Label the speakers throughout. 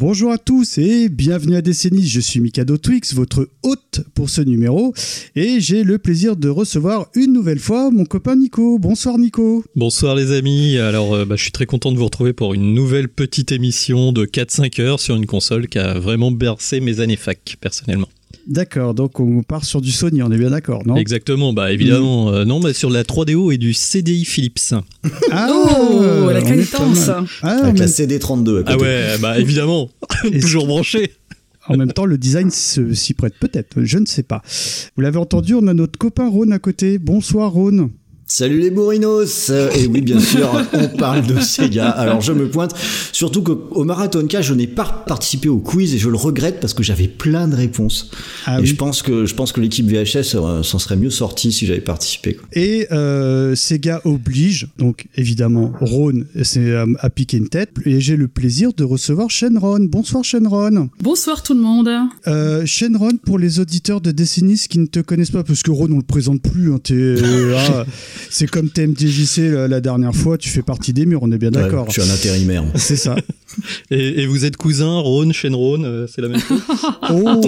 Speaker 1: Bonjour à tous et bienvenue à Décennie. Je suis Mikado Twix, votre hôte pour ce numéro, et j'ai le plaisir de recevoir une nouvelle fois mon copain Nico. Bonsoir Nico.
Speaker 2: Bonsoir les amis. Alors, euh, bah, je suis très content de vous retrouver pour une nouvelle petite émission de 4-5 heures sur une console qui a vraiment bercé mes années fac, personnellement.
Speaker 1: D'accord, donc on part sur du Sony, on est bien d'accord, non?
Speaker 2: Exactement, bah évidemment, euh, non, mais sur la 3DO et du CDI Philips.
Speaker 1: Ah,
Speaker 3: Oh, la
Speaker 1: mal. Ah,
Speaker 4: Avec
Speaker 1: mais
Speaker 4: la CD32 à côté.
Speaker 2: Ah ouais, bah évidemment, toujours branché.
Speaker 1: en même temps, le design se- s'y prête peut-être, je ne sais pas. Vous l'avez entendu, on a notre copain Ron à côté. Bonsoir Ron.
Speaker 4: Salut les bourrinos Euh, Et oui, bien sûr, on parle de Sega. Alors je me pointe, surtout qu'au Marathonka, je n'ai pas participé au quiz et je le regrette parce que j'avais plein de réponses.
Speaker 1: Ah
Speaker 4: et
Speaker 1: oui.
Speaker 4: je pense que je pense que l'équipe VHS euh, s'en serait mieux sortie si j'avais participé. quoi.
Speaker 1: Et euh, Sega oblige, donc évidemment, Ron c'est euh, à piquer une tête. Et j'ai le plaisir de recevoir Shenron. Bonsoir Shenron.
Speaker 3: Bonsoir tout le monde.
Speaker 1: Euh, Shenron, pour les auditeurs de Décennies qui ne te connaissent pas, parce que Ron, on le présente plus. hein, t'es, euh, ah, c'est comme TMDJC la, la dernière fois, tu fais partie des murs, on est bien d'accord.
Speaker 4: Je suis un intérimaire.
Speaker 1: C'est ça.
Speaker 2: Et, et vous êtes cousin, Rhône, Shenron, euh, c'est la même chose
Speaker 1: Oh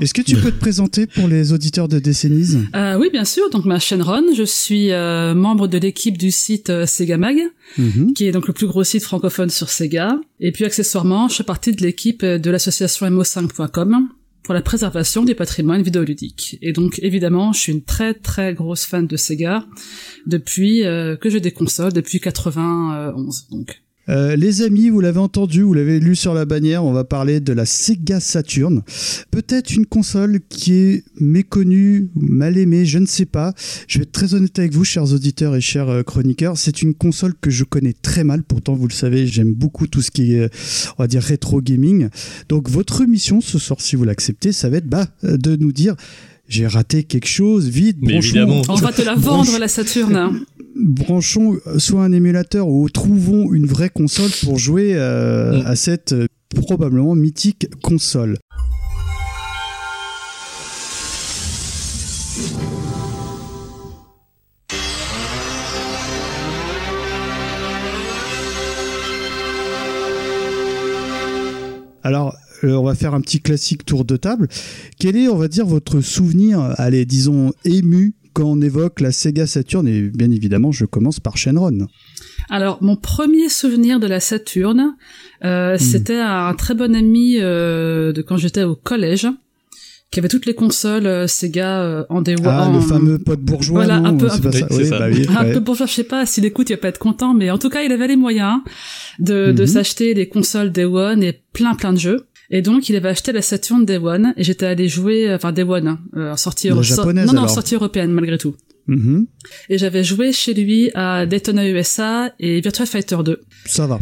Speaker 1: Est-ce que tu peux te présenter pour les auditeurs de Décennies?
Speaker 3: Euh, oui, bien sûr. Donc, ma chaîne Ron, je suis euh, membre de l'équipe du site euh, Sega Mag,
Speaker 1: Mhm.
Speaker 3: qui est donc le plus gros site francophone sur Sega. Et puis, accessoirement, je fais partie de l'équipe euh, de l'association mo5.com pour la préservation du patrimoine vidéoludique. Et donc, évidemment, je suis une très très grosse fan de Sega depuis euh, que j'ai des consoles, depuis 91. Donc,
Speaker 1: Euh, les amis, vous l'avez entendu, vous l'avez lu sur la bannière, on va parler de la Sega Saturn. Peut-être une console qui est méconnue, mal aimée, je ne sais pas. Je vais être très honnête avec vous, chers auditeurs et chers euh, chroniqueurs. C'est une console que je connais très mal. Pourtant, vous le savez, j'aime beaucoup tout ce qui est, euh, on va dire, rétro gaming. Donc, votre mission ce soir, si vous l'acceptez, ça va être bah, de nous dire j'ai raté quelque chose, vite,
Speaker 2: Mais évidemment.
Speaker 3: on va te la vendre, la Saturne.
Speaker 1: Branchons soit un émulateur ou trouvons une vraie console pour jouer euh,
Speaker 2: Mm.
Speaker 1: à cette euh, probablement mythique console. Alors, euh, on va faire un petit classique tour de table. Quel est, on va dire, votre souvenir, allez, disons, ému quand on évoque la Sega Saturn Et bien évidemment, je commence par Shenron.
Speaker 3: Alors, mon premier souvenir de la Saturne, euh, c'était un très bon ami euh, de quand j'étais au collège, qui avait toutes les consoles euh, Sega euh, en des
Speaker 1: Ah,
Speaker 3: en-
Speaker 1: le fameux pote bourgeois,
Speaker 3: Voilà,
Speaker 1: non
Speaker 3: un peu-
Speaker 1: C'est
Speaker 3: un
Speaker 1: pas
Speaker 2: peu-
Speaker 1: ça
Speaker 2: c'est
Speaker 1: Oui,
Speaker 2: ça.
Speaker 1: bah oui,
Speaker 3: un
Speaker 1: ouais.
Speaker 3: peu bourgeois, je sais pas s'il écoute, il va pas être content, mais en tout cas, il avait les moyens de, de
Speaker 1: Mhm.
Speaker 3: s'acheter des consoles Day One et plein plein de jeux. Et donc, il avait acheté la Saturn Day One, et j'étais allé jouer, enfin Day One, hein, euh, en sortie
Speaker 1: La
Speaker 3: euro-
Speaker 1: japonaise,
Speaker 3: non, non,
Speaker 1: alors.
Speaker 3: sortie européenne malgré tout.
Speaker 1: Mhm.
Speaker 3: Et j'avais joué chez lui à Daytona USA et Virtua Fighter 2.
Speaker 1: Ça va.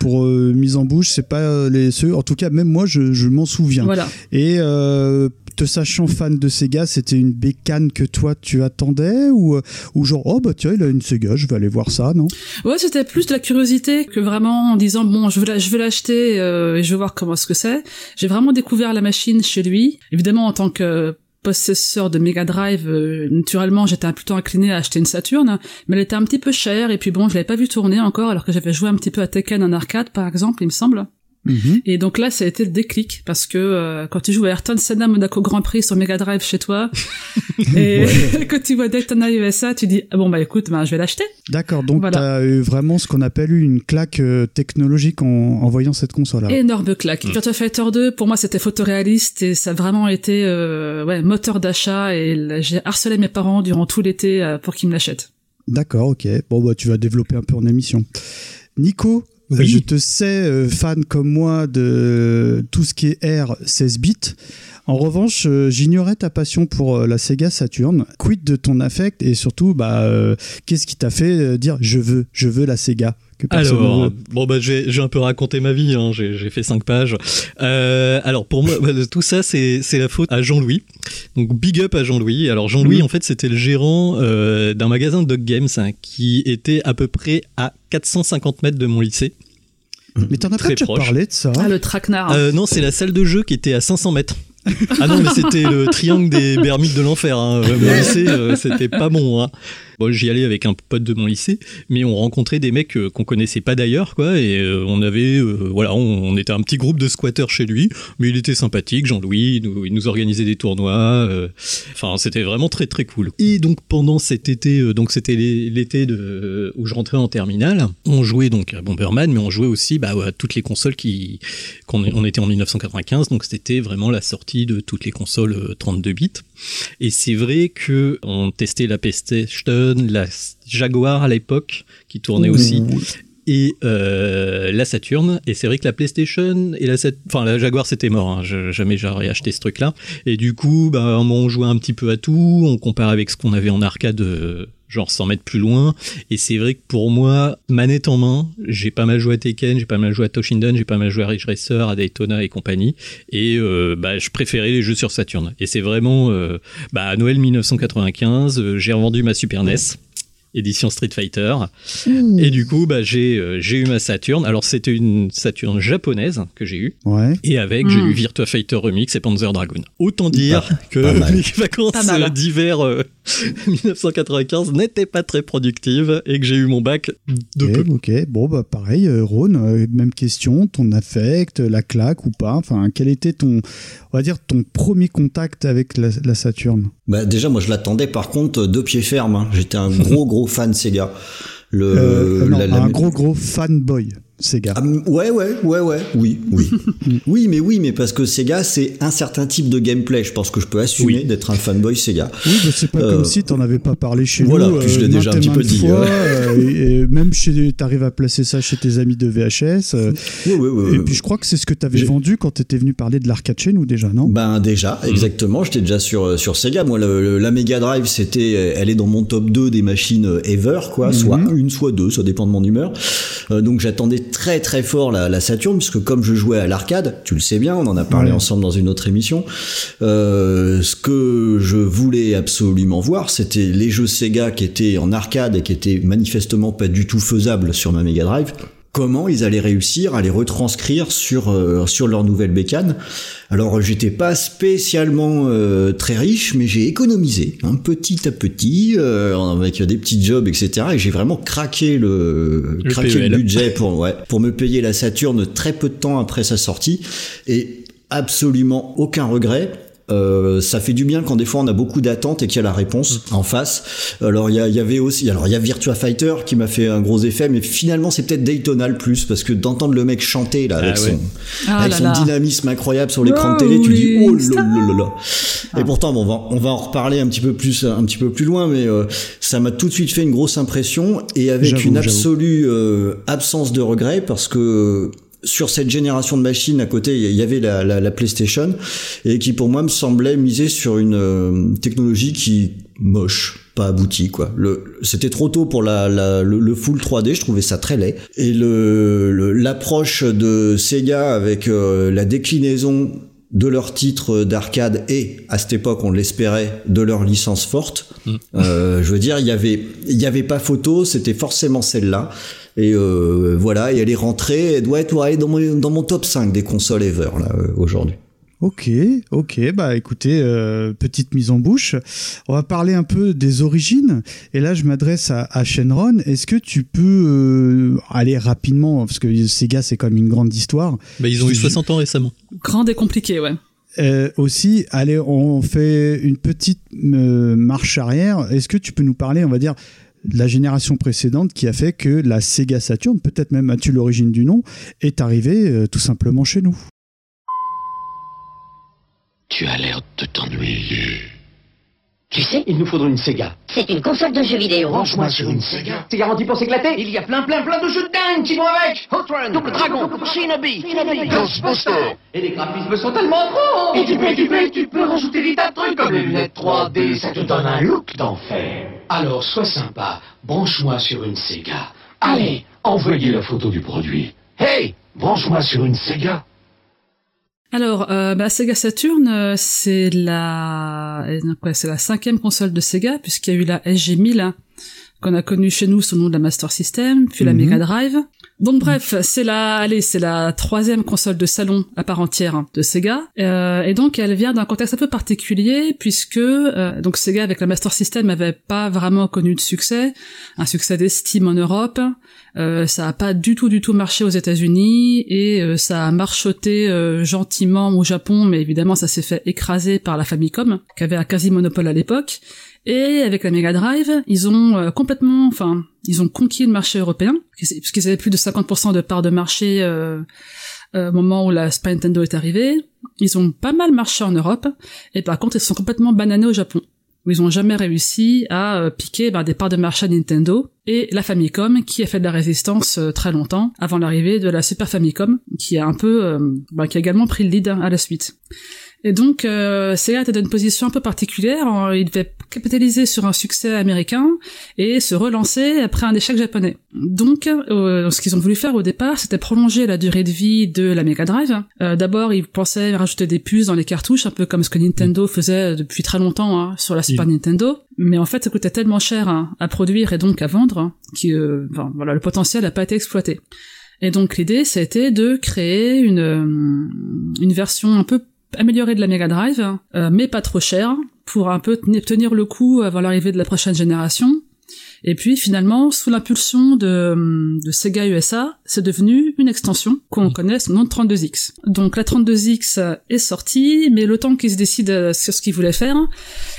Speaker 1: Pour euh, mise en bouche, c'est pas euh, les ceux. En tout cas, même moi, je, je m'en souviens.
Speaker 3: Voilà.
Speaker 1: Et euh, te sachant fan de Sega, c'était une bécane que toi tu attendais ou, euh, ou genre oh bah tiens il a une Sega, je vais aller voir ça, non?
Speaker 3: Ouais, c'était plus de la curiosité que vraiment en disant bon, je veux l'acheter euh, et je veux voir comment ce que c'est. J'ai vraiment découvert la machine chez lui. Évidemment, en tant que possesseur de Mega Drive, euh, naturellement, j'étais plutôt incliné à acheter une Saturn, mais elle était un petit peu chère et puis bon, je l'avais pas vu tourner encore alors que j'avais joué un petit peu à Tekken en arcade par exemple, il me semble.
Speaker 1: Mhm.
Speaker 3: Et donc là, ça a été le déclic parce que euh, quand tu joues à Ayrton Senna Monaco Grand Prix sur Mega Drive chez toi et que tu vois Daytona USA, tu dis ah bon bah écoute, ben, je vais l'acheter.
Speaker 1: D'accord, donc
Speaker 3: Voilà.
Speaker 1: t'as eu vraiment ce qu'on appelle une claque euh, technologique en, en voyant cette console. là
Speaker 3: Énorme claque. Virtua Fighter 2, pour moi, c'était photoréaliste et ça a vraiment été euh, ouais, moteur d'achat et j'ai harcelé mes parents durant tout l'été euh, pour qu'ils me l'achètent.
Speaker 1: D'accord, ok. Bon bah tu vas développer un peu en émission. Nico, Je te sais euh, fan comme moi de tout ce qui est R 16 bits. En revanche, euh, j'ignorais ta passion pour euh, la Sega Saturn. Quid de ton affect et surtout, bah, qu'est-ce qui t'a fait dire je veux, je veux la Sega? Que personne ne
Speaker 2: Alors, bon bah j'ai j'ai un peu raconté ma vie, hein, j'ai j'ai fait cinq pages. Euh, alors pour moi, bah, tout ça c'est c'est la faute à Jean-Louis. Donc big up à Jean-Louis. Alors Jean-Louis
Speaker 1: Mhm.
Speaker 2: en fait c'était le gérant euh, d'un magasin Dog Games hein, qui était à peu près à 450 mètres de mon lycée.
Speaker 1: Mais t'en as pas
Speaker 2: très
Speaker 1: déjà
Speaker 2: proche.
Speaker 1: parlé de ça
Speaker 3: Ah, le traquenard.
Speaker 2: Euh, non, c'est la salle de jeu qui était à 500 mètres. Ah non, mais c'était le triangle des Bermudes de l'enfer. Hein. Mon lycée, euh, c'était pas bon. Hein. Bon, j'y allais avec un pote de mon lycée, mais on rencontrait des mecs euh, qu'on connaissait pas d'ailleurs, quoi. Et euh, on avait, voilà, on, était un petit groupe de squatteurs chez lui, mais il était sympathique, Jean-Louis. Il nous, organisait des tournois. Enfin, c'était vraiment très très cool. Et donc pendant cet été, donc c'était l'é- l'été où je rentrais en terminale, on jouait donc à Bomberman, mais on jouait aussi bah, à toutes les consoles qui qu'on on était en 1995, donc c'était vraiment la sortie de toutes les consoles euh, 32 bits. Et c'est vrai que on testait la PlayStation, la Jaguar à l'époque, qui tournait aussi, et euh, la Saturn. Et c'est vrai que la PlayStation et la enfin la Jaguar c'était mort. Hein, jamais j'aurais acheté ce truc-là. Et du coup, bah, on jouait un petit peu à tout. On compare avec ce qu'on avait en arcade. euh, genre 100 mètres plus loin et c'est vrai que pour moi manette en main j'ai pas mal joué à Tekken j'ai pas mal joué à Toshinden j'ai pas mal joué à Ridge Racer à Daytona et compagnie et euh, bah, je préférais les jeux sur Saturn et c'est vraiment bah, à Noël 1995 euh, j'ai revendu ma Super NES édition Street Fighter et du coup bah, j'ai euh, j'ai eu ma Saturn alors c'était une Saturn japonaise que j'ai eue
Speaker 1: Ouais.
Speaker 2: et avec, j'ai
Speaker 3: Mm.
Speaker 2: eu Virtua Fighter Remix et Panzer Dragoon. Autant dire que
Speaker 4: pas
Speaker 2: mes vacances euh, d'hiver euh, 1995 n'étaient pas très productives et que j'ai eu mon bac de
Speaker 1: Ok,
Speaker 2: peu.
Speaker 1: ok. Bon, bah pareil, euh, Rhône, euh, même question, ton affect, la claque ou pas? Enfin, quel était ton, on va dire, ton premier contact avec la, la Saturne?
Speaker 4: Bah déjà moi je l'attendais par contre de pied ferme. hein. J'étais un gros gros fan Sega. Le
Speaker 1: Euh, non,
Speaker 4: la- la-
Speaker 1: Un gros, gros fanboy, Sega.
Speaker 4: Ah, ouais ouais ouais ouais oui oui oui mais oui mais parce que Sega c'est un certain type de gameplay. Je pense que je peux assumer
Speaker 2: Oui.
Speaker 4: d'être un fanboy Sega.
Speaker 1: Oui, mais c'est pas
Speaker 4: Euh,
Speaker 1: comme si t'en avais pas parlé chez
Speaker 4: voilà,
Speaker 1: nous.
Speaker 4: puis je l'ai déjà un petit peu dit,
Speaker 1: fois,
Speaker 4: ouais.
Speaker 1: euh, et, et même chez, t'arrives à placer ça chez tes amis de VHS. euh,
Speaker 4: Ouais, ouais, ouais,
Speaker 1: et puis je crois que c'est ce que t'avais vendu quand t'étais venu parler de l'arcade chez nous déjà, non?
Speaker 4: Ben déjà, exactement. J'étais déjà sur euh, sur Sega. Moi, le- le- la Mega Drive, c'était, euh, elle est dans mon top 2 des machines euh, ever, quoi. Soit une, soit deux, ça dépend de mon humeur. Euh, donc j'attendais très très fort la, la Saturn, puisque comme je jouais à l'arcade, tu le sais bien, on en a parlé ensemble dans une autre émission. Euh, ce que je voulais absolument voir, c'était les jeux Sega qui étaient en arcade et qui étaient manifestement pas du tout faisables sur ma Mega Drive. Comment ils allaient réussir à les retranscrire sur euh, sur leur nouvelle bécane Alors j'étais pas spécialement euh, très riche, mais j'ai économisé hein, petit à petit euh, avec des petits jobs, etc. Et j'ai vraiment craqué le,
Speaker 2: Le
Speaker 4: craqué
Speaker 2: PEL.
Speaker 4: le budget pour ouais, pour me payer la Saturne très peu de temps après sa sortie et absolument aucun regret. Euh, ça fait du bien quand des fois on a beaucoup d'attentes et qu'il y a la réponse en face. Alors il y, avait aussi, alors il y a Virtua Fighter qui m'a fait un gros effet, mais finalement c'est peut-être Daytona le plus parce que d'entendre le mec chanter là avec
Speaker 2: Ah
Speaker 4: son,
Speaker 3: Ah
Speaker 4: avec
Speaker 3: là
Speaker 4: son
Speaker 3: là.
Speaker 4: dynamisme incroyable sur l'écran de télé, tu dis oh là là là là. Et pourtant bon, on va on va en reparler un petit peu plus un petit peu plus loin, mais euh, ça m'a tout de suite fait une grosse impression et avec une absolue euh, absence de regret parce que sur cette génération de machines à côté, il y avait la, la, la PlayStation et qui pour moi me semblait miser sur une euh, technologie qui moche, pas aboutie quoi. Le, c'était trop tôt pour la, la- le, le full 3D, je trouvais ça très laid. Et le, l'approche de Sega avec euh, la déclinaison de leurs titres d'arcade et à cette époque on l'espérait de leur licence forte. Euh, je veux dire, il y avait, il y avait pas photo, c'était forcément celle-là. Et euh, voilà, et elle est rentrée, elle doit être ouais, dans, mon, dans mon top 5 des consoles ever là euh, aujourd'hui.
Speaker 1: Ok, ok, bah écoutez, euh, petite mise en bouche. On va parler un peu des origines. Et là, je m'adresse à, à Shenron. Est-ce que tu peux euh, aller rapidement, parce que Sega, c'est même une grande histoire.
Speaker 2: Bah, ils ont eu
Speaker 1: Je-
Speaker 2: 60 ans récemment.
Speaker 3: Grande et compliquée, ouais.
Speaker 1: Euh, aussi, allez, on fait une petite euh, marche arrière. Est-ce que tu peux nous parler, on va dire, la génération précédente qui a fait que la Sega Saturn, peut-être même as-tu l'origine du nom, est arrivée euh, tout simplement chez nous
Speaker 5: Tu as l'air de t'ennuyer.
Speaker 6: Tu sais, il nous faudrait une Sega.
Speaker 7: C'est une console de jeux vidéo.
Speaker 5: Branche-moi sur une Sega.
Speaker 6: C'est garanti pour s'éclater. Il y a plein, plein, plein de jeux de dingue qui vont avec. Hot Run, Double Dragon, Shinobi,
Speaker 5: Ghostbuster.
Speaker 6: Et les graphismes sont tellement gros.
Speaker 5: Et tu peux, tu peux, tu peux rajouter des tas de trucs comme les lunettes 3D, ça te donne un look d'enfer. Alors sois sympa, branche-moi sur une Sega. Allez, Envoyez la photo du produit. Hey, branche-moi sur une Sega.
Speaker 3: Alors, euh, bah, Sega Saturn, euh, c'est la, c'est la cinquième console de Sega puisqu'il y a eu la SG1000 hein, qu'on a connue chez nous sous le nom de la Master System, puis la
Speaker 1: Mhm.
Speaker 3: Mega Drive. Donc bref, c'est la, allez, c'est la troisième console de salon à part entière hein, de Sega, Euh, et donc elle vient d'un contexte un peu particulier puisque euh, donc Sega avec la Master System avait pas vraiment connu de succès, un succès d'estime en Europe. Euh, ça a pas du tout du tout marché aux États-Unis et euh, ça a marchoté euh, gentiment au Japon, mais évidemment ça s'est fait écraser par la Famicom qui avait un quasi monopole à l'époque. Et avec la Mega Drive, ils ont euh, complètement, enfin, ils ont conquis le marché européen puisqu'ils avaient plus de 50% de part de marché euh, au moment où la Super Nintendo est arrivée. Ils ont pas mal marché en Europe et par contre ils sont complètement bananés au Japon où ils ont jamais réussi à euh, piquer ben, des parts de marché à Nintendo et la Famicom qui a fait de la résistance euh, très longtemps avant l'arrivée de la Super Famicom qui a un peu euh, ben, qui a également pris le lead hein, à la suite. Et donc euh, Sega était dans une position un peu particulière, hein, il devait capitaliser sur un succès américain et se relancer après un échec japonais. Donc euh, ce qu'ils ont voulu faire au départ, c'était prolonger la durée de vie de la Mega Drive. Euh, D'abord, ils pensaient rajouter des puces dans les cartouches, un peu comme ce que Nintendo faisait depuis très longtemps hein, sur la Super Nintendo. Mais en fait, ça coûtait tellement cher hein, à produire et donc à vendre hein, que euh, enfin, voilà, le potentiel n'a pas été exploité. Et donc l'idée, c'était de créer une, euh, une version un peu améliorée de la Mega Drive, euh, mais pas trop chère, pour un peu tenir, le coup avant l'arrivée de la prochaine génération. Et puis finalement, sous l'impulsion de, de Sega USA, c'est devenu une extension qu'on connaît sous le nom de 32X. Donc la 32X est sortie, mais le temps qu'ils se décident sur ce qu'ils voulaient faire,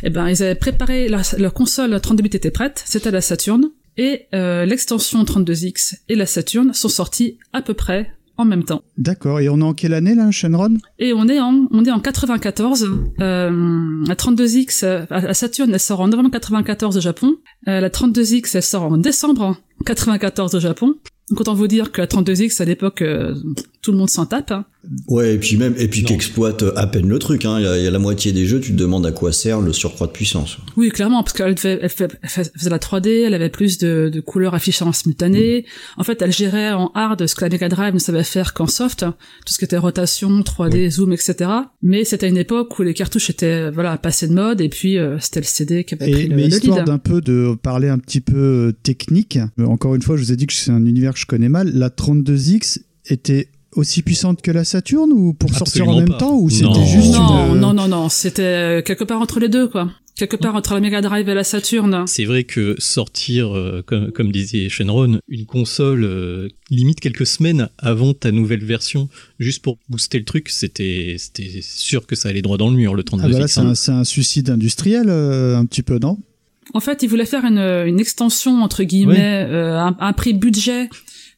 Speaker 3: eh ben ils avaient préparé la, leur console 32 bits était prête, c'était la Saturn, et euh, l'extension 32X et la Saturn sont sorties à peu près en même temps.
Speaker 1: D'accord. Et on est en quelle année là, Shenron?
Speaker 3: Et on est en, on est en 94. Euh, la 32X, euh, la Saturn, elle sort en novembre 94 au Japon. Euh, la 32X, elle sort en décembre 94 au Japon. Donc autant vous dire que la 32X à l'époque, euh, tout le monde s'en tape. hein.
Speaker 4: Ouais, et puis même, et puis qu'exploite à peine le truc. Hein. Il y, a- il y a la moitié des jeux, tu te demandes à quoi sert le surcroît de puissance.
Speaker 3: Oui, clairement, parce qu'elle elle faisait la 3D, elle avait plus de, de couleurs affichées en simultané. En fait, elle gérait en hard ce que la Mega Drive ne savait faire qu'en soft, tout ce qui était rotation, 3D, zoom, etc. Mais c'était une époque où les cartouches étaient voilà passées de mode, et puis euh, c'était le CD qui avait
Speaker 1: Et,
Speaker 3: pris le,
Speaker 1: mais
Speaker 3: le
Speaker 1: histoire
Speaker 3: lead.
Speaker 1: d'un peu de parler un petit peu euh, technique, euh, encore une fois, je vous ai dit que c'est un univers que je connais mal. La 32X était aussi puissante que la Saturn ou pour sortir en même
Speaker 2: pas.
Speaker 1: temps ou c'était
Speaker 2: Non.
Speaker 1: juste
Speaker 3: non,
Speaker 1: une...
Speaker 3: non, non, non, c'était euh, quelque part entre les deux, quoi. Quelque part entre la Mega Drive et la Saturn.
Speaker 2: C'est vrai que sortir, euh, comme, comme disait Shenron, une console euh, limite quelques semaines avant ta nouvelle version, juste pour booster le truc, c'était c'était sûr que ça allait droit dans le mur, le 32
Speaker 1: Ah bah là,
Speaker 2: X,
Speaker 1: c'est
Speaker 2: hein.
Speaker 1: un, c'est un suicide industriel euh, un petit peu, non?
Speaker 3: En fait, ils voulaient faire une, une extension entre guillemets, euh, un, un prix budget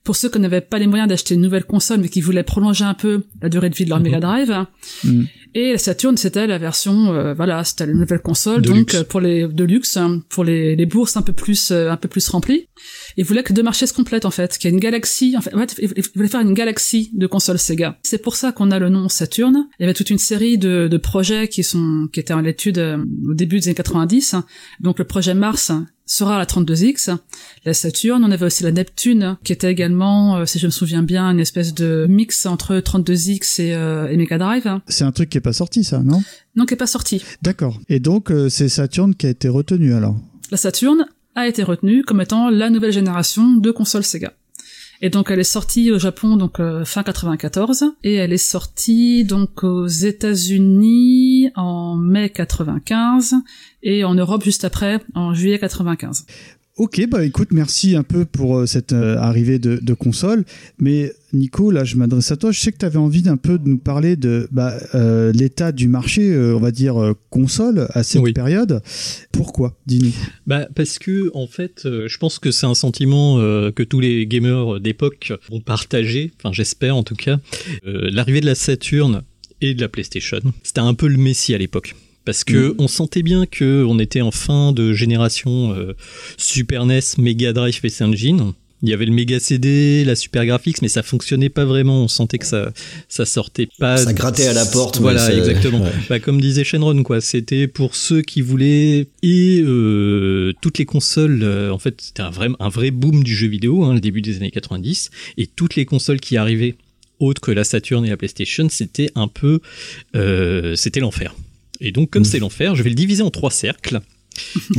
Speaker 3: pour ceux qui n'avaient pas les moyens d'acheter une nouvelle console, mais qui voulaient prolonger un peu la durée de vie de leur
Speaker 2: Mhm.
Speaker 3: Mega Drive.
Speaker 1: Mhm.
Speaker 3: Et la Saturn, c'était la version, euh, voilà, c'était la nouvelle console,
Speaker 2: De
Speaker 3: donc
Speaker 2: luxe.
Speaker 3: euh, pour les de luxe, hein, pour les, les bourses un peu plus euh, un peu plus remplies. Ils voulaient que deux marchés se complètent en fait, qu'il y ait une galaxie. En fait, en fait, ils ils voulaient faire une galaxie de consoles Sega. C'est pour ça qu'on a le nom Saturn. Il y avait toute une série de, de projets qui sont qui étaient en étude euh, au début des années 90. Donc le projet Mars sera la 32X, la Saturn, on avait aussi la Neptune, qui était également, euh, si je me souviens bien, une espèce de mix entre 32X et, euh, et Mega Drive.
Speaker 1: C'est un truc qui est pas sorti, ça, non?
Speaker 3: Non, qui est pas sorti.
Speaker 1: D'accord. Et donc, euh, c'est Saturn qui a été retenu alors?
Speaker 3: La Saturn a été retenue comme étant la nouvelle génération de consoles Sega. Et donc elle est sortie au Japon donc euh, fin 94 et elle est sortie donc aux États-Unis en mai 95 et en Europe juste après en juillet 95.
Speaker 1: Ok, bah écoute, merci un peu pour euh, cette euh, arrivée de, de console. Mais Nico, là, je m'adresse à toi. Je sais que tu avais envie d'un peu de nous parler de bah, euh, l'état du marché, euh, on va dire, console à cette
Speaker 2: Oui.
Speaker 1: période. Pourquoi Dis-nous.
Speaker 2: Bah parce que en fait, je pense que c'est un sentiment que tous les gamers d'époque vont partager. Enfin, j'espère en tout cas. L'arrivée de la Saturn et de la PlayStation, c'était un peu le messie à l'époque. Parce que on sentait bien que on était en fin de génération euh, Super NES, Mega Drive, PC Engine. Il y avait le méga CD, la super graphics, mais ça fonctionnait pas vraiment. On sentait que ça, ça sortait pas.
Speaker 4: Ça grattait à la porte.
Speaker 2: Voilà, exactement.
Speaker 4: ouais.
Speaker 2: Bah, comme disait Shenron, quoi. C'était pour ceux qui voulaient et euh, toutes les consoles. euh, en fait, c'était un vrai, un vrai boom du jeu vidéo, hein, le début des années 90, et toutes les consoles qui arrivaient autres que la Saturn et la PlayStation, c'était un peu, euh, c'était l'enfer. Et donc, comme c'est l'enfer, je vais le diviser en trois cercles.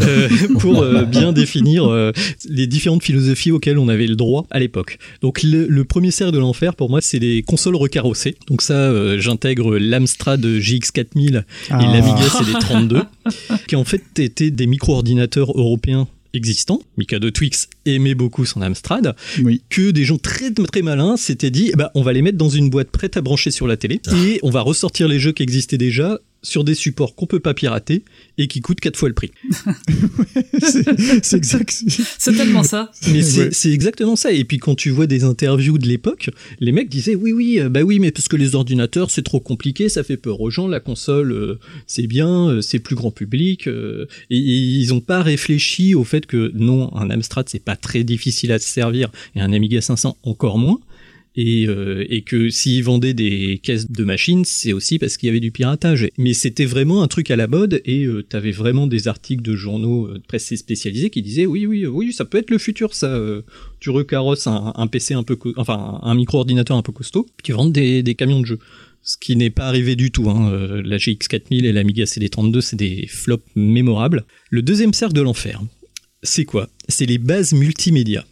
Speaker 2: euh, pour euh, bien définir euh, les différentes philosophies auxquelles on avait le droit à l'époque. Donc le, le premier cercle de l'enfer pour moi c'est les consoles recarrossées. Donc ça j'intègre l'Amstrad GX4000 et
Speaker 1: Ah.
Speaker 2: l'Amiga CD32 qui en fait étaient des micro-ordinateurs européens existants. Mikado Twix aimait beaucoup son Amstrad
Speaker 1: Oui.
Speaker 2: que des gens très très malins s'étaient dit eh ben, on va les mettre dans une boîte prête à brancher sur la télé et on va ressortir les jeux qui existaient déjà sur des supports qu'on peut pas pirater et qui coûtent quatre fois le prix.
Speaker 1: c'est exact.
Speaker 3: C'est tellement ça.
Speaker 2: Mais c'est
Speaker 1: Ouais.
Speaker 2: exactement ça. Et puis quand tu vois des interviews de l'époque, les mecs disaient oui oui euh, bah oui mais parce que les ordinateurs c'est trop compliqué, ça fait peur aux gens. La console euh, c'est bien, euh, c'est plus grand public. euh, et, et ils ont pas réfléchi au fait que non un Amstrad c'est pas très difficile à se servir et un Amiga 500 encore moins. Et, euh, et que s'ils vendaient des caisses de machines, c'est aussi parce qu'il y avait du piratage. Mais c'était vraiment un truc à la mode et euh, t'avais vraiment des articles de journaux euh, de presse spécialisés qui disaient oui, oui, oui, ça peut être le futur, ça. euh, tu recarrosses un, PC un peu, enfin un micro-ordinateur un peu costaud, qui vendent des, des camions de jeu. Ce qui n'est pas arrivé du tout. Hein. Euh, La GX4000 et l'Amiga CD32, c'est des flops mémorables. Le deuxième cercle de l'enfer, c'est quoi? C'est les bases multimédia.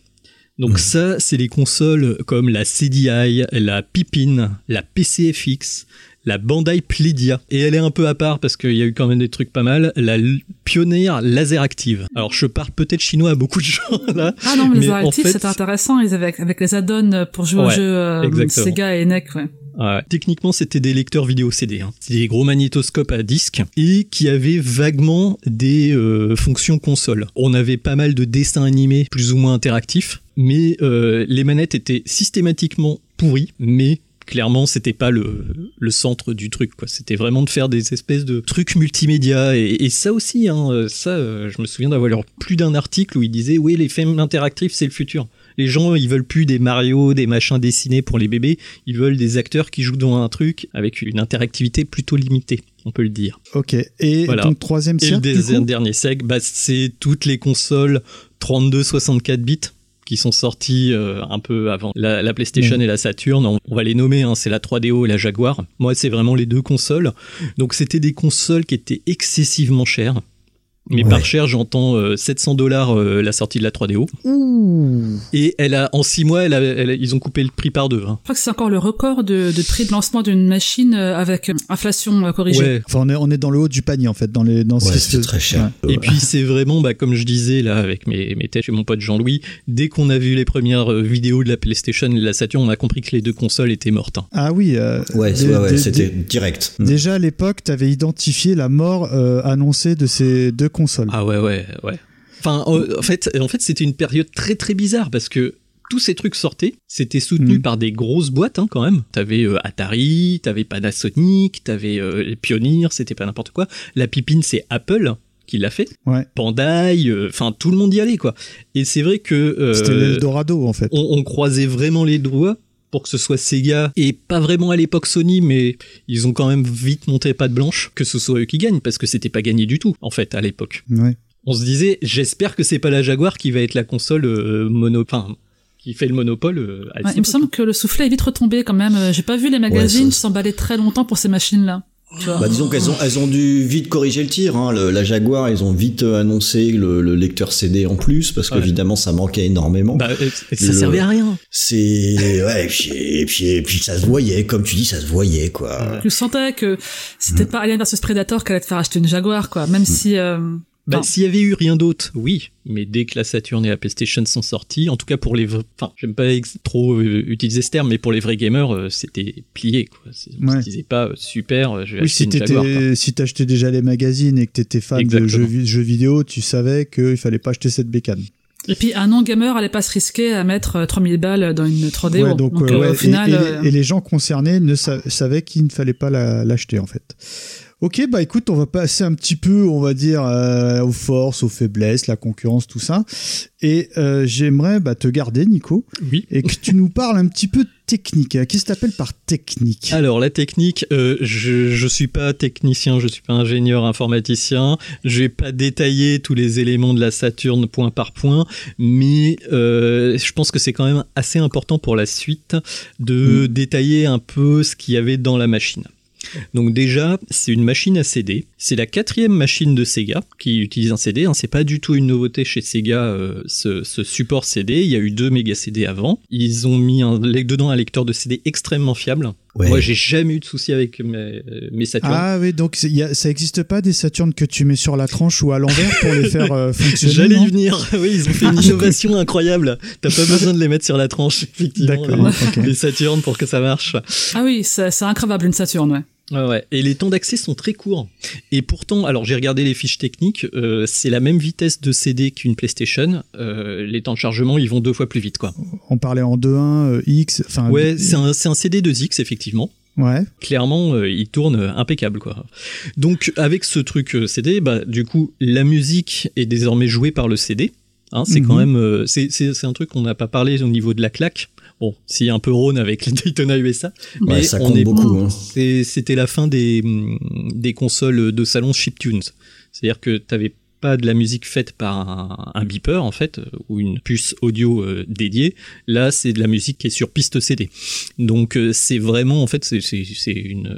Speaker 2: Donc ça, c'est les consoles comme la CDI, la Pippin, la PCFX, la Bandai Pledia. Et elle est un peu à part parce qu'il y a eu quand même des trucs pas mal. La Pioneer Laser Active. Alors je parle peut-être chinois à beaucoup de gens là.
Speaker 3: Ah non, mais,
Speaker 2: en
Speaker 3: Active,
Speaker 2: fait-
Speaker 3: c'était intéressant. Ils avaient avec les add-ons pour jouer aux jeux euh. Sega et NEC, ouais.
Speaker 2: Ouais. Techniquement, c'était des lecteurs vidéo CD. Hein. C'était des gros magnétoscopes à disque et qui avaient vaguement des euh, fonctions console. On avait pas mal de dessins animés plus ou moins interactifs, mais euh, les manettes étaient systématiquement pourries, mais clairement c'était pas le, le centre du truc quoi. C'était vraiment de faire des espèces de trucs multimédia. Et, et ça aussi hein, euh, ça euh, je me souviens d'avoir lu plus d'un article où il disait oui les films interactifs c'est le futur. Les gens ils veulent plus des Mario des machins dessinés pour les bébés. Ils veulent des acteurs qui jouent dans un truc avec une interactivité plutôt limitée on peut le dire.
Speaker 1: Ok. Et
Speaker 2: Voilà.
Speaker 1: donc troisième
Speaker 2: et le dernier sec, bah, c'est toutes les consoles 32-64 bits qui sont sorties euh, un peu avant la, la PlayStation
Speaker 1: Mm.
Speaker 2: et la Saturn. On, on va les nommer, hein, c'est la 3DO et la Jaguar. Moi, c'est vraiment les deux consoles. Donc, c'était des consoles qui étaient excessivement chères. Mais
Speaker 4: Ouais.
Speaker 2: par cher, j'entends euh, 700 dollars la sortie de la 3DO.
Speaker 1: Ouh.
Speaker 2: Et elle a, en 6 mois, elle a- elle a- ils ont coupé le prix par deux. hein.
Speaker 3: Je crois que c'est encore le record de, de prix de lancement d'une machine euh, avec euh, inflation euh, corrigée.
Speaker 2: Ouais,
Speaker 1: Enfin, on est, on est dans le haut du panier en fait, dans les dans
Speaker 4: Ouais, c'est très cher.
Speaker 2: Et puis c'est vraiment, bah, comme je disais là avec mes, mes têtes et mon pote Jean-Louis, dès qu'on a vu les premières euh, vidéos de la PlayStation et de la Saturn, on a compris que les deux consoles étaient mortes. hein.
Speaker 1: Ah oui. euh,
Speaker 4: Ouais, c'était direct.
Speaker 1: Déjà à l'époque, tu avais identifié la mort euh, annoncée de ces deux consoles.
Speaker 2: Ah ouais, ouais, ouais. Enfin, en fait, en fait c'était une période très très bizarre parce que tous ces trucs sortaient, c'était soutenu
Speaker 1: Mm.
Speaker 2: par des grosses boîtes hein, quand même. T'avais euh, Atari, t'avais Panasonic, t'avais euh, les c'était pas n'importe quoi. La Pipine, c'est Apple qui l'a fait.
Speaker 1: Ouais.
Speaker 2: Bandai, euh, enfin tout le monde y allait quoi. Et c'est vrai que euh,
Speaker 1: C'était l'Eldorado en fait.
Speaker 2: on, on croisait vraiment les doigts pour que ce soit Sega et pas vraiment à l'époque Sony mais ils ont quand même vite monté pas de blanche que ce soit eux qui gagnent parce que c'était pas gagné du tout en fait à l'époque
Speaker 1: Ouais.
Speaker 2: on se disait j'espère que c'est pas la Jaguar qui va être la console euh, mono enfin qui fait le monopole euh, à
Speaker 3: Ouais, il me semble que le soufflet est vite retombé quand même. Euh, J'ai pas vu les magazines
Speaker 4: Ouais, ça-
Speaker 3: s'emballer très longtemps pour ces machines-là. Tu vois.
Speaker 4: Bah, disons qu'elles ont, elles ont dû vite corriger le tir. Hein. Le- la Jaguar, ils ont vite euh, annoncé le, le lecteur CD en plus parce
Speaker 2: Ouais.
Speaker 4: qu'évidemment ça manquait énormément.
Speaker 2: bah, euh, ça
Speaker 4: Le-
Speaker 2: servait à rien
Speaker 4: C'est ouais, et puis, et puis et puis ça se voyait, comme tu dis, ça se voyait quoi.
Speaker 3: Tu sentais que c'était pas Alien vs Predator qui allait te faire acheter une Jaguar, quoi. Même si, euh,
Speaker 2: Bah,
Speaker 3: Enfin.
Speaker 2: s'il y avait eu rien d'autre, oui. Mais dès que la Saturn et la PlayStation sont sorties, en tout cas pour les, vrais- enfin, j'aime pas trop euh, utiliser ce terme, mais pour les vrais gamers, euh, c'était plié. Quoi. On
Speaker 1: Ouais.
Speaker 2: se disait pas euh, super, je vais
Speaker 1: Oui,
Speaker 2: acheter
Speaker 1: si
Speaker 2: une Jaguar.
Speaker 1: si t'achetais déjà les magazines et que t'étais fan de jeux, vi- jeux vidéo, tu savais qu'il fallait pas acheter cette bécane.
Speaker 3: et puis un non-gamer allait pas se risquer à mettre euh, 3000 balles dans une 3DO.
Speaker 1: Ouais, donc,
Speaker 3: Donc,
Speaker 1: euh, ouais,
Speaker 3: au final,
Speaker 1: et, et
Speaker 3: euh,
Speaker 1: les, et les gens concernés ne sa- savaient qu'il ne fallait pas la- l'acheter en fait. Ok, bah écoute, on va passer un petit peu, on va dire, euh, aux forces, aux faiblesses, la concurrence, tout ça. Et euh, j'aimerais bah, te garder, Nico,
Speaker 2: Oui.
Speaker 1: et que tu nous parles un petit peu de technique. Qu'est-ce que tu appelles par technique?
Speaker 2: Alors la technique, euh, je je suis pas technicien, je suis pas ingénieur informaticien, je vais pas détailler tous les éléments de la Saturne point par point, mais je pense que c'est quand même assez important pour la suite de détailler un peu ce qu'il y avait dans la machine. Donc déjà, c'est une machine à CD. C'est la quatrième machine de Sega qui utilise un CD. Hein. C'est pas du tout une nouveauté chez Sega euh, ce, ce support CD. Il y a eu deux méga CD avant. Ils ont mis un, dedans un lecteur de CD extrêmement fiable.
Speaker 4: Ouais.
Speaker 2: Moi, j'ai jamais eu de souci avec mes, mes Saturn.
Speaker 1: Ah oui, donc c'est- y a- ça n'existe pas des Saturnes que tu mets sur la tranche ou à l'envers pour les faire euh, fonctionner
Speaker 2: J'allais y venir. Oui, ils ont fait une innovation incroyable. T'as pas besoin de les mettre sur la tranche, effectivement.
Speaker 1: D'accord,
Speaker 2: Les, Saturn pour que ça marche.
Speaker 3: Ah oui, c'est c'est incroyable une Saturne, ouais.
Speaker 2: Ouais, ouais. Et les temps d'accès sont très courts. Et pourtant, alors j'ai regardé les fiches techniques, euh, c'est la même vitesse de CD qu'une PlayStation. Euh, les temps de chargement, ils vont deux fois plus vite, quoi.
Speaker 1: On parlait en 2.1, euh, X, enfin...
Speaker 2: Ouais, c'est un, c'est un CD de X, effectivement.
Speaker 1: Ouais,
Speaker 2: clairement euh, il tourne euh, impeccable quoi. Donc avec ce truc euh, CD, bah du coup la musique est désormais jouée par le CD. Hein, c'est quand
Speaker 1: Mhm.
Speaker 2: même euh, c'est un truc qu'on n'a pas parlé au niveau de la claque. Bon, s'il y a un peu Rhône avec les Daytona USA, mais
Speaker 4: Ouais, ça
Speaker 2: on
Speaker 4: compte
Speaker 2: est
Speaker 4: beaucoup. Hein.
Speaker 2: c'est- c'était la fin des des consoles de salon chiptunes. C'est-à-dire que t'avais pas de la musique faite par un, un beeper en fait euh, ou une puce audio euh, dédiée. Là, c'est de la musique qui est sur piste CD. Donc euh, c'est vraiment en fait c'est c'est c'est une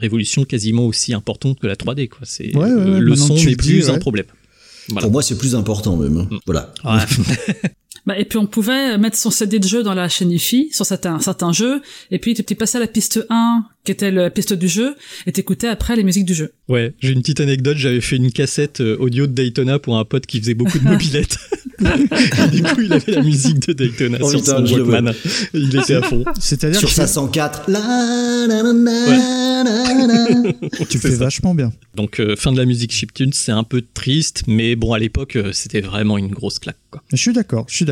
Speaker 2: révolution quasiment aussi importante que la 3D quoi. C'est
Speaker 1: Ouais, ouais,
Speaker 2: euh,
Speaker 1: ouais,
Speaker 2: le son
Speaker 1: tu
Speaker 2: n'est plus un problème. Voilà.
Speaker 4: Pour moi, c'est plus important même. hein. Voilà.
Speaker 2: Ouais.
Speaker 3: Bah, et puis on pouvait mettre son CD de jeu dans la chaîne IFI sur certains, certains jeux, et puis tu passais à la piste 1, qui était la piste du jeu, et t'écoutais après les musiques du jeu.
Speaker 2: Ouais, j'ai une petite anecdote, j'avais fait une cassette euh, audio de Daytona pour un pote qui faisait beaucoup de mobilettes. Et du coup, il avait la musique de Daytona
Speaker 4: Oh
Speaker 2: sur
Speaker 4: putain,
Speaker 2: son. Walkman. Il était à fond.
Speaker 1: c'est-à-dire
Speaker 4: Sur
Speaker 1: que
Speaker 4: sa 104. La, la, la, la, la, la.
Speaker 1: tu fais
Speaker 2: ça.
Speaker 1: vachement bien.
Speaker 2: Donc euh, fin de la musique chiptune, c'est un peu triste, mais bon à l'époque euh, c'était vraiment une grosse claque quoi.
Speaker 1: Je suis d'accord, je suis d'accord.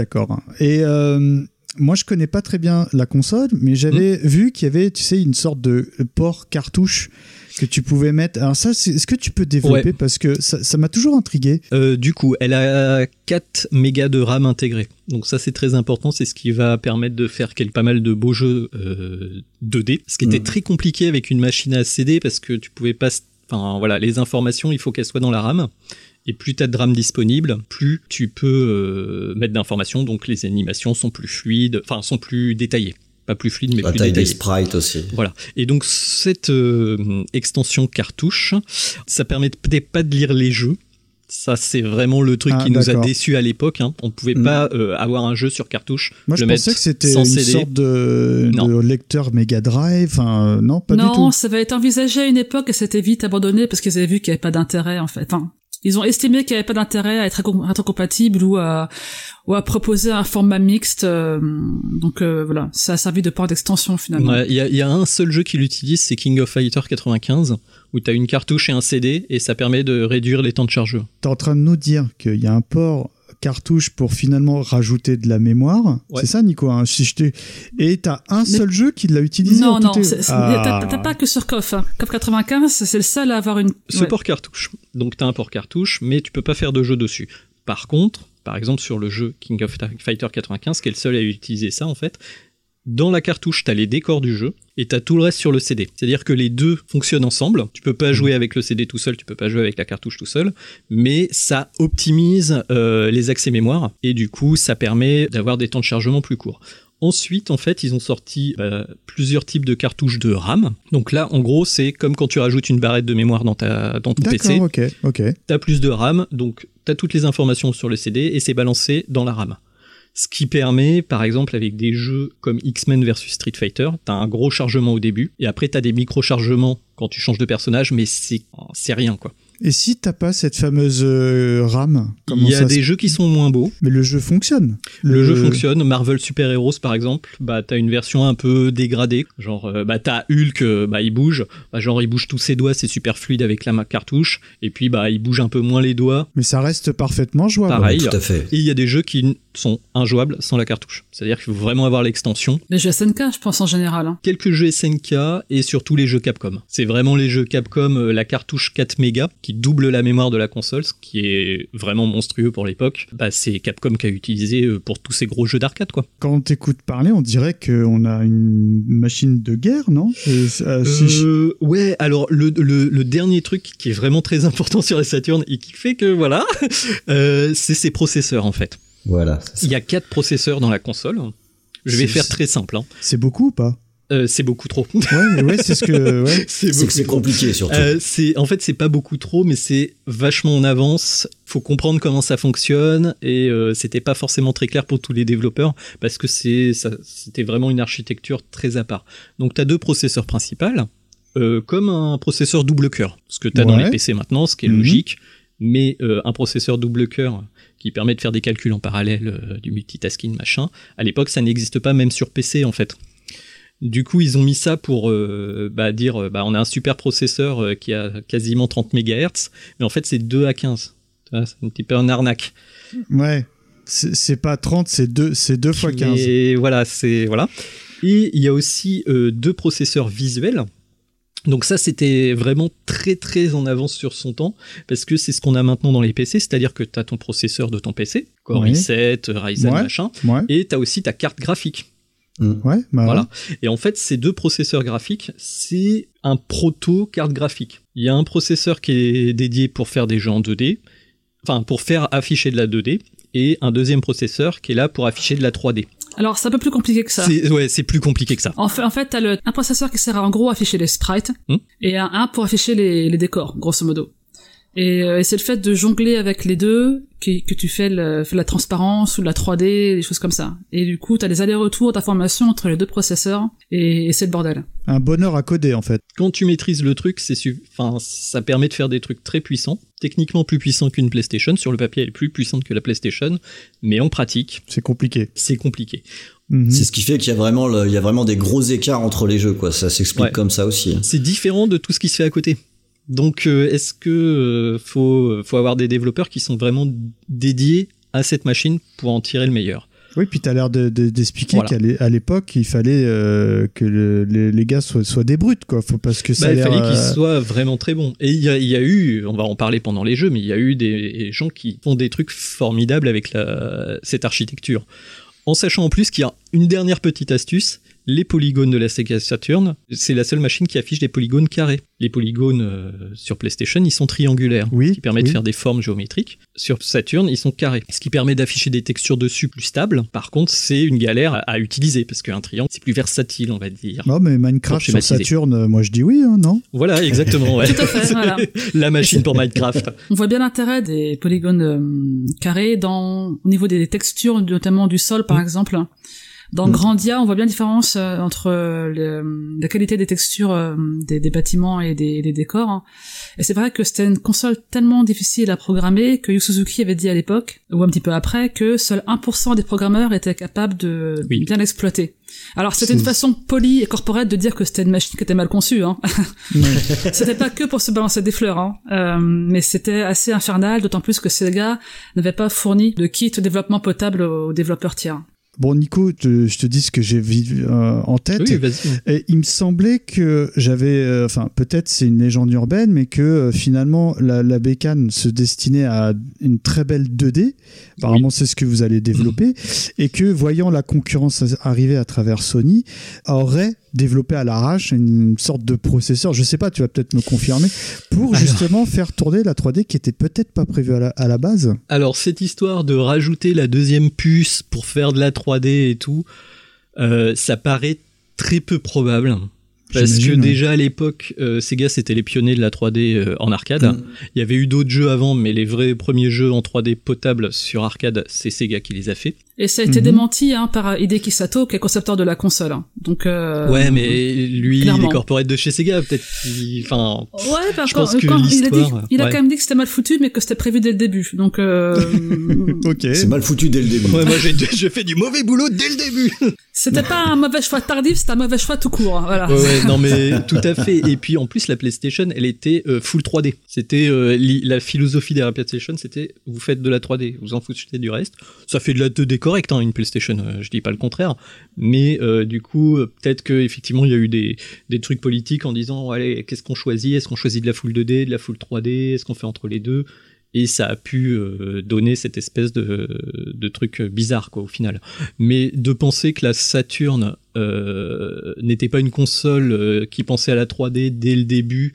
Speaker 1: Et euh, moi, je connais pas très bien la console, mais j'avais
Speaker 2: Hmm.
Speaker 1: vu qu'il y avait, tu sais, une sorte de port cartouche que tu pouvais mettre. Alors ça, c'est- est-ce que tu peux développer
Speaker 2: Ouais.
Speaker 1: parce que ça m'a toujours intrigué.
Speaker 2: Euh, du coup, elle a 4 mégas de RAM intégrés. Donc ça c'est très important, c'est ce qui va permettre de faire pas mal de beaux jeux euh, 2D. Ce qui était
Speaker 4: Mhm.
Speaker 2: très compliqué avec une machine à CD parce que tu pouvais pas... Enfin voilà, les informations, il faut qu'elles soient dans la RAM. Et plus tu as de RAM disponible, plus tu peux euh, mettre d'informations, donc les animations sont plus fluides, enfin sont plus détaillées. Pas plus fluides, mais
Speaker 4: La
Speaker 2: plus
Speaker 4: taille des
Speaker 2: détaillées.
Speaker 4: sprites aussi.
Speaker 2: Voilà. Et donc cette euh, extension cartouche, ça permettait pas de lire les jeux. Ça, c'est vraiment le truc
Speaker 1: Ah,
Speaker 2: qui nous a déçus à l'époque. Hein. On pouvait
Speaker 4: Mm.
Speaker 2: pas euh, avoir un jeu sur cartouche.
Speaker 1: Moi, je pensais que c'était une
Speaker 2: CD.
Speaker 1: sorte de,
Speaker 2: Non.
Speaker 1: de lecteur Mega Drive. Enfin, euh, non, pas
Speaker 3: non,
Speaker 1: du tout.
Speaker 3: ça va être envisagé à une époque et c'était vite abandonné parce qu'ils avaient vu qu'il n'y avait pas d'intérêt en fait. Enfin, ils ont estimé qu'il n'y avait pas d'intérêt à être rétrocompatible ou à, ou à proposer un format mixte. euh, donc euh, voilà, ça a servi de port d'extension finalement.
Speaker 2: Ouais, Il y, a, il y a un seul jeu qui l'utilise, c'est King of Fighter 95, où tu as une cartouche et un CD, et ça permet de réduire les temps de chargeur.
Speaker 1: T'es en train de nous dire qu'il y a un port cartouche pour finalement rajouter de la mémoire.
Speaker 2: Ouais.
Speaker 1: C'est ça, Nico hein, si je Et t'as un
Speaker 3: Mais-
Speaker 1: seul jeu qui l'a utilisé
Speaker 3: Non,
Speaker 1: en
Speaker 3: non, c'est- c'est-
Speaker 1: Ah.
Speaker 3: t'as t'as pas que sur KOF. Hein. KOF 95, c'est le seul à avoir une.
Speaker 2: Ce
Speaker 3: ouais.
Speaker 2: port cartouche. Donc tu as un port cartouche, mais tu peux pas faire de jeu dessus. Par contre, par exemple sur le jeu King of Fighter 95, qui est le seul à utiliser ça en fait, dans la cartouche, tu as les décors du jeu et tu as tout le reste sur le CD. C'est-à-dire que les deux fonctionnent ensemble. Tu peux pas jouer avec le CD tout seul, tu peux pas jouer avec la cartouche tout seul, mais ça optimise euh, les accès mémoire et du coup, ça permet d'avoir des temps de chargement plus courts. Ensuite, en fait, ils ont sorti euh, plusieurs types de cartouches de RAM. Donc là, en gros, c'est comme quand tu rajoutes une barrette de mémoire dans, ta, dans ton PC.
Speaker 1: Ok, ok.
Speaker 2: T'as plus de RAM, donc t'as toutes les informations sur le CD et c'est balancé dans la RAM. Ce qui permet, par exemple, avec des jeux comme X-Men versus Street Fighter, t'as un gros chargement au début et après t'as des micro-chargements quand tu changes de personnage, mais c'est c'est rien quoi.
Speaker 1: Et si t'as pas cette fameuse euh, RAM, comment
Speaker 2: Il y a
Speaker 1: ça
Speaker 2: des
Speaker 1: se-
Speaker 2: jeux qui sont moins beaux.
Speaker 1: Mais le jeu fonctionne.
Speaker 2: Le, jeu fonctionne. Marvel Super Heroes par exemple, bah t'as une version un peu dégradée. Genre euh, bah t'as Hulk, euh, bah il bouge, bah genre il bouge tous ses doigts, c'est super fluide avec la cartouche. Et puis bah il bouge un peu moins les doigts.
Speaker 1: Mais ça reste parfaitement jouable.
Speaker 2: Pareil.
Speaker 4: Tout à fait.
Speaker 2: Et il y a des jeux qui sont injouables sans la cartouche. C'est-à-dire qu'il faut vraiment avoir l'extension.
Speaker 3: Les jeux SNK, je pense en général. hein.
Speaker 2: Quelques jeux SNK et surtout les jeux Capcom. C'est vraiment les jeux Capcom, euh, la cartouche 4 mégas qui double la mémoire de la console, ce qui est vraiment monstrueux pour l'époque. Bah, c'est Capcom qui a utilisé euh, pour tous ces gros jeux d'arcade, quoi.
Speaker 1: Quand on t'écoute parler, on dirait qu'on a une machine de guerre, non? Euh,
Speaker 2: ouais, alors le, le, le dernier truc qui est vraiment très important sur la Saturn et qui fait que voilà, euh, c'est ses processeurs en fait.
Speaker 4: Voilà.
Speaker 2: Il y a quatre processeurs dans la console. Je vais faire très simple. hein.
Speaker 1: C'est beaucoup ou pas?
Speaker 2: Euh, c'est beaucoup trop.
Speaker 1: Ouais, mais ouais, c'est ce que. Ouais.
Speaker 2: c'est
Speaker 4: compliqué surtout.
Speaker 2: Euh, c'est en fait c'est pas beaucoup trop, mais c'est vachement en avance. Faut comprendre comment ça fonctionne et euh, c'était pas forcément très clair pour tous les développeurs parce que c'est c'était vraiment une architecture très à part. Donc t'as deux processeurs principaux, euh, comme un processeur double cœur, ce que t'as dans
Speaker 1: Ouais.
Speaker 2: les PC maintenant, ce qui est
Speaker 1: Mhm.
Speaker 2: logique. Mais euh, un processeur double cœur qui permet de faire des calculs en parallèle, euh, du multitasking machin. À l'époque, ça n'existe pas même sur PC en fait. Du coup, ils ont mis ça pour euh, bah, dire bah, on a un super processeur qui a quasiment 30 MHz, mais en fait, c'est 2 à 15. Tu vois, C'est un petit peu un arnaque.
Speaker 1: Ouais. C'est pas 30, c'est 2, c'est 2 fois 15.
Speaker 2: Et voilà, c'est voilà. Et il y a aussi deux processeurs visuels. Donc ça, c'était vraiment très très en avance sur son temps, parce que c'est ce qu'on a maintenant dans les PC, c'est-à-dire que tu as ton processeur de ton PC, Core
Speaker 1: Oui.
Speaker 2: i7, Ryzen,
Speaker 1: Ouais.
Speaker 2: machin,
Speaker 1: Ouais,
Speaker 2: et tu as aussi ta carte graphique.
Speaker 1: ouais, bah
Speaker 2: Voilà. Et en fait, ces deux processeurs graphiques, c'est un proto carte graphique. Il y a un processeur qui est dédié pour faire des jeux en 2D, enfin pour faire afficher de la 2D, et un deuxième processeur qui est là pour afficher de la 3D.
Speaker 3: Alors, c'est un peu plus compliqué que ça.
Speaker 2: C'est ouais, c'est plus compliqué que ça.
Speaker 3: En fait, en fait, t'as le, un processeur qui sert à en gros afficher les sprites
Speaker 2: Hmm.
Speaker 3: et un, un pour afficher les, les décors, grosso modo. Et, euh, et c'est le fait de jongler avec les deux que tu fais, le, fais la transparence ou la 3D, des choses comme ça. Et du coup, t'as des allers-retours d'informations entre les deux processeurs et, et c'est le bordel.
Speaker 1: Un bonheur à coder en fait.
Speaker 2: Quand tu maîtrises le truc, c'est su- enfin ça permet de faire des trucs très puissants, techniquement plus puissants qu'une PlayStation. Sur le papier, elle est plus puissante que la PlayStation, mais en pratique,
Speaker 1: C'est compliqué.
Speaker 2: c'est compliqué.
Speaker 1: Mhm.
Speaker 4: C'est ce qui fait qu'il y a vraiment le- il y a vraiment des gros écarts entre les jeux quoi. Ça s'explique
Speaker 2: Ouais.
Speaker 4: comme ça aussi. hein.
Speaker 2: c'est différent de tout ce qui se fait à côté. Donc, euh, est-ce que euh, faut, faut avoir des développeurs qui sont vraiment dédiés à cette machine pour en tirer le meilleur?
Speaker 1: Oui, puis tu as l'air de- de- d'expliquer
Speaker 2: Voilà.
Speaker 1: qu'à l'époque, il fallait euh, que le- les, les gars soient, soient des brutes, quoi. Faut, parce que ça
Speaker 2: Bah, Il fallait qu'ils
Speaker 1: euh,
Speaker 2: soient vraiment très bons. Et il y a, il y a eu, on va en parler pendant les jeux, mais il y a eu des gens qui font des trucs formidables avec la, cette architecture. En sachant en plus qu'il y a une dernière petite astuce, les polygones de la Sega Saturn, c'est la seule machine qui affiche des polygones carrés. Les polygones euh, sur PlayStation, ils sont triangulaires,
Speaker 1: Oui,
Speaker 2: qui permettent
Speaker 1: oui.
Speaker 2: de faire des formes géométriques. Sur Saturn, ils sont carrés, ce qui permet d'afficher des textures dessus plus stables. Par contre, c'est une galère à, à utiliser, parce qu'un triangle, c'est plus versatile, on va dire.
Speaker 1: Non, mais Minecraft sur. Saturn, euh, moi je dis oui, hein, non?
Speaker 2: Voilà, exactement. ouais.
Speaker 3: Tout à fait, voilà.
Speaker 2: La machine pour Minecraft.
Speaker 3: On voit bien l'intérêt des polygones euh, carrés dans au niveau des textures, notamment du sol par exemple. Dans
Speaker 4: Mm.
Speaker 3: Grandia, on voit bien la différence euh, entre euh, le- la qualité des textures euh, des, des bâtiments et des, des décors. hein. Et c'est vrai que c'était une console tellement difficile à programmer que Yu Suzuki avait dit à l'époque, ou un petit peu après, que seul 1% des programmeurs étaient capables de
Speaker 2: Oui.
Speaker 3: bien l'exploiter. Alors c'était une
Speaker 1: C'est-
Speaker 3: façon polie et corporate de dire que c'était une machine qui était mal conçue. Hein. c'était pas que pour se balancer des fleurs, hein. Euh, mais c'était assez infernal, d'autant plus que Sega n'avait pas fourni de kit de développement potable aux développeurs tiers.
Speaker 1: Bon, Nico, te- je te dis ce que j'ai vu euh, en tête.
Speaker 2: Oui, vas-y.
Speaker 1: Et il me semblait que j'avais, euh, enfin peut-être c'est une légende urbaine, mais que euh, finalement la, la bécane se destinait à une très belle 2D. Apparemment c'est ce que vous allez développer, et que voyant la concurrence arriver à travers Sony, aurait développé à l'arrache une, sorte de processeur. Je sais pas, tu vas peut-être me confirmer pour
Speaker 2: Alors.
Speaker 1: justement faire tourner la 3D qui était peut-être pas prévue à la, à la base.
Speaker 2: Alors, cette histoire de rajouter la deuxième puce pour faire de la 3D et tout, euh, ça paraît très peu probable. Parce que déjà à l'époque, euh, Sega c'était les pionniers de la 3D euh, en arcade.
Speaker 4: Mm.
Speaker 2: Il y avait eu d'autres jeux avant, mais les vrais premiers jeux en 3D potables sur arcade, c'est Sega qui les a fait.
Speaker 3: Et ça a été
Speaker 1: Mhm.
Speaker 3: démenti hein, par Hideki Sato, qui est concepteur de la console. hein. Donc euh,
Speaker 2: ouais, mais lui, il est corporate de chez Sega, peut-être. qu'il- Enfin,
Speaker 3: Ouais, par
Speaker 2: Je
Speaker 3: contre,
Speaker 2: pense que
Speaker 3: quand il a, dit,
Speaker 2: l'histoire,
Speaker 3: il a
Speaker 2: ouais.
Speaker 3: quand même dit que c'était mal foutu, mais que c'était prévu dès le début. Donc, euh,
Speaker 1: Ok.
Speaker 4: C'est mal foutu dès le début.
Speaker 2: ouais, moi j'ai j'ai fait du mauvais boulot dès le début.
Speaker 3: c'était pas un mauvais choix tardif, c'était un mauvais choix tout court. hein, Voilà.
Speaker 2: Ouais, ouais, mais non mais tout à fait. Et puis en plus la PlayStation, elle était euh, full 3D. C'était euh, la philosophie derrière la PlayStation, c'était vous faites de la 3D, vous en foutez du reste. Ça fait de la 2D correcte hein, une PlayStation, euh, je dis pas le contraire. Mais euh, du coup, euh, peut-être que effectivement il y a eu des des trucs politiques en disant allez qu'est-ce qu'on choisit? Est-ce qu'on choisit de la full 2D, de la full 3D Est-ce qu'on fait entre les deux? Et ça a pu euh, donner cette espèce de, de truc bizarre quoi au final. Mais de penser que la Saturn euh, n'était pas une console euh, qui pensait à la 3D dès le début,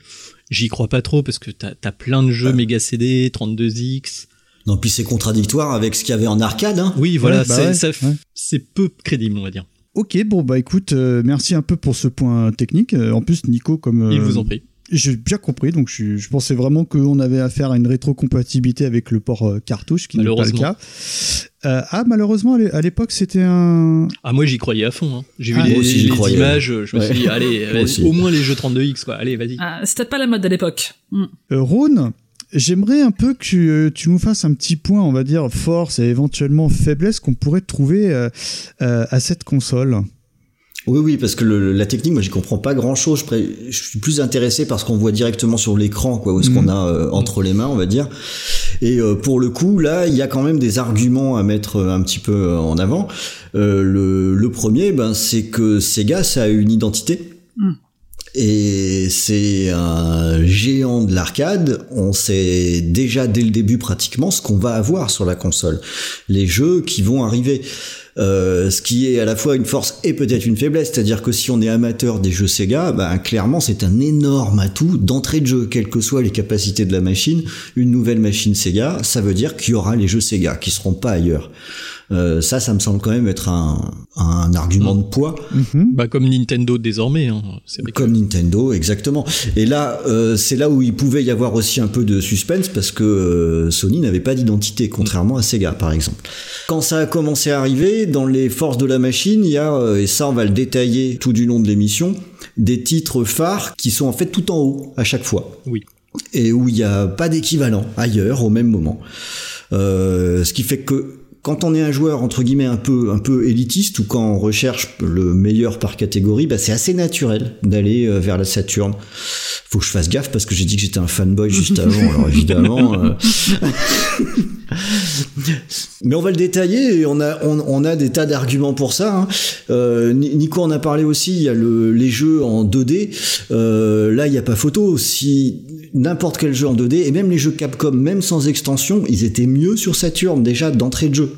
Speaker 2: j'y crois pas trop parce que t'as as plein de jeux méga CD, 32X.
Speaker 4: Non, puis c'est contradictoire avec ce qu'il y avait en arcade. Hein.
Speaker 2: Oui, voilà,
Speaker 1: Ouais, bah ouais, ouais.
Speaker 2: c'est peu crédible, on va dire.
Speaker 1: Ok, bon bah écoute, euh, merci un peu pour ce point technique. Euh, en plus, Nico, comme
Speaker 2: Il
Speaker 1: euh,
Speaker 2: vous en prie.
Speaker 1: J'ai bien compris, donc je, je pensais vraiment qu'on avait affaire à une rétrocompatibilité avec le port euh, cartouche, qui n'est pas le cas. Euh, ah, malheureusement, à l'é- à l'époque, c'était un.
Speaker 2: Ah moi j'y croyais à fond. Hein. J'ai vu
Speaker 1: Ah,
Speaker 2: les,
Speaker 4: aussi,
Speaker 2: les images, je me
Speaker 4: Ouais.
Speaker 2: suis dit allez, vas-y, au moins les jeux 32X quoi. Allez, vas-y.
Speaker 3: Ah, C'était pas la mode à l'époque. Hmm.
Speaker 1: Euh, Rhône, j'aimerais un peu que tu, tu nous fasses un petit point, on va dire, force et éventuellement faiblesse qu'on pourrait trouver euh, euh, à cette console.
Speaker 4: Oui, oui, parce que le- la technique, moi, j'y comprends pas grand-chose. Je, suis plus intéressé par ce qu'on voit directement sur l'écran, quoi, ou ce qu'on a euh, entre les mains, on va dire. Et euh, pour le coup, là, il y a quand même des arguments à mettre euh, un petit peu en avant. Euh, le, le premier, ben, c'est que Sega, ça a une identité.
Speaker 3: Mhm.
Speaker 4: Et c'est un géant de l'arcade. On sait déjà dès le début pratiquement ce qu'on va avoir sur la console, les jeux qui vont arriver. Euh, ce qui est à la fois une force et peut-être une faiblesse, c'est-à-dire que si on est amateur des jeux Sega, ben, clairement c'est un énorme atout d'entrée de jeu, quelles que soient les capacités de la machine. Une nouvelle machine Sega, ça veut dire qu'il y aura les jeux Sega qui seront pas ailleurs. Euh, ça, ça me semble quand même être un, un argument de poids.
Speaker 1: Mhm.
Speaker 2: Bah comme Nintendo désormais. Hein. Que-
Speaker 4: Comme Nintendo, exactement. Et là, euh, c'est là où il pouvait y avoir aussi un peu de suspense parce que euh, Sony n'avait pas d'identité, contrairement à Sega, par exemple. Quand ça a commencé à arriver, dans les forces de la machine, il y a, euh, et ça on va le détailler tout du long de l'émission, des titres phares qui sont en fait tout en haut à chaque fois.
Speaker 2: Oui.
Speaker 4: Et où il n'y a pas d'équivalent ailleurs au même moment. Euh, ce qui fait que quand on est un joueur entre guillemets un peu un peu élitiste ou quand on recherche le meilleur par catégorie, bah c'est assez naturel d'aller euh, vers la Saturne. Faut que je fasse gaffe parce que j'ai dit que j'étais un fanboy juste avant. Alors évidemment. euh, Mais on va le détailler et on a, on, on a des tas d'arguments pour ça. hein. Euh, Ni- Nico en a parlé aussi, il y a le, les jeux en 2D. Euh, là, il n'y a pas photo. Si n'importe quel jeu en 2D, et même les jeux Capcom, même sans extension, ils étaient mieux sur Saturn déjà d'entrée de jeu.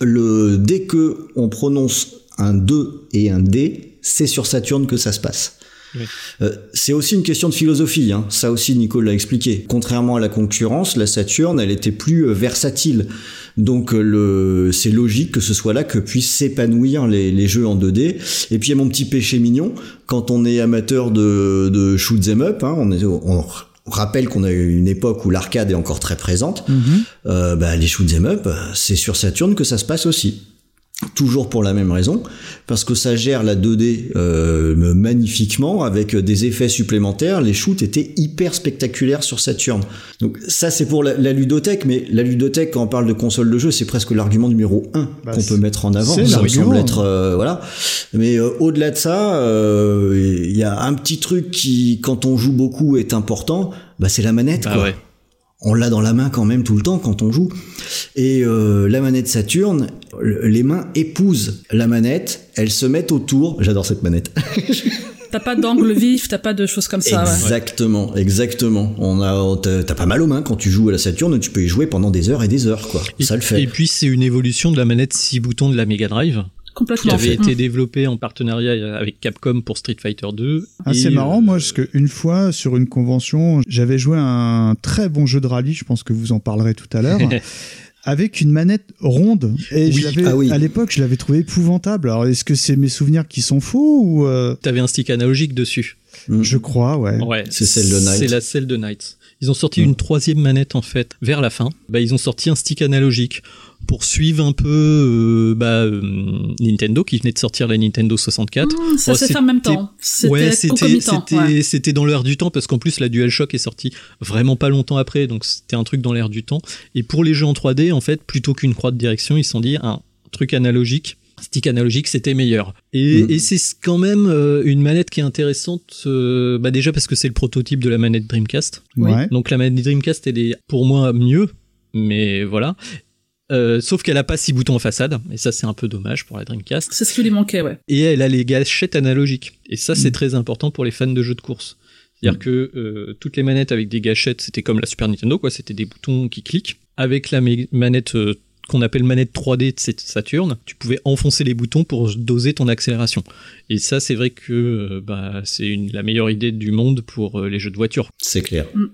Speaker 4: Le, dès que on prononce un 2 et un D, c'est sur Saturne que ça se passe.
Speaker 2: Oui.
Speaker 4: Euh, c'est aussi une question de philosophie, hein. ça aussi Nico l'a expliqué. Contrairement à la concurrence, la Saturne, elle était plus euh, versatile. Donc euh, le, c'est logique que ce soit là que puissent s'épanouir les, les jeux en 2D. Et puis il y a mon petit péché mignon, quand on est amateur de, de shoot 'em up, hein, on, est, on rappelle qu'on a eu une époque où l'arcade est encore très présente. Euh, bah, les shoot 'em up, c'est sur Saturne que ça se passe aussi. Toujours pour la même raison, parce que ça gère la 2D euh, magnifiquement avec des effets supplémentaires. Les shoots étaient hyper spectaculaires sur Saturn. Donc ça c'est pour la, la ludothèque, mais la ludothèque quand on parle de console de jeu, c'est presque l'argument numéro un
Speaker 1: Bah,
Speaker 4: qu'on peut mettre en avant.
Speaker 1: c'est
Speaker 4: Ça me semble être euh, voilà. Mais euh, au-delà de ça, euh, il y a un petit truc qui, quand on joue beaucoup, est important. Bah c'est la manette.
Speaker 2: Ah
Speaker 4: quoi
Speaker 2: ouais.
Speaker 4: On l'a dans la main quand même tout le temps quand on joue. Et euh, la manette Saturne, le- les mains épousent la manette, elles se mettent autour. J'adore cette manette.
Speaker 3: T'as pas d'angle vif, t'as pas de choses comme ça. ouais.
Speaker 4: exactement, exactement. On a, t'as t'as pas mal aux mains quand tu joues à la Saturne, tu peux y jouer pendant des heures et des heures, quoi.
Speaker 2: Et,
Speaker 4: Ça le fait.
Speaker 2: et puis c'est une évolution de la manette 6 boutons de la Mega Drive qui
Speaker 3: Complètement.
Speaker 2: avait
Speaker 3: Mm.
Speaker 2: été développée en partenariat avec Capcom pour Street Fighter 2.
Speaker 1: Ah, c'est
Speaker 2: Et,
Speaker 1: marrant,
Speaker 2: euh,
Speaker 1: moi, parce qu'une fois, sur une convention, j'avais joué à un très bon jeu de rallye, je pense que vous en parlerez tout à l'heure, avec une manette ronde. Et je
Speaker 2: Oui,
Speaker 1: l'avais-
Speaker 4: ah oui.
Speaker 1: à l'époque, je l'avais trouvé épouvantable. Alors, est-ce que c'est mes souvenirs qui sont faux ou... euh,
Speaker 2: T'avais un stick analogique dessus.
Speaker 4: Mm.
Speaker 1: Je crois, ouais.
Speaker 2: Ouais,
Speaker 4: C'est celle de Knight.
Speaker 2: C'est la celle de Knight. Ils ont sorti
Speaker 4: Mm.
Speaker 2: une troisième manette en fait vers la fin. Bah, ils ont sorti un stick analogique pour suivre un peu euh, bah, euh, Nintendo qui venait de sortir la Nintendo 64.
Speaker 3: Mm, ça
Speaker 2: Oh,
Speaker 3: s'est fait en même
Speaker 2: c'était-
Speaker 3: temps. C'était
Speaker 2: Ouais, c'était c'était
Speaker 3: ouais.
Speaker 2: dans l'air du temps parce qu'en plus la DualShock est sortie vraiment pas longtemps après, donc c'était un truc dans l'air du temps. Et pour les jeux en 3D, en fait, plutôt qu'une croix de direction, ils se sont dit un truc analogique, stick analogique c'était meilleur. Et,
Speaker 4: Mm.
Speaker 2: et c'est quand même euh, une manette qui est intéressante, euh, bah déjà parce que c'est le prototype de la manette Dreamcast.
Speaker 1: Ouais.
Speaker 2: Donc la manette Dreamcast elle est pour moi mieux, mais voilà. Euh, sauf qu'elle a pas six boutons en façade, et ça c'est un peu dommage pour la Dreamcast.
Speaker 3: C'est ce qui lui manquait, ouais.
Speaker 2: Et elle a les gâchettes analogiques, et ça c'est
Speaker 1: Mm.
Speaker 2: très important pour les fans de jeux de course. C'est-à-dire que euh, toutes les manettes avec des gâchettes, c'était comme la Super Nintendo, quoi, c'était des boutons qui cliquent. Avec la manette euh, qu'on appelle manette 3D de cette Saturn, tu pouvais enfoncer les boutons pour doser ton accélération. Et ça, c'est vrai que euh, bah, c'est la meilleure idée du monde pour euh, les jeux de voiture.
Speaker 4: C'est clair.
Speaker 3: Mm.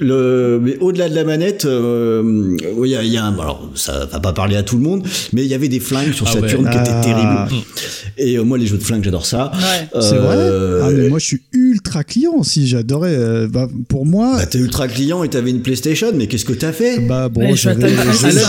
Speaker 4: Le, mais au-delà de la manette, euh, il y a, il y a un, alors ça va pas parler à tout le monde, mais il y avait des flingues sur
Speaker 2: Ah
Speaker 4: Saturn
Speaker 2: ouais.
Speaker 4: qui étaient
Speaker 1: Ah.
Speaker 4: terribles. Et euh, moi, les jeux de flingues, j'adore ça.
Speaker 3: Ouais.
Speaker 1: C'est
Speaker 4: Euh,
Speaker 1: vrai Ah, mais moi, je suis ultra client aussi. J'adorais. euh, bah, pour moi,
Speaker 4: Bah, t'es ultra client et t'avais une PlayStation, mais qu'est-ce que t'as fait?
Speaker 1: Bah, bon,
Speaker 2: À la
Speaker 3: ça.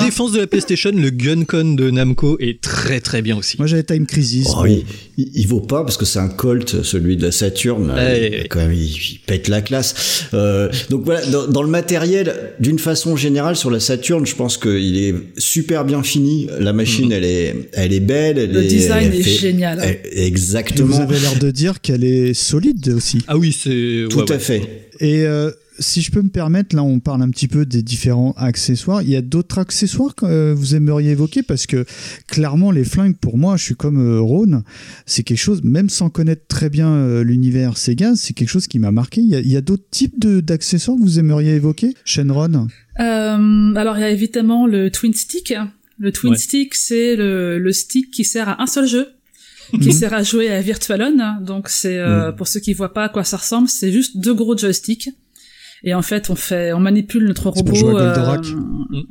Speaker 2: défense de la PlayStation, le Guncon de Namco est très très bien aussi.
Speaker 1: Moi, j'avais Time Crisis.
Speaker 4: Oh, il, il- il vaut pas parce que c'est un Colt, celui de la Saturn.
Speaker 2: Ouais,
Speaker 4: il,
Speaker 2: ouais.
Speaker 4: quand même, il, il pète la classe. Euh, donc voilà, dans, dans le matériel, d'une façon générale, sur la Saturn, je pense qu'il est super bien fini. La machine, elle est, elle est belle. Elle
Speaker 3: Le
Speaker 4: est,
Speaker 3: design
Speaker 4: elle
Speaker 3: est
Speaker 4: fait-
Speaker 3: génial.
Speaker 4: elle-
Speaker 1: Et vous
Speaker 4: exactement.
Speaker 1: avez l'air de dire qu'elle est solide aussi.
Speaker 2: Ah oui, c'est
Speaker 4: Tout
Speaker 2: ouais,
Speaker 4: à
Speaker 2: ouais.
Speaker 4: fait.
Speaker 1: Et euh, si je peux me permettre, là, on parle un petit peu des différents accessoires. Il y a d'autres accessoires que euh, vous aimeriez évoquer? Parce que clairement, les flingues, pour moi, je suis comme euh, Rhône. C'est quelque chose, même sans connaître très bien euh, l'univers Sega, c'est quelque chose qui m'a marqué. Il y a, d'autres types de- d'accessoires que vous aimeriez évoquer? Shenron
Speaker 3: Euh, alors il y a évidemment le Twin Stick. Le Twin
Speaker 2: Ouais.
Speaker 3: Stick, c'est le, le stick qui sert à un seul jeu, qui
Speaker 1: Mhm.
Speaker 3: sert à jouer à Virtualon. Donc c'est euh, pour ceux qui voient pas à quoi ça ressemble, c'est juste deux gros joysticks. Et en fait, on fait, on manipule notre robot.
Speaker 1: pour jouer à Goldorak.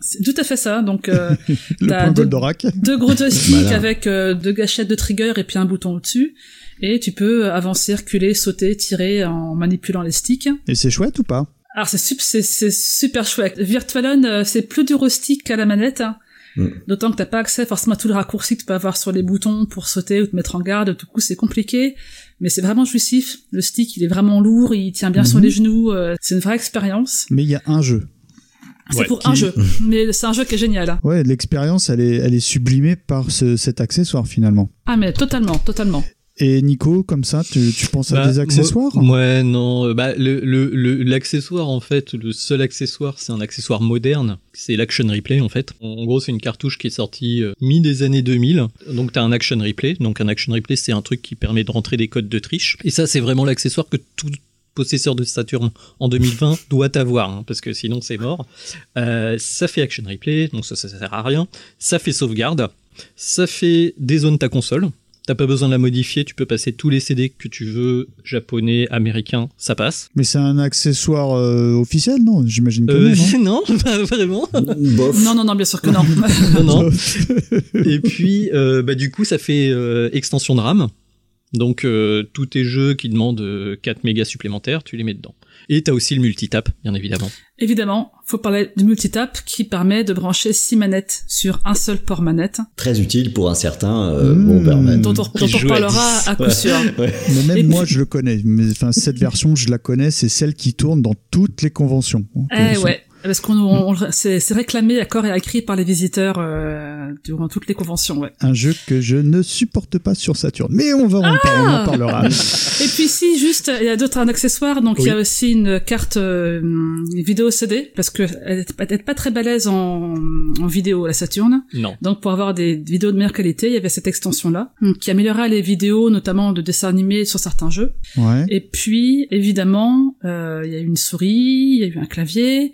Speaker 3: c'est tout à fait ça. Donc euh,
Speaker 1: Le
Speaker 3: T'as deux-
Speaker 1: Goldorak
Speaker 3: deux gros joysticks
Speaker 4: Malin.
Speaker 3: avec euh, deux gâchettes de trigger et puis un bouton au-dessus. Et tu peux avancer, reculer, sauter, tirer en manipulant les sticks.
Speaker 1: Et c'est chouette ou pas?
Speaker 3: Alors c'est sup- c'est c'est super chouette. Virtualon, euh, c'est plus dur au stick qu'à la manette. hein.
Speaker 4: Mm.
Speaker 3: D'autant que t'as pas accès forcément à tous les raccourcis que tu peux avoir sur les boutons pour sauter ou te mettre en garde. Du coup, c'est compliqué, mais c'est vraiment jouissif. Le stick, il est vraiment lourd, il tient bien sur
Speaker 1: Mhm.
Speaker 3: les genoux. euh, c'est une vraie expérience.
Speaker 1: Mais il y a un jeu.
Speaker 3: C'est
Speaker 2: Ouais,
Speaker 3: pour
Speaker 1: qui-
Speaker 3: un jeu, mais c'est un jeu qui est génial. hein.
Speaker 1: Ouais, l'expérience, elle est, elle est sublimée par ce- cet accessoire finalement.
Speaker 3: Ah mais totalement, totalement.
Speaker 1: Et Nico, comme ça, tu, tu penses à
Speaker 2: Bah,
Speaker 1: des accessoires?
Speaker 2: moi- Ouais, non. euh, Bah, le, le, le- l'accessoire, en fait, le seul accessoire, c'est un accessoire moderne. C'est l'Action Replay, en fait. En gros, c'est une cartouche qui est sortie euh, mi des années 2000. Donc, t'as un Action Replay. Donc, un Action Replay, c'est un truc qui permet de rentrer des codes de triche. Et ça, c'est vraiment l'accessoire que tout possesseur de Saturn en 2020 doit avoir, hein, parce que sinon c'est mort. Euh, ça fait Action Replay, donc ça, ça sert à rien. Ça fait sauvegarde. Ça fait dézone ta console. T'as pas besoin de la modifier, tu peux passer tous les CD que tu veux, japonais, américains, ça passe.
Speaker 1: Mais c'est un accessoire euh, officiel, non? J'imagine que
Speaker 2: Euh,
Speaker 1: non, non?
Speaker 2: non, pas vraiment.
Speaker 4: Bof.
Speaker 3: Non, non, non, bien sûr que non.
Speaker 2: non, non. Et puis, euh, bah, du coup, ça fait euh, extension de RAM. Donc, euh, tous tes jeux qui demandent euh, 4 mégas supplémentaires, tu les mets dedans. Et t'as aussi le multitap, bien évidemment.
Speaker 3: Évidemment, faut parler du multitap qui permet de brancher six manettes sur un seul port manette,
Speaker 4: Très utile pour un certain euh,
Speaker 1: Mmh.
Speaker 4: Bomberman.
Speaker 3: dont on, dont on
Speaker 2: à
Speaker 3: reparlera
Speaker 2: 10.
Speaker 3: à coup sûr.
Speaker 4: Ouais.
Speaker 1: Mais même
Speaker 3: Et
Speaker 1: moi,
Speaker 3: puis-
Speaker 1: je le connais. Mais enfin, cette version, je la connais. C'est celle qui tourne dans toutes les conventions.
Speaker 3: Eh ouais, parce qu'on on- on- c'est c'est réclamé à corps et à cri par les visiteurs euh, durant toutes les conventions, ouais.
Speaker 1: Un jeu que je ne supporte pas sur Saturn. Mais on va en, par- on en parlera.
Speaker 3: Et puis si, juste, il y a d'autres accessoires, donc il y a aussi une carte euh, vidéo CD, parce que elle est peut-être pas très balèze en, en vidéo, la Saturn.
Speaker 2: Non.
Speaker 3: Donc pour avoir des vidéos de meilleure qualité, il y avait cette extension-là, qui améliorera les vidéos, notamment de dessins animés sur certains jeux.
Speaker 1: Ouais.
Speaker 3: Et puis, évidemment, euh, il y a eu une souris, il y a eu un clavier,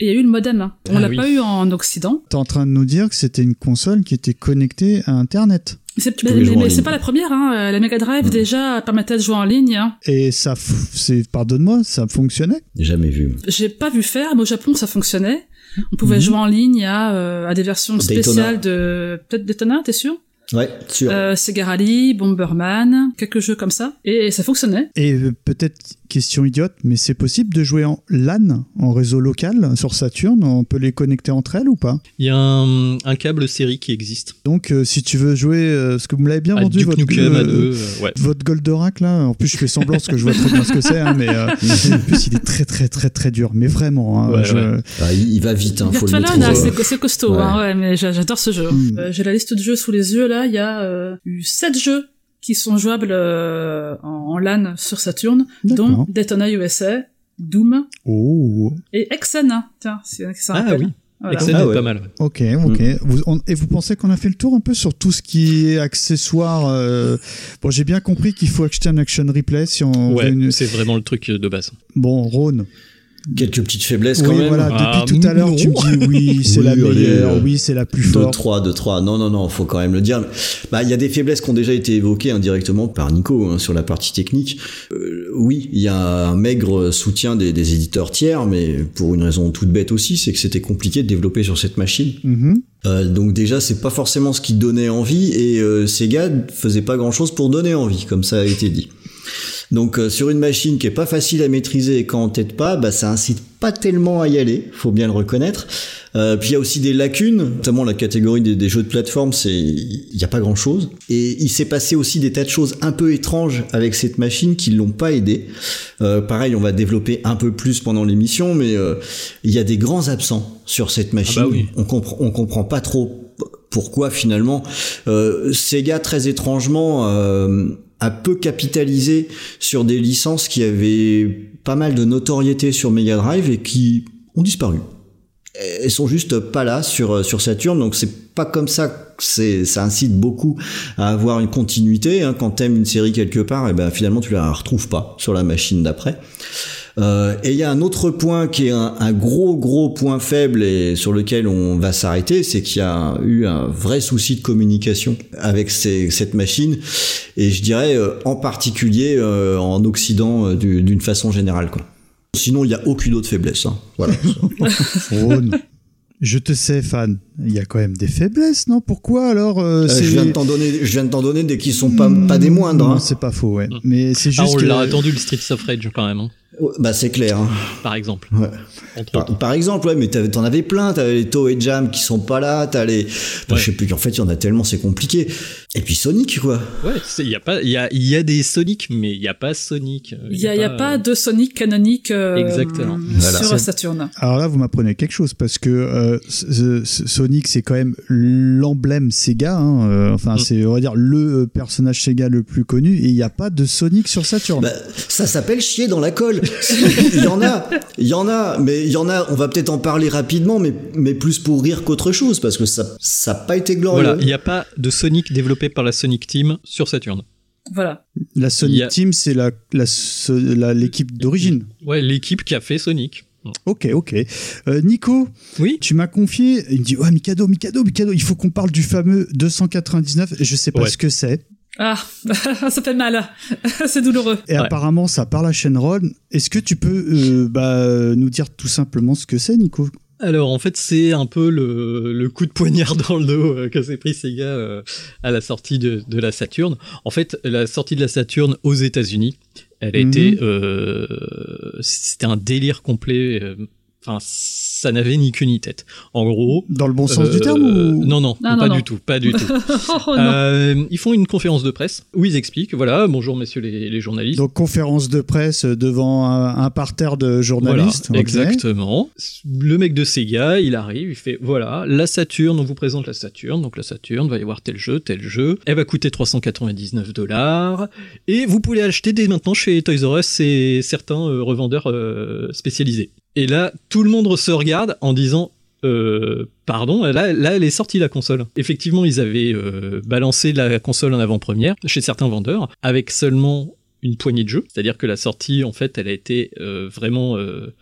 Speaker 3: et il y a eu le modem. hein. On
Speaker 2: Ah
Speaker 3: l'a
Speaker 2: oui.
Speaker 3: pas eu en Occident.
Speaker 1: T'es en train de nous dire que c'était une console qui était connectée à Internet.
Speaker 3: C'est- mais mais c'est pas la première. Hein. La Mega Drive déjà permettait de jouer en ligne. Hein.
Speaker 1: Et ça, f- c'est, pardonne-moi, ça fonctionnait?
Speaker 4: Jamais vu.
Speaker 3: J'ai pas vu faire, mais au Japon ça fonctionnait. On pouvait
Speaker 1: Mhm.
Speaker 3: jouer en ligne à, euh, à des versions
Speaker 4: Daytona.
Speaker 3: spéciales de peut-être Daytona, t'es sûr?
Speaker 4: Ouais, sûr.
Speaker 3: euh, Sega Rally, Bomberman, quelques jeux comme ça, et ça fonctionnait.
Speaker 1: Et euh, peut-être question idiote, mais c'est possible de jouer en LAN, en réseau local, sur Saturn On peut les connecter entre elles ou pas?
Speaker 2: Il y a un, un câble série qui existe.
Speaker 1: Donc, euh, si tu veux jouer, euh, ce que vous me l'avez bien
Speaker 2: À
Speaker 1: vendu,
Speaker 2: Duke
Speaker 1: votre,
Speaker 2: Nukem, à
Speaker 1: euh,
Speaker 2: deux, euh, ouais.
Speaker 1: votre Goldorak là, en plus je fais semblant parce que je vois très bien ce que c'est, hein, mais euh, en plus il est très très très très dur, mais vraiment. hein,
Speaker 2: Ouais,
Speaker 1: je-
Speaker 2: ouais.
Speaker 4: Ah, il, va vite, hein, faut le
Speaker 3: c'est c'est costaud,
Speaker 4: Ouais.
Speaker 3: hein, ouais, mais j'a- j'adore ce jeu.
Speaker 1: Mm.
Speaker 3: Euh, J'ai la liste de jeux sous les yeux, là, il y a euh, eu 7 jeux qui sont jouables euh, en, en LAN sur Saturn, dont Daytona USA, Doom
Speaker 1: Oh,
Speaker 3: et Exen, tiens, c'est ça
Speaker 2: Ah oui,
Speaker 3: Voilà.
Speaker 4: Ah
Speaker 2: est
Speaker 4: ouais.
Speaker 2: pas mal. ouais.
Speaker 1: ok, ok. Vous- on- et vous pensez qu'on a fait le tour un peu sur tout ce qui est accessoire euh, Bon, j'ai bien compris qu'il faut acheter un action replay si on
Speaker 2: Ouais,
Speaker 1: une-
Speaker 2: c'est vraiment le truc de base.
Speaker 1: Bon, Rhône.
Speaker 4: Quelques petites faiblesses
Speaker 1: Oui,
Speaker 4: quand même.
Speaker 1: voilà.
Speaker 2: Ah,
Speaker 1: Depuis tout à l'heure, tu me dis oui, c'est
Speaker 4: Oui,
Speaker 1: la meilleure,
Speaker 4: euh,
Speaker 1: oui, c'est la plus
Speaker 4: 2
Speaker 1: forte.
Speaker 4: 3 2 3 non non non faut quand même le dire bah il y a des faiblesses qui ont déjà été évoquées indirectement par Nico hein, sur la partie technique Euh, oui il y a un maigre soutien des, des éditeurs tiers mais pour une raison toute bête aussi c'est que c'était compliqué de développer sur cette machine
Speaker 1: Mhm.
Speaker 4: Euh, donc déjà c'est pas forcément ce qui donnait envie et euh, Sega faisait pas grand chose pour donner envie comme ça a été dit donc euh, sur une machine qui est pas facile à maîtriser et quand on t'aide pas, bah ça incite pas tellement à y aller, faut bien le reconnaître. Euh, puis il y a aussi des lacunes, notamment la catégorie des, des jeux de plateforme, c'est il y a pas grand chose. Et il s'est passé aussi des tas de choses un peu étranges avec cette machine qui l'ont pas aidé. Euh, pareil, on va développer un peu plus pendant l'émission, mais euh, il y a des grands absents sur cette machine.
Speaker 2: bah oui.
Speaker 4: On comprend on comprend pas trop pourquoi finalement euh, Sega très étrangement euh, a peu capitalisé sur des licences qui avaient pas mal de notoriété sur Mega Drive et qui ont disparu. Elles sont juste pas là sur sur Saturn, donc c'est pas comme ça que c'est ça incite beaucoup à avoir une continuité. Hein. Quand t'aimes une série quelque part, et ben finalement tu la retrouves pas sur la machine d'après. Euh, et il y a un autre point qui est un, un gros gros point faible et sur lequel on va s'arrêter, c'est qu'il y a eu un vrai souci de communication avec ces- cette machine et je dirais euh, en particulier euh, en Occident euh, du- d'une façon générale quoi. Sinon il n'y a aucune autre faiblesse. Hein. Voilà.
Speaker 1: Je te sais, fan. Il y a quand même des faiblesses, non? Pourquoi alors euh,
Speaker 4: Euh,
Speaker 1: c'est-
Speaker 4: je viens de t'en donner, je viens de t'en donner des qui sont pas pas des moindres.
Speaker 1: Non,
Speaker 4: hein.
Speaker 1: c'est pas faux, ouais.
Speaker 2: Mm.
Speaker 1: Mais c'est
Speaker 2: Ah,
Speaker 1: juste
Speaker 2: on
Speaker 1: que...
Speaker 2: l'a attendu le Streets of Rage quand même, hein,
Speaker 4: Bah c'est clair. hein.
Speaker 2: par exemple.
Speaker 4: Ouais. Par, exemple, ouais, mais t'en avais plein. T'avais les Toe et Jam qui sont pas là. T'as les, enfin,
Speaker 2: Ouais.
Speaker 4: je sais plus. En fait, il y en a tellement, c'est compliqué. Et puis Sonic, quoi.
Speaker 2: Ouais, il y a pas, il y a, il y a des Sonic, mais il y a pas Sonic. euh,
Speaker 3: Il y a, y a pas de Sonic canonique euh,
Speaker 2: Exactement.
Speaker 4: Voilà.
Speaker 3: sur Saturn.
Speaker 1: Alors là, vous m'apprenez quelque chose parce que euh, Sonic, c'est quand même l'emblème Sega. hein, euh, enfin,
Speaker 2: Mm.
Speaker 1: c'est on va dire le euh, personnage Sega le plus connu. Et il n'y a pas de Sonic sur Saturn.
Speaker 4: Bah, ça s'appelle chier dans la colle. Il y en a, il y en a, mais il y en a. On va peut-être en parler rapidement, mais mais plus pour rire qu'autre chose, parce que ça ça a pas été glorieux.
Speaker 2: Voilà, il n'y a pas de Sonic développé par la Sonic Team sur Saturn.
Speaker 3: Voilà.
Speaker 1: la Sonic
Speaker 2: a-
Speaker 1: Team, c'est la la- la- l'équipe d'origine.
Speaker 2: Ouais, l'équipe qui a fait Sonic.
Speaker 1: Ok, ok. Euh, Nico,
Speaker 2: Oui.
Speaker 1: tu m'as confié. Il me dit, ouais, Mikado, Mikado, Mikado. Il faut qu'on parle du fameux 299. Je sais pas
Speaker 2: Ouais.
Speaker 1: ce que c'est.
Speaker 3: Ah, ça fait mal. c'est douloureux.
Speaker 1: Et
Speaker 2: Ouais.
Speaker 1: apparemment, ça parle à Shenron. Est-ce que tu peux euh, bah, nous dire tout simplement ce que c'est, Nico?
Speaker 2: Alors en fait c'est un peu le, le coup de poignard dans le dos euh, que s'est pris Sega euh, à la sortie de, de la Saturn. En fait la sortie de la Saturn aux États-Unis, elle a
Speaker 1: Mhm.
Speaker 2: été, euh, c'était un délire complet. Euh, Enfin ça n'avait ni queue ni tête. En gros.
Speaker 1: Dans le bon sens
Speaker 2: euh,
Speaker 1: du terme ou...
Speaker 2: Non non,
Speaker 3: Non,
Speaker 2: pas
Speaker 3: non,
Speaker 2: du tout, pas du tout.
Speaker 3: Oh.
Speaker 2: Euh, ils font une conférence de presse où ils expliquent, voilà, bonjour messieurs les, les journalistes.
Speaker 1: Donc, conférence de presse devant un, un parterre de journalistes.
Speaker 2: Voilà, exactement. Le mec de Sega, il arrive, il fait voilà, la Saturn, on vous présente la Saturn, donc la Saturn, va y avoir tel jeu, tel jeu, elle va coûter 399 dollars, et vous pouvez l'acheter dès maintenant chez Toys R Us et certains euh, revendeurs euh, spécialisés. Et là, tout le monde se regarde en disant euh, pardon, là, là, elle est sortie la console. Effectivement, ils avaient euh, balancé la console en avant-première chez certains vendeurs avec seulement une poignée de jeux. C'est-à-dire que la sortie, en fait, elle a été euh, vraiment euh,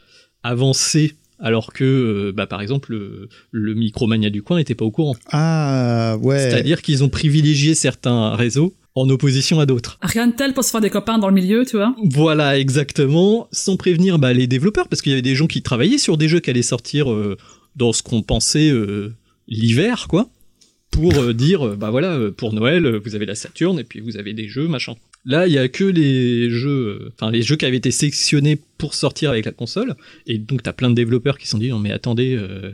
Speaker 2: avancée alors que, bah, par exemple, le, le Micromania du coin n'était pas au courant.
Speaker 1: Ah, ouais.
Speaker 2: C'est-à-dire qu'ils ont privilégié certains réseaux en opposition à d'autres.
Speaker 3: Rien de tel pour se faire des copains dans le milieu, tu vois.
Speaker 2: Voilà, exactement, sans prévenir bah, les développeurs, parce qu'il y avait des gens qui travaillaient sur des jeux qui allaient sortir euh, dans ce qu'on pensait euh, l'hiver, quoi, pour euh, dire, euh, bah voilà, euh, pour Noël, vous avez la Saturne, et puis vous avez des jeux, machin. Là, il y a que les jeux, enfin les jeux qui avaient été sélectionnés pour sortir avec la console, et donc t'as plein de développeurs qui se sont dit non mais attendez, euh,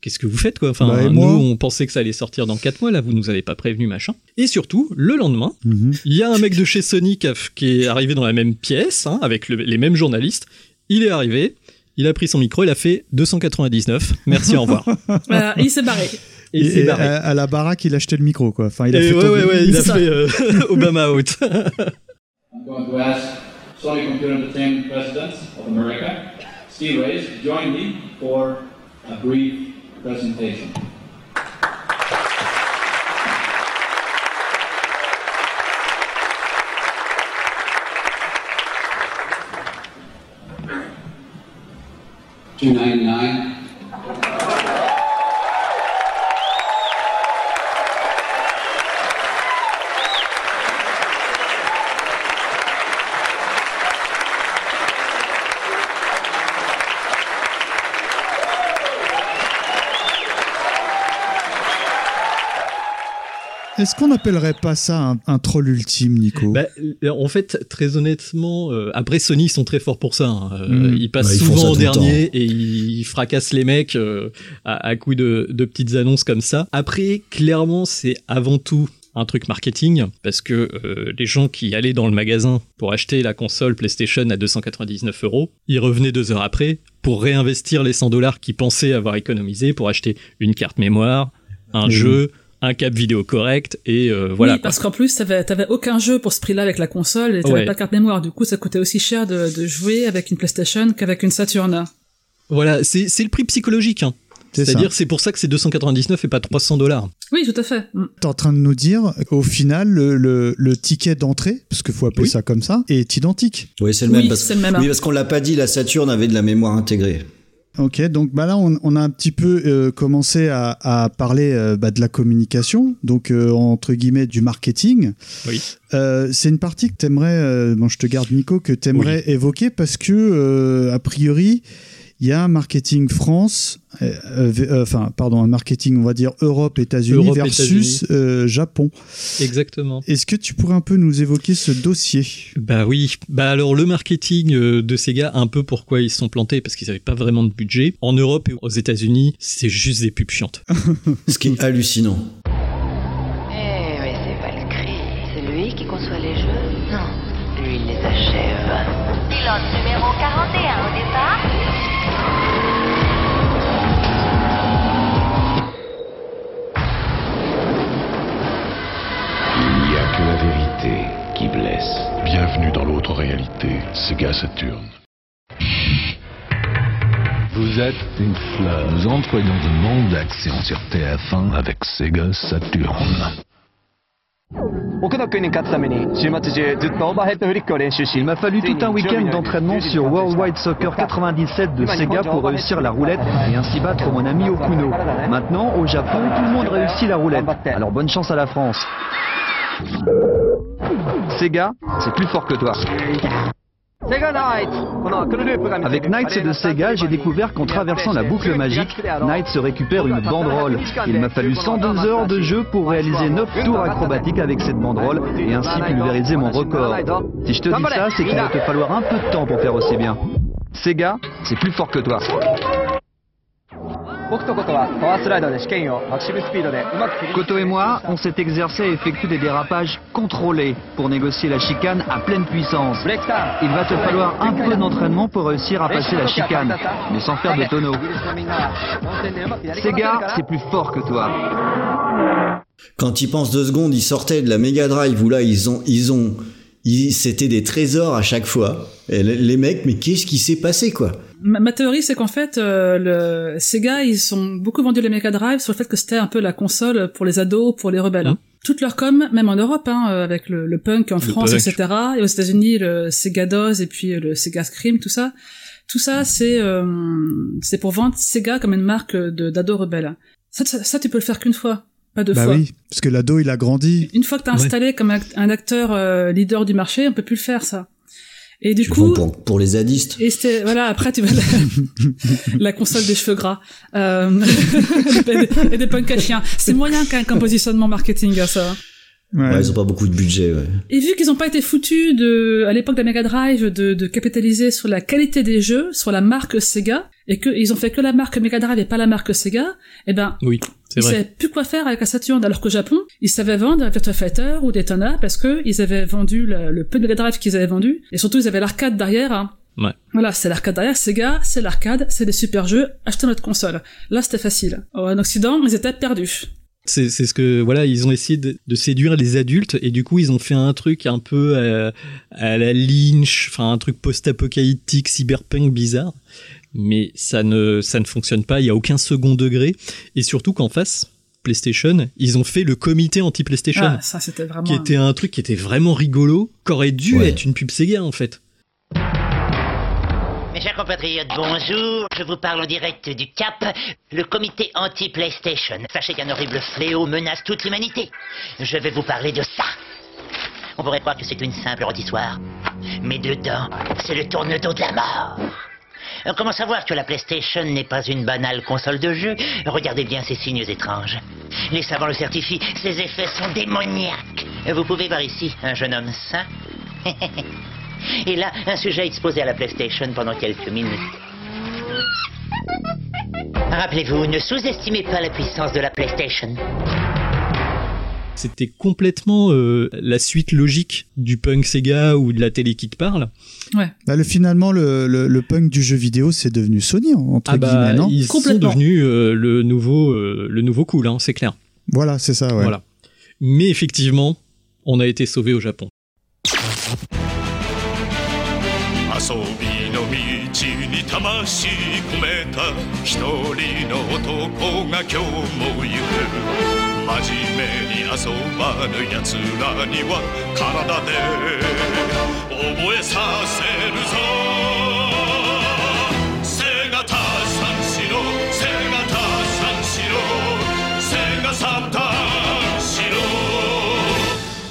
Speaker 2: qu'est-ce que vous faites quoi? Enfin,
Speaker 1: Bah,
Speaker 2: nous on pensait que ça allait sortir dans 4 mois, là vous nous avez pas prévenu machin. Et surtout, le lendemain,
Speaker 1: Mhm.
Speaker 2: il y a un mec de chez Sony qui, a- qui est arrivé dans la même pièce hein, avec le- les mêmes journalistes. Il est arrivé, il a pris son micro, il a fait 299. Merci, au revoir.
Speaker 3: Voilà, il s'est barré.
Speaker 2: Et il
Speaker 1: Et,
Speaker 2: barré.
Speaker 1: à, à la baraque, il a acheté le micro, quoi. Enfin, il a
Speaker 2: Et
Speaker 1: fait
Speaker 2: ouais,
Speaker 1: tomber-
Speaker 2: ouais, ouais, il a fait euh, Obama out.
Speaker 8: I'm going to ask Sony Computer Entertainment President of America, Steve Reyes, to join me for a brief presentation. Two ninety nine.
Speaker 1: Est-ce qu'on n'appellerait pas ça un, un troll ultime, Nico
Speaker 2: Bah, euh, en fait, très honnêtement, euh, après Sony, ils sont très forts pour ça. hein. Euh,
Speaker 1: Mm.
Speaker 2: Ils passent
Speaker 4: Bah, ils
Speaker 2: souvent en dernier et ils fracassent les mecs euh, à, à coups de, de petites annonces comme ça. Après, clairement, c'est avant tout un truc marketing parce que euh, les gens qui allaient dans le magasin pour acheter la console PlayStation à 299 euros, ils revenaient deux heures après pour réinvestir les 100 dollars qu'ils pensaient avoir économisé pour acheter une carte mémoire, un jeu, un cap vidéo correct et euh, voilà.
Speaker 3: oui, parce qu'en plus, t'avais, t'avais aucun jeu pour ce prix-là avec la console et t'avais
Speaker 2: Ouais.
Speaker 3: pas de carte mémoire. Du coup, ça coûtait aussi cher de, de jouer avec une PlayStation qu'avec une Saturn.
Speaker 2: Voilà, c'est c'est le prix psychologique. Hein. C'est-à-dire, c'est pour ça que c'est 299 et pas 300 dollars.
Speaker 3: Oui, tout à fait. Mm.
Speaker 1: T'es en train de nous dire qu'au final, le, le- le ticket d'entrée, parce qu'il faut appeler
Speaker 2: Oui.
Speaker 1: ça comme ça, est identique.
Speaker 4: Oui, c'est le même.
Speaker 3: Oui,
Speaker 4: parce...
Speaker 3: c'est le même. hein.
Speaker 4: Oui, parce qu'on l'a pas dit, la Saturn avait de la mémoire intégrée.
Speaker 1: Ok, donc bah là, on, on a un petit peu euh, commencé à, à parler euh, bah, de la communication, donc euh, entre guillemets du marketing.
Speaker 2: Oui.
Speaker 1: C'est une partie que t'aimerais, bon, je te garde Nico, que t'aimerais évoquer parce que a priori, il y a un marketing France, euh, euh, euh, enfin, pardon, un marketing, on va dire Europe, États-Unis versus euh, Japon.
Speaker 2: Exactement.
Speaker 1: Est-ce que tu pourrais un peu nous évoquer ce dossier?
Speaker 2: Bah oui. Bah alors, le marketing de Sega, un peu pourquoi ils se sont plantés, parce qu'ils avaient pas vraiment de budget. En Europe et aux États-Unis, c'est juste des pubs chiantes.
Speaker 4: Ce qui est hallucinant.
Speaker 9: Bienvenue dans l'autre réalité, Sega Saturn. Vous êtes une fleur. Nous entrons dans un monde d'action sur TF1 avec Sega Saturn.
Speaker 10: 奥野君に勝つために週末中ずっとオーバーヘッドフリックを練習し
Speaker 11: Il m'a fallu tout un week-end d'entraînement sur Worldwide Soccer 97 de Sega pour réussir la roulette et ainsi battre mon ami Okuno. Maintenant, au Japon, tout le monde réussit la roulette. Alors bonne chance à la France. Sega, c'est plus fort que toi. Avec Knights de Sega, j'ai découvert qu'en traversant la boucle magique, Knights récupère une banderole. Il m'a fallu 102 heures de jeu pour réaliser 9 tours acrobatiques avec cette banderole et ainsi pulvériser mon record. Si je te dis ça, c'est qu'il va te falloir un peu de temps pour faire aussi bien. Sega, c'est plus fort que toi. Koto et moi, on s'est exercé à effectuer des dérapages contrôlés pour négocier la chicane à pleine puissance. Il va te falloir un peu d'entraînement pour réussir à passer la chicane, mais sans faire de tonneau.
Speaker 10: Ces gars,
Speaker 11: c'est plus fort que toi.
Speaker 4: Quand ils pensent deux secondes, ils sortaient de la Mega Drive où là, ils ont, ils ont, c'était des trésors à chaque fois. Les mecs, mais qu'est-ce qui s'est passé quoi?
Speaker 3: Ma, ma théorie, c'est qu'en fait, euh, le Sega, ils ont beaucoup vendu les Mega Drive sur le fait que c'était un peu la console pour les ados, pour les rebelles. hein. Toute leur com, même en Europe, hein, euh, avec le, le punk en
Speaker 2: Le
Speaker 3: France,
Speaker 2: punk.
Speaker 3: etc. Et aux États-Unis, le Sega DOS et puis le Sega Scream, tout ça. Tout ça, c'est euh, c'est pour vendre Sega comme une marque de d'ados rebelles. Ça, ça, ça, tu peux le faire qu'une fois, pas deux
Speaker 1: Bah
Speaker 3: fois.
Speaker 1: oui, parce que l'ado, il a grandi.
Speaker 3: Une fois que t'as
Speaker 2: Ouais.
Speaker 3: installé comme un acteur euh, leader du marché, on peut plus le faire ça. Et du
Speaker 4: Tu
Speaker 3: coup,
Speaker 4: pour, pour les zadistes.
Speaker 3: et c'était voilà après tu vas la, la console des cheveux gras euh, et des, et des punks à chiens. C'est moyen quand même comme positionnement marketing à ça.
Speaker 4: Ouais. ils ont pas beaucoup de budget. Ouais.
Speaker 3: Et vu qu'ils ont pas été foutus de, à l'époque de la Mega Drive, de, de capitaliser sur la qualité des jeux, sur la marque Sega, et qu'ils ont fait que la marque Mega Drive et pas la marque Sega, eh ben,
Speaker 2: Oui,
Speaker 3: ils
Speaker 2: vrai.
Speaker 3: savaient plus quoi faire avec la Saturn, alors qu'au Japon, ils savaient vendre un Virtua Fighter ou Daytona parce que ils avaient vendu le, le peu de Mega Drive qu'ils avaient vendu, et surtout ils avaient l'arcade derrière. Hein.
Speaker 2: Ouais.
Speaker 3: Voilà, c'est l'arcade derrière, Sega, c'est l'arcade, c'est des super jeux, achetez notre console. Là, c'était facile. En Occident, ils étaient perdus.
Speaker 2: C'est c'est ce que voilà, ils ont essayé de, de séduire les adultes et du coup ils ont fait un truc un peu euh, à la Lynch, enfin un truc post-apocalyptique, cyberpunk bizarre. Mais ça ne ça ne fonctionne pas. Il y a aucun second degré et surtout qu'en face PlayStation, ils ont fait le comité anti-PlayStation,
Speaker 3: Ah, ça c'était vraiment.
Speaker 2: qui était un truc qui était vraiment rigolo, qu'aurait dû
Speaker 4: Ouais.
Speaker 2: être une pub Sega en fait.
Speaker 12: Mes chers compatriotes, bonjour. Je vous parle en direct du Cap, le comité anti-PlayStation. Sachez qu'un horrible fléau menace toute l'humanité. Je vais vous parler de ça. On pourrait croire que c'est une simple histoire. Mais dedans, c'est le tourne-dos de la mort. Euh, Comment savoir que la PlayStation n'est pas une banale console de jeu Regardez bien ces signes étranges. Les savants le certifient, ces effets sont démoniaques. Vous pouvez voir ici un jeune homme sain Et là, un sujet exposé à la PlayStation pendant quelques minutes. Rappelez-vous, ne sous-estimez pas la puissance de la PlayStation.
Speaker 2: C'était complètement euh, la suite logique du punk Sega ou de la télé qui te parle.
Speaker 3: Ouais.
Speaker 1: Bah, le, finalement, le, le, le punk du jeu vidéo, c'est devenu Sony, entre
Speaker 2: Ah bah,
Speaker 1: guillemets, non
Speaker 2: ils sont
Speaker 3: Complètement.
Speaker 2: devenus euh, le nouveau euh, le nouveau cool, hein, c'est clair.
Speaker 1: Voilà, c'est ça, ouais.
Speaker 2: Voilà. Mais effectivement, on a été sauvé au Japon.
Speaker 13: 遊びの道に魂込めた一人の男が今日も行く真面目に遊ばぬ奴らには体で覚えさせるぞ背がた三四郎背がた三四郎背が三段四郎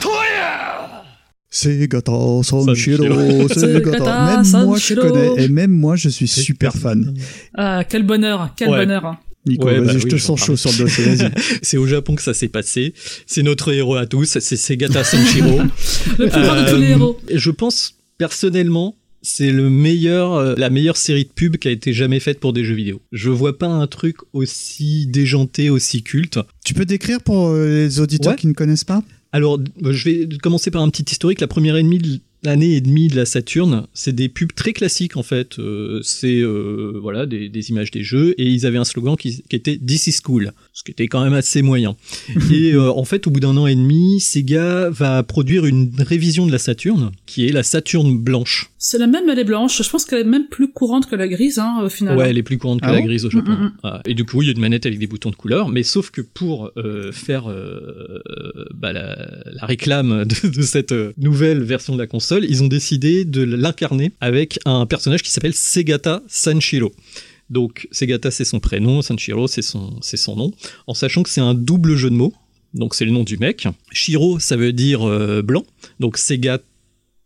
Speaker 13: とや
Speaker 1: C'est Gata Sanshiro,
Speaker 2: Sanshiro.
Speaker 1: c'est
Speaker 3: C'est
Speaker 1: Gata.
Speaker 3: Gata
Speaker 1: Même moi, je
Speaker 3: Sanshiro.
Speaker 1: connais, et même moi, je suis super fan.
Speaker 3: Ah, quel bonheur, quel
Speaker 2: Ouais.
Speaker 3: bonheur.
Speaker 1: Nico,
Speaker 2: Ouais,
Speaker 1: vas-y,
Speaker 2: bah
Speaker 1: je
Speaker 2: oui,
Speaker 1: te sens chaud sur le dossier, vas-y.
Speaker 2: C'est au Japon que ça s'est passé. C'est notre héros à tous, c'est Segata Sanshiro.
Speaker 3: Le plus grand de tous les
Speaker 2: Euh,
Speaker 3: héros.
Speaker 2: et Je pense personnellement, c'est le meilleur, euh, la meilleure série de pubs qui a été jamais faite pour des jeux vidéo. Je vois pas un truc aussi déjanté, aussi culte.
Speaker 1: Tu peux décrire pour euh, les auditeurs
Speaker 2: Ouais.
Speaker 1: qui ne connaissent pas?
Speaker 2: Alors, je vais commencer par un petit historique. La première et l'année et demie de la Saturn, c'est des pubs très classiques en fait. Euh, c'est euh, voilà des, des images des jeux et ils avaient un slogan qui, qui était This is cool, ce qui était quand même assez moyen. et euh, en fait, au bout d'un an et demi, Sega va produire une révision de la Saturn qui est la Saturn blanche.
Speaker 3: C'est la même, elle est blanche. Je pense qu'elle est même plus courante que la grise, hein, au final.
Speaker 2: Ouais, elle est plus courante que
Speaker 1: Ah
Speaker 2: la
Speaker 1: bon
Speaker 2: grise au Japon.
Speaker 3: Mm, mm,
Speaker 2: Ah, Et du coup, il y a une manette avec des boutons de couleur, mais sauf que pour euh, faire euh, bah, la, la réclame de, de cette nouvelle version de la console, ils ont décidé de l'incarner avec un personnage qui s'appelle Segata Sanshiro. Donc Segata c'est son prénom, Sanshiro c'est son, c'est son nom, en sachant que c'est un double jeu de mots. Donc c'est le nom du mec. Shiro ça veut dire euh, blanc, donc Sega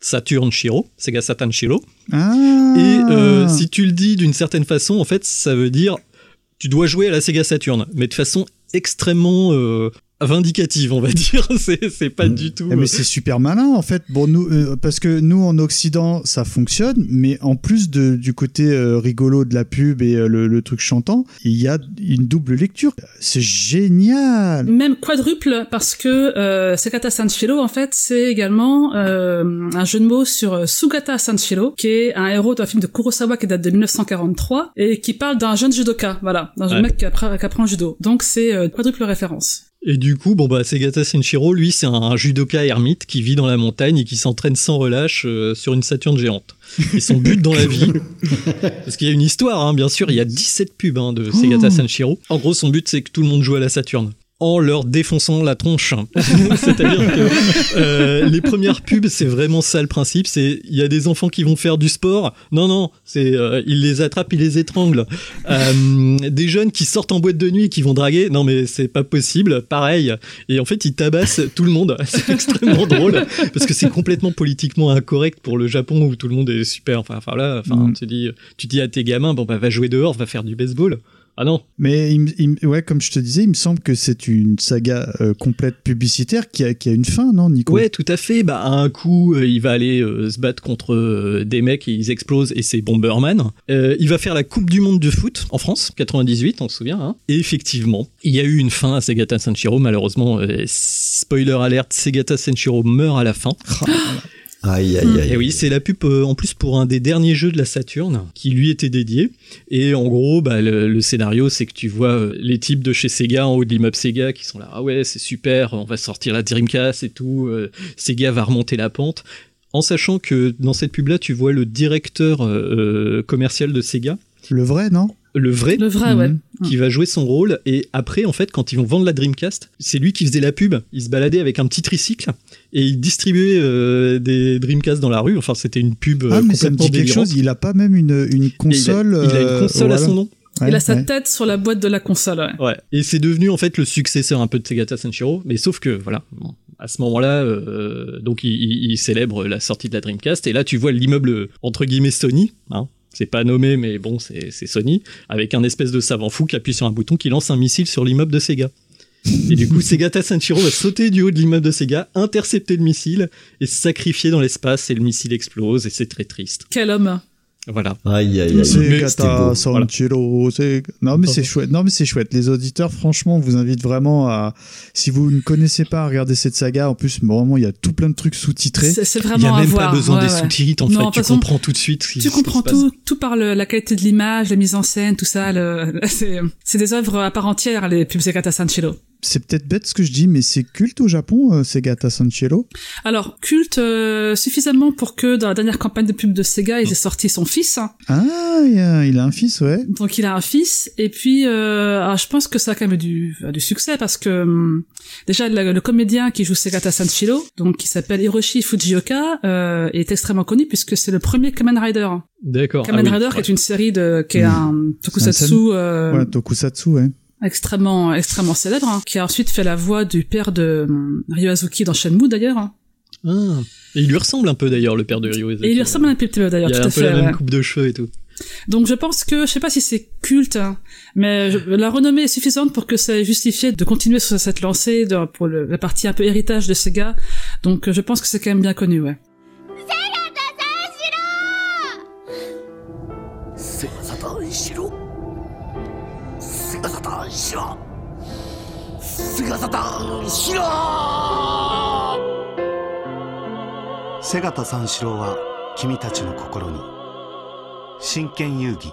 Speaker 2: Saturn Shiro, Sega Saturn Shiro.
Speaker 1: Ah
Speaker 2: Et euh, si tu le dis d'une certaine façon, en fait, ça veut dire tu dois jouer à la Sega Saturn, mais de façon extrêmement euh, vindicative, on va dire. C'est c'est pas du tout.
Speaker 1: Eh, mais c'est super malin en fait. Bon, nous, euh, parce que nous en Occident ça fonctionne, mais en plus de, du côté euh, rigolo de la pub et euh, le, le truc chantant, il y a une double lecture. C'est génial.
Speaker 3: Même quadruple, parce que euh, Sekata Sanshiro, en fait, c'est également euh, un jeu de mots sur euh, Sugata Sanshiro, qui est un héros d'un film de Kurosawa qui date de 1943 et qui parle d'un jeune judoka, voilà, d'un jeune
Speaker 2: Ouais.
Speaker 3: mec qui apprend, qui apprend le judo. Donc c'est euh, quadruple référence.
Speaker 2: Et du coup, bon bah Segata Senshiro, lui, c'est un judoka ermite qui vit dans la montagne et qui s'entraîne sans relâche euh, sur une Saturne géante. Et son but dans la vie, parce qu'il y a une histoire, hein, bien sûr, il y a 17 pubs hein, de Segata Senshiro. En gros, son but, c'est que tout le monde joue à la Saturne. En leur défonçant la tronche. C'est-à-dire que euh, les premières pubs, c'est vraiment ça le principe. C'est il y a des enfants qui vont faire du sport. Non, non, c'est euh, ils les attrapent, ils les étranglent. Euh, des jeunes qui sortent en boîte de nuit et qui vont draguer. Non, mais c'est pas possible. Pareil. Et en fait, ils tabassent tout le monde. C'est extrêmement drôle parce que c'est complètement politiquement incorrect pour le Japon où tout le monde est super. Enfin, enfin là, enfin,
Speaker 1: Mm.
Speaker 2: tu dis, tu dis à tes gamins, bon bah va jouer dehors, va faire du baseball. Ah non.
Speaker 1: Mais il, il ouais, comme je te disais, il me semble que c'est une saga euh, complète publicitaire qui a, qui a une fin, non, Nico?
Speaker 2: Ouais, tout à fait. Bah, à un coup, euh, il va aller euh, se battre contre euh, des mecs et ils explosent et c'est Bomberman. Euh, il va faire la Coupe du Monde de foot en France, 98, on se souvient. Hein. Et effectivement, il y a eu une fin à Segata Sanshiro. Malheureusement, euh, spoiler alerte, Segata Sanshiro meurt à la fin.
Speaker 4: Aïe, aïe, aïe.
Speaker 2: Et oui, c'est la pub euh, en plus pour un des derniers jeux de la Saturn qui lui était dédié. Et en gros, bah, le, le scénario, c'est que tu vois euh, les types de chez Sega en haut de l'immeuble Sega qui sont là. Ah ouais, c'est super, on va sortir la Dreamcast et tout. euh, Sega va remonter la pente. En sachant que dans cette pub-là, tu vois le directeur euh, commercial de Sega.
Speaker 1: Le vrai, non?
Speaker 2: Le vrai.
Speaker 3: Le vrai, ouais.
Speaker 2: Qui va jouer son rôle. Et après, en fait, quand ils vont vendre la Dreamcast, c'est lui qui faisait la pub. Il se baladait avec un petit tricycle et il distribuait euh, des Dreamcast dans la rue. Enfin, c'était une pub euh,
Speaker 1: Ah, mais ça me dit quelque chose. Il a pas même une, une console.
Speaker 2: il a une
Speaker 1: euh,
Speaker 2: console à
Speaker 1: voilà.
Speaker 2: son nom.
Speaker 1: Ouais,
Speaker 3: il a sa
Speaker 1: ouais.
Speaker 3: tête sur la boîte de la console, ouais.
Speaker 2: Ouais. Et c'est devenu en fait le successeur un peu de Segata Sanshiro, mais sauf que voilà, bon, à ce moment-là, euh, donc il, il- il célèbre la sortie de la Dreamcast et là tu vois l'immeuble entre guillemets Sony, hein, c'est pas nommé mais bon c'est c'est Sony, avec un espèce de savant fou qui appuie sur un bouton qui lance un missile sur l'immeuble de Sega. Et du coup, Segata Sanshiro va sauter du haut de l'immeuble de Sega, intercepter le missile et se sacrifier dans l'espace et le missile explose et c'est très triste.
Speaker 3: Quel homme.
Speaker 2: Voilà.
Speaker 4: Aïe, aïe, aïe.
Speaker 1: Sanchiro, c'est- Non mais c'est chouette. Non mais c'est chouette. Les auditeurs, franchement, vous invite vraiment à. Si vous ne connaissez pas, à regarder cette saga. En plus, vraiment, il y a tout plein de trucs sous-titrés.
Speaker 3: C'est c'est
Speaker 2: Il y
Speaker 3: vraiment
Speaker 2: a
Speaker 3: à
Speaker 2: même
Speaker 3: voir.
Speaker 2: pas besoin
Speaker 3: ouais,
Speaker 2: des
Speaker 3: ouais.
Speaker 2: sous-titres en
Speaker 3: Non,
Speaker 2: fait, tu
Speaker 3: façon,
Speaker 2: comprends tout de suite.
Speaker 3: Tu comprends tout, tout par le- la qualité de l'image, la mise en scène, tout ça. Le, c'est, des œuvres à part entière, les pubs Segata Sanchiro.
Speaker 1: C'est peut-être bête ce que je dis, mais c'est culte au Japon, euh, Segata Sanchiro.
Speaker 3: Alors, culte euh, suffisamment pour que dans la dernière campagne de pub de Sega, ils aient sorti son fils.
Speaker 1: Ah, il a, il a un fils, ouais.
Speaker 3: Donc il a un fils et puis euh, alors, je pense que ça a quand même du, du succès parce que hum, déjà le, le comédien qui joue Segata Sanshiro, donc qui s'appelle Hiroshi Fujioka, euh, est extrêmement connu puisque c'est le premier Kamen Rider.
Speaker 2: D'accord.
Speaker 3: Kamen
Speaker 2: ah oui,
Speaker 3: Rider qui est une série de qui est un tokusatsu euh,
Speaker 1: Ouais, Tokusatsu, ouais.
Speaker 3: Extrêmement extrêmement célèbre hein, qui a ensuite fait la voix du père de Ryoazuki dans Shenmue d'ailleurs. hein.
Speaker 2: Ah. Et il lui ressemble un peu d'ailleurs, le père de Ryo.
Speaker 3: Et il lui ressemble un petit peu d'ailleurs,
Speaker 2: Il
Speaker 3: tout
Speaker 2: a
Speaker 3: à
Speaker 2: un peu
Speaker 3: fait.
Speaker 2: la même
Speaker 3: ouais.
Speaker 2: coupe de cheveux et tout.
Speaker 3: Donc je pense que, je sais pas si c'est culte, hein, mais je- la renommée est suffisante pour que ça ait justifié de continuer sur cette lancée de- pour le- la partie un peu héritage de Sega. Donc je pense que c'est quand même bien connu, ouais.
Speaker 14: セしろ。セガサタンしろ
Speaker 15: 瀬形三四郎は君たちの心に。真剣遊戯。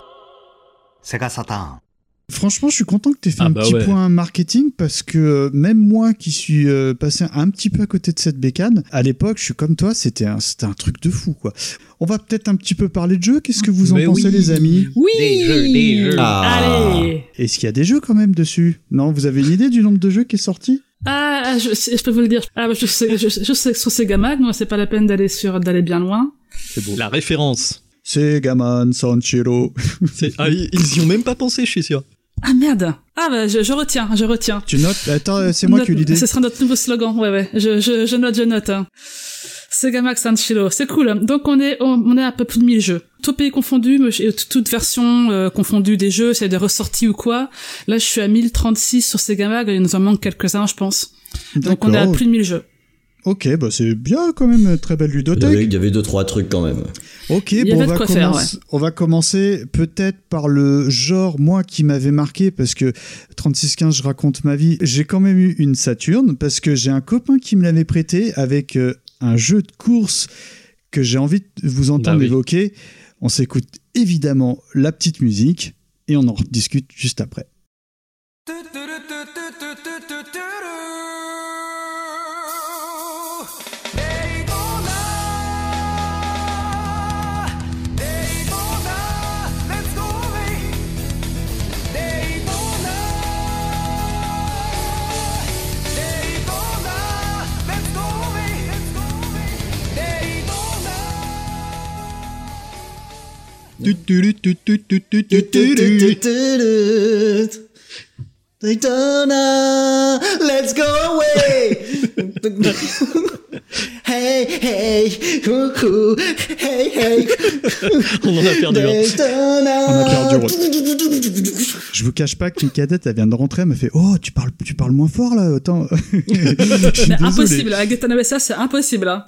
Speaker 15: セガサターン
Speaker 1: Franchement, je suis content que tu aies fait
Speaker 2: Ah
Speaker 1: un
Speaker 2: bah
Speaker 1: petit
Speaker 2: ouais.
Speaker 1: point marketing parce que euh, même moi qui suis euh, passé un petit peu à côté de cette bécane, à l'époque, je suis comme toi, c'était un, c'était un truc de fou, quoi. On va peut-être un petit peu parler de jeux. Qu'est-ce que vous en
Speaker 2: Mais
Speaker 1: pensez,
Speaker 2: oui.
Speaker 1: les amis?
Speaker 3: Oui
Speaker 2: Des jeux, des jeux.
Speaker 4: Ah.
Speaker 3: Allez
Speaker 1: Est-ce qu'il y a des jeux quand même dessus? Non, vous avez une idée du nombre de jeux qui est sorti?
Speaker 3: Ah, je, peux vous le dire. Ah, je sais, je, je sais que sur Sega Mag, moi, c'est pas la peine d'aller sur, d'aller bien loin.
Speaker 1: C'est beau.
Speaker 2: La référence.
Speaker 1: Segaman Sanchiro.
Speaker 2: C'est- ah, ils ils y ont même pas pensé, je suis sûr.
Speaker 3: Ah merde Ah bah je, je retiens, je retiens.
Speaker 1: tu notes? Attends, euh, c'est moi
Speaker 3: Note-
Speaker 1: qui ai eu l'idée.
Speaker 3: Ce sera notre nouveau slogan, ouais ouais. Je, je, je note, je note. Hein. Sega Max Sanchiro, c'est cool. Donc on est on, on est à peu plus de 1000 jeux. Tout pays confondu, toute version euh, confondue des jeux, c'est des ressorties ou quoi. Là je suis à 1036 sur Sega Mag, il nous en manque quelques-uns je pense. Donc on est à plus de 1000 jeux.
Speaker 1: Ok, bah c'est bien quand même, très belle
Speaker 4: Il y,
Speaker 1: ludothèque.
Speaker 4: avait, il y avait deux trois trucs quand même.
Speaker 1: Ok,
Speaker 3: Il y
Speaker 1: bon, on va,
Speaker 3: faire,
Speaker 1: commencer- on va commencer peut-être par le genre, moi, qui m'avait marqué, parce que 3615, je raconte ma vie. J'ai quand même eu une Saturne, parce que j'ai un copain qui me l'avait prêté avec euh, un jeu de course que j'ai envie de vous entendre
Speaker 2: Bah oui.
Speaker 1: évoquer. On s'écoute évidemment la petite musique, et on en discute juste après.
Speaker 4: Daytona, let's go away. hey, hey, coucou, hey, hey.
Speaker 2: On en a perdu un.
Speaker 1: On a perdu Rod. Je je vous cache pas qu'une cadette, elle vient de rentrer, elle m'a fait Oh, tu parles, tu parles moins fort là,
Speaker 3: Mais
Speaker 1: désolé.
Speaker 3: impossible, avec Daytona USA, c'est impossible. Hein.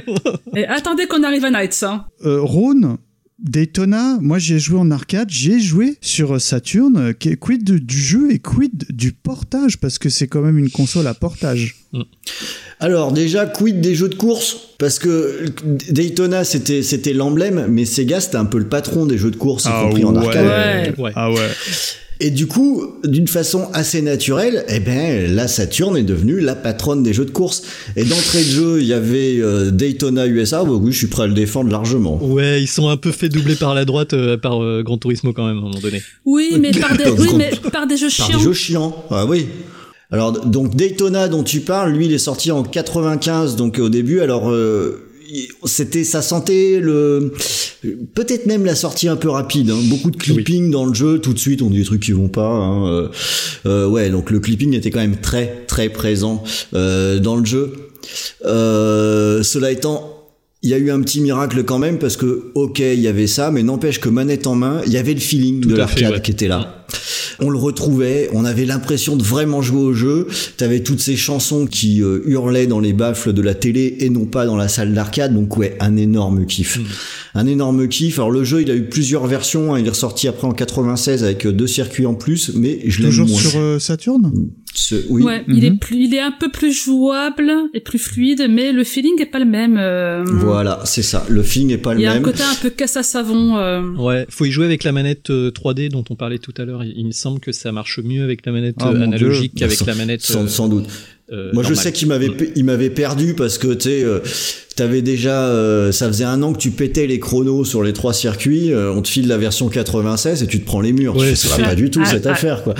Speaker 3: Et attendez qu'on arrive à Nights. Hein.
Speaker 1: Euh, Rhône, Daytona, moi j'ai joué en arcade, j'ai joué sur Saturn. Euh, qu- Quid du jeu et quid du portage? Parce que c'est quand même une console à portage.
Speaker 4: Alors déjà, quid des jeux de course? Parce que Daytona, c'était c'était l'emblème, mais Sega, c'était un peu le patron des jeux de course, y compris en arcade.
Speaker 1: Ah ouais.
Speaker 4: Et du coup, d'une façon assez naturelle, eh ben, la Saturn est devenue la patronne des jeux de course. Et d'entrée de jeu, il y avait euh, Daytona USA. Bah oui, je suis prêt à le défendre largement.
Speaker 2: Ouais, ils sont un peu fait doubler par la droite, euh, par euh, Gran Turismo quand même, à un moment donné.
Speaker 3: Oui, mais par des,
Speaker 4: Par
Speaker 3: oui, mais par des jeux
Speaker 4: Par
Speaker 3: chiants.
Speaker 4: des jeux chiants. Ah oui. Alors donc Daytona dont tu parles, lui il est sorti en 95 donc au début alors euh, c'était ça sentait le peut-être même la sortie un peu rapide hein. beaucoup de clipping dans le jeu tout de suite on dit des trucs qui vont pas hein. Euh, euh, ouais donc le clipping était quand même très très présent euh, dans le jeu euh, cela étant il y a eu un petit miracle quand même parce que ok il y avait ça mais n'empêche que manette en main il y avait le feeling de l'arcade
Speaker 2: ouais.
Speaker 4: qui était là on le retrouvait, on avait l'impression de vraiment jouer au jeu. T'avais toutes ces chansons qui euh, hurlaient dans les baffles de la télé et non pas dans la salle d'arcade. Donc ouais, un énorme kiff. Un énorme kiff. Alors le jeu, il a eu plusieurs versions. hein. Il est ressorti après en 96 avec euh, deux circuits en plus, mais je l'aime
Speaker 1: Toujours sur euh, Saturn?
Speaker 4: Ce- oui.
Speaker 3: Ouais, il,
Speaker 1: Mhm.
Speaker 3: est plus, il est un peu plus jouable et plus fluide, mais le feeling est pas le même. euh,
Speaker 4: Voilà, c'est ça. Le feeling est pas
Speaker 3: Il
Speaker 4: le
Speaker 3: y a un
Speaker 4: même.
Speaker 3: côté un peu casse à savon. euh,
Speaker 2: Ouais, faut y jouer avec la manette euh, 3D dont on parlait tout à l'heure. Il il me semble que ça marche mieux avec la manette
Speaker 4: Ah,
Speaker 2: euh, analogique qu'avec la manette.
Speaker 4: sans-
Speaker 2: euh,
Speaker 4: sans doute.
Speaker 2: euh,
Speaker 4: Moi, je sais qu'il m'avait il m'avait perdu parce que tu sais, euh, t'avais déjà, euh, ça faisait un an que tu pétais les chronos sur les trois circuits. euh, on te file la version 96 et tu te prends les murs.
Speaker 2: Ouais,
Speaker 4: ça va pas du tout
Speaker 2: Ah,
Speaker 4: cette
Speaker 2: ah.
Speaker 4: affaire quoi.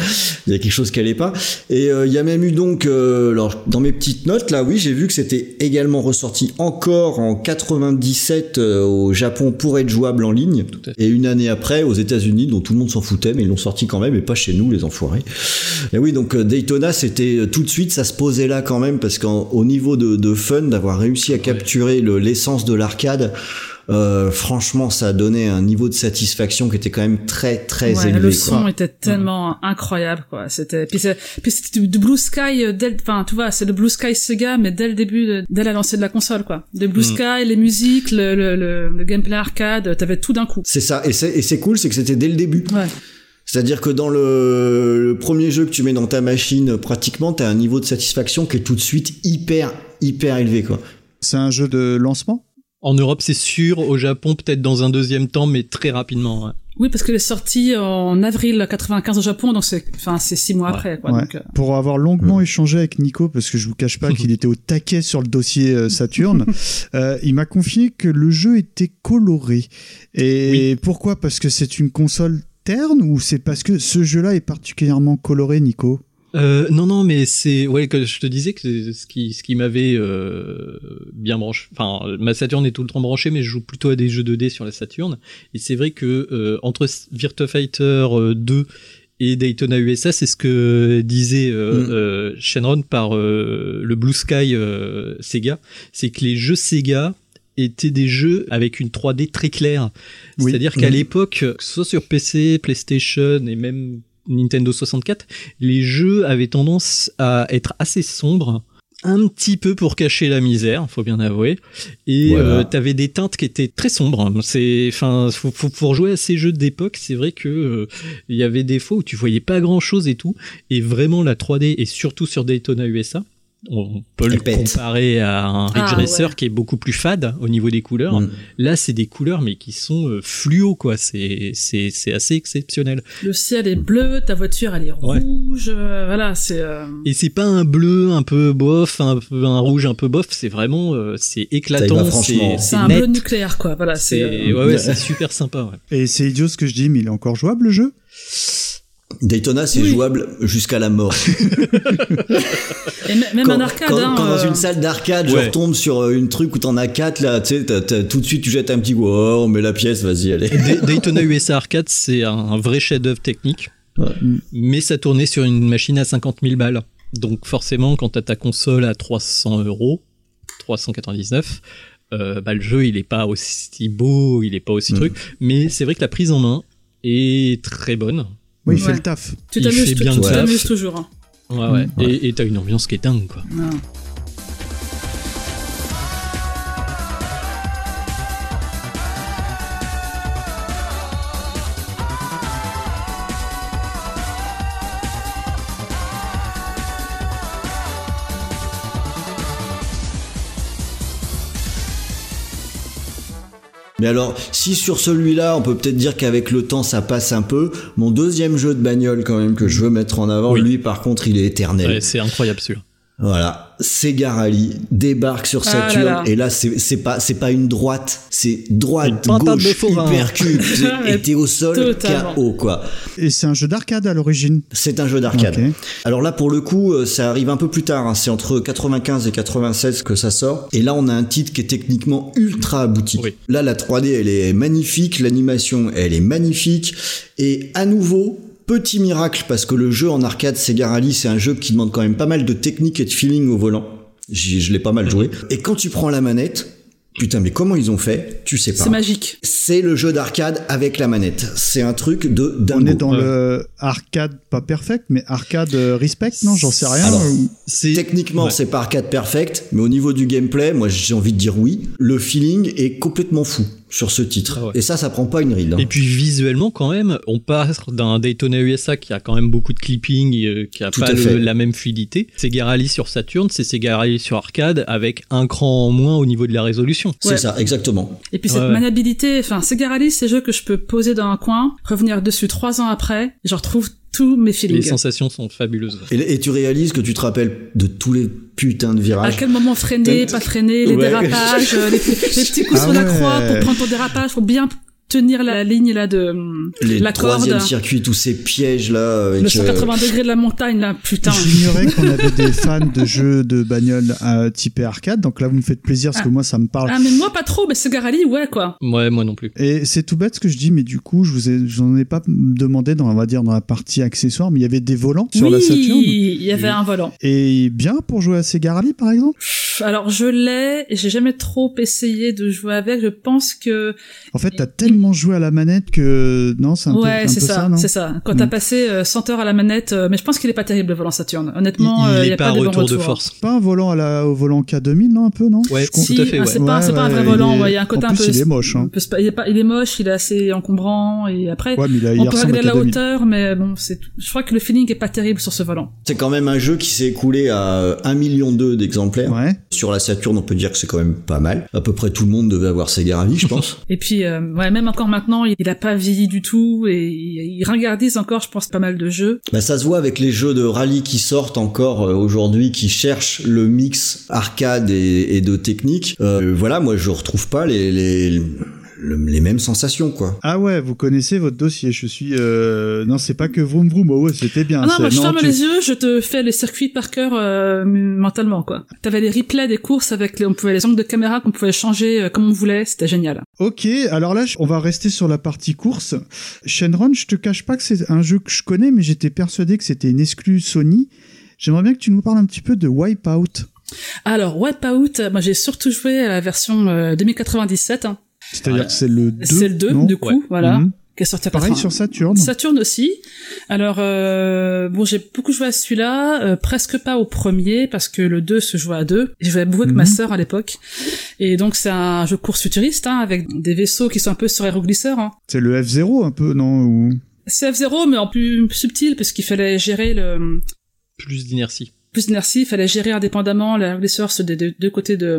Speaker 4: Il y a quelque chose qui allait pas. Et euh, il y a même eu donc, euh, alors dans mes petites notes là, oui, j'ai vu que c'était également ressorti encore en 97 euh, au Japon pour être jouable en ligne. Et une année après aux États-Unis, dont tout le monde s'en foutait, mais ils l'ont sorti quand même et pas chez nous les enfoirés. Et oui, donc euh, Daytona, c'était euh, tout de suite, ça se posait là quand même, parce qu'au niveau de, de fun, d'avoir réussi à capturer le- l'essence de l'arcade, euh, franchement, ça a donné un niveau de satisfaction qui était quand même très très
Speaker 3: ouais,
Speaker 4: élevé.
Speaker 3: le
Speaker 4: quoi.
Speaker 3: son était tellement incroyable, quoi. C'était, puis c'est, puis c'était du, du Blue Sky, euh, dès, le- enfin, tu vois, c'est le Blue Sky Sega, mais dès le début, de- dès la lancée de la console, quoi. Le Blue
Speaker 4: Mm.
Speaker 3: Sky, les musiques, le, le, le, le gameplay arcade, t'avais tout d'un coup.
Speaker 4: C'est ça, et c'est et c'est cool, c'est que c'était dès le début.
Speaker 3: Ouais.
Speaker 4: C'est-à-dire que dans le, le premier jeu que tu mets dans ta machine, pratiquement, t'as un niveau de satisfaction qui est tout de suite hyper hyper élevé, quoi.
Speaker 1: C'est un jeu de lancement?
Speaker 2: En Europe, c'est sûr. Au Japon, peut-être dans un deuxième temps, mais très rapidement. ouais.
Speaker 3: Oui, parce qu'il est sorti en avril 95 au Japon, donc c'est, enfin, c'est six mois après, quoi.
Speaker 1: Ouais.
Speaker 3: Donc, euh,
Speaker 1: Pour avoir longuement échangé avec Nico, parce que je vous cache pas qu'il était au taquet sur le dossier euh, Saturn, euh, il m'a confié que le jeu était coloré. Et pourquoi? Parce que c'est une console terne ou c'est parce que ce jeu-là est particulièrement coloré, Nico?
Speaker 2: Euh, non, non, mais c'est ouais que je te disais que ce qui ce qui m'avait euh, bien branché. Enfin, ma Saturn est tout le temps branchée, mais je joue plutôt à des jeux 2D sur la Saturn. Et c'est vrai que euh, entre Virtua Fighter euh, 2 et Daytona USA, c'est ce que disait euh,
Speaker 4: Mm.
Speaker 2: euh, Shenron par euh, le Blue Sky euh, Sega, c'est que les jeux Sega étaient des jeux avec une 3D très claire.
Speaker 1: Oui.
Speaker 2: C'est-à-dire qu'à
Speaker 1: Mhm.
Speaker 2: l'époque, soit sur PC, PlayStation et même Nintendo 64, les jeux avaient tendance à être assez sombres, un petit peu pour cacher la misère, faut bien avouer. Et
Speaker 4: Voilà.
Speaker 2: euh, t'avais des teintes qui étaient très sombres. C'est, enfin, faut, faut- pour jouer à ces jeux d'époque, c'est vrai que euh, il y avait des fois où tu voyais pas grand chose et tout. Et vraiment la 3D et surtout sur Daytona USA. On peut le comparer à un Ridge
Speaker 3: Ah,
Speaker 2: Racer
Speaker 3: ouais.
Speaker 2: qui est beaucoup plus fade au niveau des couleurs.
Speaker 4: Mm.
Speaker 2: Là, c'est des couleurs mais qui sont euh, fluo quoi. C'est c'est c'est assez exceptionnel.
Speaker 3: le ciel est bleu, ta voiture, elle est
Speaker 2: Ouais.
Speaker 3: rouge, euh, voilà, c'est, euh,
Speaker 2: Et c'est pas un bleu un peu bof, un, rouge un peu bof, c'est vraiment euh, c'est éclatant, c'est
Speaker 3: c'est un
Speaker 2: net.
Speaker 3: bleu nucléaire, quoi. Voilà, c'est,
Speaker 2: C'est
Speaker 3: euh,
Speaker 2: ouais, ouais, c'est super sympa. Ouais.
Speaker 1: Et c'est idiot ce que je dis, mais il est encore jouable le jeu?
Speaker 4: Daytona, c'est
Speaker 3: Oui.
Speaker 4: jouable jusqu'à la mort.
Speaker 3: et même
Speaker 4: quand,
Speaker 3: en arcade,
Speaker 4: quand-
Speaker 3: hein,
Speaker 4: quand dans
Speaker 3: euh,
Speaker 4: une salle d'arcade, je
Speaker 2: Ouais.
Speaker 4: retombe sur euh, une truc où t'en as quatre là, tu sais, tout de suite tu jettes un petit coup, oh, on met la pièce, vas-y, allez.
Speaker 2: Day- Daytona USA Arcade, c'est un, un vrai chef-d'œuvre technique, mais ça tournait sur une machine à 50 000 balles. Donc forcément, quand t'as ta console à 300 euros, 399, euh, bah, le jeu il est pas aussi beau, il est pas aussi
Speaker 4: Mhm.
Speaker 2: truc, mais c'est vrai que la prise en main est très bonne.
Speaker 1: Oui, il fait
Speaker 3: Ouais.
Speaker 1: le taf.
Speaker 3: Tu
Speaker 2: Il
Speaker 3: t'amuses
Speaker 2: fait
Speaker 3: tu
Speaker 2: bien
Speaker 3: tu
Speaker 2: le taf.
Speaker 3: t'amuses toujours. hein.
Speaker 2: Ouais, ouais.
Speaker 1: Mm.
Speaker 2: Et et t'as une ambiance qui est dingue, quoi.
Speaker 3: Non.
Speaker 4: Mais alors, si sur celui-là, on peut peut-être dire qu'avec le temps, ça passe un peu, mon deuxième jeu de bagnole quand même que je veux mettre en avant,
Speaker 2: Oui.
Speaker 4: lui par contre, il est éternel.
Speaker 2: Ouais, c'est incroyable celui-là.
Speaker 4: Voilà, Sega Rally débarque sur
Speaker 3: Ah
Speaker 4: Saturn
Speaker 3: là là.
Speaker 4: et là c'est c'est pas c'est pas une droite, c'est droite, gauche, hypercube et t'es au sol
Speaker 3: Totalement.
Speaker 4: KO quoi.
Speaker 1: Et c'est un jeu d'arcade à l'origine.
Speaker 4: C'est un jeu d'arcade. Alors là, pour le coup, euh, ça arrive un peu plus tard. hein. C'est entre 95 et 96 que ça sort. Et là, on a un titre qui est techniquement ultra abouti.
Speaker 2: Oui.
Speaker 4: Là, la 3D, elle est magnifique. L'animation, elle est magnifique. Et à nouveau, petit miracle, parce que le jeu en arcade Sega Rally, c'est un jeu qui demande quand même pas mal de technique et de feeling au volant. J'y- Je l'ai pas mal joué. Et quand tu prends la manette, putain, mais comment ils ont fait Tu sais pas.
Speaker 3: C'est magique.
Speaker 4: C'est le jeu d'arcade avec la manette. C'est un truc de dingo.
Speaker 1: On est dans le arcade, pas perfect, mais arcade euh, respect, non J'en sais rien.
Speaker 4: Alors,
Speaker 1: ou-
Speaker 2: C'est
Speaker 4: Techniquement,
Speaker 2: Ouais.
Speaker 4: c'est pas arcade perfect, mais au niveau du gameplay, moi j'ai envie de dire oui. Le feeling est complètement fou sur ce titre.
Speaker 2: Ah ouais.
Speaker 4: Et ça, ça prend pas une ride. hein.
Speaker 2: Et puis visuellement quand même, on passe d'un Daytona USA qui a quand même beaucoup de clipping, euh, qui a
Speaker 4: Tout
Speaker 2: pas le- la même fluidité. Sega Rally sur Saturn, c'est Sega Rally sur arcade avec un cran en moins au niveau de la résolution.
Speaker 4: C'est
Speaker 3: Ouais.
Speaker 4: ça, exactement.
Speaker 3: Et puis cette
Speaker 2: ouais.
Speaker 3: maniabilité, enfin, Sega Rally, c'est jeu que je peux poser dans un coin, revenir dessus trois ans après, et je retrouve tous mes
Speaker 2: Les
Speaker 3: feelings.
Speaker 2: sensations sont fabuleuses.
Speaker 4: Et, et tu réalises que tu te rappelles de tous les putains de
Speaker 3: À
Speaker 4: virages.
Speaker 3: quel moment freiner, pas freiner, les
Speaker 4: Ouais.
Speaker 3: dérapages, euh, les, les petits coups
Speaker 1: Ah
Speaker 3: sur la croix pour prendre ton dérapage, faut bien tenir la ligne là de
Speaker 4: Les
Speaker 3: la corde.
Speaker 4: troisième circuits, tous ces pièges là. Avec,
Speaker 3: Le
Speaker 4: euh,
Speaker 3: 180 degrés de la montagne là, putain.
Speaker 1: J'ignorais qu'on avait des fans de jeux de bagnole euh, typés arcade, donc là vous me faites plaisir parce que
Speaker 3: Ah.
Speaker 1: moi ça me parle.
Speaker 3: Ah mais moi pas trop, mais Sega Rally, ouais quoi.
Speaker 2: Ouais, moi non plus.
Speaker 1: Et c'est tout bête ce que je dis, mais du coup, je vous ai, j'en ai pas demandé dans, on va dire, dans la partie accessoire, mais il y avait des volants sur
Speaker 3: oui,
Speaker 1: la Saturn.
Speaker 3: il y avait un volant.
Speaker 1: Et bien pour jouer à Sega Rally, par exemple?
Speaker 3: Alors je l'ai, et j'ai jamais trop essayé de jouer avec. Je pense que
Speaker 1: En fait, t'as tellement joué à la manette que non, c'est un peu,
Speaker 3: ouais,
Speaker 1: un
Speaker 3: c'est
Speaker 1: peu
Speaker 3: ça,
Speaker 1: ça, non
Speaker 3: c'est ça. Quand t'as
Speaker 1: Mm.
Speaker 3: passé euh, 100 heures à la manette, euh, mais je pense qu'il est pas terrible le volant Saturn. Honnêtement,
Speaker 2: Il- il
Speaker 3: euh,
Speaker 2: est
Speaker 3: y a
Speaker 2: pas
Speaker 3: de
Speaker 2: retour de force.
Speaker 1: Pas un volant à la, au volant K2000, non, un peu, non
Speaker 2: Ouais,
Speaker 1: Je comprends.
Speaker 2: tout à fait, ouais.
Speaker 3: c'est pas, c'est pas un vrai volant. il y a un côté
Speaker 1: en
Speaker 3: un peu.
Speaker 1: il est moche, hein.
Speaker 3: peu il, est pas, il est moche, il est assez encombrant et après
Speaker 1: Ouais, mais il a- il
Speaker 3: on peut
Speaker 1: à
Speaker 3: la
Speaker 1: K2000.
Speaker 3: hauteur, mais bon, c'est. Je crois que le feeling est pas terrible sur ce volant.
Speaker 4: C'est quand même un jeu qui s'est écoulé à 1 million d'exemplaires.
Speaker 1: Ouais.
Speaker 4: Sur la Saturn, on peut dire que c'est quand même pas mal. À peu près tout le monde devait avoir Sega Rally, je pense.
Speaker 3: Et puis, euh, ouais, même encore maintenant, il, il a pas vieilli du tout et il, ringardise encore, je pense, pas mal de jeux.
Speaker 4: Bah, ça se voit avec les jeux de rallye qui sortent encore euh, aujourd'hui, qui cherchent le mix arcade et, et de technique. Euh, voilà, moi je retrouve pas les, les, le- les mêmes sensations, quoi.
Speaker 1: Ah ouais, vous connaissez votre dossier. Je suis. Euh... Non, c'est pas que vroom vroom. Oh ouais, c'était bien.
Speaker 3: Ah non, moi je ferme
Speaker 1: tu-
Speaker 3: les yeux, je te fais les circuits par cœur euh, mentalement quoi. T'avais les replays des courses avec les, on pouvait les angles de caméra qu'on pouvait changer euh, comme on voulait, c'était génial.
Speaker 1: Ok, alors là, on va rester sur la partie course. Shenron, je te cache pas que c'est un jeu que je connais, mais j'étais persuadé que c'était une exclue Sony. J'aimerais bien que tu nous parles un petit peu de Wipeout.
Speaker 3: Alors Wipeout, moi j'ai surtout joué à la version euh, 2097. hein.
Speaker 1: C'est-à-dire que c'est le 2.
Speaker 3: C'est le 2
Speaker 1: non
Speaker 3: du coup, voilà.
Speaker 1: Mhm.
Speaker 3: Qui est sorti à
Speaker 1: Pareil
Speaker 3: 80.
Speaker 1: sur Saturn.
Speaker 3: Saturn aussi. Alors euh, bon, j'ai beaucoup joué à celui-là, euh, presque pas au premier parce que le 2 se jouait à deux. Je jouais beaucoup avec ma
Speaker 1: Mhm.
Speaker 3: sœur à l'époque. Et donc c'est un jeu course futuriste hein, avec des vaisseaux qui sont un peu sur aéroglisseurs. Hein.
Speaker 1: C'est le F0 un peu, non Ou-
Speaker 3: C'est F0 mais en plus subtil parce qu'il fallait gérer le
Speaker 2: Plus d'inertie.
Speaker 3: Plus d'inertie, il fallait gérer indépendamment l'agresseur sur des deux, deux côtés de,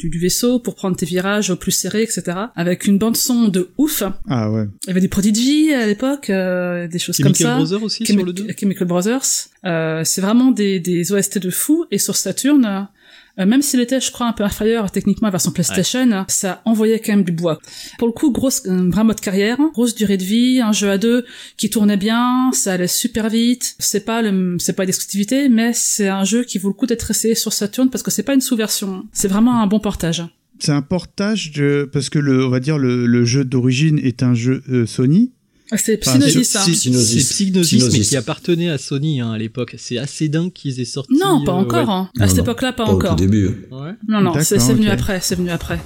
Speaker 3: du, du vaisseau pour prendre tes virages au plus serrés, etc. Avec une bande son de ouf.
Speaker 1: Ah ouais.
Speaker 3: Il y avait des Prodigy à l'époque, euh, des choses
Speaker 2: Chemical
Speaker 3: comme ça.
Speaker 2: Brothers aussi
Speaker 3: Chemi-
Speaker 2: sur le 2
Speaker 3: Chemical Brothers. Euh, c'est vraiment des, des OST de fou. Et sur Saturn, euh, même s'il était, je crois, un peu inférieur techniquement à la version PlayStation, ça envoyait quand même du bois. Pour le coup, grosse, un vrai mode carrière, grosse durée de vie, un jeu à deux qui tournait bien, ça allait super vite. C'est pas le, c'est pas une exclusivité, mais c'est un jeu qui vaut le coup d'être essayé sur Saturn parce que c'est pas une sous-version. C'est vraiment un bon portage.
Speaker 1: C'est un portage de parce que le on va dire le, le jeu d'origine est un jeu euh, Sony.
Speaker 3: C'est
Speaker 1: Enfin,
Speaker 3: Psygnosis, hein.
Speaker 2: C'est
Speaker 4: Psygnosis.
Speaker 2: c'est Psygnosis, mais qui appartenait à Sony hein, à l'époque. C'est assez dingue qu'ils aient sorti.
Speaker 3: Non, pas
Speaker 2: euh,
Speaker 3: encore.
Speaker 2: ouais.
Speaker 3: hein. À
Speaker 4: Non,
Speaker 3: cette époque-là, pas,
Speaker 4: Pas au tout
Speaker 3: encore.
Speaker 4: début.
Speaker 2: Ouais.
Speaker 3: Non, non, c'est venu après, c'est venu après.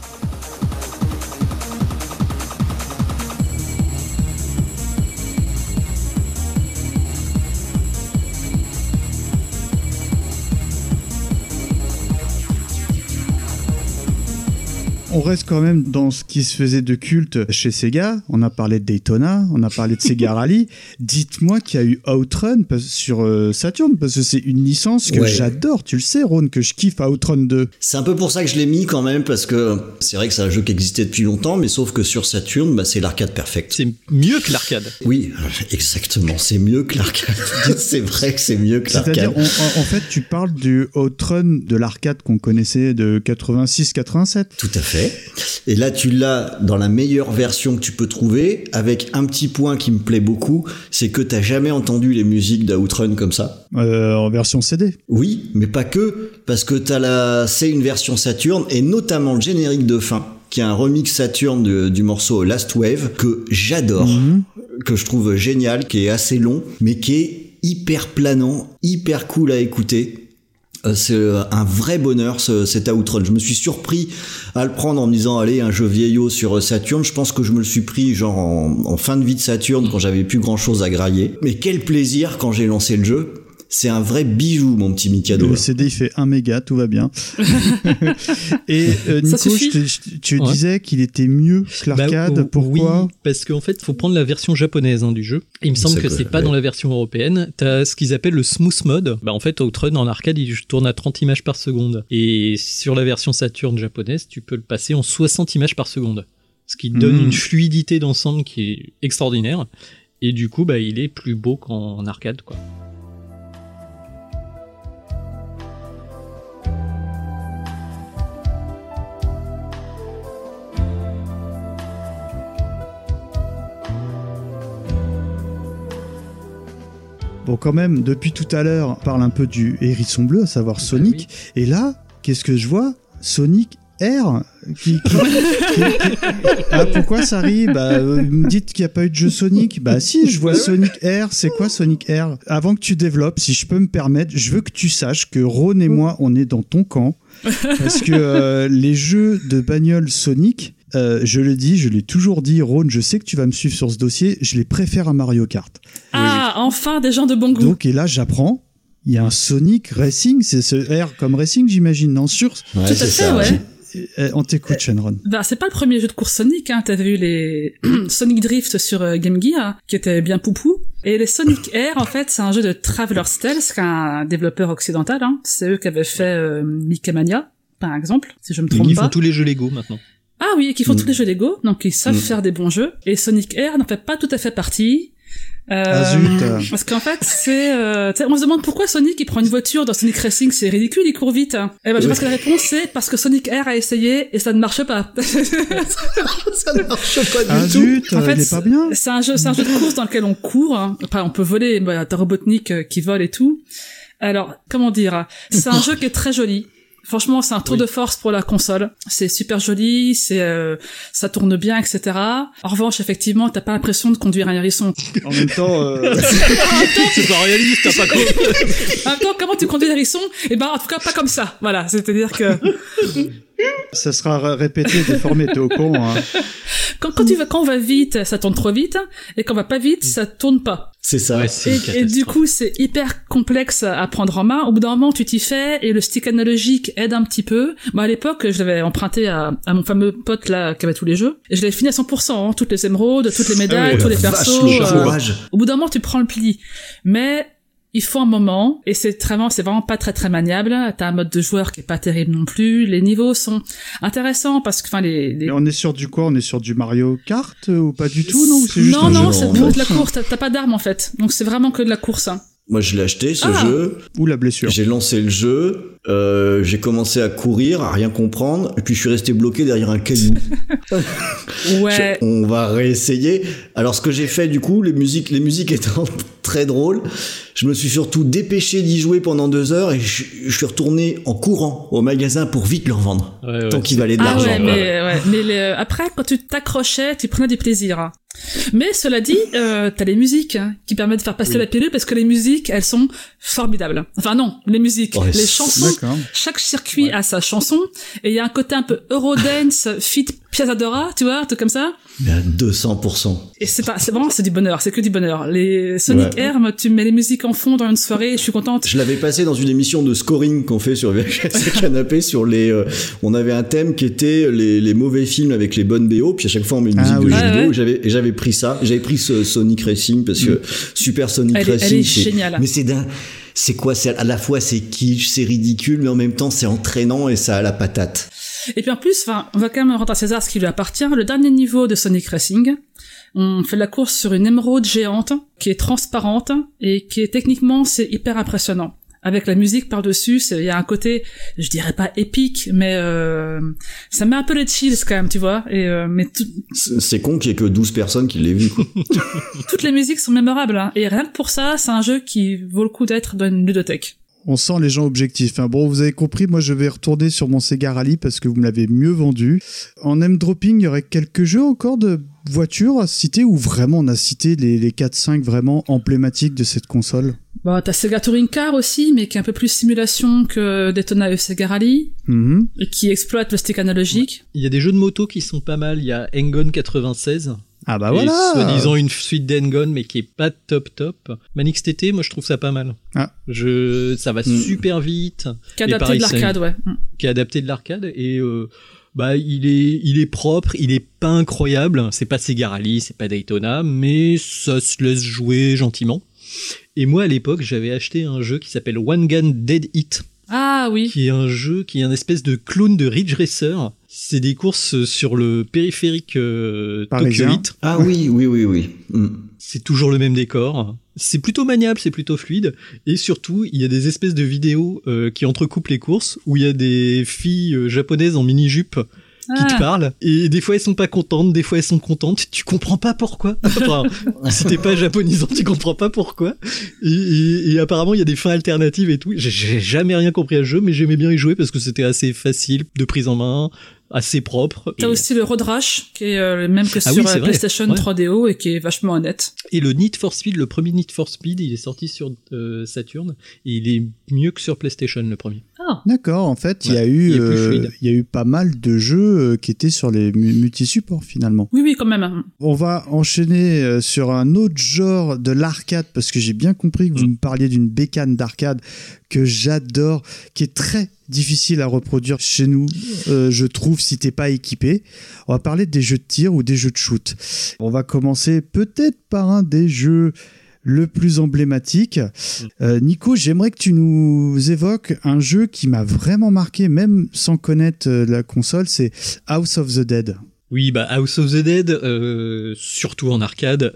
Speaker 1: On reste quand même dans ce qui se faisait de culte chez Sega. On a parlé de Daytona, on a parlé de Sega Rally. Dites-moi qu'il y a eu Outrun sur euh, Saturn, parce que c'est une licence que
Speaker 4: Ouais.
Speaker 1: j'adore. Tu le sais, Ron, que je kiffe Outrun 2.
Speaker 4: C'est un peu pour ça que je l'ai mis quand même, parce que c'est vrai que c'est un jeu qui existait depuis longtemps, mais sauf que sur Saturn, bah, c'est l'arcade perfect.
Speaker 2: C'est mieux que l'arcade.
Speaker 4: Oui, exactement, c'est mieux que l'arcade. c'est vrai que c'est mieux que
Speaker 1: C'est-à-dire,
Speaker 4: l'arcade.
Speaker 1: on- en, en fait, tu parles du Outrun de l'arcade qu'on connaissait de 86-87.
Speaker 4: Tout à fait. Et là, tu l'as dans la meilleure version que tu peux trouver, avec un petit point qui me plaît beaucoup, c'est que t'as jamais entendu les musiques d'Outrun comme ça.
Speaker 1: Euh, en version CD.
Speaker 4: Oui, mais pas que, parce que t'as la, c'est une version Saturn, et notamment le générique de fin, qui est un remix Saturn du morceau Last Wave, que j'adore, que je trouve génial, qui est assez long, mais qui est hyper planant, hyper cool à écouter. Euh, C'est euh, un vrai bonheur ce, cet Outrun. Je me suis surpris à le prendre en me disant allez un jeu vieillot sur euh, Saturn. Je pense que je me le suis pris genre en, en fin de vie de Saturn quand j'avais plus grand chose à grailler. Mais quel plaisir quand j'ai lancé le jeu. C'est un vrai bijou mon petit Mikado.
Speaker 1: Le CD il fait 1 méga, tout va bien. Et euh, Nico, je te- je- tu
Speaker 2: Ouais.
Speaker 1: disais qu'il était mieux que l'arcade.
Speaker 2: Bah,
Speaker 1: Pourquoi
Speaker 2: Oui, parce qu'en fait, faut prendre la version japonaise hein, du jeu. Et il me semble que
Speaker 1: que-
Speaker 2: c'est pas
Speaker 1: ouais.
Speaker 2: dans la version européenne. T'as ce qu'ils appellent le smooth mode. Bah, en fait, Outrun en arcade, il tourne à 30 images par seconde. Et sur la version Saturn japonaise, tu peux le passer en 60 images par seconde. Ce qui donne
Speaker 1: Mhm.
Speaker 2: une fluidité d'ensemble qui est extraordinaire. Et du coup, bah, il est plus beau qu'en arcade, quoi.
Speaker 1: Bon, quand même, depuis tout à l'heure, on parle un peu du hérisson bleu, à savoir
Speaker 2: Bah
Speaker 1: Sonic. Et là, qu'est-ce que je vois? Sonic R qui, qui- qui- qui- Ah, pourquoi ça rit? Bah, euh, vous me dites qu'il n'y a pas eu de jeu Sonic. Bah, si, je vois Sonic R. C'est quoi Sonic R? Avant que tu développes, si je peux me permettre, je veux que tu saches que Ron et moi, on est dans ton camp. Parce que euh, les jeux de bagnole Sonic, euh, je le dis, je l'ai toujours dit, Ron, je sais que tu vas me suivre sur ce dossier, je les préfère à Mario Kart.
Speaker 3: Ah, enfin des gens de bon goût.
Speaker 1: Donc, et là, j'apprends. Il y a un Sonic Racing, c'est ce R comme Racing, j'imagine, non Sur.
Speaker 3: Tout à fait, ça, ouais.
Speaker 1: Euh, On t'écoute, Shenron.
Speaker 3: Bah, c'est pas le premier jeu de course Sonic, hein. T'avais eu les Sonic Drift sur euh, Game Gear, qui était bien poupou. Et les Sonic Air, en fait, c'est un jeu de Traveler's Tales, qui est un développeur occidental, hein. C'est eux qui avaient fait euh, Mickey Mania, par exemple, si je me trompe
Speaker 2: Ils
Speaker 3: pas.
Speaker 2: font tous les jeux Lego maintenant.
Speaker 3: Ah oui, et qui font
Speaker 2: Mm.
Speaker 3: tous les jeux Lego, donc ils savent
Speaker 2: Mm.
Speaker 3: faire des bons jeux. Et Sonic Air n'en fait pas tout à fait partie. Euh,
Speaker 1: Ah, zut.
Speaker 3: Parce qu'en fait, c'est, euh, tu sais, on se demande pourquoi Sonic il prend une voiture dans Sonic Racing, c'est ridicule, il court vite. hein. Et ben, je pense que la réponse c'est parce que Sonic Air a essayé et ça ne marche pas.
Speaker 4: ça ne marche pas
Speaker 1: Ah zut,
Speaker 3: En fait,
Speaker 1: il est pas bien.
Speaker 3: C'est un jeu, c'est un jeu de course dans lequel on court. hein. Enfin, on peut voler, bah, t'as Robotnik euh, qui vole et tout. Alors, comment dire C'est un jeu qui est très joli. Franchement, c'est un tour de force pour la console. C'est super joli, c'est euh, ça tourne bien, etc. En revanche, effectivement, t'as pas l'impression de conduire un hérisson.
Speaker 1: En même temps, euh,
Speaker 2: c'est pas réaliste, t'as pas compris.
Speaker 3: en même temps, comment tu conduis un hérisson Eh ben, en tout cas, pas comme ça. Voilà, c'est-à-dire que
Speaker 1: ça sera ré- répété, déformé, t'es au con. Hein.
Speaker 3: quand, quand tu vas, quand on va vite, ça tourne trop vite, et quand on va pas vite, ça tourne pas.
Speaker 4: C'est ça.
Speaker 3: Et, et du coup, c'est hyper complexe à prendre en main. Au bout d'un moment, tu t'y fais et le stick analogique aide un petit peu. Moi, à l'époque, je l'avais emprunté à, à mon fameux pote là qui avait tous les jeux et je l'avais fini à 100%. Hein, toutes les émeraudes, toutes les médailles,
Speaker 4: Ah oui,
Speaker 3: tous les persos.
Speaker 4: le
Speaker 3: euh, au bout d'un moment, tu prends le pli. Mais il faut un moment et c'est vraiment c'est vraiment pas très très maniable. T'as un mode de joueur qui est pas terrible non plus. Les niveaux sont intéressants parce que enfin les, les...
Speaker 1: On est sur du quoi? On est sur du Mario Kart euh, ou pas du tout, non c'est juste
Speaker 3: non
Speaker 1: un
Speaker 3: non c'est de la course. T'as t'as pas d'armes en fait. Donc c'est vraiment que de la course hein.
Speaker 4: Moi, je l'ai acheté, ce
Speaker 3: Ah.
Speaker 4: jeu.
Speaker 1: Ou la blessure.
Speaker 4: J'ai lancé le jeu, euh, j'ai commencé à courir, à rien comprendre, et puis je suis resté bloqué derrière un caillou.
Speaker 3: ouais
Speaker 4: Je- on va réessayer. Alors, ce que j'ai fait, du coup, les musiques, les musiques étant très drôles, je me suis surtout dépêché d'y jouer pendant deux heures, et je, je suis retourné en courant au magasin pour vite le revendre.
Speaker 2: Ouais, ouais,
Speaker 4: tant qu'il valait de
Speaker 3: Ah
Speaker 4: l'argent.
Speaker 3: ouais, mais, ouais, mais le- après, quand tu t'accrochais, tu prenais du plaisir. hein. Mais cela dit, euh, t'as les musiques hein, qui permettent de faire passer
Speaker 4: Oui.
Speaker 3: la pilule parce que les musiques, elles sont formidables. Enfin non, les musiques, les chansons. Chaque circuit a sa chanson et il y a un côté un peu Eurodance, fit Piazzadora, tu vois, tout comme ça.
Speaker 4: Mais à 200%.
Speaker 3: Et c'est pas, c'est vraiment, c'est du bonheur, c'est que du bonheur. Les Sonic
Speaker 4: Ouais.
Speaker 3: Air, tu mets les musiques en fond dans une soirée, je suis contente.
Speaker 4: Je l'avais passé dans une émission de scoring qu'on fait sur VHS et Canapé sur les. euh, on avait un thème qui était les, les mauvais films avec les bonnes BO, puis à chaque fois on met une
Speaker 1: Ah
Speaker 4: musique de
Speaker 1: oui.
Speaker 4: jeu
Speaker 3: Ouais,
Speaker 4: vidéo.
Speaker 3: ouais.
Speaker 4: et J'avais et j'avais pris ça. J'avais pris ce Sonic Racing parce que Super Sonic
Speaker 3: Elle est- elle
Speaker 4: Racing,
Speaker 3: est
Speaker 4: c'est-
Speaker 3: géniale.
Speaker 4: Mais c'est d'un. C'est quoi C'est à la fois c'est kitsch, c'est ridicule, mais en même temps c'est entraînant et ça a la patate.
Speaker 3: Et puis en plus, enfin, on va quand même rendre à César ce qui lui appartient. Le dernier niveau de Sonic Racing, on fait la course sur une émeraude géante qui est transparente et qui est techniquement c'est hyper impressionnant. Avec la musique par-dessus, il y a un côté, je dirais pas épique, mais euh, ça met un peu les chills quand même, tu vois. Et euh, mais tout-
Speaker 4: C'est c'est con qu'il y ait que 12 personnes qui l'aient vu. quoi.
Speaker 3: toutes les musiques sont mémorables. Hein. Et rien que pour ça, c'est un jeu qui vaut le coup d'être dans une ludothèque.
Speaker 1: On sent les gens objectifs. hein. Bon, vous avez compris, moi je vais retourner sur mon Sega Rally parce que vous me l'avez mieux vendu. En M-Dropping, il y aurait quelques jeux encore de voitures à citer ou vraiment on a cité les, les 4-5 vraiment emblématiques de cette console?
Speaker 3: Bah, t'as Sega Touring Car aussi, mais qui est un peu plus simulation que Daytona et Sega Rally,
Speaker 1: Mhm.
Speaker 3: et qui exploite le stick analogique.
Speaker 2: Il y a des jeux de moto qui sont pas mal. Il y a Engon 96.
Speaker 1: Ah bah
Speaker 2: et
Speaker 1: voilà
Speaker 2: Soi-disant une suite d'Engon, mais qui est pas top top. Manix TT, moi je trouve ça pas mal.
Speaker 1: Ah.
Speaker 2: Je, ça va
Speaker 4: Mm.
Speaker 2: super vite.
Speaker 3: Qui est adapté de l'arcade, ouais. Mm.
Speaker 2: Qui est adapté de l'arcade et euh, bah il est, il est propre, il est pas incroyable. C'est pas Sega Rally, c'est pas Daytona, mais ça se laisse jouer gentiment. Et moi à l'époque, j'avais acheté un jeu qui s'appelle One Gun Dead Hit
Speaker 3: Ah oui.
Speaker 2: qui est un jeu qui est un espèce de clone de Ridge Racer. C'est des courses sur le périphérique euh, Tokyo
Speaker 1: Parisien.
Speaker 2: 8.
Speaker 4: Ah oui, oui, oui, oui. Mm.
Speaker 2: C'est toujours le même décor. C'est plutôt maniable, c'est plutôt fluide. Et surtout, il y a des espèces de vidéos euh, qui entrecoupent les courses où il y a des filles euh, japonaises en mini-jupe qui
Speaker 3: Ah.
Speaker 2: te parlent. Et des fois, elles sont pas contentes, des fois, elles sont contentes. Tu comprends pas pourquoi. Enfin, si t'es pas japonisant, tu comprends pas pourquoi. Et, et- et apparemment, il y a des fins alternatives et tout. J'ai- jamais rien compris à ce jeu, mais j'aimais bien y jouer parce que c'était assez facile de prise en main, assez propre.
Speaker 3: T'as
Speaker 2: Et-
Speaker 3: aussi le Road Rash, qui est euh, le même que
Speaker 2: Ah
Speaker 3: sur
Speaker 2: oui,
Speaker 3: euh,
Speaker 2: vrai.
Speaker 3: PlayStation
Speaker 2: Ouais.
Speaker 3: 3DO et qui est vachement honnête.
Speaker 2: Et le Need for Speed, le premier Need for Speed, il est sorti sur euh, Saturn et il est mieux que sur PlayStation le premier.
Speaker 1: D'accord, en fait, il y a eu
Speaker 2: il
Speaker 1: euh, il y a eu pas mal de jeux euh, qui étaient sur les mu- multi-supports finalement.
Speaker 3: Oui, oui, quand même.
Speaker 1: On va enchaîner euh, sur un autre genre de l'arcade parce que j'ai bien compris que vous me parliez d'une bécane d'arcade que j'adore, qui est très difficile à reproduire chez nous, euh, je trouve, si t'es pas équipé. On va parler des jeux de tir ou des jeux de shoot. On va commencer peut-être par un des jeux le plus emblématique. Euh, Nico, j'aimerais que tu nous évoques un jeu qui m'a vraiment marqué, même sans connaître euh, la console, c'est House of the Dead.
Speaker 2: Oui, bah House of the Dead, euh, surtout en arcade,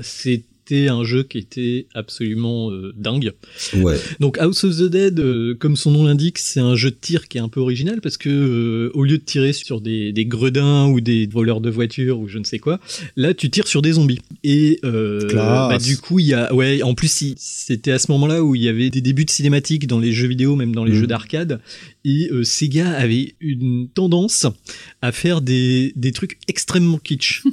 Speaker 2: c'était un jeu qui était absolument euh, dingue.
Speaker 4: Ouais.
Speaker 2: Donc House of the Dead, euh, comme son nom l'indique, c'est un jeu de tir qui est un peu original parce que euh, au lieu de tirer sur des, des gredins ou des voleurs de voitures ou je ne sais quoi, là tu tires sur des zombies. Et bah, du coup il y a, ouais, en plus c'était à ce moment-là où il y avait des débuts de cinématiques dans les jeux vidéo, même dans les
Speaker 4: Mhm.
Speaker 2: jeux d'arcade, et Sega avait une tendance à faire des, des trucs extrêmement kitsch.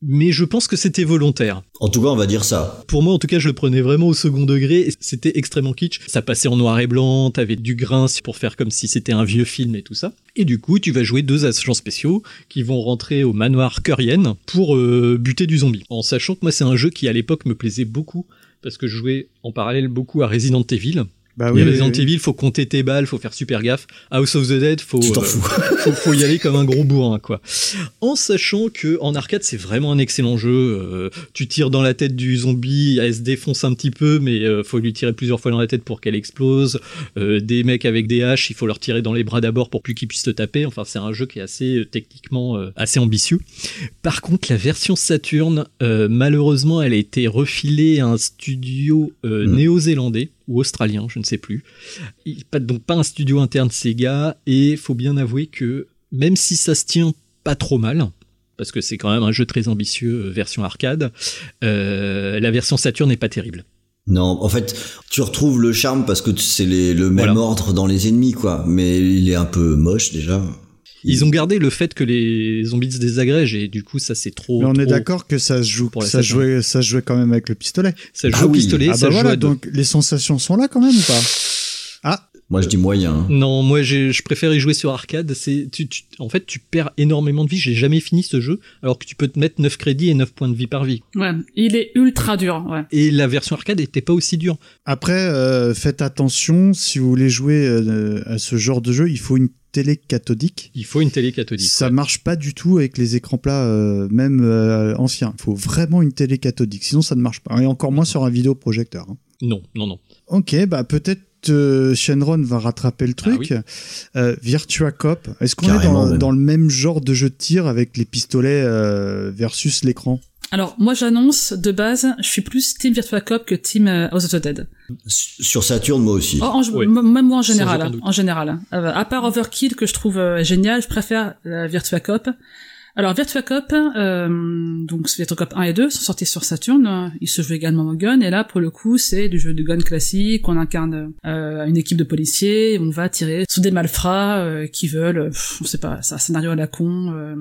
Speaker 2: Mais je pense que c'était volontaire.
Speaker 4: En tout cas, on va dire ça.
Speaker 2: Pour moi, en tout cas, je le prenais vraiment au second degré. et C'était extrêmement kitsch. Ça passait en noir et blanc, t'avais du grain pour faire comme si c'était un vieux film et tout ça. Et du coup, tu vas jouer deux agents spéciaux qui vont rentrer au manoir Curien pour euh, buter du zombie. En sachant que moi, c'est un jeu qui à l'époque me plaisait beaucoup parce que je jouais en parallèle beaucoup à Resident Evil.
Speaker 1: Bah oui,
Speaker 2: Resident
Speaker 1: oui, oui.
Speaker 2: Evil, faut compter tes balles, faut faire super gaffe. House of the Dead, faut,
Speaker 4: Tu t'en
Speaker 2: euh,
Speaker 4: fous.
Speaker 2: faut, faut y aller comme un gros bourrin, quoi. En sachant que en arcade, c'est vraiment un excellent jeu. euh, tu tires dans la tête du zombie, elle se défonce un petit peu, mais euh, faut lui tirer plusieurs fois dans la tête pour qu'elle explose. Euh, des mecs avec des haches, il faut leur tirer dans les bras d'abord pour plus qu'ils puissent te taper. Enfin, c'est un jeu qui est assez euh, techniquement euh, assez ambitieux. Par contre, la version Saturn, euh, malheureusement, elle a été refilée à un studio euh,
Speaker 4: Mm.
Speaker 2: néo-zélandais ou australien, je ne sais plus. Il- pas, donc pas un studio interne Sega, et faut bien avouer que même si ça se tient pas trop mal, parce que c'est quand même un jeu très ambitieux euh, version arcade, euh, la version Saturn n'est pas terrible.
Speaker 4: Non, en fait, tu retrouves le charme parce que c'est le même
Speaker 2: Voilà.
Speaker 4: ordre dans les ennemis, quoi. Mais il est un peu moche déjà.
Speaker 2: Ils ont gardé le fait que les zombies se désagrègent et du coup ça c'est trop.
Speaker 1: Mais on est d'accord que ça se joue, ça jouait, ça se jouait quand même avec le pistolet.
Speaker 2: Ça joue
Speaker 4: Ah
Speaker 2: au
Speaker 4: oui.
Speaker 2: pistolet,
Speaker 1: Ah
Speaker 2: ça
Speaker 1: bah
Speaker 2: joue
Speaker 1: voilà,
Speaker 2: deux.
Speaker 1: donc les sensations sont là quand même ou pas? Ah,
Speaker 4: Moi, je dis moyen. hein.
Speaker 2: Non, moi je préfère y jouer sur arcade. C'est, tu, tu- en fait, tu perds énormément de vie. J'ai jamais fini ce jeu, alors que tu peux te mettre 9 crédits et 9 points de vie par vie.
Speaker 3: Ouais, il est ultra dur, ouais.
Speaker 2: Et la version arcade était pas aussi dure.
Speaker 1: Après, euh, faites attention, si vous voulez jouer euh, à ce genre de jeu, il faut une télé cathodique.
Speaker 2: Il faut une télé cathodique.
Speaker 1: Ça marche pas du tout avec les écrans plats, euh, même euh, anciens. Il faut vraiment une télé cathodique, sinon ça ne marche pas. Et encore moins sur un vidéoprojecteur. hein.
Speaker 2: Non, non, non.
Speaker 1: Ok, bah peut-être euh, Shenron va rattraper le truc. Euh, Virtua Cop, est-ce qu'on est dans, le même genre de jeu de tir avec les pistolets euh, versus l'écran?
Speaker 3: Alors, moi, j'annonce, de base, je suis plus Team Virtua Cop que Team euh, House of the Dead.
Speaker 4: Sur Saturn, moi aussi.
Speaker 3: Oh, en- m- Même moi en général. hein, en général. Euh, à part Overkill que je trouve euh, génial, je préfère euh, Virtua Cop. Alors Virtua Cop, euh, donc Virtua Cop 1 et 2 sont sortis sur Saturn. euh, Ils se jouent également au gun et là pour le coup c'est du jeu de gun classique. On incarne euh, une équipe de policiers, et on va tirer sur des malfrats euh, qui veulent, pff, on sait pas, c'est un scénario à la con, euh,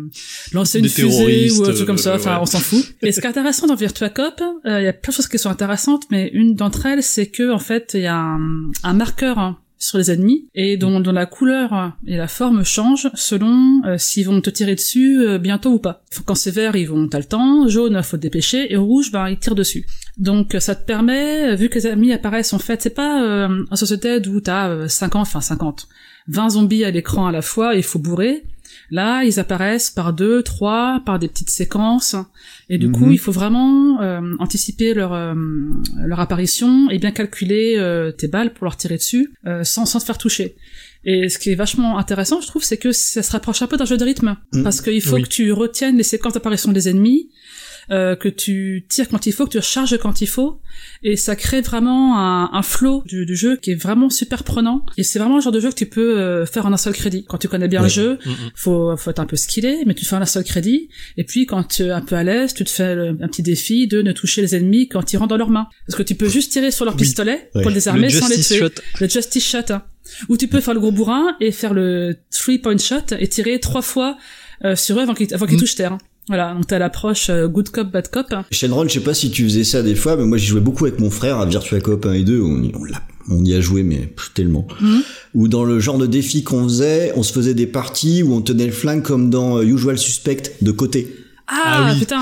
Speaker 3: lancer une fusée ou un truc comme ça.
Speaker 2: euh,
Speaker 3: Enfin
Speaker 2: ouais.
Speaker 3: on s'en fout. Et ce qui est intéressant dans Virtua Cop, euh, il y a plein de choses qui sont intéressantes, mais une d'entre elles c'est que en fait il y a un, un marqueur hein, sur les ennemis et dont, dont la couleur et la forme changent selon euh, s'ils vont te tirer dessus euh, bientôt ou pas. Quand c'est vert, ils vont t'as le temps, jaune, faut te dépêcher, et rouge, ben ils tirent dessus. Donc ça te permet, vu que les ennemis apparaissent en fait, c'est pas euh, un société où t'as euh, 50, enfin 50, 20 zombies à l'écran à la fois, il faut bourrer. Là, ils apparaissent par deux, trois, par des petites séquences, et du
Speaker 1: Mhm.
Speaker 3: coup, il faut vraiment euh, anticiper leur euh, leur apparition et bien calculer euh, tes balles pour leur tirer dessus euh, sans sans te faire toucher. Et ce qui est vachement intéressant, je trouve, c'est que ça se rapproche un peu d'un jeu de rythme,
Speaker 1: Mhm.
Speaker 3: parce qu'il faut
Speaker 1: Oui.
Speaker 3: que tu retiennes les séquences d'apparition des ennemis, euh, que tu tires quand il faut, que tu recharges quand il faut, et ça crée vraiment un, un flow du, du jeu qui est vraiment super prenant. Et c'est vraiment le genre de jeu que tu peux euh, faire en un seul crédit. Quand tu connais bien le jeu,
Speaker 2: Mhm.
Speaker 3: faut, faut être un peu skillé, mais tu fais en un seul crédit. Et puis quand tu es un peu à l'aise, tu te fais le- un petit défi de ne toucher les ennemis ils rentrent dans leurs mains. Parce que tu peux juste tirer sur leur
Speaker 2: Oui.
Speaker 3: pistolet
Speaker 2: Ouais.
Speaker 3: pour les désarmer
Speaker 2: Le
Speaker 3: sans les tuer.
Speaker 2: shot.
Speaker 3: Le justice shot. hein. Ou tu peux faire le gros bourrin et faire le three point shot et tirer trois fois euh, sur eux avant qu'ils avant qu'ils
Speaker 4: Mm.
Speaker 3: touchent terre. Voilà, donc t'as l'approche euh, good cop, bad cop.
Speaker 4: Shenron, je sais pas si tu faisais ça des fois, mais moi j'y jouais beaucoup avec mon frère à Virtua Cop 1 et 2, on y, on l'a- on y a joué, mais tellement.
Speaker 3: Mhm.
Speaker 4: Ou dans le genre de défi qu'on faisait, on se faisait des parties où on tenait le flingue comme dans euh, Usual Suspect de côté.
Speaker 3: Ah, putain.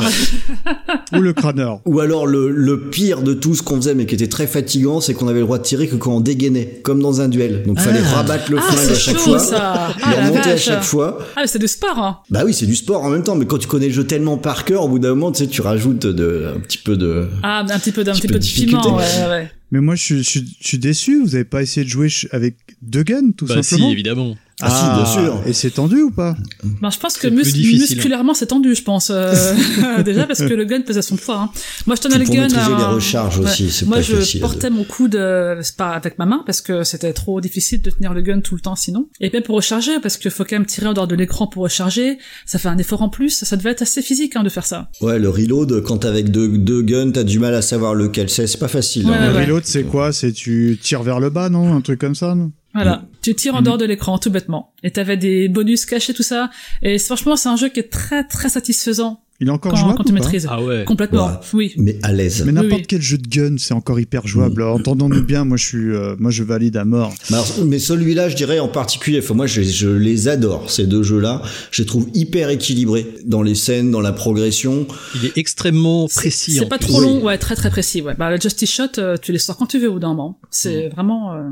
Speaker 1: Ou le crâneur.
Speaker 4: Ou alors le, le pire de tout ce qu'on faisait, mais qui était très fatigant, c'est qu'on avait le droit de tirer que quand on dégainait, comme dans un duel. Donc fallait
Speaker 3: Ah.
Speaker 4: rabattre le
Speaker 3: Ah,
Speaker 4: flingue à chaque
Speaker 3: chaud,
Speaker 4: fois,
Speaker 3: ça.
Speaker 4: le
Speaker 3: Ah,
Speaker 4: remonter à chaque fois.
Speaker 3: Ah, mais c'est du sport. Hein.
Speaker 4: Bah oui, c'est du sport en même temps, mais quand tu connais le jeu tellement par cœur, au bout d'un moment, tu sais, tu rajoutes de, un petit peu de...
Speaker 3: Ah, un petit peu d'un
Speaker 4: Petit
Speaker 3: petit
Speaker 4: peu
Speaker 3: peu
Speaker 4: de
Speaker 3: piment. Ouais, ouais, ouais.
Speaker 1: Mais moi, je, suis- je suis- je suis déçu. Vous avez pas essayé de jouer avec deux guns, tout
Speaker 2: Bah si,
Speaker 1: simplement?
Speaker 2: évidemment.
Speaker 4: Ah, si, bien sûr.
Speaker 1: Et c'est tendu ou pas
Speaker 3: Ben, je pense que mus-
Speaker 2: difficile.
Speaker 3: musculairement c'est tendu, je pense. euh, déjà parce que le gun pesait son poids. Hein. Moi je tenais le
Speaker 4: pour
Speaker 3: gun.
Speaker 4: maîtriser
Speaker 3: euh,
Speaker 4: les recharges aussi, c'est
Speaker 3: Moi
Speaker 4: pas
Speaker 3: je
Speaker 4: facile à
Speaker 3: portais mon coude euh, c'est pas avec ma main parce que c'était trop difficile de tenir le gun tout le temps sinon. Et même pour recharger parce qu'il faut quand même tirer en dehors de l'écran pour recharger. Ça fait un effort en plus. Ça devait être assez physique hein, de faire ça.
Speaker 4: Ouais, le reload, quand t'as avec deux, deux guns, t'as du mal à savoir lequel c'est, c'est pas facile.
Speaker 3: Ouais,
Speaker 4: hein.
Speaker 1: Le
Speaker 3: ouais.
Speaker 1: reload, c'est quoi? C'est tu tires vers le bas, non? Un truc comme ça, non?
Speaker 3: Voilà, tu tires en dehors de l'écran tout bêtement. Et t'avais des bonus cachés tout ça. Et franchement c'est un jeu qui est très très satisfaisant
Speaker 1: Il est encore
Speaker 3: quand,
Speaker 1: jouable
Speaker 3: quand tu maîtrises.
Speaker 2: Ah ouais.
Speaker 3: Complètement.
Speaker 4: Ouais.
Speaker 3: Oui.
Speaker 4: Mais à l'aise.
Speaker 1: Mais
Speaker 3: Oui,
Speaker 1: n'importe
Speaker 3: oui.
Speaker 1: quel jeu de gun, c'est encore hyper jouable. Entendons-nous bien, moi je suis, euh, moi je valide à mort.
Speaker 4: Mais, alors, mais celui-là, je dirais en particulier, enfin, moi je, je les adore, ces deux jeux-là. Je les trouve hyper équilibrés dans les scènes, dans la progression.
Speaker 2: Il est extrêmement précis.
Speaker 3: C'est pas
Speaker 2: plus.
Speaker 3: trop
Speaker 4: Oui.
Speaker 3: long, ouais, très très précis, ouais. Bah, le Justice Shot, euh, tu les sors quand tu veux au d'un moment.
Speaker 2: Mm.
Speaker 3: C'est vraiment, euh,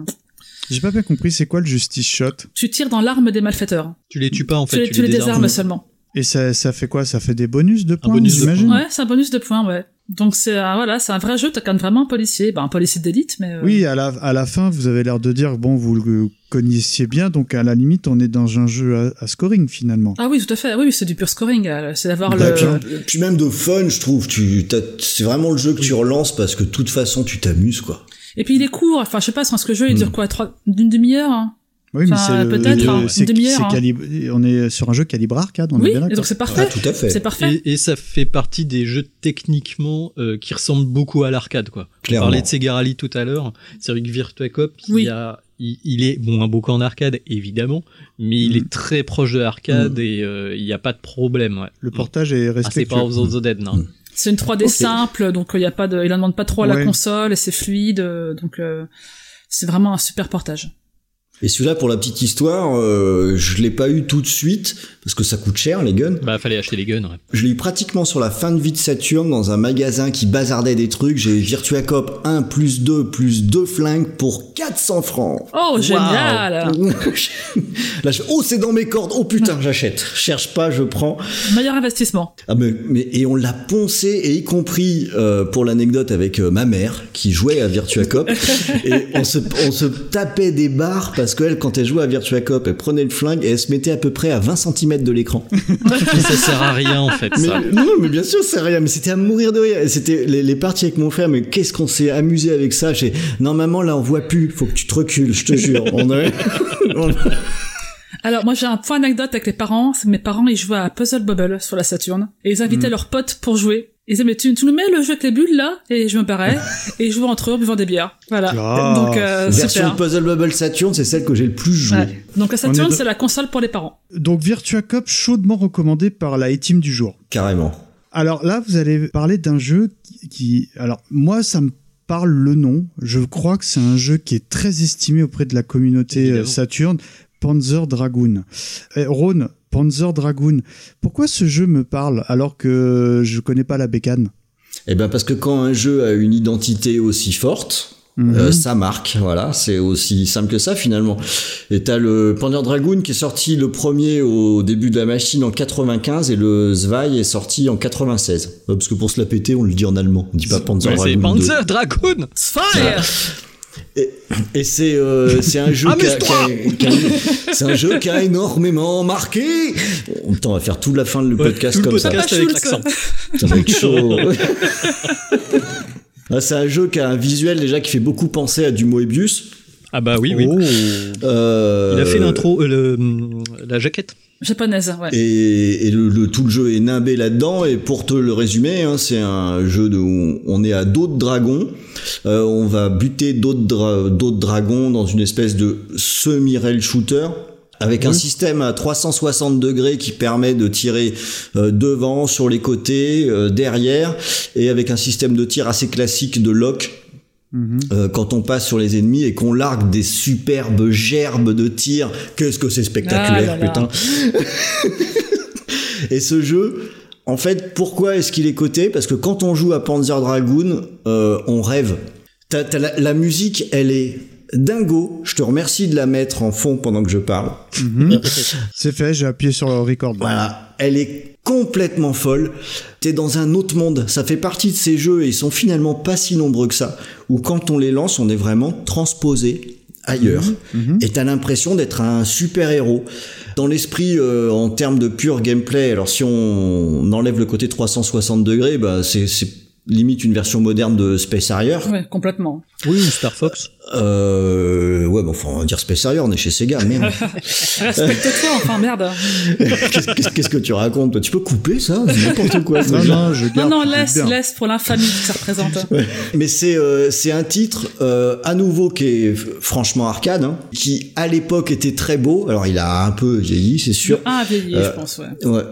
Speaker 1: J'ai pas bien compris, c'est quoi le justice shot?
Speaker 3: Tu tires dans l'arme des malfaiteurs.
Speaker 2: Tu les tues pas en
Speaker 3: tu,
Speaker 2: fait.
Speaker 3: les, tu les désarmes seulement.
Speaker 1: Et ça, ça fait quoi? Ça fait des bonus de points,
Speaker 2: bonus de
Speaker 1: j'imagine?
Speaker 3: Ouais, c'est un bonus de points, ouais. Donc c'est, euh, voilà, c'est un vrai jeu, t'incarnes vraiment un policier. Bah, un policier d'élite, mais, euh,
Speaker 1: Oui, à la, à la fin, vous avez l'air de dire, bon, vous le connaissiez bien, donc à la limite, on est dans un jeu à, à scoring finalement.
Speaker 3: Ah oui, tout à fait. Oui, c'est du pur scoring. euh, C'est d'avoir
Speaker 4: Bah,
Speaker 3: le,
Speaker 4: puis, puis même de fun, je trouve. Tu, t'as- c'est vraiment le jeu que tu relances parce que de toute façon, tu t'amuses, quoi.
Speaker 3: Et puis il est court. Enfin, je sais pas, ce que le jeu, il dure quoi, trois, d'une demi-heure? hein
Speaker 1: Oui, mais
Speaker 3: Enfin,
Speaker 1: c'est le-
Speaker 3: peut-être, hein,
Speaker 1: c'est-
Speaker 3: une demi-heure,
Speaker 1: c'est
Speaker 3: hein.
Speaker 1: On est sur un jeu calibre arcade, on est
Speaker 3: Oui,
Speaker 1: bien
Speaker 3: et donc c'est parfait.
Speaker 4: Ah, tout à fait.
Speaker 3: C'est parfait.
Speaker 2: Et, et ça fait partie des jeux techniquement euh, qui ressemblent beaucoup à l'arcade quoi. On
Speaker 4: Clairement.
Speaker 2: parlait de Sega Rally tout à l'heure. C'est vrai que Virtua Cop,
Speaker 3: Oui.
Speaker 2: il, y a, il, il est bon un beaucoup en arcade évidemment, mais il est très proche de l'arcade et euh, il n'y a pas de problème. Ouais.
Speaker 1: Le portage est
Speaker 2: Ah, c'est
Speaker 1: respectueux.
Speaker 2: pas House of the Dead non.
Speaker 3: C'est une 3D
Speaker 4: Ok.
Speaker 3: simple, donc il y a pas de, il en demande pas trop à la console, et c'est fluide, euh, donc euh, c'est vraiment un super portage.
Speaker 4: Et celui-là, pour la petite histoire, euh, je l'ai pas eu tout de suite parce que ça coûte cher les guns.
Speaker 2: Bah fallait acheter les guns. Ouais.
Speaker 4: Je l'ai eu pratiquement sur la fin de vie de Saturn dans un magasin qui bazardait des trucs. J'ai Virtua Cop 1 plus 2 plus 2 flingues pour 400 francs.
Speaker 3: Oh, génial
Speaker 4: Là, je... oh c'est dans mes cordes. Oh putain, j'achète. Cherche pas, je prends.
Speaker 3: Meilleur investissement.
Speaker 4: Ah mais, mais et on l'a poncé et y compris euh, pour l'anecdote avec euh, ma mère qui jouait à Virtua Cop et on se, on se tapait des barres parce qu'elle quand elle jouait à Virtua Cop elle prenait le flingue et elle se mettait à peu près à 20 cm de l'écran.
Speaker 2: ça sert à rien en fait.
Speaker 4: Mais,
Speaker 2: ça.
Speaker 4: non, mais bien sûr, c'est rien. Mais c'était à mourir de rire. C'était les, les parties avec mon frère. Mais qu'est-ce qu'on s'est amusé avec ça? J'ai non maman là on voit plus. Faut que tu te recules. Je te jure. On a- on-
Speaker 3: Alors moi j'ai un point anecdote avec les parents. Mes parents ils jouaient à Puzzle Bubble sur la Saturn et ils invitaient
Speaker 4: Mm.
Speaker 3: leurs potes pour jouer. Ils disaient mais tu, tu nous mets le jeu avec les bulles là et je me parais et ils jouaient entre eux en buvant des bières. Voilà.
Speaker 4: Ah,
Speaker 3: Donc euh,
Speaker 4: version
Speaker 3: super.
Speaker 4: Puzzle Bubble Saturn, c'est celle que j'ai le plus joué.
Speaker 3: Ouais. Donc la Saturn
Speaker 1: de-
Speaker 3: c'est la console pour les parents.
Speaker 1: Donc Virtua Cop chaudement recommandé par la team du jour.
Speaker 4: Carrément.
Speaker 1: Alors là, vous allez parler d'un jeu qui, qui- alors moi, ça me parle le nom. Je crois que c'est un jeu qui est très estimé auprès de la communauté euh,
Speaker 2: Évidemment.
Speaker 1: Saturn, Panzer Dragoon. Eh, Ron, Panzer Dragoon. Pourquoi ce jeu me parle alors que je connais pas la bécane?
Speaker 4: Eh ben parce que quand un jeu a une identité aussi forte,
Speaker 1: Mhm.
Speaker 4: euh, ça marque. Voilà, c'est aussi simple que ça finalement. Et t'as le Panzer Dragoon qui est sorti le premier au début de la machine en 95 et le Zwei est sorti en 96. Euh, Parce que pour se la péter, on le dit en allemand. On dit pas Panzer
Speaker 2: c'est
Speaker 4: Dragoon 2.
Speaker 2: Panzer Dragoon.
Speaker 3: Fire
Speaker 4: Et, et c'est euh, c'est un jeu qui a, qui a- qui a- c'est un jeu qui a énormément marqué. On va faire toute la fin de le podcast
Speaker 2: Tout le
Speaker 4: comme ça.
Speaker 2: podcast avec l'accent.
Speaker 4: Ça va être chaud. Ah, c'est un jeu qui a un visuel déjà qui fait beaucoup penser à du Moebius.
Speaker 2: Ah bah oui, oui.
Speaker 4: Euh,
Speaker 2: Il a fait l'intro, euh, le, la jaquette.
Speaker 3: Japonaise, ouais.
Speaker 4: Et, et le, le- tout le jeu est nimbé là-dedans. Et pour te le résumer, hein, c'est un jeu de où on est à d'autres dragons. Euh, on va buter d'autres dra- d'autres dragons dans une espèce de semi-rail shooter. Avec un système à 360 degrés qui permet de tirer euh, devant, sur les côtés, euh, derrière, et avec un système de tir assez classique de lock,
Speaker 1: Mhm.
Speaker 4: euh, quand on passe sur les ennemis et qu'on largue des superbes gerbes de tir, qu'est-ce que c'est spectaculaire,
Speaker 3: Ah là là.
Speaker 4: putain. et ce jeu, en fait, pourquoi est-ce qu'il est coté? Parce que quand on joue à Panzer Dragoon, euh, on rêve. La musique, elle est dingo. Je te remercie de la mettre en fond pendant que je parle.
Speaker 1: Mhm. C'est fait, j'ai appuyé sur le record.
Speaker 4: Voilà, elle est complètement folle. T'es dans un autre monde. Ça fait partie de ces jeux et ils sont finalement pas si nombreux que ça. Où quand on les lance, on est vraiment transposé ailleurs. Et t'as l'impression d'être un super héros. Dans l'esprit, euh, en termes de pur gameplay, alors si on enlève le côté 360 degrés, bah c'est limite une version moderne de Space Harrier.
Speaker 3: Ouais, complètement.
Speaker 2: Oui, ou Star Fox.
Speaker 4: Euh, ouais, bon, enfin, on va dire Space Harrier, on est chez Sega, merde.
Speaker 3: Respecte-toi, enfin, merde.
Speaker 4: Qu'est-ce que tu racontes Tu peux couper ça? C'est n'importe quoi.
Speaker 1: Non, non, je
Speaker 3: Non,
Speaker 1: garde.
Speaker 3: non,
Speaker 1: tout
Speaker 3: laisse, laisse pour l'infamie que ça représente.
Speaker 4: Mais c'est euh, c'est un titre euh, à nouveau qui est franchement arcade, hein, qui à l'époque était très beau. Alors il a un peu vieilli, c'est sûr.
Speaker 3: Un a vieilli,
Speaker 4: Euh,
Speaker 3: je pense, ouais.
Speaker 4: Ouais.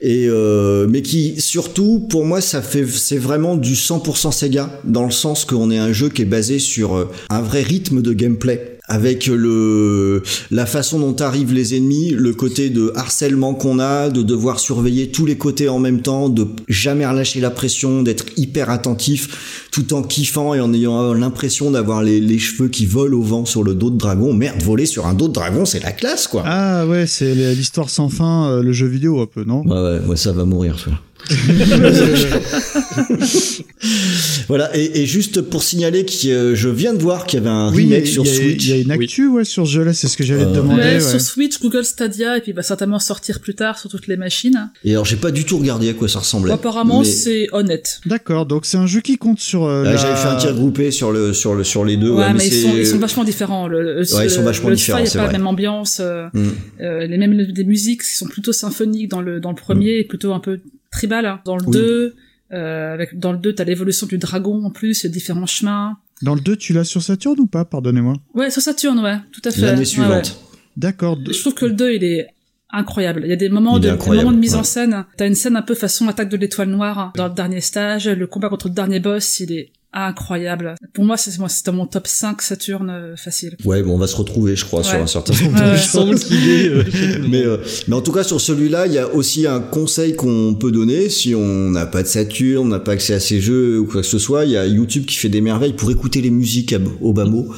Speaker 4: Et euh, mais qui surtout pour moi ça fait c'est vraiment du 100% Sega dans le sens qu'on est un jeu qui est basé sur euh, un vrai rythme de gameplay avec le la façon dont arrivent les ennemis, le côté de harcèlement qu'on a, de devoir surveiller tous les côtés en même temps, de jamais relâcher la pression, d'être hyper attentif tout en kiffant et en ayant l'impression d'avoir les, les cheveux qui volent au vent sur le dos de dragon. Merde, voler sur un dos de dragon, c'est la classe quoi.
Speaker 1: Ah ouais, c'est l'histoire sans fin, euh, le jeu vidéo un peu, non?
Speaker 4: Ouais, ouais, ouais, ça va mourir, ça. voilà, et, et juste pour signaler que euh, je viens de voir qu'il y avait un
Speaker 1: Oui,
Speaker 4: remake
Speaker 1: il
Speaker 4: sur
Speaker 1: a-
Speaker 4: Switch.
Speaker 1: Il y a une actu ouais, sur ce jeu-là, c'est ce que j'allais te
Speaker 4: Euh,
Speaker 1: demander.
Speaker 3: Ouais,
Speaker 1: ouais.
Speaker 3: sur Switch, Google Stadia, et puis il va certainement sortir plus tard sur toutes les machines.
Speaker 4: Et alors, j'ai pas du tout regardé à quoi ça ressemblait.
Speaker 3: Apparemment,
Speaker 4: Mais-
Speaker 3: c'est honnête.
Speaker 1: D'accord, donc c'est un jeu qui compte sur. euh, la-
Speaker 4: J'avais fait un tir groupé sur le sur le sur les deux.
Speaker 3: Ouais,
Speaker 4: ouais,
Speaker 3: mais, ils, sont, ils sont vachement différents. Le, le,
Speaker 4: Ouais, ils sont vachement
Speaker 3: le
Speaker 4: différents,
Speaker 3: Spy,
Speaker 4: c'est
Speaker 3: a pas
Speaker 4: vrai.
Speaker 3: la même ambiance. euh,
Speaker 4: Mm.
Speaker 3: euh, les mêmes des musiques qui sont plutôt symphoniques dans le dans le premier et plutôt un peu tribal. hein. Dans le
Speaker 1: Oui.
Speaker 3: 2, euh, avec dans le 2, t'as l'évolution du dragon en plus, il y a différents chemins.
Speaker 1: Dans le 2, tu l'as sur Saturn ou pas? Pardonnez-moi.
Speaker 3: Ouais, sur Saturn, ouais, tout à fait.
Speaker 4: L'année suivante.
Speaker 3: ouais.
Speaker 1: D'accord. de-
Speaker 3: Je trouve que le 2, il est incroyable. Il y a des moments, de, des moments de mise en scène. T'as une scène un peu façon attaque de l'étoile noire dans le dernier stage. Le combat contre le dernier boss, il est incroyable. Pour moi, c'est moi, c'était mon top 5 Saturn euh, facile.
Speaker 4: Ouais, bon, on va se retrouver, je crois, sur un certain nombre de choses. mais, euh, mais en tout cas, sur celui-là, il y a aussi un conseil qu'on peut donner si on n'a pas de Saturn, on n'a pas accès à ces jeux ou quoi que ce soit. Il y a YouTube qui fait des merveilles pour écouter les musiques à- au bas mot.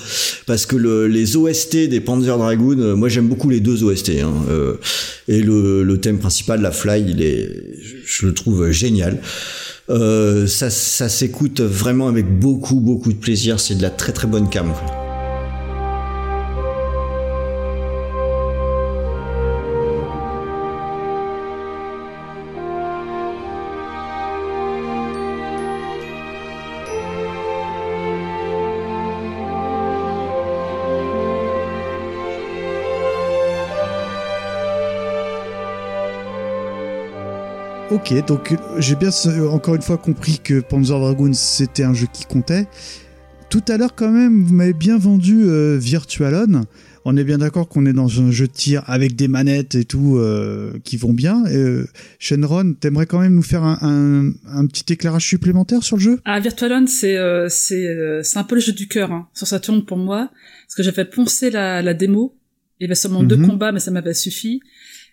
Speaker 4: Parce que le- les OST des Panzer Dragoon, euh, moi j'aime beaucoup les deux OST. Hein, euh, et le, le thème principal, la Fly, il est, je, je le trouve génial. Euh, ça, ça s'écoute vraiment avec beaucoup, beaucoup de plaisir. C'est de la très, très bonne cam.
Speaker 1: Ok, donc euh, j'ai bien euh, encore une fois compris que Panzer Dragoon c'était un jeu qui comptait. Tout à l'heure quand même, vous m'avez bien vendu euh, Virtualon. On est bien d'accord qu'on est dans un jeu de tir avec des manettes et tout euh, qui vont bien. Euh, Shenron, t'aimerais quand même nous faire un, un- un petit éclairage supplémentaire sur le jeu?
Speaker 3: Ah, Virtualon, c'est euh, c'est euh, c'est un peu le jeu du cœur hein, sur Saturn pour moi, parce que j'avais poncé la, la démo. Il y avait seulement deux
Speaker 1: Mhm.
Speaker 3: combats, mais ça m'avait suffi.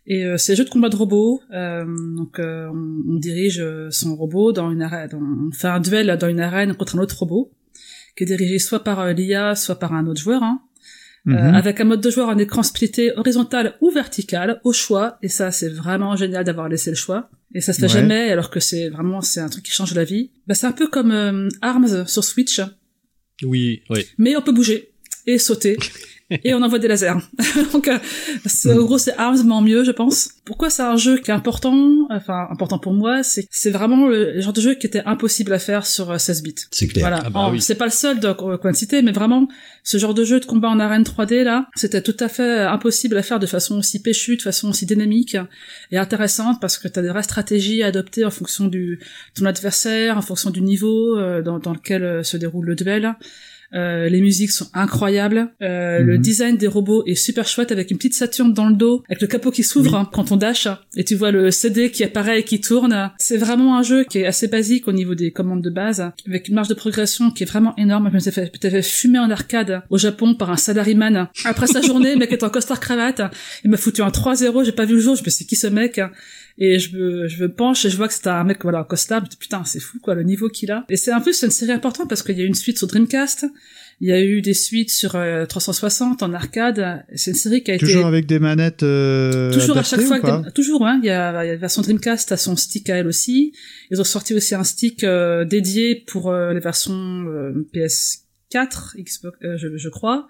Speaker 3: Et euh, c'est un jeu de combat de robots. euh, donc euh, on, on dirige euh, son robot dans une arène, on fait un duel dans une arène contre un autre robot, qui est dirigé soit par euh, l'IA, soit par un autre joueur. Hein. Euh,
Speaker 1: Mhm.
Speaker 3: avec un mode de joueur en écran splitté horizontal ou vertical au choix et ça c'est vraiment génial d'avoir laissé le choix et ça se fait
Speaker 1: Ouais.
Speaker 3: jamais alors que c'est vraiment c'est un truc qui change la vie bah, c'est un peu comme euh, Arms sur Switch
Speaker 2: Oui, oui.
Speaker 3: mais on peut bouger et sauter et on envoie des lasers donc euh, en gros c'est en mieux je pense pourquoi c'est un jeu qui est important enfin important pour moi c'est c'est vraiment le, genre de jeu qui était impossible à faire sur euh, 16 bits
Speaker 4: C'est clair.
Speaker 3: voilà
Speaker 2: Ah bah oui.
Speaker 3: c'est pas le seul de- a cité mais vraiment ce genre de jeu de combat en arène 3D là, c'était tout à fait impossible à faire de façon aussi péchue, de façon aussi dynamique et intéressante parce que tu as des vraies stratégies à adopter en fonction du ton adversaire, en fonction du niveau euh, dans, dans lequel euh, se déroule le duel. Euh, les musiques sont incroyables. Euh, Le
Speaker 1: Mhm.
Speaker 3: design des robots est super chouette avec une petite Saturne dans le dos, avec le capot qui s'ouvre hein, quand on dash et tu vois le CD qui apparaît et qui tourne. C'est vraiment un jeu qui est assez basique au niveau des commandes de base, avec une marge de progression qui est vraiment énorme. Je me suis fait, fumer en arcade au Japon par un salaryman. Après sa journée, le mec était en costard cravate. Il m'a foutu un 3-0, j'ai pas vu le jour, je me suis dit, qui ce mec? Et je me, je me penche et je vois que c'était un mec voilà dis, putain, c'est fou quoi le niveau qu'il a. Et c'est un peu c'est une série importante parce qu'il y a eu une suite sur Dreamcast, il y a eu des suites sur euh, 360 en arcade. C'est une série qui a
Speaker 1: Toujours
Speaker 3: été
Speaker 1: avec des manettes euh,
Speaker 3: toujours à chaque fois des- toujours hein, il y a, il y a la version Dreamcast à son stick à elle aussi. Ils ont sorti aussi un stick euh, dédié pour euh, les versions euh, PS4, Xbox, euh, je, je crois.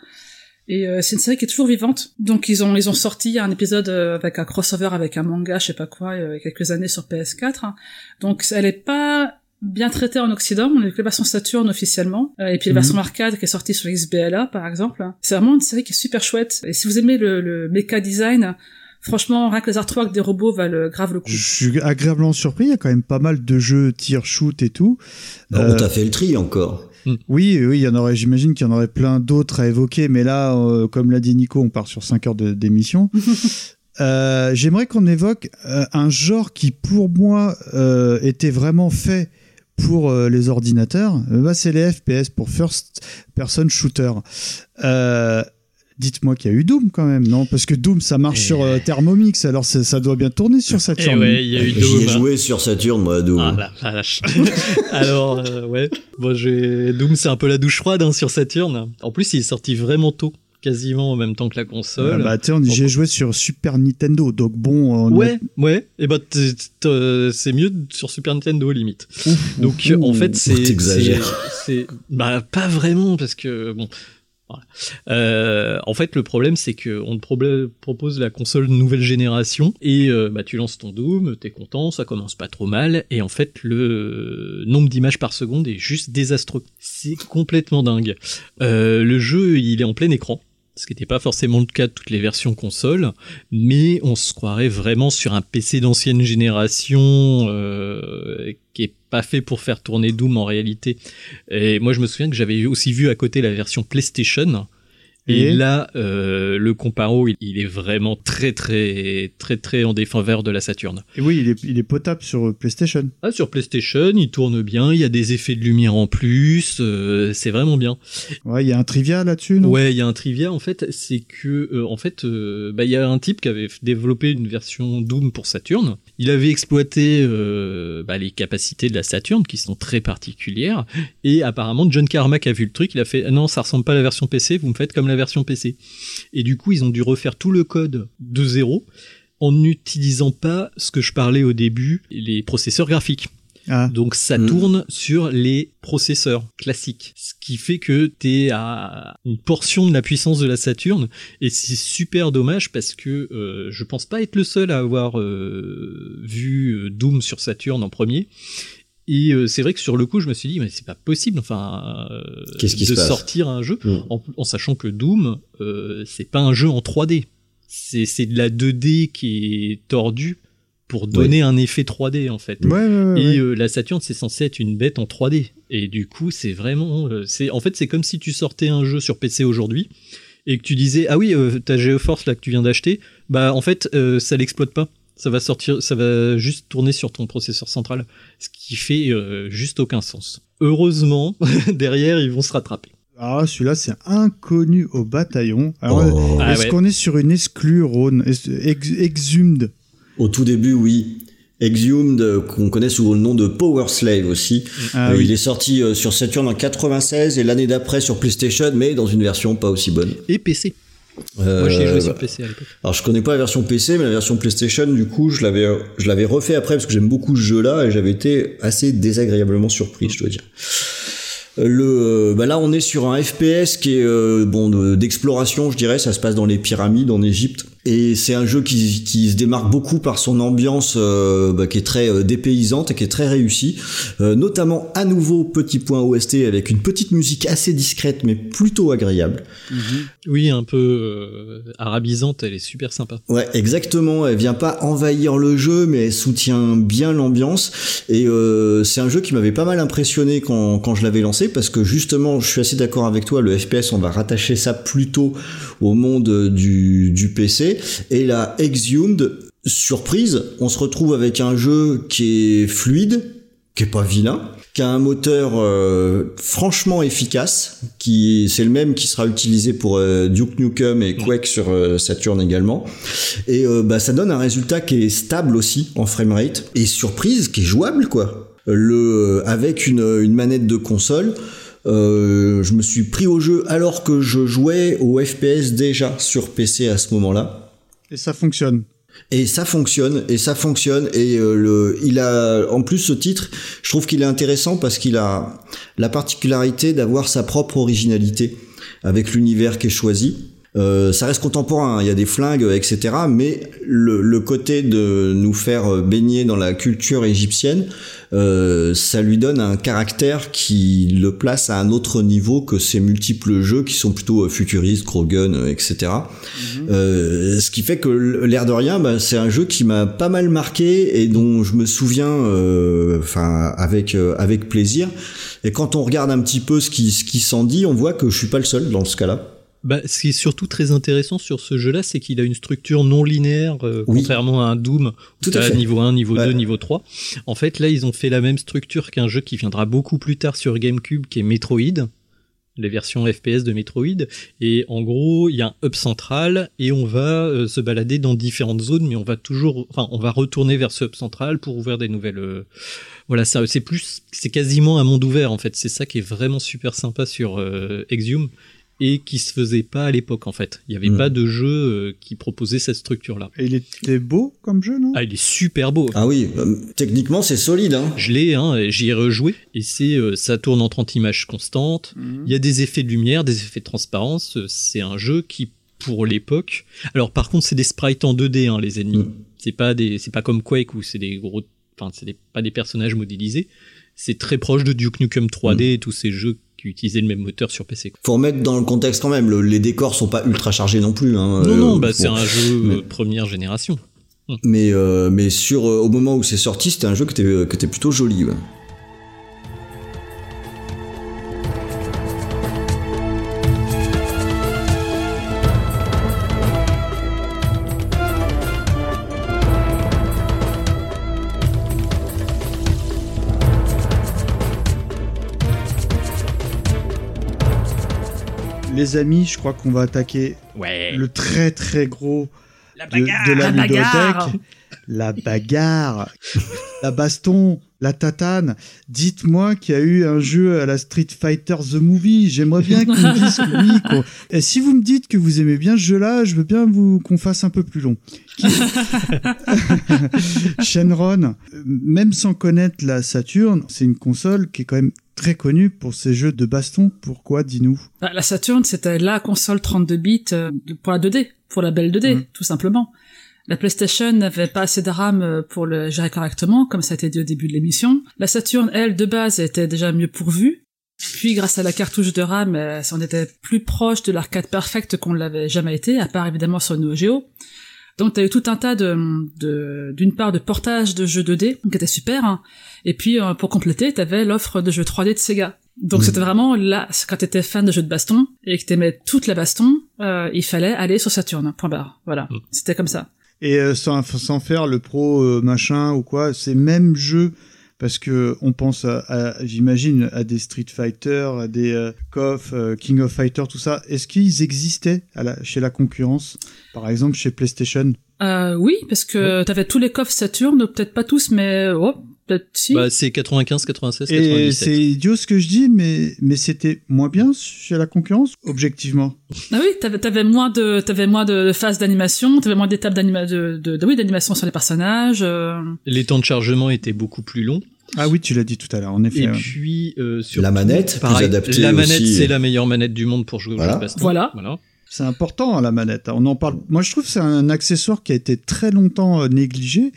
Speaker 3: Et euh, c'est une série qui est toujours vivante. Donc ils ont ils ont sorti un épisode euh, avec un crossover avec un manga, je sais pas quoi, euh, il y a quelques années sur PS4. Donc elle est pas bien traitée en Occident, on a que la version Saturn officiellement, Euh, et puis la
Speaker 1: Mhm.
Speaker 3: version arcade qui est sortie sur XBLA par exemple. C'est vraiment une série qui est super chouette. Et si vous aimez le, le mecha design, franchement rien que les artworks des robots valent grave le coup.
Speaker 1: Je suis agréablement surpris, il y a quand même pas mal de jeux tir shoot et tout.
Speaker 4: Non,
Speaker 1: Euh,
Speaker 4: On t'a fait le tri encore.
Speaker 1: Oui, oui, il y en aurait, j'imagine qu'il y en aurait plein d'autres à évoquer, mais là, euh, comme l'a dit Nico, on part sur 5 heures d'émission. Euh, J'aimerais qu'on évoque euh, un genre qui, pour moi, était vraiment fait pour les ordinateurs. Bah, c'est les FPS pour First Person Shooter. Dites-moi qu'il y a eu Doom quand même, non? Parce que Doom, ça marche sur euh, Thermomix, alors ça, ça doit bien tourner sur Saturn.
Speaker 2: Eh ouais, il y a eu
Speaker 4: J'y
Speaker 2: Doom.
Speaker 4: ai
Speaker 2: hein.
Speaker 4: joué sur Saturn, moi, à Doom.
Speaker 2: Ah la vache. Alors, euh, ouais. Bon, j'ai... Doom, c'est un peu la douche froide hein, sur Saturn. En plus, il est sorti vraiment tôt, quasiment en même temps que la console.
Speaker 1: Euh, bah, tu sais, on- j'ai joué sur Super Nintendo, donc bon. on
Speaker 2: Ouais, ouais. Et bah, t- t- euh, c'est mieux sur Super Nintendo limite.
Speaker 1: Ouf,
Speaker 2: Donc,
Speaker 1: ouf,
Speaker 2: en fait, c'est, c'est- bah, pas vraiment parce que bon. Euh, en fait, le problème, c'est que on te propose la console nouvelle génération et euh, bah, tu lances ton Doom, t'es content, ça commence pas trop mal et en fait, le nombre d'images par seconde est juste désastreux. C'est complètement dingue. Euh, le jeu, il est en plein écran ce qui n'était pas forcément le cas de toutes les versions console, mais on se croirait vraiment sur un PC d'ancienne génération euh, qui est pas fait pour faire tourner Doom en réalité. Et moi je me souviens que j'avais aussi vu à côté la version PlayStation Et,
Speaker 1: Et
Speaker 2: là, euh, le comparo, il, il est vraiment très très très très en défaveur de la Saturn.
Speaker 1: Et oui, il est, il est potable sur PlayStation.
Speaker 2: Ah, sur PlayStation, il tourne bien, il y a des effets de lumière en plus, euh, c'est vraiment bien.
Speaker 1: Ouais, il y a un trivia là-dessus, non?
Speaker 2: Ouais, il y a un trivia en fait, c'est que euh, en fait, bah, il y a un type qui avait développé une version Doom pour Saturn. Il avait exploité bah, les capacités de la Saturn qui sont très particulières et apparemment John Carmack a vu le truc, il a fait ah non, ça ressemble pas à la version PC, vous me faites comme la version PC. Et du coup, ils ont dû refaire tout le code de zéro en n'utilisant pas ce que je parlais au début, les processeurs graphiques.
Speaker 1: Ah.
Speaker 2: Donc ça tourne sur les processeurs classiques, ce qui fait que t'es à une portion de la puissance de la Saturn et c'est super dommage parce que euh, je pense pas être le seul à avoir euh, vu euh, Doom sur Saturn en premier. Et euh, c'est vrai que sur le coup, je me suis dit, mais c'est pas possible, enfin, euh,
Speaker 4: Qu'est-ce qui
Speaker 2: de
Speaker 4: se
Speaker 2: sortir un jeu
Speaker 4: Mm.
Speaker 2: en, en sachant que Doom, euh, c'est pas un jeu en 3D, c'est c'est de la 2D qui est tordue pour donner un effet 3D en fait.
Speaker 1: Ouais, ouais, ouais,
Speaker 2: Et
Speaker 1: ouais.
Speaker 2: euh, la Saturn, c'est censé être une bête en 3D. Et du coup, c'est vraiment, euh, c'est en fait, c'est comme si tu sortais un jeu sur PC aujourd'hui et que tu disais, ah oui, euh, ta GeForce là que tu viens d'acheter, bah en fait, euh, ça l'exploite pas. Ça va sortir, ça va juste tourner sur ton processeur central, ce qui fait euh, juste aucun sens. Heureusement, derrière, ils vont se rattraper.
Speaker 1: Ah, celui-là, c'est inconnu au bataillon. Alors,
Speaker 4: Oh.
Speaker 2: Ah
Speaker 1: est-ce
Speaker 2: ouais.
Speaker 1: qu'on est sur une exclue, Rhône? Ex- Exhumed?
Speaker 4: Au tout début, oui. Exhumed, euh, qu'on connaît sous le nom de Power Slave aussi.
Speaker 1: Ah
Speaker 4: Euh,
Speaker 1: oui.
Speaker 4: Il est sorti sur Saturn en 96 et l'année d'après sur PlayStation, mais dans une version pas aussi bonne.
Speaker 2: Et PC.
Speaker 4: Euh,
Speaker 2: Moi, j'y ai joué sur
Speaker 4: bah,
Speaker 2: PC à l'époque.
Speaker 4: Alors je connais pas la version PC, mais la version PlayStation, du coup, je l'avais, je l'avais refait après parce que j'aime beaucoup ce jeu-là et j'avais été assez désagréablement surpris, je dois dire. Euh, Le, euh, bah là, on est sur un FPS qui est euh, bon de- d'exploration, je dirais. Ça se passe dans les pyramides en Égypte. Et c'est un jeu qui, qui se démarque beaucoup par son ambiance euh, bah, qui est très euh, dépaysante et qui est très réussie. Euh, notamment à nouveau petit point OST avec une petite musique assez discrète mais plutôt agréable.
Speaker 2: Oui, un peu euh, arabisante, elle est super sympa.
Speaker 4: Ouais, exactement. Elle vient pas envahir le jeu, mais elle soutient bien l'ambiance. Et euh, c'est un jeu qui m'avait pas mal impressionné quand, quand je l'avais lancé, parce que justement, je suis assez d'accord avec toi. Le FPS, on va rattacher ça plutôt au monde du, du PC. Et la Exhumed, surprise, on se retrouve avec un jeu qui est fluide, qui est pas vilain, qui a un moteur euh, franchement efficace, qui c'est le même qui sera utilisé pour euh, Duke Nukem et Quake sur euh, Saturn également. Et euh, bah, ça donne un résultat qui est stable aussi en framerate et surprise qui est jouable quoi. Le avec une, une manette de console. Euh, je me suis pris au jeu alors que je jouais au FPS déjà sur PC à ce moment-là.
Speaker 1: Et ça fonctionne.
Speaker 4: Et ça fonctionne, et ça fonctionne, et euh, le, il a, en plus ce titre, je trouve qu'il est intéressant parce qu'il a la particularité d'avoir sa propre originalité avec l'univers qui est choisi. Euh, ça reste contemporain, hein, il y a des flingues, etc. Mais le, le côté de nous faire baigner dans la culture égyptienne, euh, ça lui donne un caractère qui le place à un autre niveau que ces multiples jeux qui sont plutôt euh, futuristes, euh, etc. Euh, ce qui fait que l'air de rien, bah, c'est un jeu qui m'a pas mal marqué et dont je me souviens, euh, enfin avec euh, avec plaisir. Et quand on regarde un petit peu ce qui ce qui s'en dit, on voit que je suis pas le seul dans ce cas-là.
Speaker 2: Bah, ce qui est surtout très intéressant sur ce jeu-là, c'est qu'il a une structure non linéaire, euh,
Speaker 4: Oui.
Speaker 2: contrairement à un Doom, où t'as
Speaker 4: fait.
Speaker 2: niveau 1, niveau
Speaker 4: Ouais.
Speaker 2: 2, niveau 3. En fait, là, ils ont fait la même structure qu'un jeu qui viendra beaucoup plus tard sur GameCube, qui est Metroid, les versions FPS de Metroid. Et en gros, il y a un hub central, et on va euh, se balader dans différentes zones, mais on va toujours, enfin, on va retourner vers ce hub central pour ouvrir des nouvelles... euh, Voilà, c'est plus, c'est quasiment un monde ouvert, en fait. C'est ça qui est vraiment super sympa sur euh, Exhume et qui se faisait pas à l'époque en fait. Il y avait
Speaker 4: Mm.
Speaker 2: pas de jeu euh, qui proposait cette structure là.
Speaker 1: Et il était beau comme jeu, non?
Speaker 2: Ah, il est super beau.
Speaker 4: Ah oui, euh, techniquement c'est solide. Hein.
Speaker 2: Je l'ai, hein, j'y ai rejoué et c'est euh, ça tourne en 30 images constantes. Il y a des effets de lumière, des effets de transparence. euh, C'est un jeu qui pour l'époque. Alors par contre, c'est des sprites en 2D hein, les ennemis.
Speaker 4: Mm.
Speaker 2: C'est pas des c'est pas comme Quake où c'est des gros enfin c'est pas des personnages modélisés. C'est très proche de Duke Nukem 3D et tous ces jeux qui utilisaient le même moteur sur PC.
Speaker 4: Faut remettre dans le contexte quand même. le- les décors sont pas ultra chargés non plus. Hein.
Speaker 2: Non
Speaker 4: Euh,
Speaker 2: non, bah
Speaker 4: bon.
Speaker 2: c'est un jeu euh,
Speaker 4: Mais-
Speaker 2: première génération.
Speaker 4: Mais euh, mais sur euh, au moment où c'est sorti, c'était un jeu qui était euh, qui était plutôt joli. ouais.
Speaker 1: Les amis, je crois qu'on va attaquer
Speaker 2: Ouais.
Speaker 1: le très très gros de,
Speaker 3: bagarre,
Speaker 1: de la,
Speaker 3: la
Speaker 1: ludothèque.
Speaker 3: bagarre.
Speaker 1: La bagarre, la baston, la tatane. Dites-moi qu'il y a eu un jeu à la Street Fighter The Movie. J'aimerais bien qu'on me dise oui. Et si vous me dites que vous aimez bien ce jeu-là, je veux bien vous qu'on fasse un peu plus long. Qui- Shenron, même sans connaître la Saturn, c'est une console qui est quand même très connue pour ses jeux de baston. Pourquoi, dis-nous?
Speaker 3: Bah, La Saturn, c'était la console 32 bits euh, pour la 2D, pour la belle 2D,
Speaker 1: Mm.
Speaker 3: tout simplement. La PlayStation n'avait pas assez de RAM euh, pour le gérer correctement, comme ça a été dit au début de l'émission. La Saturn, elle, de base, était déjà mieux pourvue. Puis, grâce à la cartouche de RAM, euh, on était plus proche de l'arcade perfect qu'on l'avait jamais été, à part évidemment sur Neo Geo. Donc, t'as eu tout un tas de, de- d'une part, de portage de jeux 2D, qui était super, hein. et puis, euh, pour compléter, t'avais l'offre de jeux 3D de Sega. Donc,
Speaker 1: Mhm.
Speaker 3: c'était vraiment là, quand t'étais fan de jeux de baston, et que t'aimais toute la baston, euh, il fallait aller sur Saturn, point barre. Voilà. C'était comme ça.
Speaker 1: Et euh, sans, sans faire le pro euh, machin ou quoi, c'est même jeu parce que on pense à, à- j'imagine à des Street Fighter, à des euh, KOF, euh, King of Fighter, tout ça. Est-ce qu'ils existaient à la- chez la concurrence, par exemple chez PlayStation?
Speaker 3: Euh, oui, parce que t'avais tous les coffres Saturn, peut-être pas tous, mais oh, peut-être si.
Speaker 2: Bah, c'est 95, 96,
Speaker 1: Et
Speaker 2: 97.
Speaker 1: c'est idiot ce que je dis, mais mais c'était moins bien chez la concurrence, objectivement.
Speaker 3: Ah oui, t'avais, t'avais moins de, t'avais moins de phases d'animation, t'avais moins d'étapes d'anima, de, de, de- oui, d'animation sur les personnages. euh.
Speaker 2: Les temps de chargement étaient beaucoup plus longs.
Speaker 1: Ah oui, tu l'as dit tout à l'heure, en effet.
Speaker 2: Et
Speaker 1: ouais.
Speaker 2: puis, euh, surtout,
Speaker 4: La manette, plus
Speaker 2: pareil,
Speaker 4: adaptée
Speaker 2: La manette,
Speaker 4: aussi.
Speaker 2: c'est la meilleure manette du monde pour jouer au jeu de baston.
Speaker 3: Voilà.
Speaker 2: voilà.
Speaker 1: C'est important la manette. On en parle. Moi, je trouve que c'est un accessoire qui a été très longtemps euh, négligé.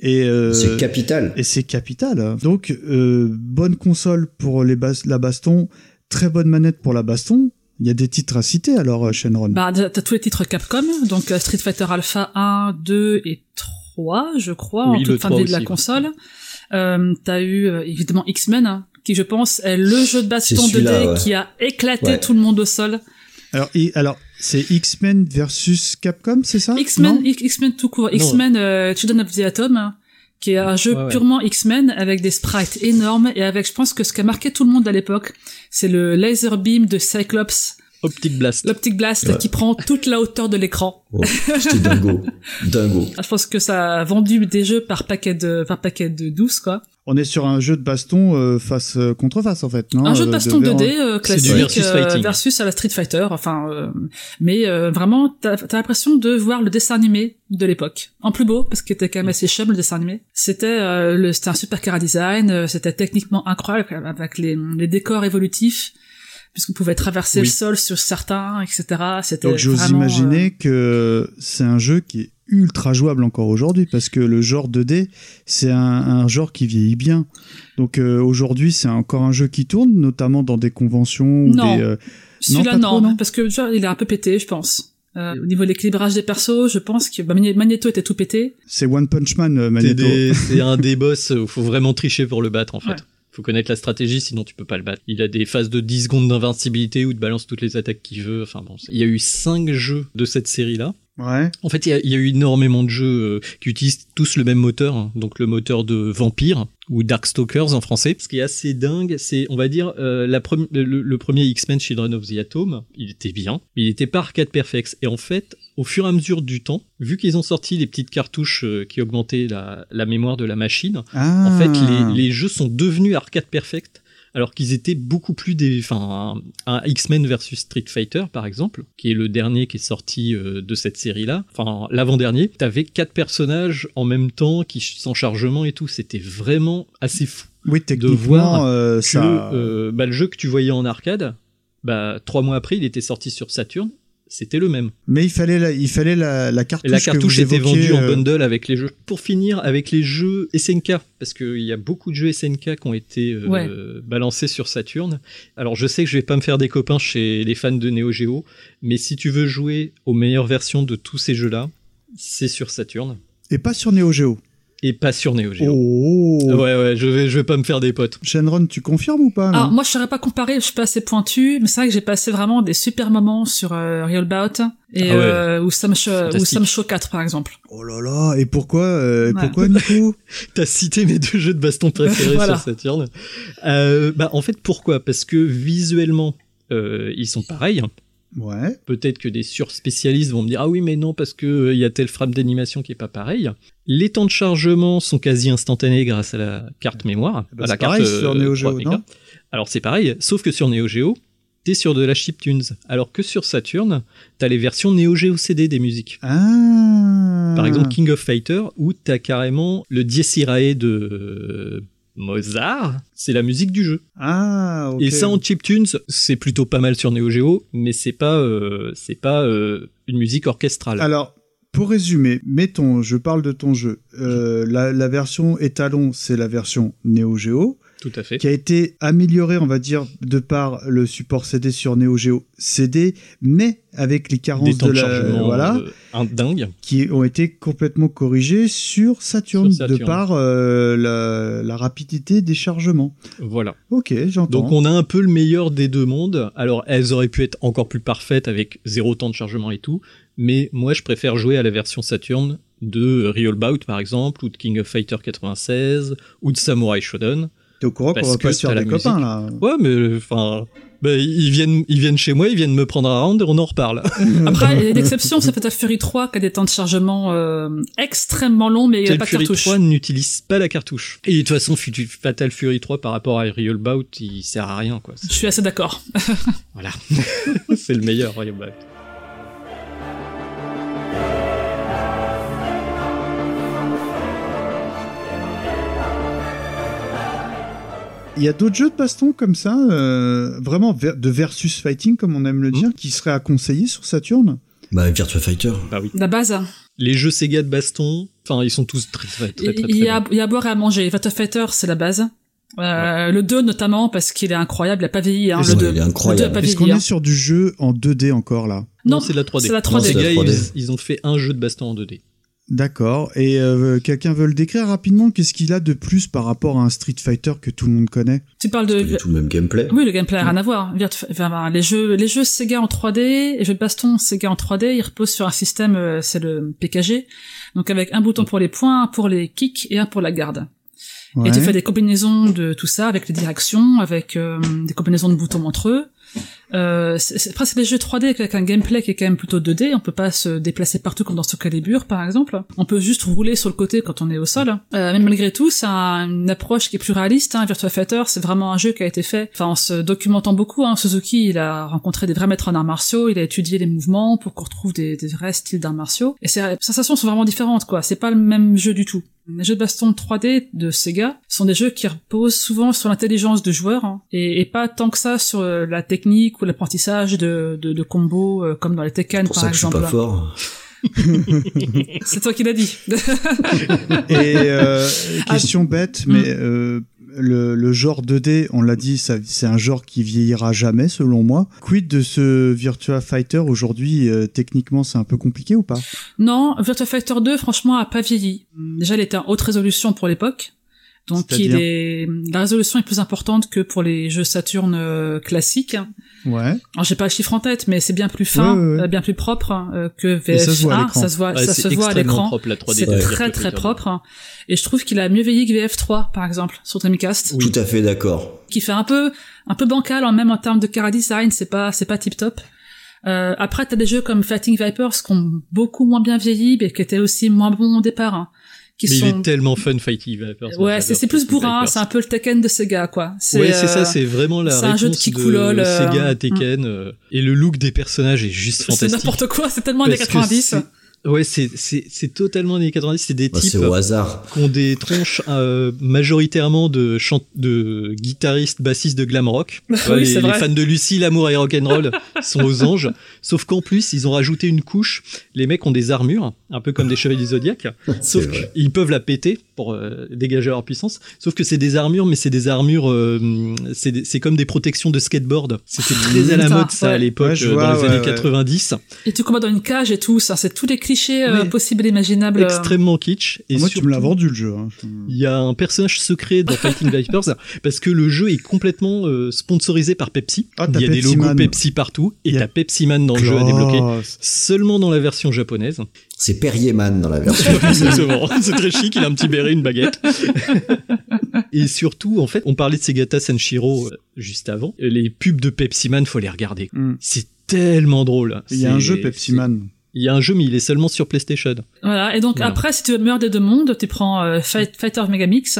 Speaker 1: Et euh,
Speaker 4: C'est capital.
Speaker 1: Et c'est capital. Donc, euh, bonne console pour les bas- la baston, très bonne manette pour la baston. Il y a des titres à citer alors, euh, Shenron.
Speaker 3: Bah, t'as tous les titres Capcom, donc euh, Street Fighter Alpha 1, 2 et 3, je crois,
Speaker 2: Oui,
Speaker 3: en toute fin de
Speaker 2: 3
Speaker 3: vie de la
Speaker 2: ouais.
Speaker 3: console. Euh, t'as eu euh, évidemment X-Men, hein, qui je pense est le jeu de baston
Speaker 4: C'est
Speaker 3: 2D
Speaker 4: celui-là, ouais.
Speaker 3: qui a éclaté
Speaker 4: Ouais.
Speaker 3: tout le monde au sol.
Speaker 1: Alors, et- alors c'est X-Men versus Capcom, c'est ça?
Speaker 3: X-Men, X-Men tout court, X-Men euh, Children of the Atom, hein, qui est un jeu
Speaker 2: Ouais, ouais.
Speaker 3: purement X-Men avec des sprites énormes et avec, je pense que ce qui a marqué tout le monde à l'époque, c'est le laser beam de Cyclops,
Speaker 2: Optic Blast.
Speaker 3: l'optic blast
Speaker 4: Ouais.
Speaker 3: qui prend toute la hauteur de l'écran.
Speaker 4: Oh, C'était dingo. dingo.
Speaker 3: Ah, Je pense que ça a vendu des jeux par paquet de par paquet de 12 quoi.
Speaker 1: On est sur un jeu de baston euh, face euh, contre face en fait, non
Speaker 3: un jeu de
Speaker 1: Euh,
Speaker 3: baston 2D
Speaker 1: ver-
Speaker 3: euh,
Speaker 2: C'est
Speaker 3: classique
Speaker 2: versus
Speaker 3: euh, versus à la Street Fighter enfin euh, mais euh, vraiment t'as as, l'impression de voir le dessin animé de l'époque. En plus beau parce qu'il était quand même assez chum le dessin animé. C'était euh, le c'était un super cara design euh, c'était techniquement incroyable avec les, les décors évolutifs puisqu'on pouvait traverser
Speaker 1: Oui.
Speaker 3: le sol sur certains etc c'était
Speaker 1: Donc j'ose imaginer que c'est un jeu qui est ultra jouable encore aujourd'hui parce que le genre 2D c'est un, un genre qui vieillit bien. Donc euh, aujourd'hui c'est encore un jeu qui tourne, notamment dans des conventions ou
Speaker 3: Non.
Speaker 1: des. euh,
Speaker 3: Celui-là
Speaker 1: pas
Speaker 3: non,
Speaker 1: trop, non
Speaker 3: parce que genre, il est un peu pété, je pense. Euh, au niveau de l'équilibrage des persos, je pense que bah, Magneto était tout pété.
Speaker 1: C'est One Punch Man, euh, Magneto.
Speaker 2: c'est un des boss, euh, faut vraiment tricher pour le battre en fait.
Speaker 3: Ouais.
Speaker 2: Faut connaître la stratégie, sinon tu peux pas le battre. Il a des phases de 10 secondes d'invincibilité où il te balance toutes les attaques qu'il veut. Enfin bon, il y a eu 5 jeux de cette série-là.
Speaker 1: Ouais.
Speaker 2: En fait, il y, a, il y a eu énormément de jeux euh, qui utilisent tous le même moteur, hein. donc le moteur de Vampire ou Darkstalkers en français. Ce qui est assez dingue, c'est, on va dire, euh, la le, le premier X-Men Children of the Atom, il était bien, mais il était pas arcade perfect. Et en fait, au fur et à mesure du temps, vu qu'ils ont sorti les petites cartouches euh, qui augmentaient la, la mémoire de la machine,
Speaker 1: Ah.
Speaker 2: en fait, les, les jeux sont devenus arcade perfect. Alors qu'ils étaient beaucoup plus des, enfin, un, un X-Men versus Street Fighter par exemple, qui est le dernier qui est sorti euh, de cette série-là, enfin l'avant-dernier. T'avais quatre personnages en même temps qui sans chargement et tout. C'était vraiment assez fou
Speaker 1: Oui,
Speaker 2: de voir
Speaker 1: euh,
Speaker 2: que
Speaker 1: ça.
Speaker 2: euh, bah, le jeu que tu voyais en arcade, bah trois mois après, il était sorti sur Saturn. C'était le même.
Speaker 1: Mais il fallait la, il fallait la, la cartouche.
Speaker 2: Et la
Speaker 1: que
Speaker 2: cartouche
Speaker 1: vous
Speaker 2: était vendue en
Speaker 1: euh,
Speaker 2: bundle avec les jeux. Pour finir, avec les jeux SNK, parce qu'il y a beaucoup de jeux SNK qui ont été euh,
Speaker 3: Ouais.
Speaker 2: balancés sur Saturn. Alors je sais que je vais pas me faire des copains chez les fans de Neo Geo, mais si tu veux jouer aux meilleures versions de tous ces jeux-là, c'est sur Saturn
Speaker 1: Et pas sur Neo Geo.
Speaker 2: Et pas sur Neo Geo.
Speaker 1: Oh.
Speaker 2: Ouais ouais, je vais je vais pas me faire des potes.
Speaker 1: Shenron, tu confirmes ou pas là
Speaker 3: Alors moi je saurais pas comparer, je suis pas assez pointu, mais c'est vrai que j'ai passé vraiment des super moments sur euh, Real Bout et
Speaker 2: Ah ouais.
Speaker 3: euh, ou Sam Show, ou
Speaker 2: Fantastique.
Speaker 3: Sam Show 4 par exemple.
Speaker 1: Oh là là, et pourquoi, euh,
Speaker 3: Ouais.
Speaker 1: pourquoi Nico
Speaker 2: T'as cité mes deux jeux de baston préférés
Speaker 3: Voilà.
Speaker 2: sur Saturn. Euh, bah, en fait, pourquoi? Parce que visuellement, euh, ils sont pareils.
Speaker 1: Ouais.
Speaker 2: Peut-être que des surspécialistes vont me dire ah oui mais non parce que euh, il y a tel frame d'animation qui est pas pareil. Les temps de chargement sont quasi instantanés grâce à la carte mémoire,
Speaker 1: bah,
Speaker 2: à la
Speaker 1: c'est
Speaker 2: carte
Speaker 1: pareil sur Neo Geo,
Speaker 2: 3 mégas.
Speaker 1: non
Speaker 2: Alors c'est pareil, sauf que sur Neo Geo, t'es sur de la chiptunes, alors que sur Saturn, t'as les versions Neo Geo CD des musiques.
Speaker 1: Ah.
Speaker 2: Par exemple King of Fighter où t'as carrément le Dies Irae de euh, Mozart, c'est la musique du jeu.
Speaker 1: Ah.
Speaker 2: Et ça en chiptunes, c'est plutôt pas mal sur Neo Geo, mais c'est pas euh, c'est pas euh, une musique orchestrale.
Speaker 1: Alors, pour résumer, mettons, je parle de ton jeu. Euh, la, la version étalon, c'est la version Neo Geo,
Speaker 2: Tout à fait.
Speaker 1: qui a été améliorée, on va dire, de par le support CD sur Neo Geo CD, mais avec les
Speaker 2: Des
Speaker 1: carences
Speaker 2: temps
Speaker 1: de la,
Speaker 2: chargement
Speaker 1: voilà,
Speaker 2: euh, un dingue.
Speaker 1: qui ont été complètement corrigés sur Saturn,
Speaker 2: Sur Saturn.
Speaker 1: de par euh, la, la rapidité des chargements.
Speaker 2: Voilà.
Speaker 1: Ok, j'entends.
Speaker 2: Donc on a un peu le meilleur des deux mondes. Alors elles auraient pu être encore plus parfaites avec zéro temps de chargement et tout, mais moi je préfère jouer à la version Saturn de Real Bout par exemple, ou de King of Fighter 96, ou de Samurai Shodown.
Speaker 1: T'es au courant qu'on va pas se faire des copains, là
Speaker 2: Ouais, mais enfin, bah, ils viennent, ils viennent chez moi, ils viennent me prendre un round et on en reparle.
Speaker 3: Après, il y a des exceptions, c'est Fatal Fury 3 qui a des temps de chargement euh, extrêmement longs, mais il n'y a
Speaker 2: Fatal
Speaker 3: pas de
Speaker 2: Fury
Speaker 3: cartouche.
Speaker 2: 3 n'utilise pas la cartouche. Et de toute façon, Fatal Fury 3 par rapport à Real Bout, il sert à rien, quoi.
Speaker 3: Je suis assez d'accord.
Speaker 2: Voilà. C'est le meilleur Real Bout.
Speaker 1: Il y a d'autres jeux de baston comme ça, euh, vraiment ver- de versus fighting, comme on aime le dire, qui seraient à conseiller sur Saturn
Speaker 4: Bah, Virtua Fighter.
Speaker 2: Bah oui.
Speaker 3: La base.
Speaker 2: Les jeux Sega de baston, enfin, ils sont tous très, très, très, très, très,
Speaker 3: Il y a, il y a à boire et à manger. Virtua Fighter, c'est la base. Euh, Le 2 notamment, parce qu'il est incroyable, il a pas vieilli. Hein, le
Speaker 1: ça,
Speaker 3: 2.
Speaker 4: il est
Speaker 3: Le 2 a
Speaker 4: incroyable.
Speaker 3: pas
Speaker 1: Est-ce
Speaker 3: vieilli.
Speaker 1: qu'on
Speaker 3: hein.
Speaker 1: est sur du jeu en 2D encore là?
Speaker 3: Non,
Speaker 2: c'est de la 3D.
Speaker 3: c'est la
Speaker 2: Non,
Speaker 3: 3D.
Speaker 4: c'est la
Speaker 2: Sega,
Speaker 4: 3D.
Speaker 2: ils, ils ont fait un jeu de baston en 2D.
Speaker 1: D'accord. Et euh, quelqu'un veut le décrire rapidement? Qu'est-ce qu'il a de plus par rapport à un Street Fighter que tout le monde connaît?
Speaker 3: Tu parles
Speaker 4: Pas
Speaker 3: de...
Speaker 4: du tout le même gameplay.
Speaker 3: Oui, le gameplay a rien à voir. Enfin, les jeux, les jeux Sega en 3D, les jeux de baston Sega en 3D, ils reposent sur un système, euh, c'est le PKG, donc avec un bouton pour les points, un pour les kicks et un pour la garde.
Speaker 1: Ouais.
Speaker 3: Et tu fais des combinaisons de tout ça avec les directions, avec euh, des combinaisons de boutons entre eux. Euh, c'est- après, c'est des jeux 3D avec un gameplay qui est quand même plutôt 2D. On peut pas se déplacer partout comme dans Soul Calibur, par exemple. On peut juste rouler sur le côté quand on est au sol. Euh, mais malgré tout, c'est un- une approche qui est plus réaliste. Hein. Virtua Fighter, c'est vraiment un jeu qui a été fait, en se documentant beaucoup. Hein. Suzuki, il a rencontré des vrais maîtres en arts martiaux. Il a étudié les mouvements pour qu'on retrouve des, des vrais styles d'arts martiaux. Et ces sensations sont vraiment différentes, quoi. C'est pas le même jeu du tout. Les jeux de baston 3D de Sega sont des jeux qui reposent souvent sur l'intelligence de joueurs hein, et, et pas tant que ça sur euh, la technique ou l'apprentissage de, de, de combos euh, comme dans les Tekken
Speaker 4: pour
Speaker 3: par
Speaker 4: ça que je suis
Speaker 3: exemple.
Speaker 4: pas fort.
Speaker 3: C'est toi qui l'as dit.
Speaker 1: Et euh,
Speaker 3: Ah.
Speaker 1: question bête, mais euh, le, le genre 2D, on l'a dit, ça- c'est un genre qui vieillira jamais selon moi. Quid de ce Virtua Fighter aujourd'hui euh, Techniquement, c'est un peu compliqué ou pas?
Speaker 3: Non, Virtua Fighter 2 franchement a pas vieilli. Déjà il était en haute résolution pour l'époque. Donc il est la résolution est plus importante que pour les jeux Saturn euh, classiques.
Speaker 1: Ouais.
Speaker 3: Alors j'ai pas le chiffre en tête, mais c'est bien plus fin,
Speaker 1: Ouais, ouais, ouais.
Speaker 3: euh, bien plus propre euh, que
Speaker 1: Et ça se voit à
Speaker 3: VF1.
Speaker 1: l'écran.
Speaker 3: Ça se voit,
Speaker 2: Ouais,
Speaker 3: ça se voit à l'écran.
Speaker 2: propre, la 3D
Speaker 3: C'est très très propre. Et je trouve qu'il a mieux vieilli que VF3 par exemple sur Dreamcast,
Speaker 4: Tout à fait d'accord.
Speaker 3: qui fait un peu un peu bancal en même en termes de cara design. C'est pas c'est pas tip top. Euh, après, t'as des jeux comme Fighting Vipers qui ont beaucoup moins bien vieilli, mais qui étaient aussi moins bons au départ. hein, qui
Speaker 2: Mais
Speaker 3: sont...
Speaker 2: il est tellement fun, moi,
Speaker 3: Ouais, c'est c'est plus bourrin, c'est un peu le Tekken de Sega, quoi.
Speaker 2: Ouais, c'est
Speaker 3: euh,
Speaker 2: ça, c'est vraiment la
Speaker 3: c'est un
Speaker 2: réponse
Speaker 3: jeu de qui
Speaker 2: de
Speaker 3: euh,
Speaker 2: Sega à Tekken. euh, et le look des personnages est juste
Speaker 3: C'est
Speaker 2: fantastique.
Speaker 3: n'importe quoi, c'est tellement années
Speaker 2: Parce que
Speaker 3: 90.
Speaker 2: Ouais, c'est c'est c'est totalement années 90. C'est des
Speaker 4: Bah,
Speaker 2: types
Speaker 4: c'est au hasard.
Speaker 2: qui ont des tronches euh, majoritairement de chant de guitaristes, bassistes de glam rock.
Speaker 3: Oui,
Speaker 2: les, fans de Lucie, l'amour et rock'n'roll sont aux anges. Sauf qu'en plus, ils ont rajouté une couche. Les mecs ont des armures, un peu comme des chevaliers du zodiaque. Sauf
Speaker 4: vrai.
Speaker 2: qu'ils peuvent la péter pour euh, dégager leur puissance. Sauf que c'est des armures, mais c'est des armures, euh, c'est des- c'est comme des protections de skateboard. C'était très à la mode ça à l'époque,
Speaker 1: Ouais, je vois,
Speaker 2: dans les
Speaker 1: ouais,
Speaker 2: années
Speaker 1: ouais.
Speaker 2: 90.
Speaker 3: Et tu combats dans une cage et tout, ça, c'est tous les clichés euh,
Speaker 2: Oui.
Speaker 3: possibles et imaginables. euh.
Speaker 2: Extrêmement kitsch. Et
Speaker 1: Moi, tu me l'as vendu le jeu. hein.
Speaker 2: Il y a un personnage secret dans Fighting Vipers parce que le jeu est complètement euh, sponsorisé par Pepsi.
Speaker 1: Ah,
Speaker 2: Il y a des logos
Speaker 1: Man.
Speaker 2: Pepsi partout et t'as Pepsi Man dans le jeu à débloquer. Seulement dans la version japonaise.
Speaker 4: C'est Perrier-Man dans la version.
Speaker 2: Exactement. C'est très chic, il a un petit béret, une baguette. et surtout, en fait, on parlait de Segata Senshiro euh, juste avant. Les pubs de Pepsi Man, faut les regarder.
Speaker 1: Mm.
Speaker 2: C'est tellement drôle.
Speaker 1: Il y a un jeu Pepsi Man.
Speaker 2: Il y a un jeu, mais il est seulement sur PlayStation.
Speaker 3: Voilà. Et donc
Speaker 2: Voilà.
Speaker 3: après, si tu veux le meilleur des deux mondes, tu prends euh, Fight- Fighter Megamix,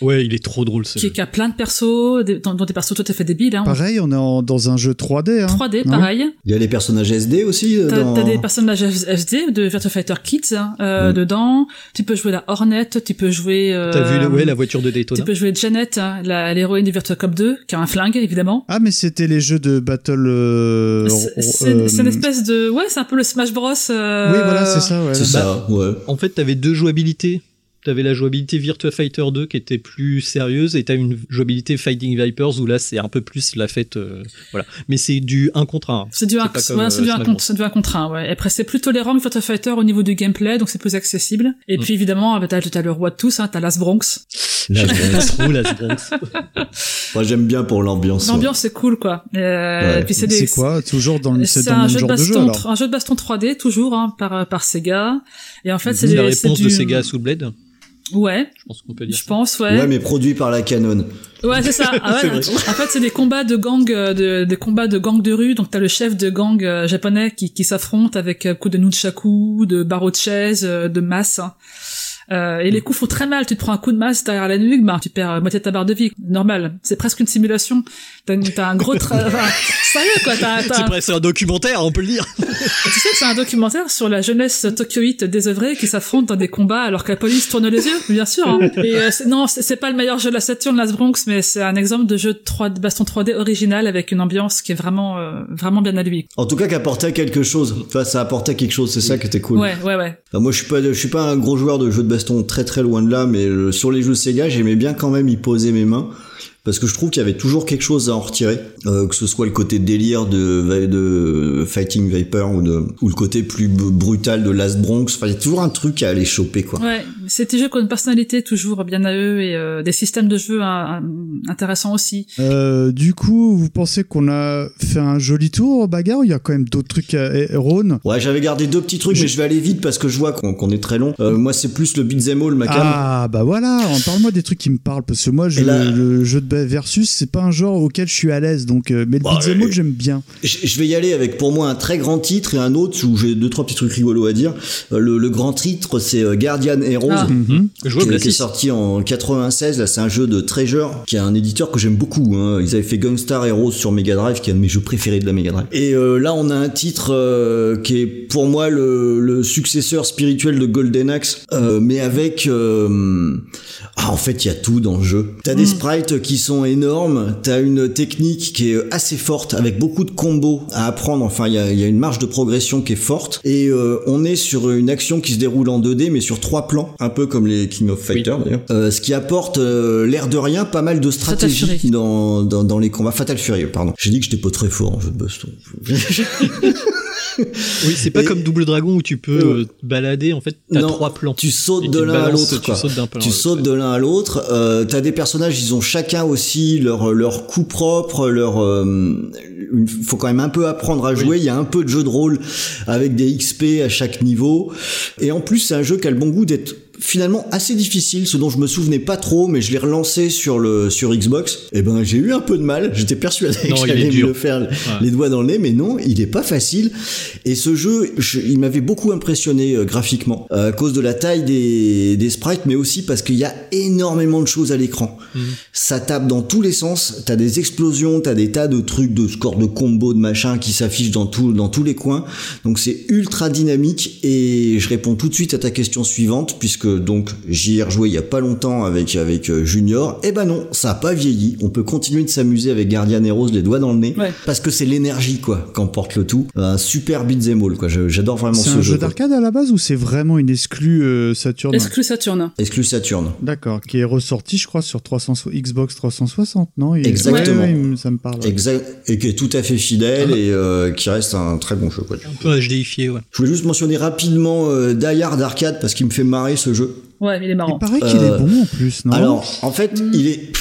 Speaker 2: Ouais, il est trop drôle ce
Speaker 3: qui,
Speaker 2: jeu.
Speaker 3: qui a plein de persos, des, dont, dont des persos tout à fait débiles. Hein.
Speaker 1: Pareil, on est en- dans un jeu 3D. Hein.
Speaker 3: 3D,
Speaker 1: Non
Speaker 3: pareil.
Speaker 4: Il y a les personnages SD aussi euh,
Speaker 3: T'as
Speaker 4: dans...
Speaker 3: t'as des personnages SD de Virtua Fighter Kids hein, euh,
Speaker 4: Mm.
Speaker 3: dedans. Tu peux jouer la Hornet, tu peux jouer. Euh,
Speaker 2: T'as vu le- ouais, la voiture de Daytona
Speaker 3: Tu peux jouer Janet, hein, la- l'héroïne de Virtua Cop 2, qui a un flingue évidemment.
Speaker 1: Ah, mais c'était les jeux de Battle. euh,
Speaker 3: C'est
Speaker 1: euh,
Speaker 3: c'est une espèce de ouais, c'est un peu le Smash Bros. euh,
Speaker 1: Oui, voilà, c'est ça. Ouais,
Speaker 4: C'est
Speaker 1: Bah,
Speaker 4: ça, ouais.
Speaker 2: En fait, t'avais deux jouabilités. T'avais la jouabilité Virtua Fighter 2 qui était plus sérieuse et t'as une jouabilité Fighting Vipers où là c'est un peu plus la fête. euh, voilà. Mais c'est du 1 contre 1.
Speaker 3: C'est du 1
Speaker 2: pas comme,
Speaker 3: ouais,
Speaker 2: euh,
Speaker 3: c'est du un
Speaker 2: Smash
Speaker 3: contre,
Speaker 2: Bros.
Speaker 3: c'est du un contre un, ouais. Et Après, c'est plus tolérant que Virtua Fighter au niveau du gameplay, donc c'est plus accessible. Et
Speaker 2: Mm.
Speaker 3: puis évidemment, bah, t'as, t'as le roi de tous, hein, t'as Las Bronx.
Speaker 4: Là, je-
Speaker 2: Trop la Bronx?
Speaker 4: Moi, j'aime bien pour l'ambiance. ouais.
Speaker 3: L'ambiance c'est cool, quoi. Euh,
Speaker 4: Ouais.
Speaker 3: et puis c'est
Speaker 1: C'est
Speaker 3: des,
Speaker 1: quoi? Toujours dans le, c'est
Speaker 3: c'est
Speaker 1: dans le
Speaker 3: un
Speaker 1: même
Speaker 3: jeu de
Speaker 1: genre de jeu
Speaker 3: baston,
Speaker 1: alors
Speaker 3: un jeu de baston 3D toujours hein, par par Sega. Et en fait, c'est
Speaker 2: C'est la
Speaker 3: des- c'est
Speaker 2: réponse
Speaker 3: du...
Speaker 2: de Sega à Soulblade.
Speaker 3: Ouais,
Speaker 2: Je pense qu'on peut dire.
Speaker 3: je pense, ouais.
Speaker 4: Ouais, mais produit par la Canon.
Speaker 3: Ouais, c'est ça. Ah ouais, en fait, c'est des combats de gang, euh, de, des combats de gang de rue. Donc, t'as le chef de gang euh, japonais qui, qui s'affronte avec euh, coup de nunchaku, de barreau de chaise, euh, de masse. hein. Euh, et les coups font très mal. Tu te prends un coup de masse derrière la nuque, bah, tu perds euh, moitié de ta barre de vie. Normal. C'est presque une simulation. T'as, un gros tra- enfin, sérieux, quoi.
Speaker 2: C'est presque un documentaire, on peut le dire.
Speaker 3: tu sais que c'est un documentaire sur la jeunesse tokyoïte désœuvrée qui s'affronte dans des combats alors que la police tourne les yeux, bien sûr. hein. Et euh, non, c'est pas le meilleur jeu de la Saturn, Las Bronx, mais c'est un exemple de jeu de 3, de baston 3D original avec une ambiance qui est vraiment, euh, vraiment bien à lui.
Speaker 4: En tout cas, qui apportait quelque chose. Enfin, ça apportait quelque chose, c'est ça qui était cool.
Speaker 3: Ouais, ouais, ouais.
Speaker 4: Enfin, moi, je suis pas, je suis pas un gros joueur de jeux de baston, très très loin de là, mais euh, sur les jeux Sega, j'aimais bien quand même y poser mes mains. Parce que je trouve qu'il y avait toujours quelque chose à en retirer, euh, que ce soit le côté délire de, de Fighting Viper ou, de, ou le côté plus brutal de Last Bronx. Enfin, il y a toujours un truc à aller choper, quoi.
Speaker 3: Ouais, des jeux qui ont une personnalité toujours bien à eux et euh, des systèmes de jeu hein, intéressants aussi.
Speaker 1: Euh, du coup, vous pensez qu'on a fait un joli tour bagarre ou il y a quand même d'autres trucs à Rhône?
Speaker 4: Ouais, j'avais gardé deux petits trucs, mais je vais aller vite parce que je vois qu'on est très long. Euh, moi, c'est plus le beat'em all, ma.
Speaker 1: Ah bah voilà, parle-moi des trucs qui me parlent parce que moi je,
Speaker 4: là-
Speaker 1: le jeu de versus c'est pas un genre auquel je suis à l'aise donc euh, mais le
Speaker 4: Bah,
Speaker 1: beat'em j'aime bien.
Speaker 4: Je vais y aller avec pour moi un très grand titre et un autre où j'ai deux trois petits trucs rigolos à dire. Euh, Le, le grand titre c'est euh, Guardian Heroes.
Speaker 3: Ah.
Speaker 1: Mhm.
Speaker 2: Jouable
Speaker 4: qui, est sorti en 96 là c'est un jeu de Treasure qui est un éditeur que j'aime beaucoup hein. ils avaient fait Gunstar Heroes sur Mega Drive qui est un de mes jeux préférés de la Mega Drive et euh, là on a un titre euh, qui est pour moi le, le successeur spirituel de Golden Axe euh, mais avec euh, ah en fait il y a tout dans le jeu. T'as des sprites qui sont énormes. T'as une technique qui est assez forte avec beaucoup de combos à apprendre. Enfin il y a, il y a une marge de progression qui est forte. Et euh, on est sur une action qui se déroule en 2D mais sur trois plans. Un peu comme les King of Fighters d'ailleurs. Euh, ce qui apporte euh, l'air de rien pas mal de stratégie dans, dans, dans les combats. Fatal Fury pardon. J'ai dit que j'étais pas très fort en jeu de baston
Speaker 2: Oui, c'est pas
Speaker 4: Et-
Speaker 2: comme Double Dragon où tu peux te balader. En fait, t'as
Speaker 4: Non,
Speaker 2: trois plans.
Speaker 4: Tu sautes de l'un à l'autre.
Speaker 2: tu
Speaker 4: quoi.
Speaker 2: sautes d'un plan
Speaker 4: Tu
Speaker 2: l'autre,
Speaker 4: sautes de l'un à l'autre. Euh, T'as des personnages, ils ont chacun aussi leur leur coup propre, leur. euh, il faut quand même un peu apprendre à jouer. Il y a un peu de jeu de rôle avec des XP à chaque niveau. Et en plus, c'est un jeu qui a le bon goût d'être finalement assez difficile, ce dont je me souvenais pas trop, mais je l'ai relancé sur le sur Xbox. Et ben j'ai eu un peu de mal. J'étais persuadé
Speaker 2: Non,
Speaker 4: que j'allais me le faire les doigts dans le nez, mais non, il est pas facile. Et ce jeu, je- il m'avait beaucoup impressionné euh, graphiquement euh, à cause de la taille des, des sprites, mais aussi parce qu'il y a énormément de choses à l'écran.
Speaker 2: Mhm.
Speaker 4: Ça tape dans tous les sens. T'as des explosions, t'as des tas de trucs, de scores de combos, de machin qui s'affichent dans tout, dans tous les coins. Donc c'est ultra dynamique et je réponds tout de suite à ta question suivante puisque donc j'y ai rejoué il y a pas longtemps avec avec euh, Junior. Et ben non, ça a pas vieilli. On peut continuer de s'amuser avec Guardian Heroes les doigts dans le nez
Speaker 3: Ouais.
Speaker 4: parce que c'est l'énergie quoi qu'emporte le tout. Un super beat'em all quoi. J'adore vraiment
Speaker 1: C'est
Speaker 4: ce
Speaker 1: un
Speaker 4: jeu.
Speaker 1: jeu
Speaker 4: quoi.
Speaker 1: d'arcade à la base ou c'est vraiment une exclue euh, Saturn?
Speaker 3: Exclu Saturn.
Speaker 4: Exclu Saturn.
Speaker 1: D'accord, qui est ressorti je crois sur 300 Xbox 360, non? Il-
Speaker 4: Exactement.
Speaker 1: Ouais, ouais, ça me parle.
Speaker 4: Exact et qui est tout à fait fidèle et euh, qui reste un très bon jeu quoi.
Speaker 2: Un peu HDifié, ouais.
Speaker 4: Je voulais juste mentionner rapidement euh, Die Hard Arcade parce qu'il me fait marrer ce jeu.
Speaker 3: Ouais, mais il est marrant.
Speaker 1: Il paraît qu'il
Speaker 4: Euh,
Speaker 1: est bon en plus, non?
Speaker 4: Alors, en fait, il est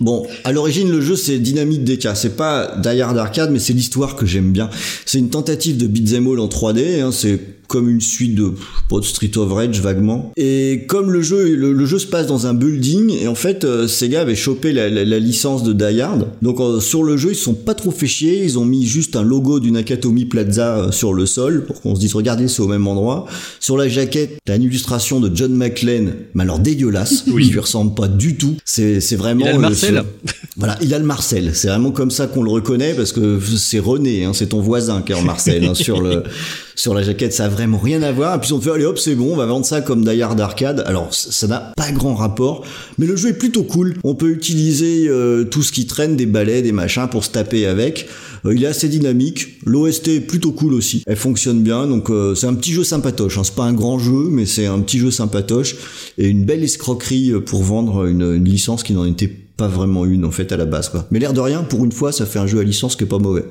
Speaker 4: bon. À l'origine, le jeu c'est Dynamite DK. C'est pas Die Hard Arcade, mais c'est l'histoire que j'aime bien. C'est une tentative de beat'em all en 3D. Hein, c'est comme une suite de, pas de Street of Rage vaguement. Et comme le jeu, le, le jeu se passe dans un building, et en fait, euh, Sega avait chopé la, la, la licence de Die Hard. Donc euh, sur le jeu, ils se sont pas trop fait chier, ils ont mis juste un logo du Nakatomi Plaza euh, sur le sol pour qu'on se dise regardez, c'est au même endroit. Sur la jaquette, t'as une illustration de John McClane, mais alors dégueulasse,
Speaker 2: Oui.
Speaker 4: qui lui ressemble pas du tout. C'est c'est vraiment
Speaker 2: Il a le Marcel.
Speaker 4: ce- voilà, il a le Marcel. C'est vraiment comme ça qu'on le reconnaît parce que c'est René, hein, c'est ton voisin qui a le Marcel hein, sur le sur la jaquette. Ça a vraiment rien à voir. Et puis on fait allez hop, c'est bon, on va vendre ça comme Die Hard Arcade. Alors ça n'a pas grand rapport, mais le jeu est plutôt cool. On peut utiliser euh, tout ce qui traîne, des balais, des machins pour se taper avec. Euh, il est assez dynamique. L'OST est plutôt cool aussi. Elle fonctionne bien, donc euh, c'est un petit jeu sympatoche. Hein. C'est pas un grand jeu, mais c'est un petit jeu sympatoche et une belle escroquerie euh, pour vendre une, une licence qui n'en était pas vraiment une en fait à la base quoi. Mais l'air de rien, pour une fois, ça fait un jeu à licence qui est pas mauvais.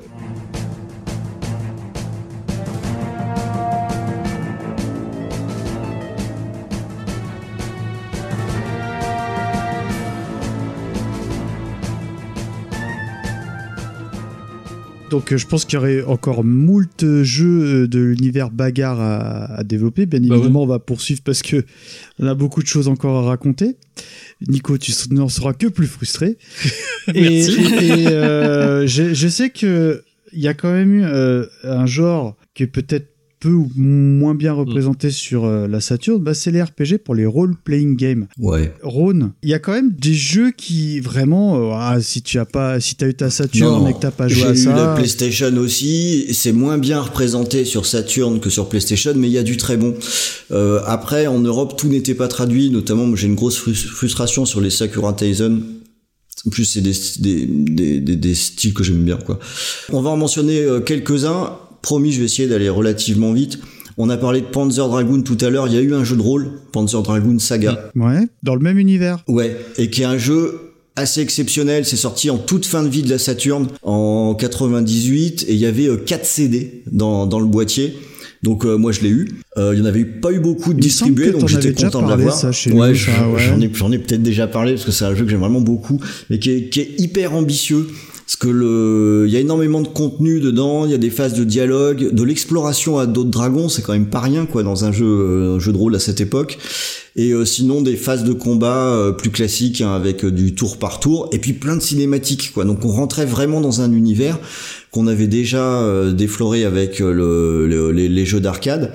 Speaker 1: Donc euh, je pense qu'il y aurait encore moult jeux euh, de l'univers bagarre à, à développer. Bien
Speaker 2: Bah
Speaker 1: évidemment, on va poursuivre parce que on a beaucoup de choses encore à raconter. Nico, tu n'en seras que plus frustré. et euh, je, je sais que il y a quand même eu euh, un genre qui est peut-être peu ou moins bien représenté sur euh, la Saturn, bah, c'est les RPG pour les role-playing games.
Speaker 4: Ouais.
Speaker 1: Rhône, il y a quand même des jeux qui vraiment, euh, ah, si tu as pas, si t'as eu ta Saturn et que t'as pas joué à
Speaker 4: J'ai eu
Speaker 1: ça,
Speaker 4: la PlayStation aussi. C'est moins bien représenté sur Saturn que sur PlayStation, mais il y a du très bon. Euh, après, en Europe, tout n'était pas traduit. Notamment, j'ai une grosse frus- frustration sur les Sakura Taisen. En plus, c'est des, des, des, des, des styles que j'aime bien, quoi. On va en mentionner quelques-uns. Promis, je vais essayer d'aller relativement vite. On a parlé de Panzer Dragoon tout à l'heure. Il y a eu un jeu de rôle, Panzer Dragoon Saga.
Speaker 1: ouais, dans le même univers.
Speaker 4: Ouais, et qui est un jeu assez exceptionnel. C'est sorti en toute fin de vie de la Saturn en 98 et il y avait 4 CD dans, dans le boîtier. Donc euh, moi je l'ai eu. Euh, il y en avait eu- pas eu beaucoup de distribués, donc j'étais content de l'avoir. ouais,
Speaker 1: nous,
Speaker 4: je-
Speaker 1: ça, ouais.
Speaker 4: j'en ai j'en ai peut-être déjà parlé parce que c'est un jeu que j'aime vraiment beaucoup, mais qui est, qui est hyper ambitieux. Parce que le, il y a énormément de contenu dedans, il y a des phases de dialogue, de l'exploration à d'autres dragons, c'est quand même pas rien quoi dans un jeu, euh, un jeu de rôle à cette époque. Et euh, sinon des phases de combat euh, plus classiques hein, avec euh, du tour par tour, et puis plein de cinématiques quoi. Donc on rentrait vraiment dans un univers qu'on avait déjà euh, défloré avec le, le- les, jeux d'arcade.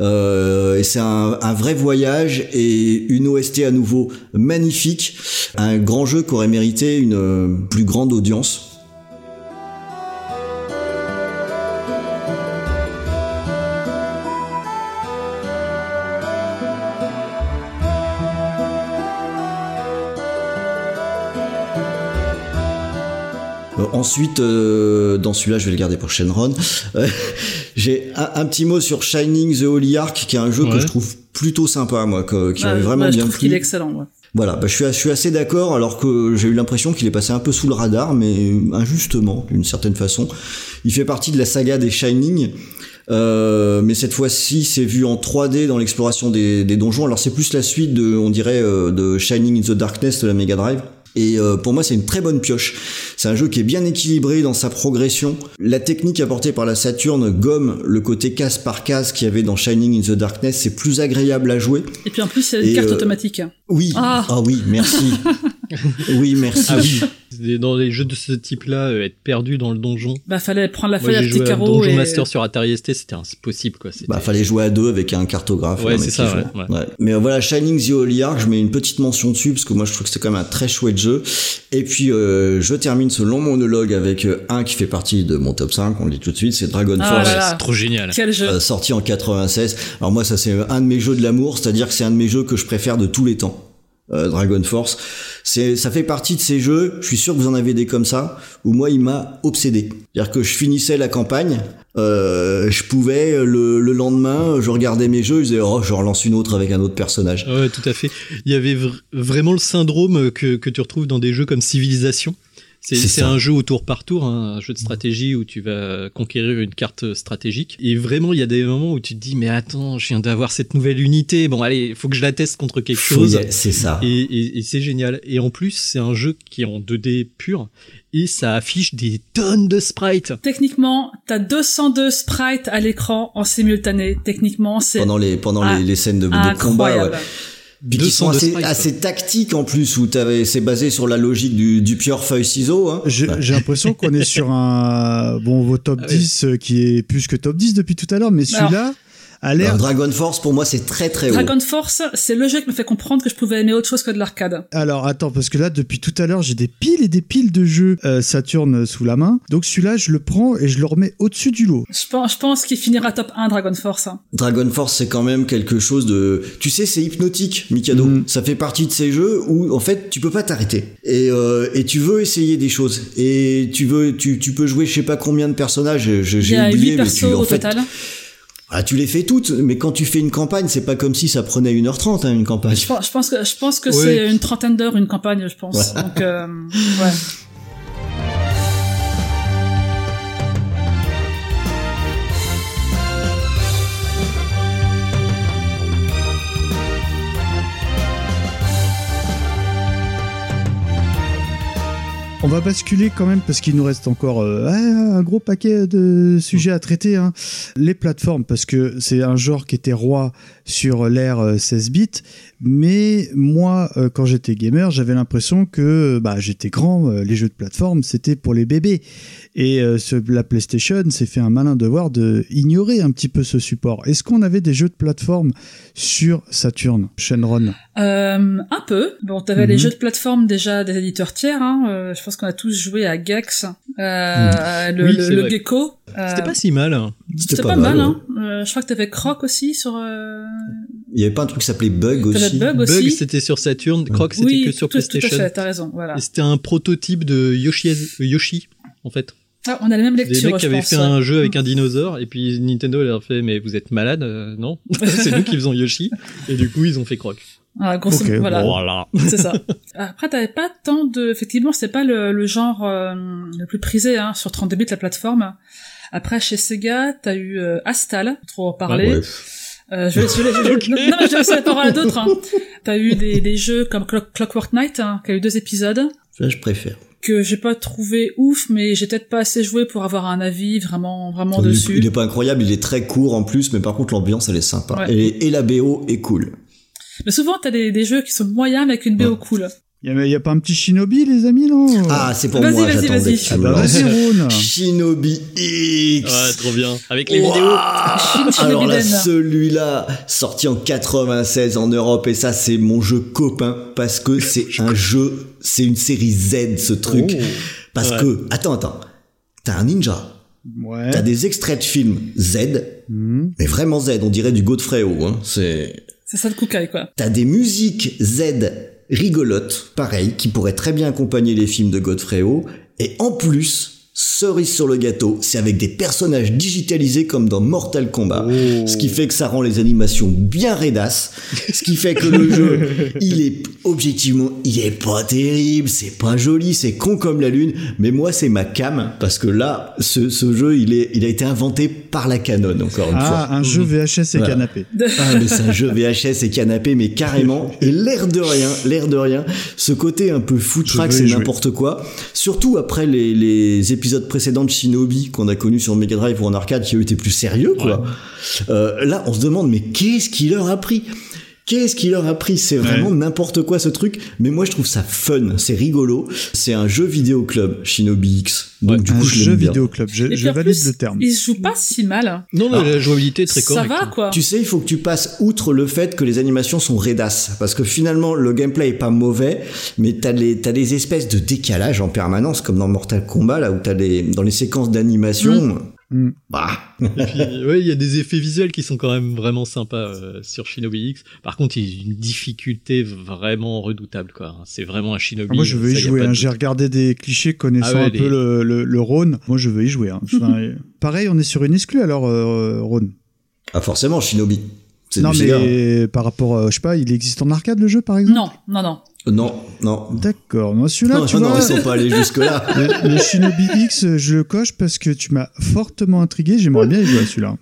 Speaker 4: Euh, et c'est un, un vrai voyage et une OST à nouveau magnifique, un grand jeu qui aurait mérité une plus grande audience. Ensuite, euh, dans celui-là, je vais le garder pour Shenron. Euh, J'ai un, un petit mot sur Shining the Holy Ark, qui est un jeu que je trouve plutôt sympa, moi, que- qui
Speaker 3: Bah,
Speaker 4: m'avait vraiment
Speaker 3: bah, je
Speaker 4: bien
Speaker 3: trouve
Speaker 4: plu.
Speaker 3: qu'il est excellent. ouais.
Speaker 4: Voilà, bah, je, suis, je suis assez d'accord, alors que j'ai eu l'impression qu'il est passé un peu sous le radar, mais injustement, d'une certaine façon. Il fait partie de la saga des Shining, euh, mais cette fois-ci, c'est vu en 3D dans l'exploration des, des donjons. Alors c'est plus la suite de, on dirait, euh, de Shining in the Darkness de la Mega Drive. Et euh, pour moi, c'est une très bonne pioche. C'est un jeu qui est bien équilibré dans sa progression. La technique apportée par la Saturn gomme le côté case par case qu'il y avait dans Shining in the Darkness. C'est plus agréable à jouer.
Speaker 3: Et puis en plus, il y a une carte
Speaker 4: euh,
Speaker 3: automatique.
Speaker 4: Oui.
Speaker 3: Ah.
Speaker 4: Ah, oui, merci. oui, merci.
Speaker 2: Ah oui, C'est dans les jeux de ce type-là, euh, être perdu dans le donjon.
Speaker 3: Bah, fallait prendre la
Speaker 2: Moi,
Speaker 3: feuille à
Speaker 2: à
Speaker 3: carreaux.
Speaker 2: Donjon
Speaker 3: et...
Speaker 2: Master sur Atari ST, c'était impossible, quoi.
Speaker 4: Bah, fallait jouer à deux avec un cartographe.
Speaker 2: Ouais, c'est ça, ouais, ouais.
Speaker 4: Mais euh, voilà, Shining the Holy Ark, je mets une petite mention dessus parce que moi je trouve que c'est quand même un très chouette jeu. Et puis euh, je termine ce long monologue avec un qui fait partie de mon top 5, on le dit tout de suite, c'est Dragon
Speaker 3: Ah
Speaker 4: Force.
Speaker 2: C'est trop génial.
Speaker 3: Quel jeu
Speaker 4: euh, sorti en 96. Alors moi ça c'est un de mes jeux de l'amour, c'est-à-dire que c'est un de mes jeux que je préfère de tous les temps. Euh, Dragon Force, c'est ça fait partie de ces jeux. Je suis sûr que vous en avez des comme ça où moi il m'a obsédé. C'est-à-dire que je finissais la campagne, euh, je pouvais le, le lendemain, je regardais mes jeux, je disais oh je relance une autre avec un autre personnage.
Speaker 2: Ouais, tout à fait. Il y avait vr- vraiment le syndrome que, que tu retrouves dans des jeux comme Civilization. C'est un jeu au tour par tour, hein, un jeu de stratégie où tu vas conquérir une carte stratégique. Et vraiment, il y a des moments où tu te dis, mais attends, je viens d'avoir cette nouvelle unité. Bon, allez, il faut que je la teste contre quelque chose.
Speaker 4: c'est ça.
Speaker 2: Et, et- et c'est génial. Et en plus, c'est un jeu qui est en 2D pur et ça affiche des tonnes de sprites.
Speaker 3: Techniquement, t'as 202 sprites à l'écran en simultané. Techniquement, c'est
Speaker 4: pendant les pendant
Speaker 3: Ah,
Speaker 4: les, les scènes de, de combat. Ouais. Puis qui sont
Speaker 2: 202
Speaker 4: assez,
Speaker 2: sprites,
Speaker 4: assez tactiques en plus où t'avais c'est basé sur la logique du, du pure feuille ciseau. Hein.
Speaker 1: J'ai j'ai l'impression qu'on est sur un bon vos top
Speaker 2: Ah oui.
Speaker 1: 10 euh, qui est plus que top 10 depuis tout à l'heure, mais celui-là a l'air.
Speaker 4: Alors, Dragon Force pour moi c'est très très haut.
Speaker 3: Dragon Force, c'est le jeu qui me fait comprendre que je pouvais aimer autre chose que de l'arcade.
Speaker 1: Alors attends, parce que là depuis tout à l'heure j'ai des piles et des piles de jeux euh, Saturn sous la main, donc celui-là je le prends et je le remets au-dessus du lot.
Speaker 3: Je pense, je pense qu'il finira top 1 Dragon Force. hein.
Speaker 4: Dragon Force c'est quand même quelque chose de tu sais c'est hypnotique Mikado
Speaker 1: Mm.
Speaker 4: ça fait partie de ces jeux où en fait tu peux pas t'arrêter et euh, et tu veux essayer des choses et tu veux tu, tu peux jouer je sais pas combien de personnages je-
Speaker 3: Il y
Speaker 4: j'ai
Speaker 3: a 8
Speaker 4: oublié mais tu en
Speaker 3: au
Speaker 4: fait
Speaker 3: total.
Speaker 4: Ah, tu les fais toutes mais quand tu fais une campagne c'est pas comme si ça prenait 1h30 hein, une campagne
Speaker 3: Je pense, je pense que, je pense que
Speaker 2: Ouais.
Speaker 3: c'est une trentaine d'heures une campagne, je pense.
Speaker 4: Ouais.
Speaker 3: Donc, euh, ouais.
Speaker 1: On va basculer quand même parce qu'il nous reste encore euh, ah, un gros paquet de sujets à traiter. hein. Les plateformes, parce que c'est un genre qui était roi sur l'ère euh, 16 bits. Mais moi, euh, quand j'étais gamer, j'avais l'impression que bah, j'étais grand. euh, les jeux de plateforme, c'était pour les bébés. Et euh, ce- la PlayStation s'est fait un malin devoir de ignorer un petit peu ce support. Est-ce qu'on avait des jeux de plateforme sur Saturn, Shenron?
Speaker 3: Euh, un peu. Bon, t'avais
Speaker 1: Mhm.
Speaker 3: les jeux de plateforme déjà des éditeurs tiers. Hein. Euh, je pense qu'on a tous joué à Gex, euh, le,
Speaker 2: Oui,
Speaker 3: le-. Gecko. Euh,
Speaker 2: C'était pas si mal. hein.
Speaker 3: C'était pas, mal. Hein. Euh, je crois que t'avais Croc aussi sur. Euh...
Speaker 4: il y avait pas un truc qui s'appelait Bug aussi
Speaker 3: Bug aussi.
Speaker 2: Bug, c'était sur Saturn. Croc, c'était
Speaker 3: oui,
Speaker 2: que sur
Speaker 3: tout, tout
Speaker 2: PlayStation.
Speaker 3: à fait. T'as raison. Voilà.
Speaker 2: C'était un prototype de Yoshi, euh, Yoshi en fait.
Speaker 3: Ah, on a la même
Speaker 2: Des
Speaker 3: lecture.
Speaker 2: mecs qui avaient fait
Speaker 3: ouais.
Speaker 2: un jeu avec un dinosaure et puis Nintendo leur a fait mais vous êtes malade euh, non? C'est nous qui faisons Yoshi et du coup ils ont fait Croc.
Speaker 3: Ah, grosso-
Speaker 1: Ok,
Speaker 3: voilà.
Speaker 2: Voilà.
Speaker 3: C'est ça. Après, t'avais pas tant de, effectivement, c'était pas le, le genre euh, le plus prisé hein, sur 32 bits la plateforme. Après, chez Sega, t'as eu euh, Astal, trop en parler.
Speaker 4: Ouais.
Speaker 3: Euh, je vais, je vais- je vais- non, mais je vais laisser la parole à d'autres. Hein. T'as eu des, des jeux comme Clock- Clockwork Knight, hein, qui a eu deux épisodes
Speaker 4: Là, je préfère.
Speaker 3: que j'ai pas trouvé ouf, mais j'ai peut-être pas assez joué pour avoir un avis vraiment, vraiment
Speaker 4: il,
Speaker 3: dessus.
Speaker 4: il est pas incroyable, il est très court en plus, mais par contre l'ambiance elle est sympa.
Speaker 3: Ouais.
Speaker 4: Et, et la BO est cool.
Speaker 3: Mais souvent, t'as des, des jeux qui sont moyens mais avec une BO cool.
Speaker 1: Il y, a- y a pas un petit Shinobi, les amis, non?
Speaker 4: Ah, c'est pour
Speaker 3: Vas-y,
Speaker 4: moi,
Speaker 3: vas-y,
Speaker 4: j'attendais
Speaker 3: vas-y.
Speaker 4: que tu
Speaker 1: Ah
Speaker 4: me
Speaker 1: bah
Speaker 4: le
Speaker 1: vas-y.
Speaker 4: Shinobi X
Speaker 2: Ouais trop bien avec les
Speaker 4: Ouah
Speaker 2: vidéos.
Speaker 4: Alors là, celui-là, sorti en 96 en Europe, et ça, c'est mon jeu copain, parce que c'est un jeu, c'est une série Z, ce truc.
Speaker 2: Oh.
Speaker 4: Parce
Speaker 2: Ouais.
Speaker 4: que, attends, attends, t'as un ninja,
Speaker 1: Ouais.
Speaker 4: t'as des extraits de films Z,
Speaker 1: Mhm.
Speaker 4: mais vraiment Z, on dirait du Godfrey O, hein, c'est...
Speaker 3: C'est ça de Kukai, quoi.
Speaker 4: T'as des musiques Z rigolotes, pareil, qui pourraient très bien accompagner les films de Godfrey O. Et en plus, cerise sur le gâteau, c'est avec des personnages digitalisés comme dans Mortal Kombat. Ce qui fait que ça rend les animations bien raidasses. Ce qui fait que le jeu, il est objectivement, il est pas terrible, c'est pas joli, c'est con comme la lune. Mais moi, c'est ma cam, parce que là, ce, ce jeu, il, est, il a été inventé par la Canon, encore une fois.
Speaker 1: Ah, un jeu VHS et
Speaker 4: Voilà.
Speaker 1: canapé.
Speaker 4: Ah, mais c'est un jeu VHS et canapé, mais carrément. Et l'air de rien, l'air de rien, ce côté un peu foutraque, c'est n'importe quoi. Surtout après les, les épisodes précédents de Shinobi qu'on a connus sur Mega Drive ou en arcade qui eux étaient plus sérieux, quoi. Euh, là, on se demande, mais qu'est-ce qui leur a pris? Qu'est-ce qui leur a pris C'est vraiment n'importe quoi ce truc, mais moi je trouve ça fun, c'est rigolo. C'est un jeu vidéo club, Shinobi X. Donc du
Speaker 1: un
Speaker 4: coup, je
Speaker 1: jeu vidéo club. Je, valide
Speaker 3: plus,
Speaker 1: le terme.
Speaker 3: il se joue pas si mal.
Speaker 2: Non mais la jouabilité est très
Speaker 3: Ça
Speaker 2: correcte.
Speaker 3: va, quoi.
Speaker 4: Tu sais, il faut que tu passes outre le fait que les animations sont raidasses. Parce que finalement, le gameplay est pas mauvais, mais t'as les, t'as des espèces de décalage en permanence, comme dans Mortal Kombat, là où t'as les, dans les séquences d'animation.
Speaker 1: Mm.
Speaker 4: Bah.
Speaker 2: Et puis, ouais, il y a des effets visuels qui sont quand même vraiment sympas euh, sur Shinobi X. Par contre, il y a une difficulté vraiment redoutable, quoi. C'est vraiment un Shinobi.
Speaker 1: Ah, moi, je veux y
Speaker 2: ça,
Speaker 1: jouer. hein.
Speaker 2: de
Speaker 1: J'ai regardé des clichés connaissant
Speaker 2: Ah ouais,
Speaker 1: un peu le, le, le Rhône. Moi, je veux y jouer. hein. Enfin, pareil, on est sur une exclue alors, euh, Rhône.
Speaker 4: Ah, forcément, Shinobi. C'est
Speaker 1: Non,
Speaker 4: Sega.
Speaker 1: mais par rapport, euh, je sais pas, il existe en arcade le jeu par exemple?
Speaker 3: Non, non, non.
Speaker 4: Non, non.
Speaker 1: D'accord. Moi, celui-là,
Speaker 4: Non,
Speaker 1: tu
Speaker 4: non,
Speaker 1: vois.
Speaker 4: ils sont pas allés jusque-là.
Speaker 1: Le, le Shinobi X, je le coche parce que tu m'as fortement intrigué. J'aimerais bien y jouer à celui-là.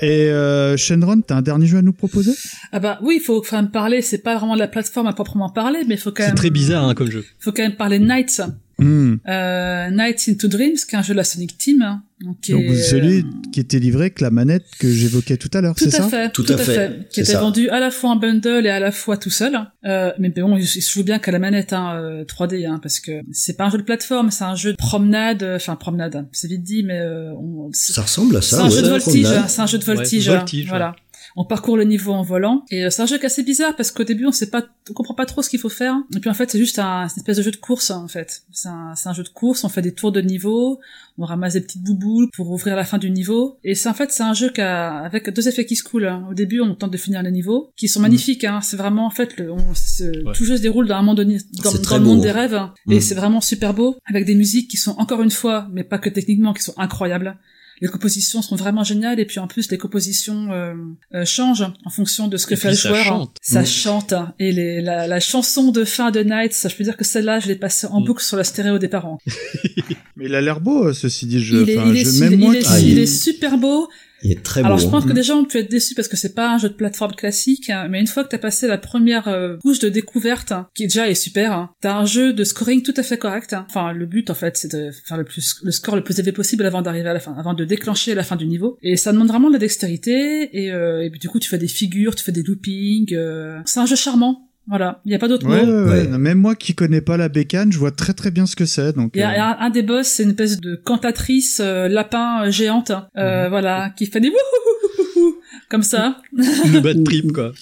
Speaker 1: Et euh, Shenron, t'as un dernier jeu à nous proposer?
Speaker 3: Ah bah oui, il faut quand même parler, c'est pas vraiment de la plateforme à proprement parler, mais il faut quand
Speaker 2: C'est
Speaker 3: même...
Speaker 2: très bizarre hein, comme jeu.
Speaker 3: faut quand même parler de Nights.
Speaker 1: Hmm.
Speaker 3: Euh, Nights into Dreams, qui est un jeu de la Sonic Team. hein, donc, qui
Speaker 1: Donc
Speaker 3: est,
Speaker 1: celui
Speaker 3: euh,
Speaker 1: qui était livré avec la manette que j'évoquais tout à l'heure,
Speaker 3: Tout
Speaker 1: c'est
Speaker 3: à
Speaker 1: ça?
Speaker 3: fait,
Speaker 4: Tout
Speaker 3: tout,
Speaker 4: à fait,
Speaker 3: fait, qui
Speaker 4: c'est
Speaker 3: était
Speaker 4: ça.
Speaker 3: vendu à la fois en bundle et à la fois tout seul. Euh, mais bon, il, se joue bien qu'à la manette hein, euh, 3D, hein, parce que c'est pas un jeu de plateforme, c'est un jeu de promenade, enfin promenade, hein, c'est vite dit, mais euh, on, c'est
Speaker 4: Ça ressemble à
Speaker 3: c'est
Speaker 4: ça.
Speaker 3: un
Speaker 4: ouais,
Speaker 3: jeu de voltige, c'est un jeu de
Speaker 2: Ouais,
Speaker 3: voltige, voilà. On parcourt le niveau en volant et euh, c'est un jeu qui est assez bizarre parce qu'au début on sait pas, on comprend pas trop ce qu'il faut faire. Et puis en fait c'est juste un, c'est une espèce de jeu de course en fait. C'est un, un jeu de course, on fait des tours de niveau, on ramasse des petites bouboules pour ouvrir la fin du niveau. Et c'est en fait c'est un jeu qui a, avec deux effets qui se coulent. hein. Au début on tente de finir les niveaux, qui sont magnifiques. Hein. C'est vraiment en fait le, on,
Speaker 2: Ouais.
Speaker 3: tout jeu se déroule dans un monde de, dans, le monde
Speaker 4: beau.
Speaker 3: des rêves
Speaker 4: Mm.
Speaker 3: et c'est vraiment super beau avec des musiques qui sont encore une fois, mais pas que techniquement, qui sont incroyables. Les compositions sont vraiment géniales et puis en plus les compositions euh, euh, changent en fonction de ce que
Speaker 2: Et
Speaker 3: fait le
Speaker 2: ça
Speaker 3: joueur.
Speaker 2: chante.
Speaker 3: Ça
Speaker 4: Mm.
Speaker 3: chante et les, la, la chanson de fin de Night, ça, je peux dire que celle-là je l'ai passée en
Speaker 2: Mm.
Speaker 3: boucle sur la stéréo des parents.
Speaker 1: Mais il a l'air beau, euh, ceci dit, le jeu.
Speaker 3: il est,
Speaker 1: Enfin,
Speaker 3: il est,
Speaker 1: je-
Speaker 3: il il est-
Speaker 4: Ah,
Speaker 3: il
Speaker 4: il-
Speaker 3: est super beau.
Speaker 4: Il est très
Speaker 3: Alors
Speaker 4: beau.
Speaker 3: je pense
Speaker 4: hein.
Speaker 3: que déjà on peut être déçu parce que c'est pas un jeu de plateforme classique, hein, mais une fois que t'as passé la première euh, couche de découverte, hein, qui déjà est super, hein, t'as un jeu de scoring tout à fait correct. Enfin le but en fait c'est de faire le plus le score le plus élevé possible avant d'arriver à la fin, avant de déclencher la fin du niveau. Et ça demande vraiment de la dextérité et, euh, et puis du coup tu fais des figures, tu fais des loopings. euh, C'est un jeu charmant. Voilà, il y a pas d'autre
Speaker 1: Ouais,
Speaker 3: mot.
Speaker 1: ouais, ouais. Même moi qui connais pas la bécane, je vois très très bien ce que c'est. Donc,
Speaker 3: Il y a,
Speaker 1: euh,
Speaker 3: un, un des boss, c'est une espèce de cantatrice euh, lapin euh, géante, euh,
Speaker 1: Mhm.
Speaker 3: voilà, qui fait des wouhouhouhouhou comme ça.
Speaker 2: Le bad trip quoi.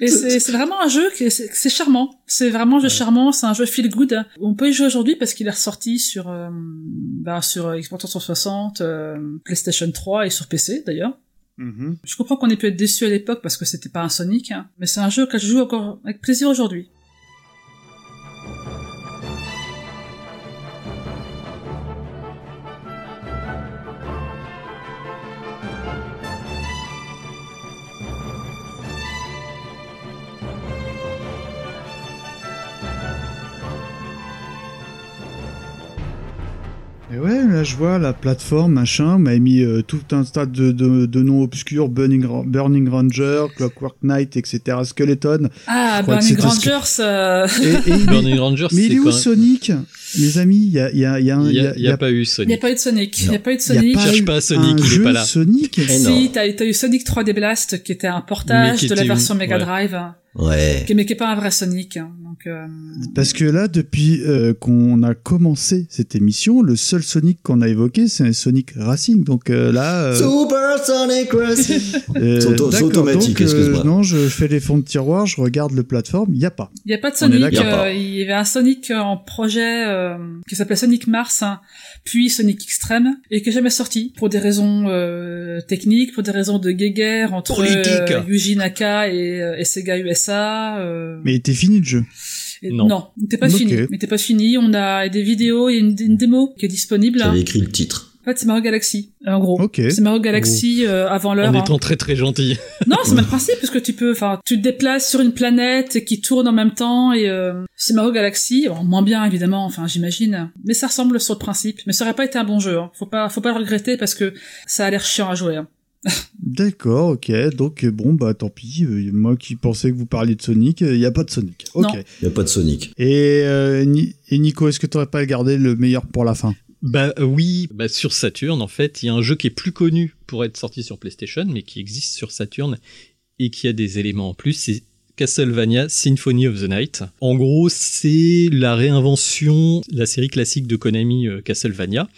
Speaker 3: Et c'est vraiment un jeu qui est, c'est c'est charmant. C'est vraiment un jeu charmant. C'est un jeu feel good. On peut y jouer aujourd'hui parce qu'il est ressorti sur euh, bah, sur Xbox 360, euh, PlayStation 3 et sur PC d'ailleurs.
Speaker 1: Mhm.
Speaker 3: Je comprends qu'on ait pu être déçu à l'époque parce que c'était pas un Sonic, hein, mais c'est un jeu que je joue encore avec plaisir aujourd'hui.
Speaker 1: Ouais, là je vois la plateforme, machin, on m'a mis euh, tout un tas de, de, de noms obscurs, Burning, Burning Ranger, Clockwork Knight, etc., Skeleton.
Speaker 3: Ah, Burning Rangers. euh,
Speaker 1: Et, et
Speaker 2: Burning Rangers,
Speaker 1: mais il est où
Speaker 2: même-
Speaker 1: Sonic? Mes amis, il y a, il y a, il y a un...
Speaker 2: Il y a,
Speaker 1: y a-
Speaker 2: pas eu
Speaker 3: Il n'y a
Speaker 2: Sonic.
Speaker 3: pas eu de Sonic. Il n'y a pas eu de
Speaker 1: il y a
Speaker 3: Sonic.
Speaker 1: pas
Speaker 2: Cherche pas Sonic,
Speaker 1: un
Speaker 2: il est
Speaker 1: jeu
Speaker 2: pas là.
Speaker 1: Sonic
Speaker 4: non.
Speaker 3: Si, t'as t'as eu Sonic 3D Blast, qui était un portage de la version Mega. Drive,
Speaker 4: Ouais.
Speaker 3: qui- mais qui est pas un vrai Sonic. hein. Donc, euh,
Speaker 1: Parce que là, depuis euh, qu'on a commencé cette émission, le seul Sonic qu'on a évoqué, c'est un Sonic Racing. Donc euh, là... euh,
Speaker 4: Super Sonic Racing.
Speaker 1: euh,
Speaker 4: C'est automatique,
Speaker 1: donc, euh,
Speaker 4: excuse-moi.
Speaker 1: non, je fais les fonds de tiroir, je regarde le plateforme, il n'y a pas.
Speaker 3: Il n'y a pas de Sonic.
Speaker 1: d'accord.
Speaker 4: Y a pas.
Speaker 3: euh, il y avait un Sonic en projet euh, qui s'appelait Sonic Mars, hein, puis Sonic Extreme, et qui n'est jamais sorti pour des raisons euh, techniques, pour des raisons de guéguerre entre euh, Yuji Naka et, et Sega USA. euh,
Speaker 1: Mais il était fini le jeu.
Speaker 2: Non.
Speaker 3: non, il n'était pas fini. Il n'était pas fini. On a des vidéos, il y a une, une démo qui est disponible.
Speaker 4: J'avais écrit le titre.
Speaker 3: En fait, c'est Mario Galaxy, en gros.
Speaker 1: Ok.
Speaker 3: C'est Mario Galaxy euh, avant l'heure.
Speaker 2: En
Speaker 3: hein.
Speaker 2: étant très très gentil.
Speaker 3: Non, c'est le même principe parce que tu peux, enfin, tu te déplaces sur une planète qui tourne en même temps et euh, c'est Mario Galaxy, bon, moins bien évidemment, enfin j'imagine, mais ça ressemble sur le principe. Mais ça aurait pas été un bon jeu, hein. faut pas, faut pas le regretter parce que ça a l'air chiant à jouer. hein.
Speaker 1: D'accord, ok. Donc, euh, bon, bah tant pis. euh, moi qui pensais que vous parliez de Sonic, il n'y a pas de Sonic. Ok.
Speaker 3: Non.
Speaker 4: Il n'y a pas de Sonic.
Speaker 1: Et, euh, Ni- et Nico, est-ce que tu n'aurais pas gardé le meilleur pour la fin?
Speaker 2: Bah euh, oui, bah sur Saturn en fait, il y a un jeu qui est plus connu pour être sorti sur PlayStation, mais qui existe sur Saturn et qui a des éléments en plus. C'est Castlevania Symphony of the Night. En gros, c'est la réinvention de la série classique de Konami euh, Castlevania.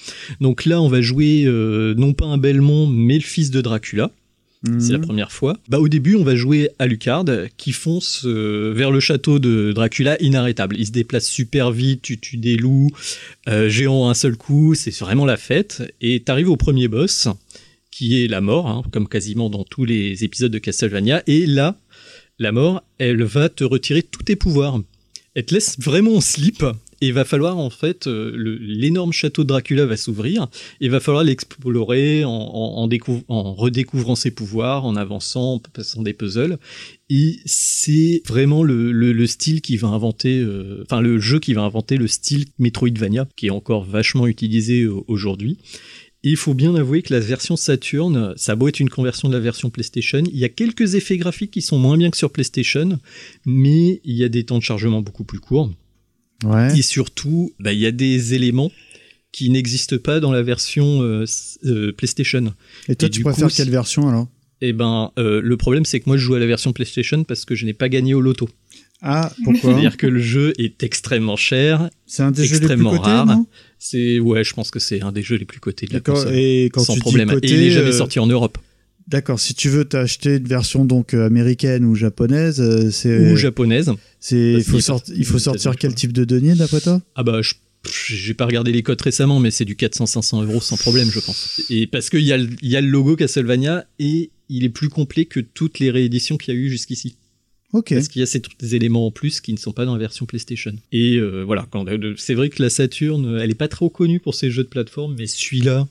Speaker 2: Donc là, on va jouer euh, non pas un Belmont, mais le fils de Dracula. C'est la
Speaker 1: Mhm.
Speaker 2: première fois. Bah, au début, on va jouer Alucard qui fonce euh, vers le château de Dracula inarrêtable. Il se déplace super vite, tu tues des loups, géants à un seul coup, c'est vraiment la fête. Et t'arrives au premier boss qui est la mort, hein, comme quasiment dans tous les épisodes de Castlevania. Et là, la mort, elle va te retirer tous tes pouvoirs. Elle te laisse vraiment en slip. Et il va falloir en fait, euh, l'énorme château de Dracula va s'ouvrir. Il va falloir l'explorer en, en, en découv- en redécouvrant ses pouvoirs, en avançant, en passant des puzzles. Et c'est vraiment le style qui va inventer, euh, enfin le jeu qui va inventer le style Metroidvania, qui est encore vachement utilisé euh, aujourd'hui. Il faut bien avouer que la version Saturn, ça a beau être une conversion de la version PlayStation, il y a quelques effets graphiques qui sont moins bien que sur PlayStation, mais il y a des temps de chargement beaucoup plus courts.
Speaker 1: Ouais.
Speaker 2: Et surtout, bah, il y a des éléments qui n'existent pas dans la version euh, euh, PlayStation.
Speaker 1: Et toi,
Speaker 2: Et
Speaker 1: tu préfères
Speaker 2: coup,
Speaker 1: quelle version alors?
Speaker 2: Eh ben, euh, le problème, c'est que moi, je joue à la version PlayStation parce que je n'ai pas gagné au loto.
Speaker 1: Ah, pourquoi?
Speaker 2: C'est-à-dire que le jeu est extrêmement cher.
Speaker 1: C'est un des jeux les plus
Speaker 2: extrêmement
Speaker 1: cotés,
Speaker 2: rare.
Speaker 1: non?
Speaker 2: C'est ouais, je pense que c'est un des jeux les plus cotés de la console.
Speaker 1: et quand
Speaker 2: sans
Speaker 1: tu dis
Speaker 2: problème. et il est jamais sorti en Europe.
Speaker 1: D'accord, si tu veux t'acheter une version donc euh, américaine ou japonaise, euh, c'est
Speaker 2: Ou japonaise.
Speaker 1: C'est il faut, sorti- il sortir quel type de denier d'après toi?
Speaker 2: Ah bah, je j'ai pas regardé les codes récemment, mais c'est du 400-500 euros sans problème, je pense. Et parce qu'il y, a y a le logo Castlevania et il est plus complet que toutes les rééditions qu'il y a eu jusqu'ici. Parce qu'il y a ces éléments en plus qui ne sont pas dans la version PlayStation. Et euh, voilà, euh, c'est vrai que la Saturn, elle est pas trop connue pour ses jeux de plateforme, mais celui-là,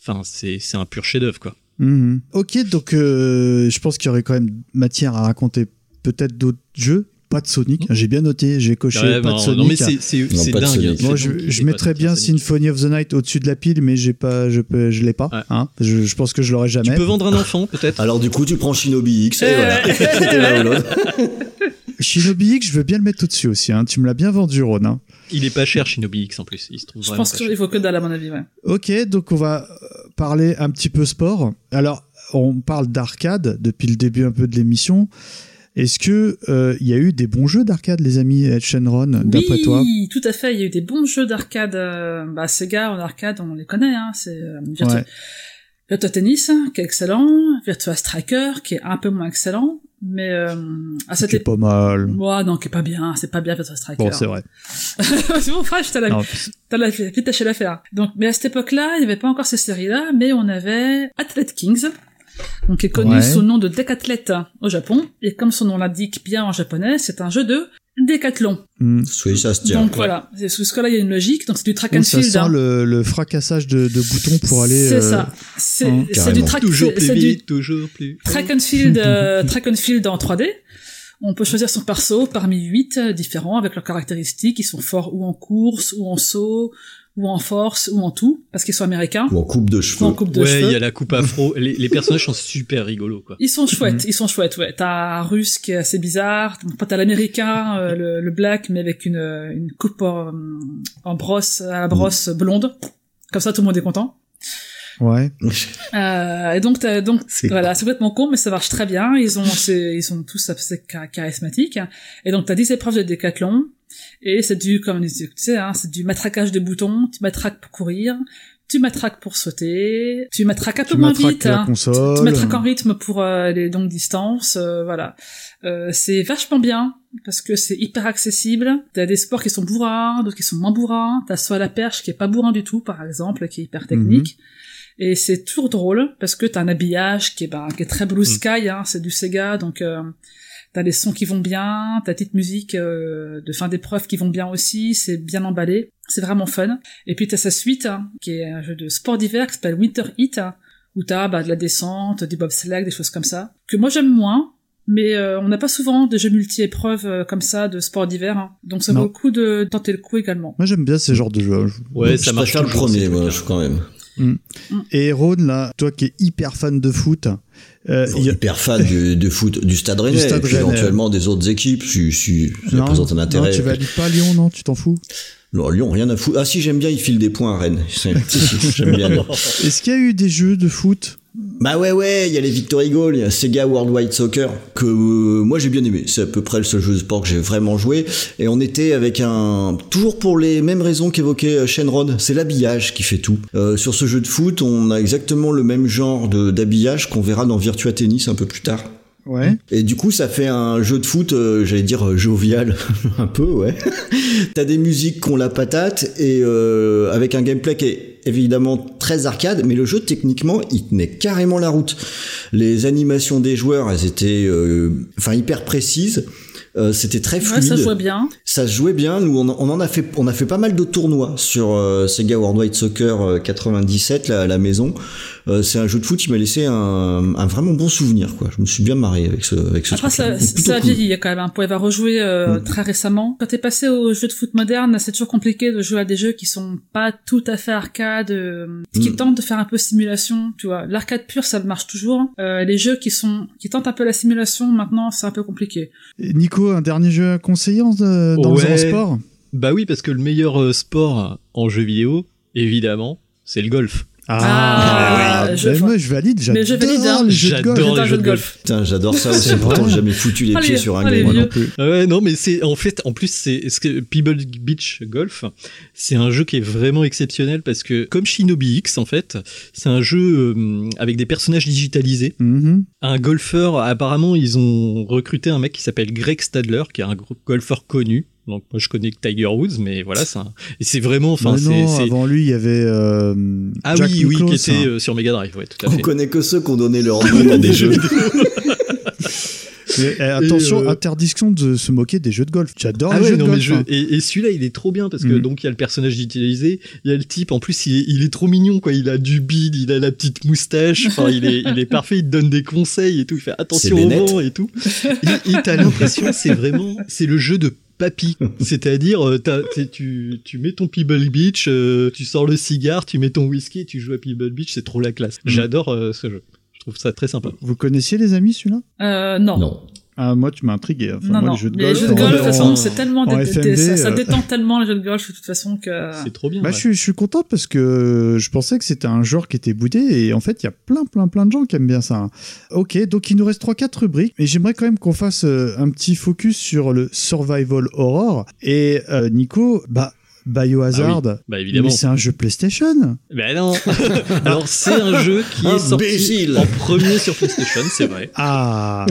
Speaker 2: enfin, c'est un pur chef-d'œuvre, quoi.
Speaker 1: Mhm. Ok, donc euh, je pense qu'il y aurait quand même matière à raconter peut-être d'autres jeux. Pas de Sonic, j'ai bien noté, j'ai coché
Speaker 2: Ouais,
Speaker 1: pas
Speaker 2: non,
Speaker 1: de Sonic.
Speaker 2: non, mais c'est- c'est-
Speaker 4: Non,
Speaker 2: c'est
Speaker 4: pas de
Speaker 2: dingue.
Speaker 4: Sonic.
Speaker 1: Moi, je, mettrais bien. Symphony of the Night au-dessus de la pile, mais j'ai pas, je peux, je l'ai pas. Hein je, je pense que je l'aurai jamais.
Speaker 2: Tu peux vendre un enfant, peut-être
Speaker 4: Alors du coup, tu prends Shinobi X et voilà.
Speaker 1: Shinobi X, je veux bien le mettre au-dessus aussi. Hein. Tu me l'as bien vendu, Ron. hein.
Speaker 2: Il est pas cher, Shinobi X en plus. Il se trouve
Speaker 3: Je pense qu'il faut que dalle à mon avis, ouais.
Speaker 1: Ok, donc on va euh, parler un petit peu sport. Alors, on parle d'arcade depuis le début un peu de l'émission. Est-ce que euh, il y a eu des bons jeux d'arcade, les amis Shenron, d'après
Speaker 3: oui,
Speaker 1: toi?
Speaker 3: tout à fait. Il y a eu des bons jeux d'arcade. euh, bah, Sega en arcade, on les connaît. Hein, c'est euh, Virtua,
Speaker 1: Ouais.
Speaker 3: Virtua Tennis, qui est excellent. Virtua Striker, qui est un peu moins excellent. Mais euh, à cette
Speaker 1: C'est pas mal.
Speaker 3: Ouais, non, qui est pas bien. C'est pas bien Virtua Striker.
Speaker 1: Bon, c'est vrai.
Speaker 3: c'est bon, frère, je t'ai la, t'as la, vite tâché l'affaire. Donc, mais à cette époque-là, il n'y avait pas encore ces séries-là, mais on avait Athlete Kings, donc qui est connu
Speaker 1: Ouais.
Speaker 3: sous le nom de Decathlete au Japon. Et comme son nom l'indique bien en japonais, c'est un jeu de décathlon.
Speaker 1: Hmm.
Speaker 4: Oui, ça se tient.
Speaker 3: Donc voilà, c'est sous ce cas-là, il y a une logique. Donc c'est du track and
Speaker 1: ça
Speaker 3: field.
Speaker 1: sent
Speaker 3: hein.
Speaker 1: le, le fracassage de, de boutons pour aller.
Speaker 3: C'est
Speaker 1: euh,
Speaker 3: ça. C'est
Speaker 1: hein,
Speaker 3: c'est du track,
Speaker 2: Toujours plus
Speaker 3: c'est du
Speaker 2: vite, toujours plus.
Speaker 3: track and field, euh, track and field en 3D. On peut choisir son perso parmi huit euh, différents avec leurs caractéristiques. Ils sont forts ou en course, ou en saut, ou en force, ou en tout, parce qu'ils sont américains.
Speaker 4: Ou en coupe de
Speaker 3: Ou
Speaker 4: cheveux.
Speaker 3: en coupe de
Speaker 2: Ouais,
Speaker 3: cheveux.
Speaker 2: il y a la coupe afro. les, les personnages sont super rigolos, quoi.
Speaker 3: Ils sont chouettes,
Speaker 1: Mhm.
Speaker 3: ils sont chouettes, ouais. T'as un russe qui est assez bizarre, t'as t'as l'américain, euh, le, le black, mais avec une, une coupe en, en brosse, à la brosse blonde. Comme ça, tout le monde est content.
Speaker 1: Ouais.
Speaker 3: Euh, et donc, t'as- donc voilà, c'est complètement con, mais ça marche très bien. Ils ont, c'est- ils sont tous assez char- charismatiques. Et donc, t'as 10 épreuves de décathlon. Et c'est du, comme tu sais, hein, c'est du matraquage de boutons. Tu matraques pour courir. Tu matraques pour sauter. Tu matraques un peu
Speaker 1: Tu
Speaker 3: moins vite. hein. Tu matraques en rythme pour euh, les longues distances. euh, voilà. Euh, c'est vachement bien parce que c'est hyper accessible. T'as des sports qui sont bourrins, d'autres qui sont moins bourrins. T'as soit la perche qui est pas bourrin du tout, par exemple, qui est hyper technique. Et c'est toujours drôle parce que t'as un habillage qui est, bah, qui est très blue sky, hein, c'est du Sega, donc euh, t'as les sons qui vont bien, t'as petite musique euh, de fin d'épreuve qui vont bien aussi, c'est bien emballé, c'est vraiment fun. Et puis t'as sa suite, hein, qui est un jeu de sport d'hiver qui s'appelle Winter Heat, hein, où t'as bah, de la descente, du bobsleigh, des choses comme ça, que moi j'aime moins. Mais euh, on n'a pas souvent des jeux multi-épreuves euh, comme ça de sport d'hiver, hein. donc ça vaut le coup de tenter le coup également.
Speaker 1: Moi, j'aime bien ce genre de jeu.
Speaker 2: Ouais, ça marche
Speaker 4: le
Speaker 2: ces
Speaker 4: premier, moi, je quand même.
Speaker 1: Et Ron, là, toi qui es hyper fan de foot, euh, il y a-
Speaker 4: Hyper fan du, de foot du Stade Rennais,
Speaker 1: Stade
Speaker 4: et puis
Speaker 1: Rennais.
Speaker 4: éventuellement des autres équipes. Je, suis- ça
Speaker 1: non,
Speaker 4: présente un intérêt.
Speaker 1: non, tu valides pas Lyon, non Tu t'en fous?
Speaker 4: Non, Lyon, rien à foutre. Ah si, j'aime bien, il file des points à Rennes. J'aime bien.
Speaker 1: Est-ce qu'il y a eu des jeux de foot?
Speaker 4: Bah ouais, ouais, il y a les Victory Goal, il y a Sega Worldwide Soccer, que euh, moi j'ai bien aimé. C'est à peu près le seul jeu de sport que j'ai vraiment joué. Et on était avec un... Toujours pour les mêmes raisons qu'évoquait euh, Shenron, c'est l'habillage qui fait tout. Euh, sur ce jeu de foot, on a exactement le même genre d'habillage qu'on verra dans Virtua Tennis un peu plus tard.
Speaker 1: Ouais.
Speaker 4: Et du coup, ça fait un jeu de foot, euh, j'allais dire euh, jovial, un peu, ouais. T'as des musiques qui ont la patate et euh, avec un gameplay qui est évidemment très arcade, mais le jeu techniquement il tenait carrément la route. Les animations des joueurs, elles étaient, euh, enfin hyper précises. Euh, c'était très fluide.
Speaker 3: Ouais, ça jouait bien.
Speaker 4: Ça se jouait bien. Nous, on, on en a fait, on a fait pas mal de tournois sur euh, Sega Worldwide Soccer euh, 97, là, à la maison. Euh, c'est un jeu de foot qui m'a laissé un, un, vraiment bon souvenir. Quoi. Je me suis bien marré avec ce, avec ce
Speaker 3: Après, ça, ça a
Speaker 4: cool.
Speaker 3: vieilli quand même. Hein. Pour avoir rejoué euh,
Speaker 4: Mm.
Speaker 3: très récemment. Quand t'es passé aux jeux de foot modernes, c'est toujours compliqué de jouer à des jeux qui sont pas tout à fait arcade, euh, qui
Speaker 4: Mm.
Speaker 3: tentent de faire un peu simulation. Tu vois, l'arcade pure, ça marche toujours. Euh, les jeux qui sont qui tentent un peu la simulation, maintenant, c'est un peu compliqué.
Speaker 1: Et Nico, un dernier jeu à conseiller euh, dans
Speaker 2: Ouais.
Speaker 1: un sport?
Speaker 2: Bah oui, parce que le meilleur euh, sport en jeu vidéo, évidemment, c'est le golf.
Speaker 3: Ah,
Speaker 1: oui.
Speaker 3: je-
Speaker 1: moi, valide,
Speaker 3: Mais je valide,
Speaker 1: j'adore
Speaker 3: hein.
Speaker 1: les jeux de golf.
Speaker 2: J'adore les jeux de golf.
Speaker 4: Putain, j'adore ça aussi.
Speaker 1: C'est
Speaker 4: Pourtant, jamais foutu les
Speaker 3: Allez,
Speaker 4: pieds sur un
Speaker 3: allez,
Speaker 4: game.
Speaker 3: vieux.
Speaker 1: non plus.
Speaker 2: Ah Ouais, non, mais c'est en fait, en plus, c'est ce que Pebble Beach Golf, c'est un jeu qui est vraiment exceptionnel parce que comme Shinobi X, en fait, c'est un jeu euh, avec des personnages digitalisés.
Speaker 1: Mhm.
Speaker 2: Un golfeur, apparemment, ils ont recruté un mec qui s'appelle Greg Stadler, qui est un golfeur connu. Donc moi je connais que Tiger Woods, mais voilà, c'est un- et c'est vraiment, enfin, c'est
Speaker 1: avant lui, il y avait euh,
Speaker 2: ah
Speaker 1: Jack
Speaker 2: oui, oui, qui était
Speaker 1: hein.
Speaker 2: euh, sur Mega Drive, ouais, tout à
Speaker 4: On connaît que ceux qui ont donné leur nom à des jeux.
Speaker 1: Mais, eh, attention,
Speaker 2: euh,
Speaker 1: interdiction de se moquer des jeux de golf. J'adore
Speaker 2: Ah
Speaker 1: les
Speaker 2: ouais,
Speaker 1: jeux de
Speaker 2: non, mais
Speaker 1: golf.
Speaker 2: je-
Speaker 1: hein.
Speaker 2: et, et celui-là, il est trop bien parce que
Speaker 1: Mhm.
Speaker 2: donc il y a le personnage digitalisé, il y a le type. En plus, il est, il est trop mignon, quoi. Il a du bide, il a la petite moustache. Enfin, il est, il est parfait. Il te donne des conseils et tout. Il fait attention au vent et tout. Et et t'as l'impression, c'est vraiment, c'est le jeu de papy. C'est-à-dire, euh, t'as- tu, tu mets ton Pebble Beach, euh, tu sors le cigare, tu mets ton whisky, et tu joues à Pebble Beach. C'est trop la classe.
Speaker 1: Mhm.
Speaker 2: J'adore euh, ce jeu. Je trouve ça très sympa.
Speaker 1: Vous connaissiez les amis celui-là?
Speaker 3: Euh, non.
Speaker 4: Non.
Speaker 1: Ah moi tu m'as intrigué. Enfin,
Speaker 3: non,
Speaker 1: moi
Speaker 3: non.
Speaker 1: les jeux de
Speaker 3: Mais
Speaker 1: golf.
Speaker 3: les jeux de
Speaker 1: en-
Speaker 3: golf, de toute façon,
Speaker 1: en-
Speaker 3: c'est tellement ça, ça
Speaker 1: euh,
Speaker 3: détend tellement les jeux de golf de toute façon que.
Speaker 2: C'est trop bien.
Speaker 1: Bah,
Speaker 2: ouais.
Speaker 1: je, suis, je suis content parce que je pensais que c'était un genre qui était boudé et en fait il y a plein plein plein de gens qui aiment bien ça. hein. Ok, donc il nous reste 3-4 rubriques et j'aimerais quand même qu'on fasse euh, un petit focus sur le survival horror et euh, Nico, bah Biohazard,
Speaker 2: Ah oui, bah, évidemment.
Speaker 1: mais c'est un jeu PlayStation.
Speaker 2: Ben non. Alors c'est un jeu qui est sorti en premier sur PlayStation, c'est vrai.
Speaker 1: Ah,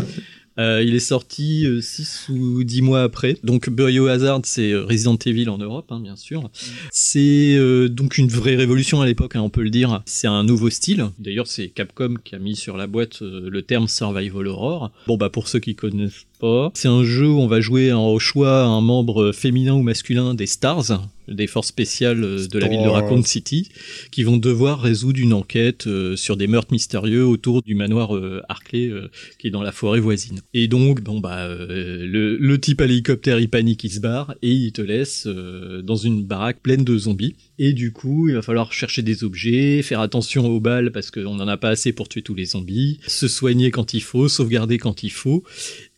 Speaker 2: Euh, il est sorti 6 ou 10 mois après. Donc Biohazard, c'est euh, Resident Evil en Europe, hein, bien sûr. C'est euh, donc une vraie révolution à l'époque, hein, on peut le dire. C'est un nouveau style. D'ailleurs, c'est Capcom qui a mis sur la boîte euh, le terme Survival Horror. Bon, bah pour ceux qui connaissent pas, c'est un jeu où on va jouer en- au choix un membre féminin ou masculin des Stars, des forces spéciales euh, de la ville de. Raccoon City, qui vont devoir résoudre une enquête euh, sur des meurtres mystérieux autour du manoir euh, Harclay euh, qui est dans la forêt voisine. Et donc, bon bah, le, le type à l'hélicoptère, il panique, il se barre et il te laisse dans une baraque pleine de zombies. Et du coup, il va falloir chercher des objets, faire attention aux balles parce qu'on n'en a pas assez pour tuer tous les zombies, se soigner quand il faut, sauvegarder quand il faut.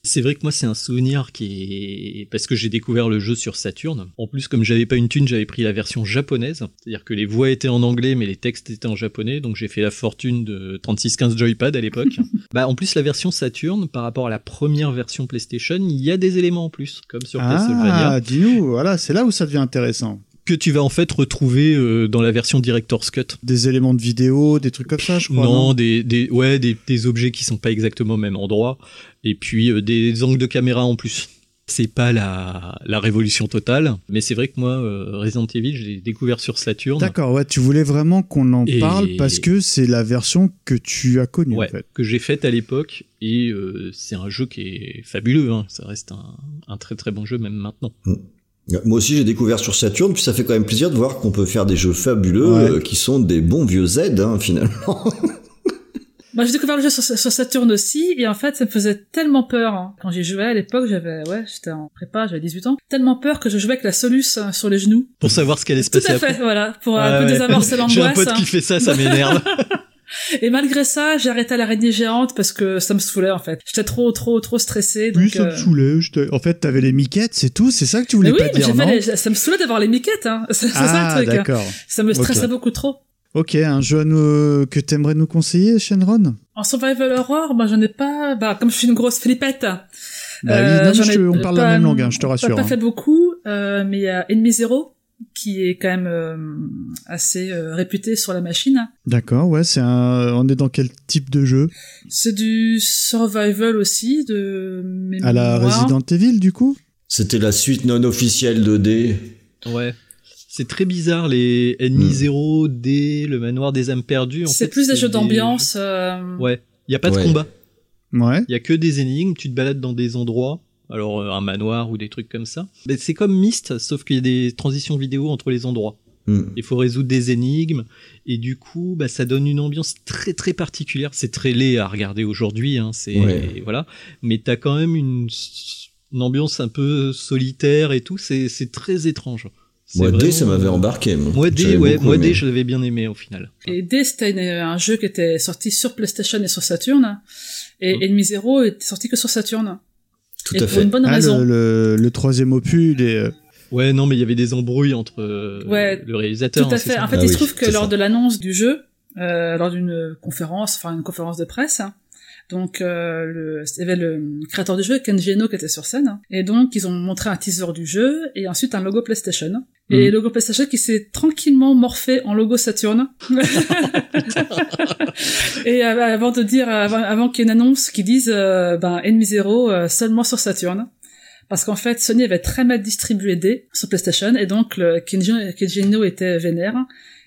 Speaker 2: C'est vrai que moi c'est un souvenir qui est parce que j'ai découvert le jeu sur Saturn. En plus comme j'avais pas une thune, j'avais pris la version japonaise, c'est-à-dire que les voix étaient en anglais mais les textes étaient en japonais, donc j'ai fait la fortune de 3615 Joypad à l'époque. bah en plus la version Saturn par rapport à la première version PlayStation, il y a des éléments en plus comme sur Castlevania
Speaker 1: ah dis-nous, voilà, c'est là où ça devient intéressant.
Speaker 2: Que tu vas en fait retrouver euh, dans la version Director's Cut.
Speaker 1: Des éléments de vidéo, des trucs comme ça, je crois.
Speaker 2: non, des, des, ouais, des, des objets qui sont pas exactement au même endroit, et puis euh, des angles de caméra en plus. C'est pas la, la révolution totale, mais c'est vrai que moi, euh, Resident Evil, je l'ai découvert sur Saturn.
Speaker 1: D'accord, ouais, tu voulais vraiment qu'on en
Speaker 2: Et-
Speaker 1: parle parce que c'est la version que tu as connue
Speaker 2: Ouais,
Speaker 1: en fait.
Speaker 2: que j'ai faite à l'époque, et euh, c'est un jeu qui est fabuleux, hein. ça reste un, un très très bon jeu même maintenant.
Speaker 4: Moi aussi, j'ai découvert sur Saturn, puis ça fait quand même plaisir de voir qu'on peut faire des jeux fabuleux
Speaker 1: Ouais.
Speaker 4: euh, qui sont des bons vieux Z, hein, finalement.
Speaker 3: Moi, j'ai découvert le jeu sur, sur Saturn aussi, et en fait, ça me faisait tellement peur. hein. Quand j'y jouais à l'époque, j'avais, ouais, j'étais en prépa, j'avais 18 ans. Tellement peur que je jouais avec la Solus euh, sur les genoux.
Speaker 2: Pour savoir ce qu'allait se
Speaker 3: Tout à fait,
Speaker 2: après.
Speaker 3: voilà, pour
Speaker 2: Ah
Speaker 3: un peu
Speaker 2: ouais.
Speaker 3: désamorcer l'angoisse.
Speaker 2: J'ai un pote
Speaker 3: hein.
Speaker 2: qui fait ça, ça m'énerve.
Speaker 3: Et malgré ça, j'ai arrêté à l'araignée géante parce que ça me saoulait, en fait. J'étais trop, trop, trop stressée. Donc,
Speaker 1: Oui, ça me
Speaker 3: euh,
Speaker 1: saoulait. En fait, t'avais les miquettes, c'est tout. C'est ça que tu
Speaker 3: Mais
Speaker 1: voulais
Speaker 3: oui,
Speaker 1: pas
Speaker 3: mais
Speaker 1: dire,
Speaker 3: j'avais
Speaker 1: non
Speaker 3: les- ça me saoulait d'avoir les miquettes, hein. C'est c'est ça
Speaker 1: Ah,
Speaker 3: le truc. hein.
Speaker 1: d'accord.
Speaker 3: Ça me stressait beaucoup trop.
Speaker 1: Ok, un jeu à nous- que t'aimerais nous conseiller, Shenron?
Speaker 3: En survival horror, moi j'en ai pas. Bah comme je suis une grosse flippette.
Speaker 1: Bah oui, non, mais
Speaker 3: j'en
Speaker 1: je
Speaker 3: ai
Speaker 1: on parle la
Speaker 3: pas-
Speaker 1: même langue, hein, je te
Speaker 3: pas-
Speaker 1: rassure,
Speaker 3: Pas,
Speaker 1: hein.
Speaker 3: fait beaucoup, euh, mais il y a Enemy Zero qui est quand même euh, assez euh, réputé sur la machine.
Speaker 1: D'accord, ouais, c'est un. On est dans quel type de jeu?
Speaker 3: C'est du survival aussi de
Speaker 1: À la. Resident Evil, du coup?
Speaker 4: C'était la suite non officielle 2D.
Speaker 2: Ouais. C'est très bizarre les ennemis
Speaker 4: Hmm.
Speaker 2: 0, D, le manoir des âmes perdues.
Speaker 3: C'est plus des jeux
Speaker 2: des-
Speaker 3: d'ambiance. euh,
Speaker 2: Ouais, il y a pas de
Speaker 4: Ouais.
Speaker 2: combat.
Speaker 1: Ouais.
Speaker 2: Il y a que des énigmes, tu te balades dans des endroits, alors euh, un manoir ou des trucs comme ça. Mais c'est comme Myst, sauf qu'il y a des transitions vidéo entre les endroits.
Speaker 4: Hmm.
Speaker 2: Il faut résoudre des énigmes et du coup, bah, ça donne une ambiance très très particulière. C'est très laid à regarder aujourd'hui, hein, c'est
Speaker 4: Ouais.
Speaker 2: voilà. Mais t'as quand même une, une ambiance un peu solitaire et tout. C'est c'est très étrange.
Speaker 4: Moi, D,
Speaker 2: vraiment-
Speaker 4: ça m'avait embarqué. Moi,
Speaker 2: Moi D, ouais, moi
Speaker 4: aimé.
Speaker 2: D, je l'avais bien aimé au final.
Speaker 3: Et D, c'était une- un jeu qui était sorti sur PlayStation et sur Saturn. Et Enemy Zero était sorti que sur Saturn.
Speaker 4: Tout
Speaker 3: et
Speaker 4: à
Speaker 3: pour
Speaker 4: fait.
Speaker 3: une bonne
Speaker 1: Ah,
Speaker 3: raison.
Speaker 1: le, le- le troisième opus, il est, euh,
Speaker 2: Ouais, non, mais il y avait des embrouilles entre euh,
Speaker 3: Ouais,
Speaker 2: le réalisateur.
Speaker 3: Tout à
Speaker 2: hein,
Speaker 3: fait.
Speaker 2: ça
Speaker 3: En fait,
Speaker 4: Ah
Speaker 3: il
Speaker 4: oui,
Speaker 3: se trouve que lors
Speaker 4: ça.
Speaker 3: de l'annonce du jeu, euh, lors d'une conférence, enfin une conférence de presse, donc euh, le, il y avait le créateur du jeu, Kenji Eno, qui était sur scène, et donc ils ont montré un teaser du jeu et ensuite un logo PlayStation. Et
Speaker 1: Mhm.
Speaker 3: le logo PlayStation qui s'est tranquillement morphé en logo Saturn. et euh, avant de dire, avant, avant qu'il y ait une annonce qui dise, euh, ben Enemy Zero euh, seulement sur Saturn. Parce qu'en fait, Sony avait très mal distribué D sur PlayStation, et donc le Kenji, Kenji Eno était vénère.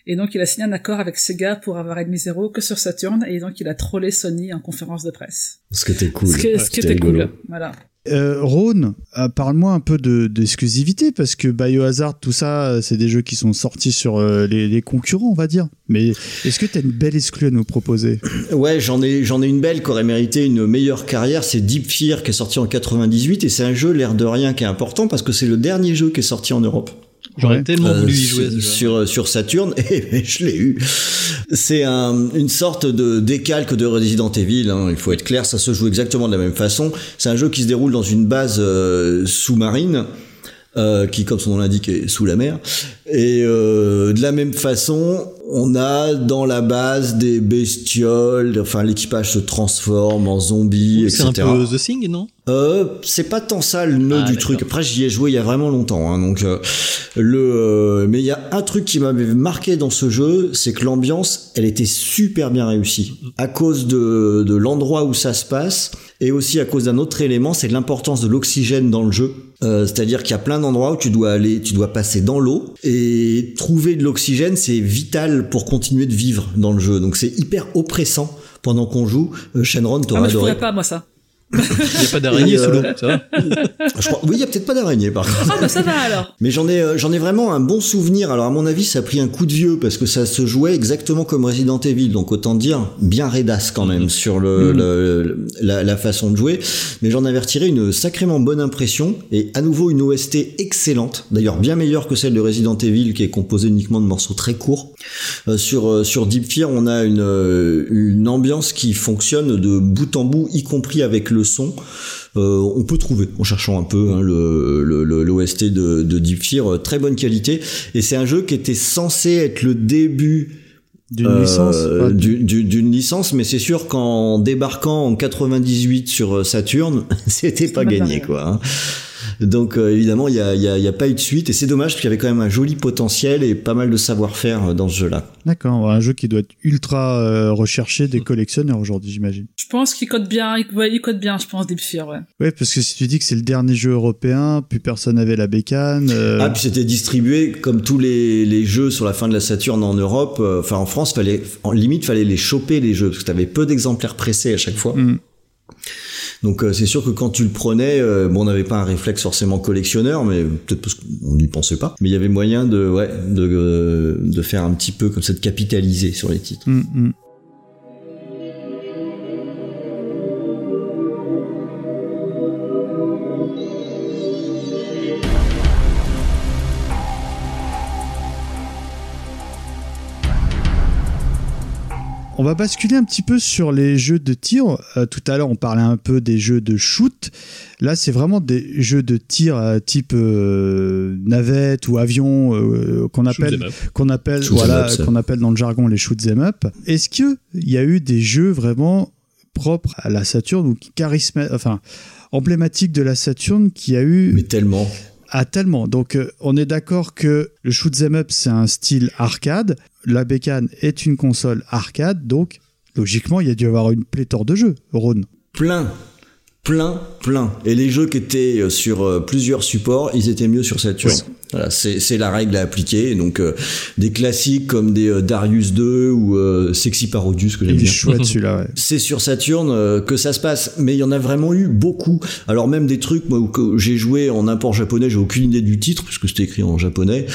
Speaker 3: Et donc il a signé un accord avec Sega pour avoir Enemy Zero que sur Saturn, et donc il a trollé Sony en conférence de presse.
Speaker 4: Ce qui était cool.
Speaker 3: Ce qui, ce qui
Speaker 4: C'était
Speaker 3: était cool. Voilà.
Speaker 1: Euh, Rhône, euh, parle-moi un peu de d'exclusivité parce que Biohazard, tout ça, euh, c'est des jeux qui sont sortis sur euh, les, les concurrents, on va dire. Mais est-ce que tu as une belle exclue à nous proposer?
Speaker 4: Ouais, j'en ai, j'en ai une belle qui aurait mérité une meilleure carrière. C'est Deep Fear qui est sorti en 98 et c'est un jeu, l'air de rien, qui est important parce que c'est le dernier jeu qui est sorti en Europe.
Speaker 2: J'aurais
Speaker 1: Ouais.
Speaker 2: tellement
Speaker 4: Euh,
Speaker 2: voulu y
Speaker 4: sur-
Speaker 2: jouer. ce jeu.
Speaker 4: sur, sur Saturn et je l'ai eu. C'est un, une sorte de décalque de Resident Evil. hein, il faut être clair, ça se joue exactement de la même façon. C'est un jeu qui se déroule dans une base euh, sous-marine. euh, qui, comme son nom l'indique, est sous la mer. Et euh, de la même façon, on a dans la base des bestioles. Enfin, l'équipage se transforme en zombies,
Speaker 2: C'est
Speaker 4: etc.
Speaker 2: un peu The Thing, non?
Speaker 4: Euh, c'est pas tant ça le nœud
Speaker 2: Ah,
Speaker 4: du truc. Après, j'y ai joué il y a vraiment longtemps, hein, donc euh, le. euh, mais il y a un truc qui m'avait marqué dans ce jeu, c'est que l'ambiance, elle était super bien réussie à cause de de l'endroit où ça se passe et aussi à cause d'un autre élément, c'est l'importance de l'oxygène dans le jeu. Euh, C'est-à-dire qu'il y a plein d'endroits où tu dois aller, tu dois passer dans l'eau et trouver de l'oxygène, c'est vital pour continuer de vivre dans le jeu. Donc c'est hyper oppressant pendant qu'on joue. Euh, Shenron,
Speaker 3: Ah,
Speaker 4: t'aurais
Speaker 3: moi, je
Speaker 4: adoré.
Speaker 3: pourrais pas, moi, ça.
Speaker 2: Il n'y a pas d'araignée
Speaker 4: Et,
Speaker 2: sous l'eau,
Speaker 4: euh,
Speaker 2: ça va
Speaker 4: Je crois, oui, il y a peut-être pas d'araignée par contre.
Speaker 3: Ah, bah, ça va alors.
Speaker 4: Mais j'en ai, euh, j'en ai vraiment un bon souvenir. Alors à mon avis, ça a pris un coup de vieux parce que ça se jouait exactement comme Resident Evil. Donc autant dire bien raidasse quand même sur le, le- la, la façon de jouer. Mais j'en avais retiré une sacrément bonne impression et à nouveau une OST excellente. D'ailleurs bien meilleure que celle de Resident Evil qui est composée uniquement de morceaux très courts. Euh, sur euh, sur Deep Fear, on a une euh, une ambiance qui fonctionne de bout en bout, y compris avec le son. Euh, on peut trouver en cherchant un peu hein, le l'OST de, de Deep Fear, euh, très bonne qualité. Et c'est un jeu qui était censé être le début
Speaker 1: D'une
Speaker 4: euh,
Speaker 1: licence
Speaker 4: d'une mais c'est sûr qu'en débarquant en 98 sur euh, Saturn, c'était pas gagné quoi. hein. Donc euh, évidemment, il y a, y, a, y a pas eu de suite et c'est dommage parce qu'il y avait quand même un joli potentiel et pas mal de savoir-faire euh, dans ce jeu-là.
Speaker 1: D'accord, un jeu qui doit être ultra euh, recherché des collectionneurs aujourd'hui, j'imagine.
Speaker 3: Je pense qu'il code bien, il, ouais, il code bien, je pense, Deep Fear, ouais.
Speaker 1: Ouais, parce que si tu dis que c'est le dernier jeu européen, plus personne n'avait la bécane. euh,
Speaker 4: Ah, puis c'était distribué comme tous les, les jeux sur la fin de la Saturne en Europe. euh, Enfin, en France, fallait, en limite, fallait les choper les jeux parce que t'avais peu d'exemplaires pressés à chaque fois.
Speaker 1: Mm.
Speaker 4: Donc euh, c'est sûr que quand tu le prenais, euh, bon, on n'avait pas un réflexe forcément collectionneur, mais peut-être parce qu'on n'y pensait pas. Mais il y avait moyen de, ouais, de, euh, de faire un petit peu comme ça, de capitaliser sur les titres.
Speaker 1: mm, mm. On va basculer un petit peu sur les jeux de tir. Euh, tout à l'heure, on parlait un peu des jeux de shoot. Là, c'est vraiment des jeux de tir euh, type euh, navette ou avion euh, qu'on appelle
Speaker 2: them
Speaker 1: qu'on appelle
Speaker 4: Shoot
Speaker 1: voilà qu'on appelle dans le jargon les shoot 'em up. Est-ce que il y a eu des jeux vraiment propres à la Saturne ou charisma enfin emblématiques de la Saturne qui a eu
Speaker 4: Mais tellement.
Speaker 1: ah, tellement. Donc, euh, on est d'accord que le shoot 'em up, c'est un style arcade. La bécane est une console arcade. Donc, logiquement, il y a dû avoir une pléthore de jeux, Rhône.
Speaker 4: Plein. Plein, plein. Et les jeux qui étaient euh, sur euh, plusieurs supports, ils étaient mieux sur Saturn. Voilà, c'est la règle à appliquer. Donc euh, des classiques comme des euh, Darius 2 ou euh, Sexy Parodius que j'aime bien.
Speaker 1: chouette celui-là, ouais.
Speaker 4: C'est sur Saturn que ça se passe, mais il y en a vraiment eu beaucoup. Alors même des trucs moi, où que j'ai joué en import japonais, j'ai aucune idée du titre puisque c'était écrit en japonais.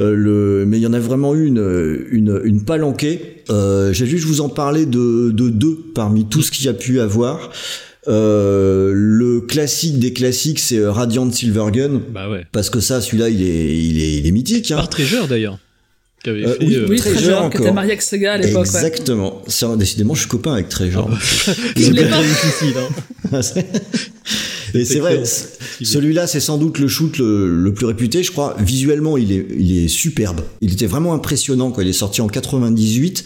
Speaker 4: Euh, le, mais il y en a vraiment eu une une, une palanquée. Euh, j'ai juste vous en parler de de deux parmi tout ce qu'il y a pu avoir. Euh, le classique des classiques, c'est euh, Radiant Silvergun.
Speaker 2: Bah ouais.
Speaker 4: Parce que ça, celui-là, il est, il est, il est mythique. Hein.
Speaker 2: Par Treasure d'ailleurs. Avait
Speaker 4: Euh,
Speaker 2: fait,
Speaker 4: oui,
Speaker 2: euh,
Speaker 3: Oui,
Speaker 4: Treasure
Speaker 3: marié avec Sega à l'époque.
Speaker 4: Exactement. C'est- Décidément, je suis copain avec Treasure.
Speaker 3: Il l'est pas.
Speaker 2: difficile. Hein.
Speaker 4: Et c'est vrai, celui-là, c'est sans doute le shoot le, le plus réputé, je crois. Visuellement, il est, il est superbe. Il était vraiment impressionnant quand il est sorti en 98.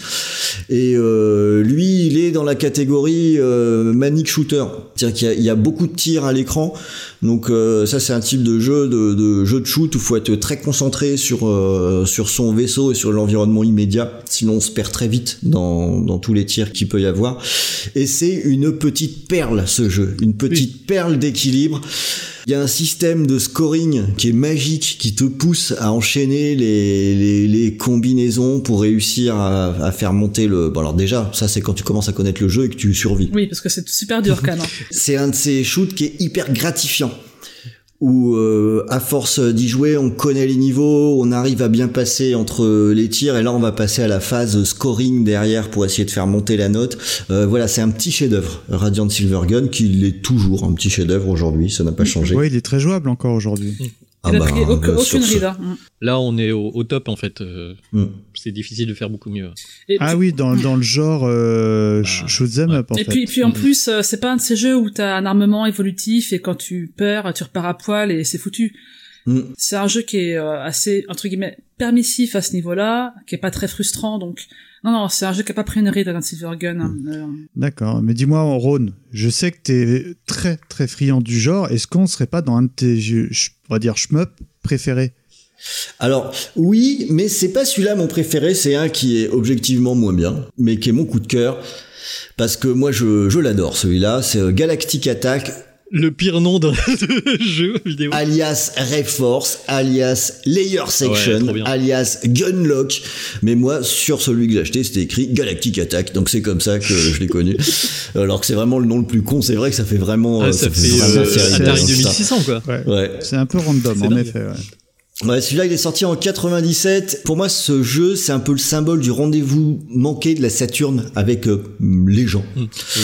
Speaker 4: Et euh, lui, il est dans la catégorie euh, manic shooter. C'est-à-dire qu'il y a beaucoup de tirs à l'écran. Donc euh, ça, c'est un type de jeu de, de jeu de shoot où il faut être très concentré sur euh, sur son vaisseau et sur l'environnement immédiat. Sinon, on se perd très vite dans dans tous les tirs qu'il peut y avoir. Et c'est une petite perle ce jeu, une petite perle d'équilibre. Il y a un système de scoring qui est magique, qui te pousse à enchaîner les, les, les combinaisons pour réussir à, à faire monter le... Bon alors déjà, ça c'est quand tu commences à connaître le jeu et que tu survis.
Speaker 3: Oui, parce que c'est super dur quand même. hein.
Speaker 4: C'est un de ces shoots qui est hyper gratifiant. Où euh, à force d'y jouer, on connaît les niveaux, on arrive à bien passer entre les tirs, et là on va passer à la phase scoring derrière pour essayer de faire monter la note. Euh, voilà, c'est un petit chef-d'œuvre, Radiant Silvergun, qui l'est toujours un petit chef-d'œuvre aujourd'hui, ça n'a pas changé.
Speaker 1: Ouais, il est très jouable encore aujourd'hui.
Speaker 4: Ah
Speaker 3: Il a
Speaker 4: bah, euh,
Speaker 3: aucune
Speaker 4: ce-
Speaker 3: ride. hein. Mm.
Speaker 2: Là, on est au, au top en fait. euh,
Speaker 4: Mm.
Speaker 2: C'est difficile de faire beaucoup mieux.
Speaker 3: Et
Speaker 1: Ah oui, dans, dans le genre euh, sh- shoot up en
Speaker 3: Et
Speaker 1: fait.
Speaker 3: puis, puis en plus, euh, c'est pas un de ces jeux où t'as un armement évolutif et quand tu perds, tu repars à poil et c'est foutu.
Speaker 4: Mm.
Speaker 3: C'est un jeu qui est euh, assez entre guillemets permissif à ce niveau-là, qui est pas très frustrant. Donc non, non, c'est un jeu qui a pas pris une ride dans Silvergun. hein. Euh,
Speaker 1: D'accord, mais dis-moi, Ron, je sais que t'es très très friand du genre. Est-ce qu'on serait pas dans un de tes jeux, on va dire shmup préférés?
Speaker 4: Alors oui, mais c'est pas celui-là mon préféré, c'est un qui est objectivement moins bien, mais qui est mon coup de cœur. Parce que moi je, je l'adore celui-là, c'est euh, Galactic Attack,
Speaker 2: Le pire nom de, de jeu vidéo.
Speaker 4: alias Ray Force, alias Layer Section, alias Gunlock. Mais moi, sur celui que j'ai acheté, c'était écrit Galactic Attack, donc c'est comme ça que je l'ai connu. Alors que c'est vraiment le nom le plus con, c'est vrai que ça fait vraiment...
Speaker 2: Ah,
Speaker 4: euh,
Speaker 2: ça, fait
Speaker 4: vraiment
Speaker 2: euh,
Speaker 4: série
Speaker 2: Atari
Speaker 4: B, ça.
Speaker 2: 2600 quoi.
Speaker 1: Ouais.
Speaker 4: Ouais.
Speaker 1: C'est un peu random, en
Speaker 2: dingue.
Speaker 1: effet. ouais.
Speaker 4: Ouais, celui-là, il est sorti en 97. Pour moi, ce jeu, c'est un peu le symbole du rendez-vous manqué de la Saturne avec euh, les gens.
Speaker 2: Hum, oui.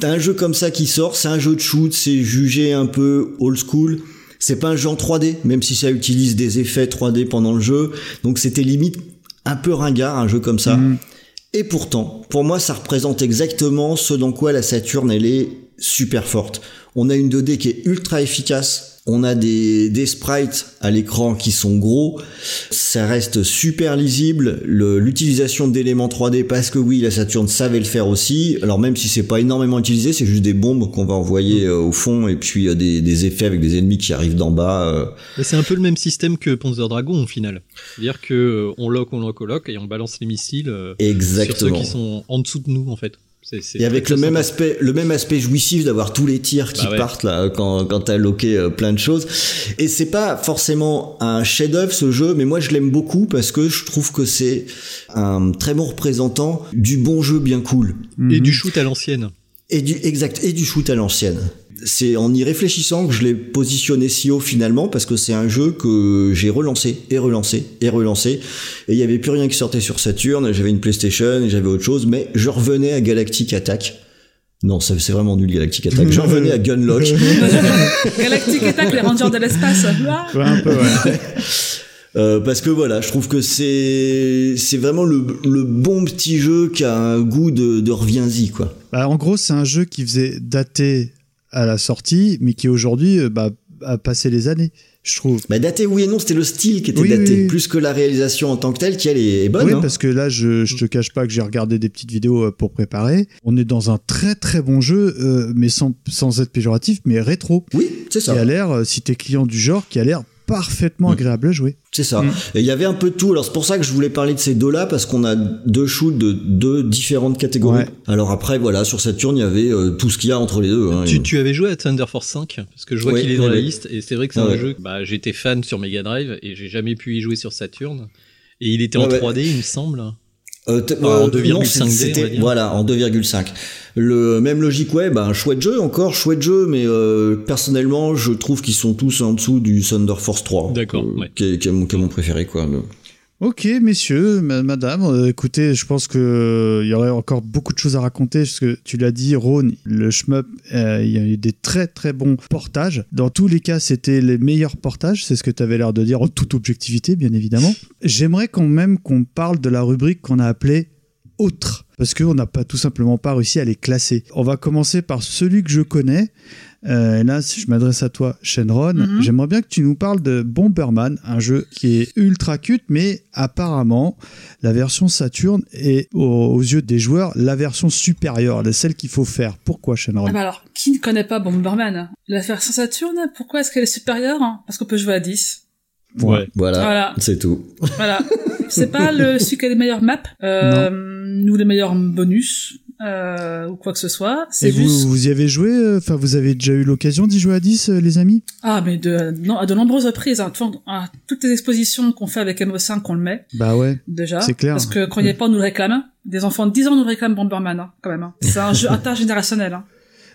Speaker 4: T'as un jeu comme ça qui sort, c'est un jeu de shoot, c'est jugé un peu old school. C'est pas un jeu en 3D, même si ça utilise des effets 3D pendant le jeu. Donc c'était limite un peu ringard, un jeu comme ça.
Speaker 1: Mhm.
Speaker 4: Et pourtant, pour moi, ça représente exactement ce dans quoi la Saturne, elle est super forte. On a une 2D qui est ultra efficace. On a des, des sprites à l'écran qui sont gros. Ça reste super lisible. Le- L'utilisation d'éléments 3D, parce que oui, la Saturne savait le faire aussi. Alors même si c'est pas énormément utilisé, c'est juste des bombes qu'on va envoyer euh, au fond et puis euh, des, des effets avec des ennemis qui arrivent d'en bas. euh.
Speaker 2: Mais c'est un peu le même système que Panzer Dragon au final. C'est-à-dire que euh, on lock, on lock, on lock et on balance les missiles
Speaker 4: Exactement.
Speaker 2: sur ceux qui sont en dessous de nous en fait. C'est- c'est
Speaker 4: Et avec le même aspect, le même aspect jouissif d'avoir tous les tirs qui
Speaker 2: Bah ouais.
Speaker 4: partent là quand quand t'as loqué euh, plein de choses. Et c'est pas forcément un chef-d'œuvre ce jeu, mais moi je l'aime beaucoup parce que je trouve que c'est un très bon représentant du bon jeu bien cool
Speaker 1: Mhm.
Speaker 2: Et du shoot à l'ancienne.
Speaker 4: et du exact et du shoot à l'ancienne. C'est en y réfléchissant que je l'ai positionné si haut finalement parce que c'est un jeu que j'ai relancé et relancé et relancé et il y avait plus rien qui sortait sur Saturn, j'avais une PlayStation et j'avais autre chose mais je revenais à Galactic Attack. Non, ça c'est vraiment nul Galactic Attack. Je revenais à Gunlock.
Speaker 3: Galactic Attack, les Rangers de l'espace.
Speaker 1: Ouais, un peu, ouais.
Speaker 4: Euh, parce que voilà, je trouve que c'est c'est vraiment le, le bon petit jeu qui a un goût de, de reviens-y quoi.
Speaker 1: Bah, en gros, c'est un jeu qui faisait dater à la sortie, mais qui aujourd'hui euh, bah, a passé les années, je trouve.
Speaker 4: Bah daté oui et non, c'était le style qui était
Speaker 1: Oui,
Speaker 4: daté
Speaker 1: oui, oui.
Speaker 4: plus que la réalisation en tant que telle qui elle est, est bonne.
Speaker 1: oui,
Speaker 4: hein.
Speaker 1: parce que là, je, je te cache pas que j'ai regardé des petites vidéos euh, pour préparer. On est dans un très très bon jeu, euh, mais sans, sans être péjoratif, mais rétro.
Speaker 4: Oui, c'est ça.
Speaker 1: Qui a l'air, euh, si t'es client du genre, qui a l'air parfaitement agréable à jouer.
Speaker 4: C'est ça.
Speaker 1: Mm.
Speaker 4: Et il y avait un peu de tout. Alors c'est pour ça que je voulais parler de ces deux-là parce qu'on a deux shoots de deux différentes catégories.
Speaker 1: Ouais.
Speaker 4: Alors après, voilà, sur Saturn, il y avait euh, tout ce qu'il y a entre les deux. hein.
Speaker 2: Tu, tu avais joué à Thunder Force 5 parce que je vois
Speaker 4: Ouais,
Speaker 2: qu'il est dans
Speaker 4: ouais,
Speaker 2: la liste et c'est vrai que c'est
Speaker 4: Ouais,
Speaker 2: un jeu. Bah, j'étais fan sur Mega Drive et j'ai jamais pu y jouer sur Saturn. Et il était
Speaker 4: Ouais,
Speaker 2: en
Speaker 4: ouais.
Speaker 2: 3D, il me semble.
Speaker 4: Euh,
Speaker 2: en
Speaker 4: euh,
Speaker 2: 2,5D,
Speaker 4: non, c'est-
Speaker 2: on va
Speaker 4: c'était-
Speaker 2: dire.
Speaker 4: Voilà, en 2,5. Le même logique, ouais, bah, un chouette jeu, encore chouette jeu, mais euh, personnellement, je trouve qu'ils sont tous en dessous du Thunder Force 3.
Speaker 2: D'accord,
Speaker 4: euh,
Speaker 2: ouais.
Speaker 4: qui, est, qui est mon, qui est mon préféré, quoi.
Speaker 1: Ok, messieurs, ma- madame, euh, écoutez, je pense que euh, y aurait encore beaucoup de choses à raconter, parce que tu l'as dit, Rhône, le shmup, euh, il y a eu des très très bons portages. Dans tous les cas, c'était les meilleurs portages, c'est ce que tu avais l'air de dire, en toute objectivité, bien évidemment. J'aimerais quand même qu'on parle de la rubrique qu'on a appelée autres, parce qu'on n'a pas tout simplement pas réussi à les classer. On va commencer par celui que je connais. Euh, et là, si je m'adresse à toi, Shenron,
Speaker 3: Mhm.
Speaker 1: j'aimerais bien que tu nous parles de Bomberman, un jeu qui est ultra cute, mais apparemment, la version Saturn est, aux, aux yeux des joueurs, la version supérieure, la- celle qu'il faut faire. Pourquoi, Shenron
Speaker 3: Ah bah alors, qui ne connaît pas Bomberman? La version Saturn, pourquoi est-ce qu'elle est supérieure? Parce qu'on peut jouer à 10.
Speaker 4: Voilà,
Speaker 3: Voilà.
Speaker 4: c'est tout.
Speaker 3: Voilà. C'est pas le celui qui a les meilleures maps, euh, ou les meilleurs bonus, euh, ou quoi que ce soit.
Speaker 1: Et
Speaker 3: juste...
Speaker 1: vous, vous y avez joué euh, Enfin, vous avez déjà eu l'occasion d'y jouer à 10, euh, les amis?
Speaker 3: Ah, mais de, non, à de nombreuses reprises, hein. À toutes les expositions qu'on fait avec MO5, on le met.
Speaker 1: Bah ouais.
Speaker 3: Déjà.
Speaker 1: C'est clair.
Speaker 3: Parce que quand il n'y a pas, on nous le réclame. Des enfants de 10 ans nous le réclament Bomberman, hein, quand même. hein. C'est un jeu intergénérationnel. Hein.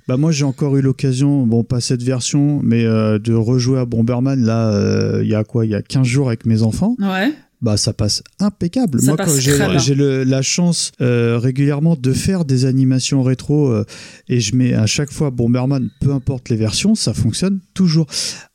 Speaker 1: Bah moi j'ai encore eu l'occasion, bon pas cette version, mais euh, de rejouer à Bomberman là euh, il y a quoi, il y a 15 jours avec mes enfants.
Speaker 3: Ouais.
Speaker 1: Bah ça passe impeccable.
Speaker 3: Ça
Speaker 1: moi
Speaker 3: passe
Speaker 1: quand j'ai la chance euh, régulièrement de faire des animations rétro euh, et je mets à chaque fois Bomberman, peu importe les versions, ça fonctionne toujours.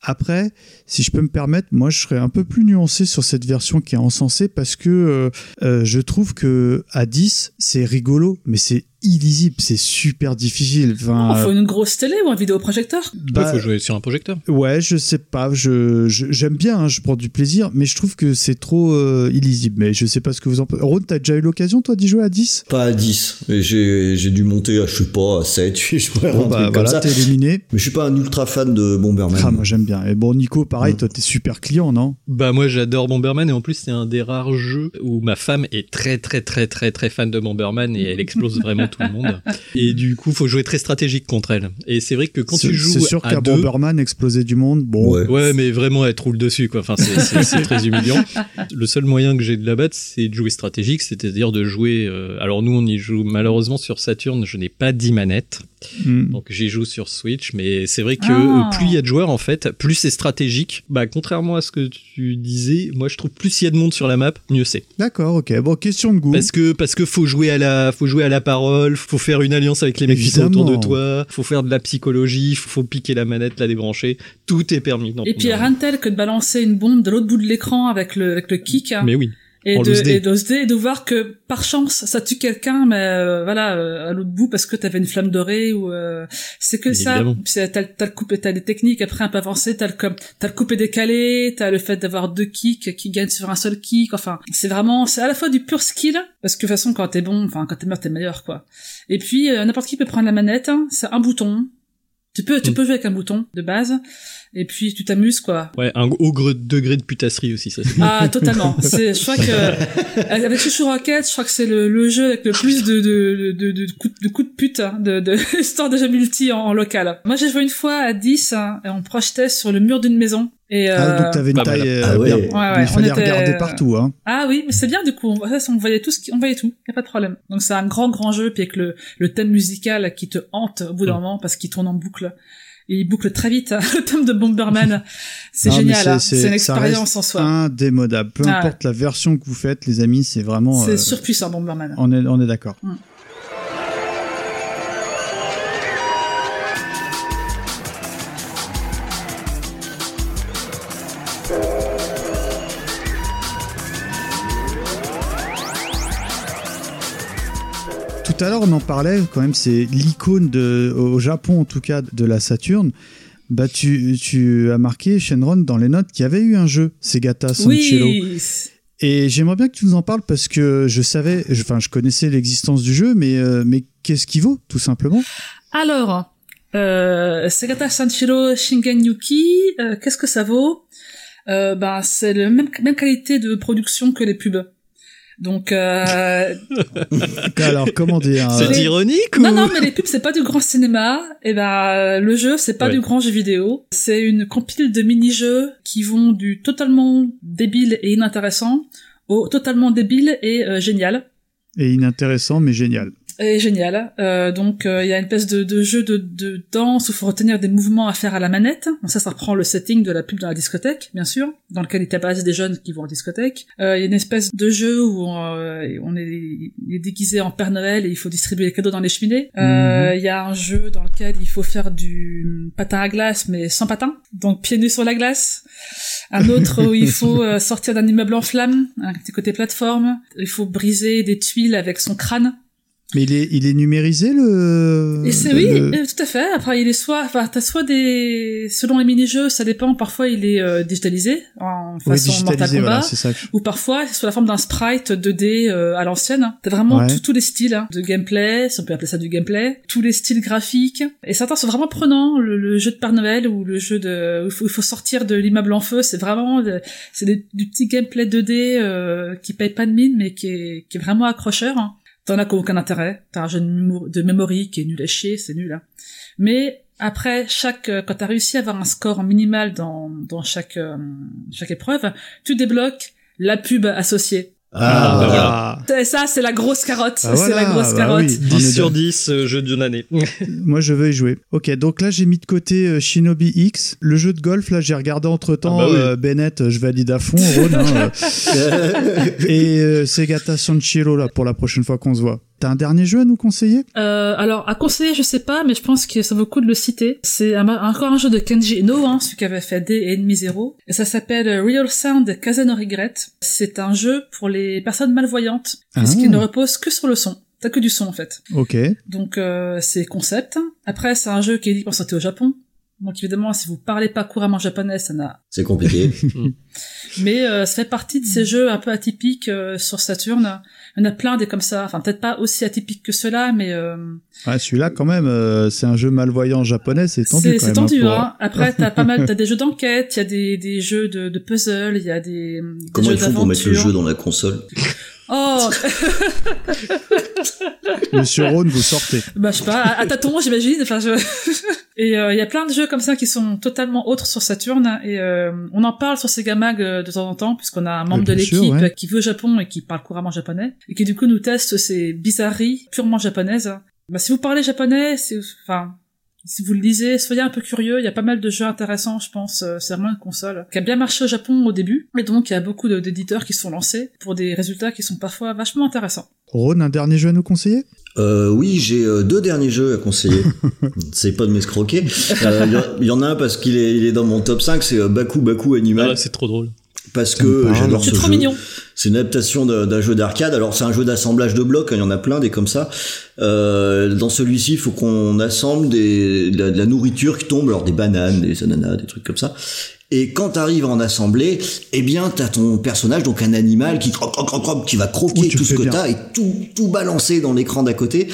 Speaker 1: Après, si je peux me permettre, moi je serais un peu plus nuancé sur cette version qui est encensée parce que euh, euh, je trouve que à 10 c'est rigolo, mais c'est illisible, c'est super difficile. Enfin,
Speaker 3: Oh, faut une grosse télé ou un vidéoprojecteur?
Speaker 1: Bah,
Speaker 2: Il faut jouer sur un projecteur.
Speaker 1: Ouais, je sais pas. Je je- j'aime bien, hein, je prends du plaisir, mais je trouve que c'est trop euh, illisible. Mais je sais pas ce que vous en pensez. Ron, t'as déjà eu l'occasion toi d'y jouer à 10
Speaker 4: Pas à 10. Et J'ai j'ai dû monter à, je sais pas, à 7, 8, je pourrais
Speaker 1: Bon,
Speaker 4: un
Speaker 1: bah,
Speaker 4: truc comme
Speaker 1: voilà,
Speaker 4: ça.
Speaker 1: t'es éliminé.
Speaker 4: Mais je suis pas un ultra fan de Bomberman.
Speaker 1: Ah, moi j'aime bien. Et bon, Nico, pareil, toi t'es super client, non?
Speaker 2: Bah moi j'adore Bomberman et en plus c'est un des rares jeux où ma femme est très très très très très fan de Bomberman et elle explose vraiment tout le monde. Et du coup faut jouer très stratégique contre elle. Et c'est vrai que quand tu joues
Speaker 1: c'est sûr
Speaker 2: à
Speaker 1: qu'à
Speaker 2: deux,
Speaker 1: Bomberman exploser du monde, bon.
Speaker 2: Ouais. mais vraiment, elle te roule dessus, quoi. Enfin, c'est très humiliant. Le seul moyen que j'ai de la battre, c'est de jouer stratégique, c'est-à-dire de jouer. euh, alors nous, on y joue malheureusement sur Saturn. Je n'ai pas 10 manettes,
Speaker 1: Hmm.
Speaker 2: donc j'y joue sur Switch. Mais c'est vrai que
Speaker 3: Ah.
Speaker 2: plus il y a de joueurs, en fait, plus c'est stratégique. Bah, contrairement à ce que tu disais, moi, je trouve plus il y a de monde sur la map, mieux c'est.
Speaker 1: D'accord, ok. Bon, question de goût.
Speaker 2: Parce que parce que faut jouer à la faut jouer à la parole, faut faire une alliance avec les mecs qui sont autour de toi, faut faire de la psychologie, faut piquer la manette, la débrancher, tout est permis. dans
Speaker 3: Et puis, il y a rien de tel que de balancer une bombe de l'autre bout de l'écran avec le, avec le kick. hein.
Speaker 2: Mais oui.
Speaker 3: Et
Speaker 2: dé.
Speaker 3: et de voir que par chance ça tue quelqu'un mais euh, voilà euh, à l'autre bout parce que t'avais une flamme dorée ou euh, c'est que ça. T'as, t'as le coupé t'as des techniques après un peu avancées t'as le comme t'as le coupé décalé t'as le fait d'avoir deux kicks qui gagnent sur un seul kick enfin c'est vraiment c'est à la fois du pur skill parce que de toute façon quand t'es bon enfin quand t'es meilleur t'es meilleur quoi. Et puis euh, n'importe qui peut prendre la manette hein, c'est un bouton. Tu peux tu peux jouer avec un bouton de base et puis tu t'amuses quoi
Speaker 2: Ouais, un haut degré de putasserie aussi, ça. c'est-
Speaker 3: ah, totalement. C'est, je crois que, avec Chouchou Rocket, je crois que c'est le, le jeu avec le plus de, de, de, de, coups, de coups de pute, hein, de, de histoire de jeux multi en, en local. Moi, j'ai joué une fois à 10, hein, et on projetait sur le mur d'une maison. Et,
Speaker 1: Ah,
Speaker 3: euh,
Speaker 1: donc t'avais une
Speaker 2: bah,
Speaker 1: taille. euh,
Speaker 4: Ah ouais.
Speaker 1: bien.
Speaker 4: Ouais,
Speaker 3: ouais,
Speaker 1: Il fallait
Speaker 3: on était-
Speaker 1: regarder partout, hein.
Speaker 3: Ah oui, mais c'est bien du coup. On, voyait tout ce qui, on voyait tout. Y a pas de problème. Donc c'est un grand grand jeu puis avec le, le thème musical qui te hante au bout d'un moment parce qu'il tourne en boucle. Il boucle très vite hein, le thème de Bomberman. C'est génial. hein. C'est une expérience en soi.
Speaker 1: Indémodable. Peu
Speaker 3: Ah.
Speaker 1: importe la version que vous faites, les amis, c'est vraiment.
Speaker 3: C'est
Speaker 1: euh,
Speaker 3: surpuissant Bomberman.
Speaker 1: on est, on est d'accord.
Speaker 3: Mm.
Speaker 1: Tout à l'heure, on en parlait quand même, c'est l'icône au Japon en tout cas, de la Saturn. Bah, tu, tu as marqué, Shenron, dans les notes, qu'il y avait eu un jeu, Segata Sanchiro.
Speaker 3: Oui.
Speaker 1: Et j'aimerais bien que tu nous en parles parce que je savais, je- enfin, je connaissais l'existence du jeu, mais, euh, mais qu'est-ce qu'il vaut, tout simplement?
Speaker 3: Alors, euh, Segata Sanshiro Shingen Yuki, euh, qu'est-ce que ça vaut? Euh, ben c'est la même, même qualité de production que les pubs. Donc, euh...
Speaker 1: Alors, comment dire
Speaker 2: C'est ironique ou
Speaker 3: non, non, mais les pubs c'est pas du grand cinéma. Et ben, le jeu c'est pas
Speaker 2: Ouais.
Speaker 3: du grand jeu vidéo. C'est une compile de mini-jeux qui vont du totalement débile et inintéressant au totalement débile et euh, génial.
Speaker 1: Et inintéressant, mais génial.
Speaker 3: Et génial. Euh, donc euh, il y a une espèce de, de jeu de, de danse où il faut retenir des mouvements à faire à la manette. Donc ça, ça reprend le setting de la pub dans la discothèque, bien sûr, dans lequel il tabasse des jeunes qui vont en discothèque. Euh, Il y a une espèce de jeu où euh, on est, est déguisé en Père Noël et il faut distribuer les cadeaux dans les cheminées. Euh, Il y a un jeu dans lequel il faut faire du patin à glace mais sans patin, donc pieds nus sur la glace. Un autre où il faut sortir d'un immeuble en flammes, un petit côté plateforme. Il faut briser des tuiles avec son crâne.
Speaker 1: Mais il est, il est numérisé le.
Speaker 3: Et c'est oui,
Speaker 1: le-
Speaker 3: euh, tout à fait. Après, il est soit, enfin, t'as soit des, selon les mini-jeux, ça dépend. Parfois, il est euh, digitalisé en
Speaker 1: Oui,
Speaker 3: façon Mortal
Speaker 1: digitalisé,
Speaker 3: Kombat,
Speaker 1: voilà, c'est ça. que je-
Speaker 3: ou parfois c'est sous la forme d'un sprite 2D euh, à l'ancienne. T'as vraiment
Speaker 1: Ouais.
Speaker 3: tous- les styles hein, de gameplay, si on peut appeler ça du gameplay, tous les styles graphiques. Et certains sont vraiment prenants. Le, le jeu de Père Noël ou le jeu de, où il faut, faut sortir de l'immeuble en feu, c'est vraiment, de- c'est des- du petit gameplay 2D euh, qui paye pas de mine, mais qui est, qui est vraiment accrocheur. hein. T'en as aucun intérêt. T'as un jeu de, mémo- de memory qui est nul à chier, c'est nul. Hein. Mais après, chaque, euh, quand t'as réussi à avoir un score minimal dans, dans chaque, euh, chaque épreuve, tu débloques la pub associée.
Speaker 2: Ah, bah voilà.
Speaker 3: Et ça, c'est la grosse carotte.
Speaker 1: Ah,
Speaker 3: c'est
Speaker 1: voilà,
Speaker 3: la grosse
Speaker 1: bah
Speaker 3: carotte.
Speaker 1: oui. On est
Speaker 2: 10 sur
Speaker 1: dans-
Speaker 2: 10, euh, jeu d'une année.
Speaker 1: Moi, je veux y jouer. Ok, donc là, j'ai mis de côté euh, Shinobi X. Le jeu de golf, là, j'ai regardé entre temps
Speaker 2: Ah bah oui.
Speaker 1: euh, Bennett, je valide à fond, Ron. hein, euh. et euh, Segata Sanchiro, là, pour la prochaine fois qu'on se voit. T'as un dernier jeu à nous conseiller?
Speaker 3: Euh, alors, à conseiller, je sais pas, mais je pense que ça vaut le coup de le citer. C'est un- encore un jeu de Kenji Eno, hein, celui qui avait fait D et Ennemi Zero. Et ça s'appelle Real Sound Kazeno Regret. C'est un jeu pour les personnes malvoyantes,
Speaker 1: Ah.
Speaker 3: puisqu'il ne repose que sur le son. T'as que du son, en fait.
Speaker 1: Ok.
Speaker 3: Donc, euh, c'est concept. Après, c'est un jeu qui est dit pour sortir au Japon. Donc, évidemment, si vous parlez pas couramment japonais, ça n'a
Speaker 4: C'est compliqué.
Speaker 3: mais euh, ça fait partie de ces jeux un peu atypiques euh, sur Saturn. Il y en a plein des comme ça. Enfin, peut-être pas aussi atypiques que ceux-là, mais euh,
Speaker 1: Ouais, celui-là, quand même, euh, c'est un jeu malvoyant japonais, c'est tendu
Speaker 3: c'est
Speaker 1: même.
Speaker 3: tendu.
Speaker 1: pour-
Speaker 3: Hein. Après, t'as pas mal, t'as des jeux d'enquête, il y a des, des jeux de, de puzzle, il y a des, des
Speaker 4: Comment
Speaker 3: jeux
Speaker 4: ils font pour mettre le jeu dans la console?
Speaker 3: Oh,
Speaker 1: Monsieur Ron, vous sortez.
Speaker 3: bah je sais pas, à, à tâtons, j'imagine. Enfin, je... et euh, il y a plein de jeux comme ça qui sont totalement autres sur Saturn. Et euh, on en parle sur Sega Mag euh, de temps en temps, puisqu'on a un membre de l'équipe
Speaker 1: ouais.
Speaker 3: qui veut au Japon et qui parle couramment japonais, et qui du coup nous teste ces bizarreries purement japonaises. Bah, si vous parlez japonais, c'est, enfin, si vous le lisez, soyez un peu curieux. Il y a pas mal de jeux intéressants, je pense. euh, C'est vraiment une console qui a bien marché au Japon au début, et donc il y a beaucoup de- d'éditeurs qui se sont lancés pour des résultats qui sont parfois vachement intéressants.
Speaker 1: Ron, un dernier jeu à nous conseiller?
Speaker 4: Euh, oui, j'ai euh, deux derniers jeux à conseiller. c'est pas de m'escroquer. Euh, Il y en- il y, en a un parce qu'il est, il est dans mon top 5, c'est euh, Baku Baku Animal.
Speaker 2: Ah, c'est trop drôle.
Speaker 4: Parce que j'adore
Speaker 3: C'est
Speaker 4: ce
Speaker 3: trop
Speaker 4: jeu.
Speaker 3: mignon.
Speaker 4: C'est une adaptation d'un jeu d'arcade. Alors c'est un jeu d'assemblage de blocs. hein, Il y en a plein des comme ça. Euh, dans celui-ci, il faut qu'on assemble des, de, la, de la nourriture qui tombe, alors des bananes, des ananas, des trucs comme ça. Et quand t'arrives à en assembler, eh bien t'as ton personnage, donc un animal qui croque, croque, croque, croque, qui va croquer
Speaker 1: Oui,
Speaker 4: tout ce que t'as et tout tout balancer dans l'écran d'à côté.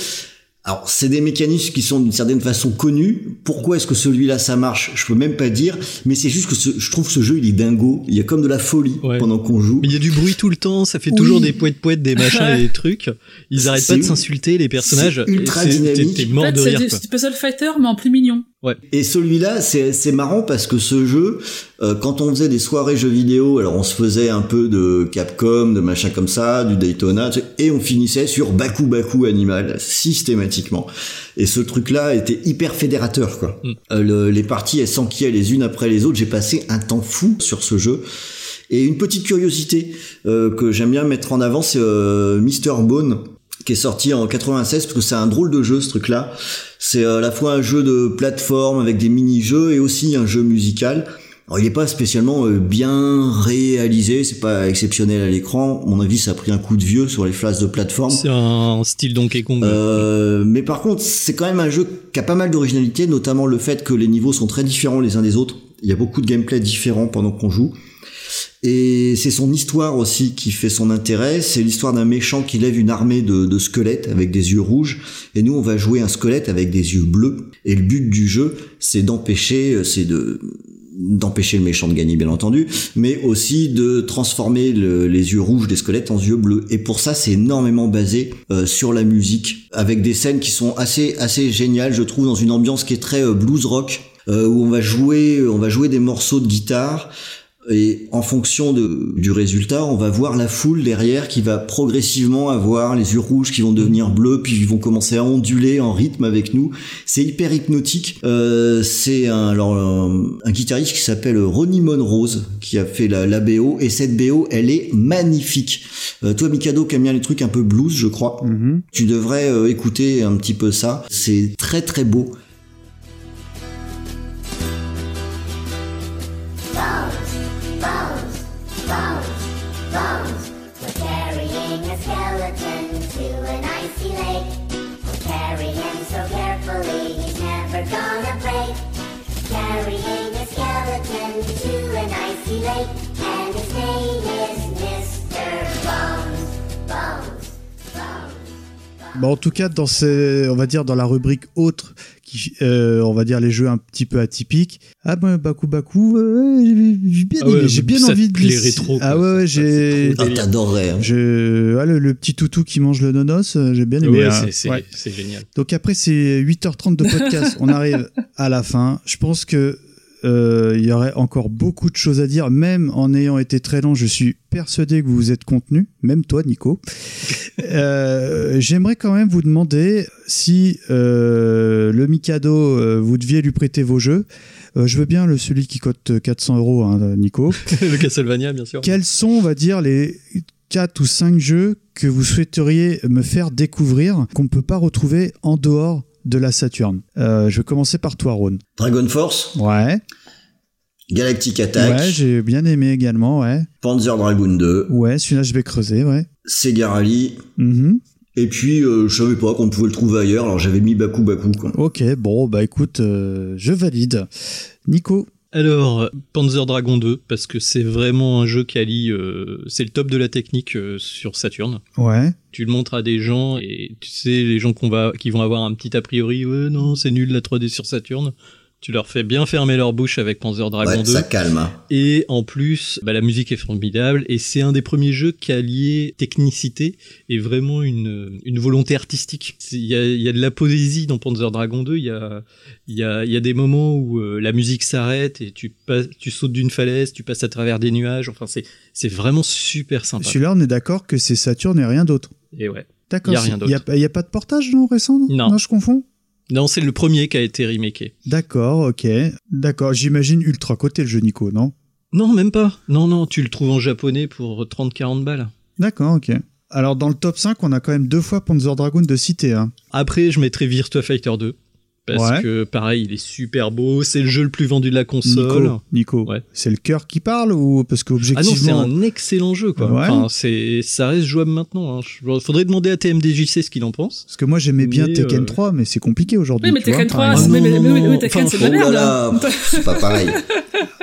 Speaker 4: Alors, c'est des mécanismes qui sont d'une certaine façon connus. Pourquoi est-ce que celui-là ça marche? Je peux même pas dire, mais c'est juste que ce- je trouve ce jeu il est dingo. Il y a comme de la folie
Speaker 2: Ouais.
Speaker 4: pendant qu'on joue.
Speaker 2: Mais il y a du bruit tout le temps, ça fait
Speaker 4: Oui.
Speaker 2: toujours des poètes poètes, des machins et des trucs. Ils arrêtent pas de s'insulter, les personnages.
Speaker 4: c'est ultra dynamique.
Speaker 2: T'es t'es
Speaker 3: En
Speaker 2: mort
Speaker 3: fait,
Speaker 2: de
Speaker 3: c'est
Speaker 2: rire,
Speaker 3: c'est du puzzle fighter, mais en plus mignon.
Speaker 4: Et celui-là, c'est marrant parce que ce jeu, euh, quand on faisait des soirées jeux vidéo, alors on se faisait un peu de Capcom, de machin comme ça, du Daytona, et on finissait sur Baku Baku Animal systématiquement. Et ce truc-là était hyper fédérateur, quoi.
Speaker 2: Mm.
Speaker 4: Euh, le- les parties, elles s'enquillaient les unes après les autres. J'ai passé un temps fou sur ce jeu. Et une petite curiosité euh, que j'aime bien mettre en avant, c'est euh, Mr. Bone qui est sorti en 96 parce que c'est un drôle de jeu ce truc-là. C'est à la fois un jeu de plateforme avec des mini-jeux et aussi un jeu musical. Alors, il n'est pas spécialement euh, bien réalisé, c'est pas exceptionnel à l'écran. Mon avis, ça a pris un coup de vieux sur les phases de plateforme.
Speaker 2: C'est un style Donkey Kong.
Speaker 4: Euh, mais par contre, c'est quand même un jeu qui a pas mal d'originalité, notamment le fait que les niveaux sont très différents les uns des autres. Il y a beaucoup de gameplay différents pendant qu'on joue. Et c'est son histoire aussi qui fait son intérêt. C'est l'histoire d'un méchant qui lève une armée de, squelettes avec des yeux rouges. Et nous, on va jouer un squelette avec des yeux bleus. Et le but du jeu, c'est d'empêcher, c'est de d'empêcher le méchant de gagner bien entendu, mais aussi de transformer le- les yeux rouges des squelettes en yeux bleus. Et pour ça, c'est énormément basé euh, sur la musique, avec des scènes qui sont assez assez géniales, je trouve, dans une ambiance qui est très euh, blues rock, euh, où on va jouer on va jouer des morceaux de guitare. Et en fonction de, du résultat, on va voir la foule derrière qui va progressivement avoir les yeux rouges qui vont devenir bleus, puis ils vont commencer à onduler en rythme avec nous. C'est hyper hypnotique. Euh, c'est un, alors, un, un guitariste qui s'appelle Ronnie Monrose qui a fait la, la BO, et cette BO, elle est magnifique. Euh, toi, Mikado, qui aime bien les trucs un peu blues, je crois, tu devrais euh, écouter un petit peu ça. C'est très très beau.
Speaker 1: Bon, en tout cas, dans ces, on va dire dans la rubrique autre, qui, euh, on va dire les jeux un petit peu atypiques. Ah ben Baku Baku, euh, j'ai j'ai bien
Speaker 2: Ah ouais,
Speaker 1: aimé, j'ai bien
Speaker 2: ça te
Speaker 1: envie de
Speaker 2: rétro, quoi.
Speaker 1: Ah ouais, ouais, j'ai.
Speaker 4: Ah, t'adorerais. hein.
Speaker 1: Je, ah, le, le petit toutou qui mange le nonos, euh, j'ai bien aimé.
Speaker 2: Ouais,
Speaker 1: hein.
Speaker 2: c'est- c'est
Speaker 1: Ouais.
Speaker 2: c'est génial.
Speaker 1: Donc après c'est 8h30 de podcast, on arrive à la fin. Je pense que euh, il y aurait encore beaucoup de choses à dire, même en ayant été très long. Je suis persuadé que vous vous êtes contenu, même toi, Nico. Euh, J'aimerais quand même vous demander si euh, le Mikado, vous deviez lui prêter vos jeux. Je veux bien le celui qui cote 400 euros, hein, Nico.
Speaker 2: le Castlevania, bien sûr.
Speaker 1: Quels sont, on va dire, les 4 ou 5 jeux que vous souhaiteriez me faire découvrir qu'on ne peut pas retrouver en dehors de la Saturne Euh, Je vais commencer par toi, Ron.
Speaker 4: Dragon Force,
Speaker 1: Ouais.
Speaker 4: Galactic Attack,
Speaker 1: Ouais, j'ai bien aimé également, ouais.
Speaker 4: Panzer Dragoon 2,
Speaker 1: Ouais, celui-là, je vais creuser, ouais.
Speaker 4: Sega Rally,
Speaker 1: Mhm.
Speaker 4: et puis euh, je savais pas qu'on pouvait le trouver ailleurs, alors j'avais mis Baku Baku. Quoi.
Speaker 1: Ok, bon, bah écoute, euh, je valide. Nico
Speaker 2: Alors, Panzer Dragon 2, parce que c'est vraiment un jeu qui allie, euh, c'est le top de la technique euh, sur Saturn.
Speaker 1: Ouais.
Speaker 2: Tu le montres à des gens et tu sais, les gens qu'on va, qui vont avoir un petit a priori, ouais, non, c'est nul la 3D sur Saturn. Tu leur fais bien fermer leur bouche avec Panzer Dragon
Speaker 4: Ouais,
Speaker 2: 2.
Speaker 4: ça calme. hein.
Speaker 2: Et en plus, bah, la musique est formidable et c'est un des premiers jeux qui a lié technicité et vraiment une, une volonté artistique. Il y a, il y a de la poésie dans Panzer Dragon 2. Il y a, il y a, il y a des moments où euh, la musique s'arrête et tu passes, tu sautes d'une falaise, tu passes à travers des nuages. Enfin, c'est, c'est vraiment super sympa.
Speaker 1: Celui-là, on est d'accord que c'est Saturne et rien d'autre.
Speaker 2: Et ouais.
Speaker 1: D'accord.
Speaker 2: Il y a rien
Speaker 1: Il a,
Speaker 2: d'autre.
Speaker 1: il y a pas de portage, non, récent
Speaker 2: Non.
Speaker 1: Non, je confonds
Speaker 2: Non, c'est le premier qui a été remaké.
Speaker 1: D'accord, ok. D'accord, j'imagine ultra côté le jeu Nico, non?
Speaker 2: Non, même pas. Non, non, tu le trouves en japonais pour 30-40 balles.
Speaker 1: D'accord, ok. Alors dans le top 5, on a quand même deux fois Panzer Dragoon de cité. Hein.
Speaker 2: Après, je mettrai Virtua Fighter 2. Parce
Speaker 1: Ouais.
Speaker 2: que, pareil, il est super beau. C'est le jeu le plus vendu de la console.
Speaker 1: Nico, Nico c'est le cœur qui parle ou parce
Speaker 2: Ah non, c'est un excellent jeu, quoi.
Speaker 1: Ouais.
Speaker 2: Enfin, c'est, ça reste jouable maintenant. Hein. Je- Faudrait demander à TMDJC ce qu'il en pense.
Speaker 1: Parce que moi j'aimais bien
Speaker 2: Mais,
Speaker 1: Tekken
Speaker 2: euh,
Speaker 1: 3, mais c'est compliqué aujourd'hui.
Speaker 3: Oui, mais Tekken
Speaker 1: par
Speaker 3: 3,
Speaker 1: exemple.
Speaker 3: c'est- mais- Tekken, c'est de la merde.
Speaker 4: c'est pas pareil.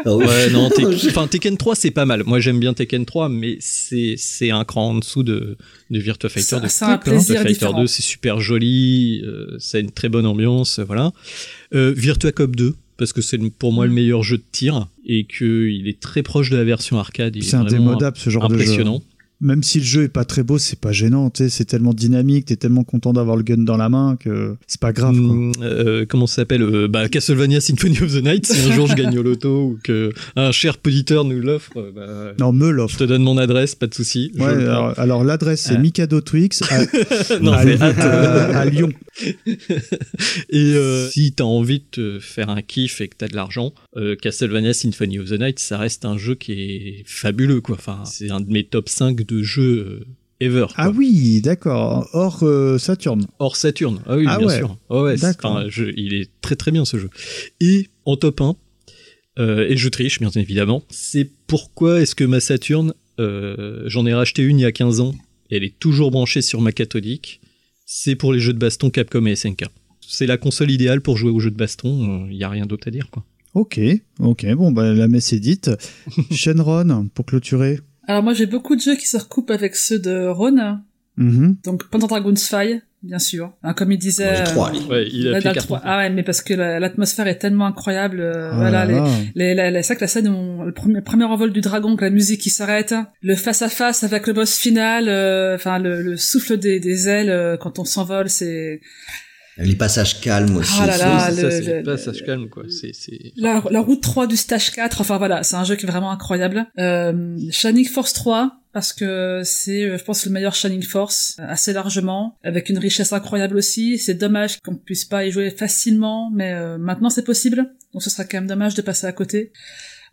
Speaker 4: Ah.
Speaker 2: Ouais, non, Tek- enfin, Tekken 3, c'est pas mal. Moi, j'aime bien Tekken 3, mais c'est, c'est un cran en dessous de, de Virtua Fighter
Speaker 3: Ça-
Speaker 2: 2.
Speaker 3: c'est un plaisir
Speaker 2: Virtua Fighter
Speaker 3: différent.
Speaker 2: 2, c'est super joli, euh, ça a une très bonne ambiance, voilà. Euh, Virtua Cop 2, parce que c'est pour moi le meilleur jeu de tir, et que il est très proche de la version arcade.
Speaker 1: C'est indémodable ce genre de jeu.
Speaker 2: impressionnant.
Speaker 1: Même si le jeu est pas très beau, c'est pas gênant. C'est tellement dynamique, t'es tellement content d'avoir le gun dans la main que c'est pas grave. quoi.
Speaker 2: Mm, euh, comment ça s'appelle euh, bah, Castlevania Symphony of the Night. Si un jour je gagne au loto ou que un cher poditeur nous l'offre, euh, bah,
Speaker 1: Non, me l'offre.
Speaker 2: je te donne mon adresse, pas de souci.
Speaker 1: Ouais, alors, alors l'adresse c'est
Speaker 2: Ah.
Speaker 1: Mikado Twix à,
Speaker 2: Non,
Speaker 1: à-
Speaker 2: mais hâte,
Speaker 1: à- à Lyon.
Speaker 2: Et euh, si t'as envie de te faire un kiff et que t'as de l'argent, Castlevania Symphony of the Night, ça reste un jeu qui est fabuleux, quoi. Enfin, c'est un de mes top 5 de jeux euh, ever. quoi.
Speaker 1: Ah oui, d'accord. Hors euh, Saturne.
Speaker 2: Hors Saturn. Ah oui,
Speaker 1: Ah
Speaker 2: bien
Speaker 1: ouais.
Speaker 2: sûr. Ah ouais, il est très très bien ce jeu. Et en top 1, euh, et je triche bien évidemment, c'est pourquoi est-ce que ma Saturn, euh, j'en ai racheté une il y a 15 ans, et elle est toujours branchée sur ma cathodique, c'est pour les jeux de baston Capcom et SNK. C'est la console idéale pour jouer aux jeux de baston, il n'y a rien d'autre à dire quoi.
Speaker 1: Ok, ok, bon, bah, la messe est dite. Shenron, pour clôturer.
Speaker 3: Alors moi j'ai beaucoup de jeux qui se recoupent avec ceux de Ron.
Speaker 1: Mhm.
Speaker 3: Donc Panzer Dragon's Fire, bien sûr. Hein, comme il disait.
Speaker 4: Trois,
Speaker 3: euh,
Speaker 4: lui.
Speaker 2: Ouais, il a
Speaker 3: trois. Ah ouais, mais parce que la- l'atmosphère est tellement incroyable. euh,
Speaker 1: Ah
Speaker 3: voilà,
Speaker 1: là
Speaker 3: les, les, la- la- c'est vrai que la scène, où le premier, le premier envol du dragon, que la musique qui s'arrête, le face à face avec le boss final, euh, enfin le, le souffle des, des ailes euh, quand on s'envole, c'est
Speaker 4: Les passages calmes aussi.
Speaker 3: Ah là là,
Speaker 2: Oui, ça,
Speaker 3: le-
Speaker 2: c'est
Speaker 3: le-
Speaker 2: pas ça se calme quoi. C'est c'est
Speaker 3: la, la route 3 du stage 4. Enfin voilà, c'est un jeu qui est vraiment incroyable. Euh, Shining Force 3 parce que c'est, euh, je pense, le meilleur Shining Force euh, assez largement, avec une richesse incroyable aussi. C'est dommage qu'on puisse pas y jouer facilement, mais euh, maintenant c'est possible. Donc ce sera quand même dommage de passer à côté.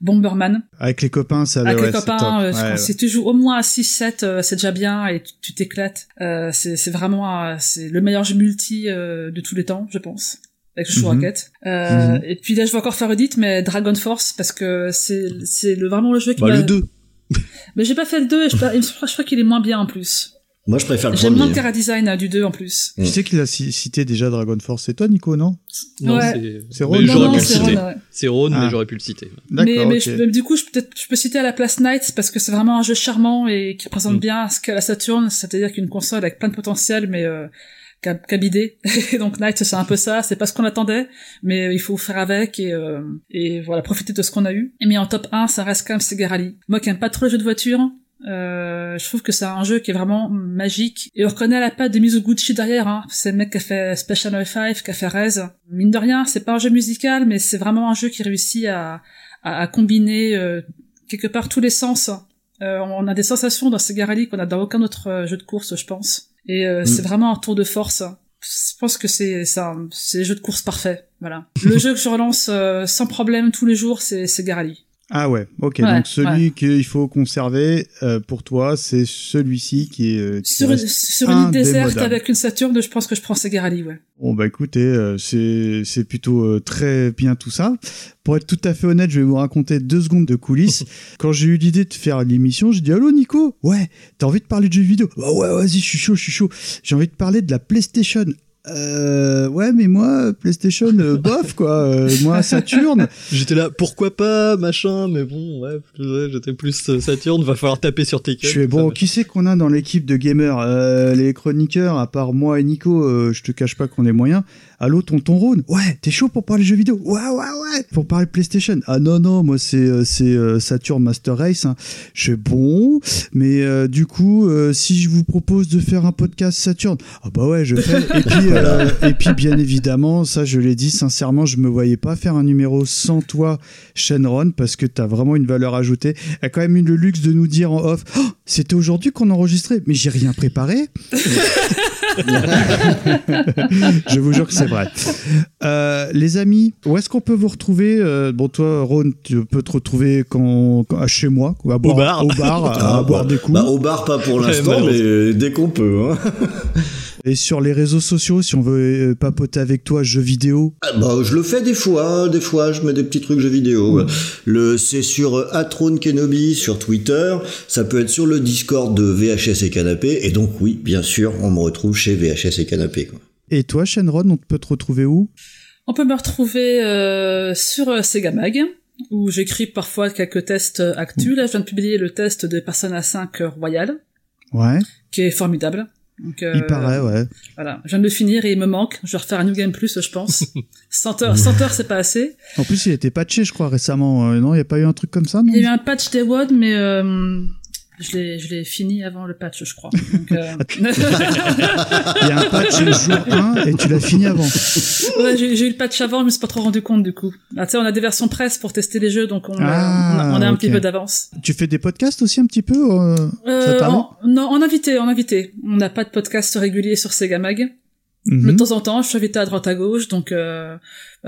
Speaker 3: Bomberman.
Speaker 1: Avec les copains, ça
Speaker 3: Avec
Speaker 1: ouais,
Speaker 3: les
Speaker 1: c'est
Speaker 3: copains, euh,
Speaker 1: Ouais, ouais.
Speaker 3: si tu joues au moins à 6-7, euh, c'est déjà bien et tu- t'éclates. Euh, c'est c'est vraiment euh, c'est le meilleur jeu multi euh, de tous les temps, je pense. Avec le
Speaker 1: Mhm.
Speaker 3: Rocket. Euh,
Speaker 1: Mhm.
Speaker 3: Et puis là, je vais encore faire Edith, mais Dragon Force, parce que c'est c'est le, vraiment le jeu qui
Speaker 2: bah,
Speaker 3: m'a...
Speaker 2: le 2.
Speaker 3: Mais j'ai pas fait le 2, et je, pas- je crois qu'il est moins bien en plus.
Speaker 4: Moi, je préfère le
Speaker 3: J'aime moins
Speaker 4: premier.
Speaker 3: le cara design du 2 en plus.
Speaker 1: Tu sais qu'il a ci- cité déjà Dragon Force. C'est toi, Nico, non
Speaker 2: Non,
Speaker 3: Ouais.
Speaker 2: c'est mais
Speaker 1: Ron.
Speaker 2: J'aurais pu le
Speaker 3: c'est
Speaker 2: citer. C'est Ron,
Speaker 1: Ah.
Speaker 2: mais j'aurais pu le citer.
Speaker 1: D'accord.
Speaker 3: mais mais je- du coup, je, peut-être, je peux citer à la place Knight parce que c'est vraiment un jeu charmant et qui représente
Speaker 2: Mm.
Speaker 3: bien ce qu'est la Saturn, c'est-à-dire qu'une console avec plein de potentiel, mais euh, qu'a qu'a bidé. Et donc Knight, c'est un peu ça. C'est pas ce qu'on attendait, mais il faut faire avec et, euh, et voilà, profiter de ce qu'on a eu. Et mais en top 1, ça reste quand même Sega Rally. Moi qui aime pas trop les jeux de voiture, euh, je trouve que c'est un jeu qui est vraiment magique. Et on reconnaît la patte de Mizuguchi derrière. Hein. C'est le mec qui a fait Special 5, qui a fait Rez. Mine de rien, c'est pas un jeu musical, mais c'est vraiment un jeu qui réussit à, à, à combiner euh, quelque part tous les sens. Euh, on a des sensations dans Sega Rally qu'on a dans aucun autre euh, jeu de course, je pense. Et euh, c'est vraiment un tour de force. Je pense que c'est c'est un c'est le jeu de course parfait. Voilà. Le jeu que je relance euh, sans problème tous les jours, c'est Sega Rally.
Speaker 1: Ah ouais, ok.
Speaker 3: Ouais,
Speaker 1: donc celui qu'il faut conserver euh, pour toi, c'est celui-ci qui est euh, qui
Speaker 3: Sur,
Speaker 1: reste
Speaker 3: sur une île déserte avec une Saturne, je pense que je prends Sega Rally, ouais.
Speaker 1: Bon bah écoutez, euh, c'est c'est plutôt très bien tout ça. Pour être tout à fait honnête, je vais vous raconter deux secondes de coulisses. Quand j'ai eu l'idée de faire l'émission, j'ai dit allô Nico, ouais, t'as envie de parler de jeux vidéo? Bah ouais, vas-y, je suis chaud, je suis chaud. J'ai envie de parler de la PlayStation. Euh, ouais, mais moi, PlayStation, euh, bof, quoi. Euh, moi, Saturn.
Speaker 2: J'étais là, pourquoi pas, machin, mais bon, ouais, ouais, j'étais plus euh, Saturne, va falloir taper sur tes
Speaker 1: Je fais bon, qui c'est qu'on a dans l'équipe de gamers? Euh, Les chroniqueurs, à part moi et Nico, euh, je te cache pas qu'on est moyen. Allô, tonton Rhône? Ouais, t'es chaud pour parler jeux vidéo? Ouais, ouais, ouais Pour parler PlayStation? Ah non, non, moi c'est euh, c'est euh, Saturn Master Race. hein. Je fais bon, mais euh, du coup, euh, si je vous propose de faire un podcast Saturn, ah bah ouais, je fais. Et puis, euh, et puis bien évidemment, ça je l'ai dit sincèrement, je me voyais pas faire un numéro sans toi, Shenron, parce que t'as vraiment une valeur ajoutée. Elle a quand même eu le luxe de nous dire en off, Oh, c'était aujourd'hui qu'on enregistrait, mais j'ai rien préparé. je vous jure que c'est vrai. Euh, les amis, où est-ce qu'on peut vous retrouver Euh, Bon, toi, Ron, tu peux te retrouver quand, quand- à chez moi, à boire,
Speaker 2: bar.
Speaker 1: au bar, à,
Speaker 4: Ah,
Speaker 1: boire
Speaker 4: bah,
Speaker 1: des coups.
Speaker 4: bah, au bar, pas pour l'instant,
Speaker 2: malheureusement.
Speaker 4: mais dès qu'on peut. Hein.
Speaker 1: Et sur les réseaux sociaux, si on veut euh, papoter avec toi, jeux vidéo.
Speaker 4: Ah, bah, je le fais des fois, des fois, je mets des petits trucs jeux vidéo. Le, c'est sur euh, Atron Kenobi sur Twitter, ça peut être sur le Discord de VHS et Canapé, et donc oui, bien sûr, on me retrouve chez VHS et Canapé. Quoi.
Speaker 1: Et toi, Shenron, on peut te retrouver où?
Speaker 3: On peut me retrouver euh, sur euh, Sega Mag, où j'écris parfois quelques tests actus. Là, je viens de publier le test de Persona 5 Royal,
Speaker 1: Ouais,
Speaker 3: qui est formidable. Donc, euh,
Speaker 1: il paraît, ouais.
Speaker 3: Voilà, je viens de le finir et il me manque. Je vais refaire un New Game Plus, je pense. 100 heures, 100 heures, c'est pas assez.
Speaker 1: En plus, il a été patché, je crois, récemment. Euh, non, il n'y a pas eu un truc comme ça, non?
Speaker 3: Il y a eu un patch Day One, mais euh, je l'ai, je l'ai fini avant le patch, je crois. Donc, euh,
Speaker 1: Il y a un patch jour 1 et tu l'as fini avant.
Speaker 3: ouais, j'ai, eu le patch avant, mais je me suis pas trop rendu compte du coup. Ah, tu sais, on a des versions presse pour tester les jeux, donc on,
Speaker 1: Ah,
Speaker 3: on a, on a un petit peu d'avance.
Speaker 1: Tu fais des podcasts aussi un petit peu euh,
Speaker 3: Euh, en, non, en invité, en invité. On n'a pas de podcast régulier sur Sega Mag. Mais de temps en temps, je suis invité à droite à gauche, donc euh,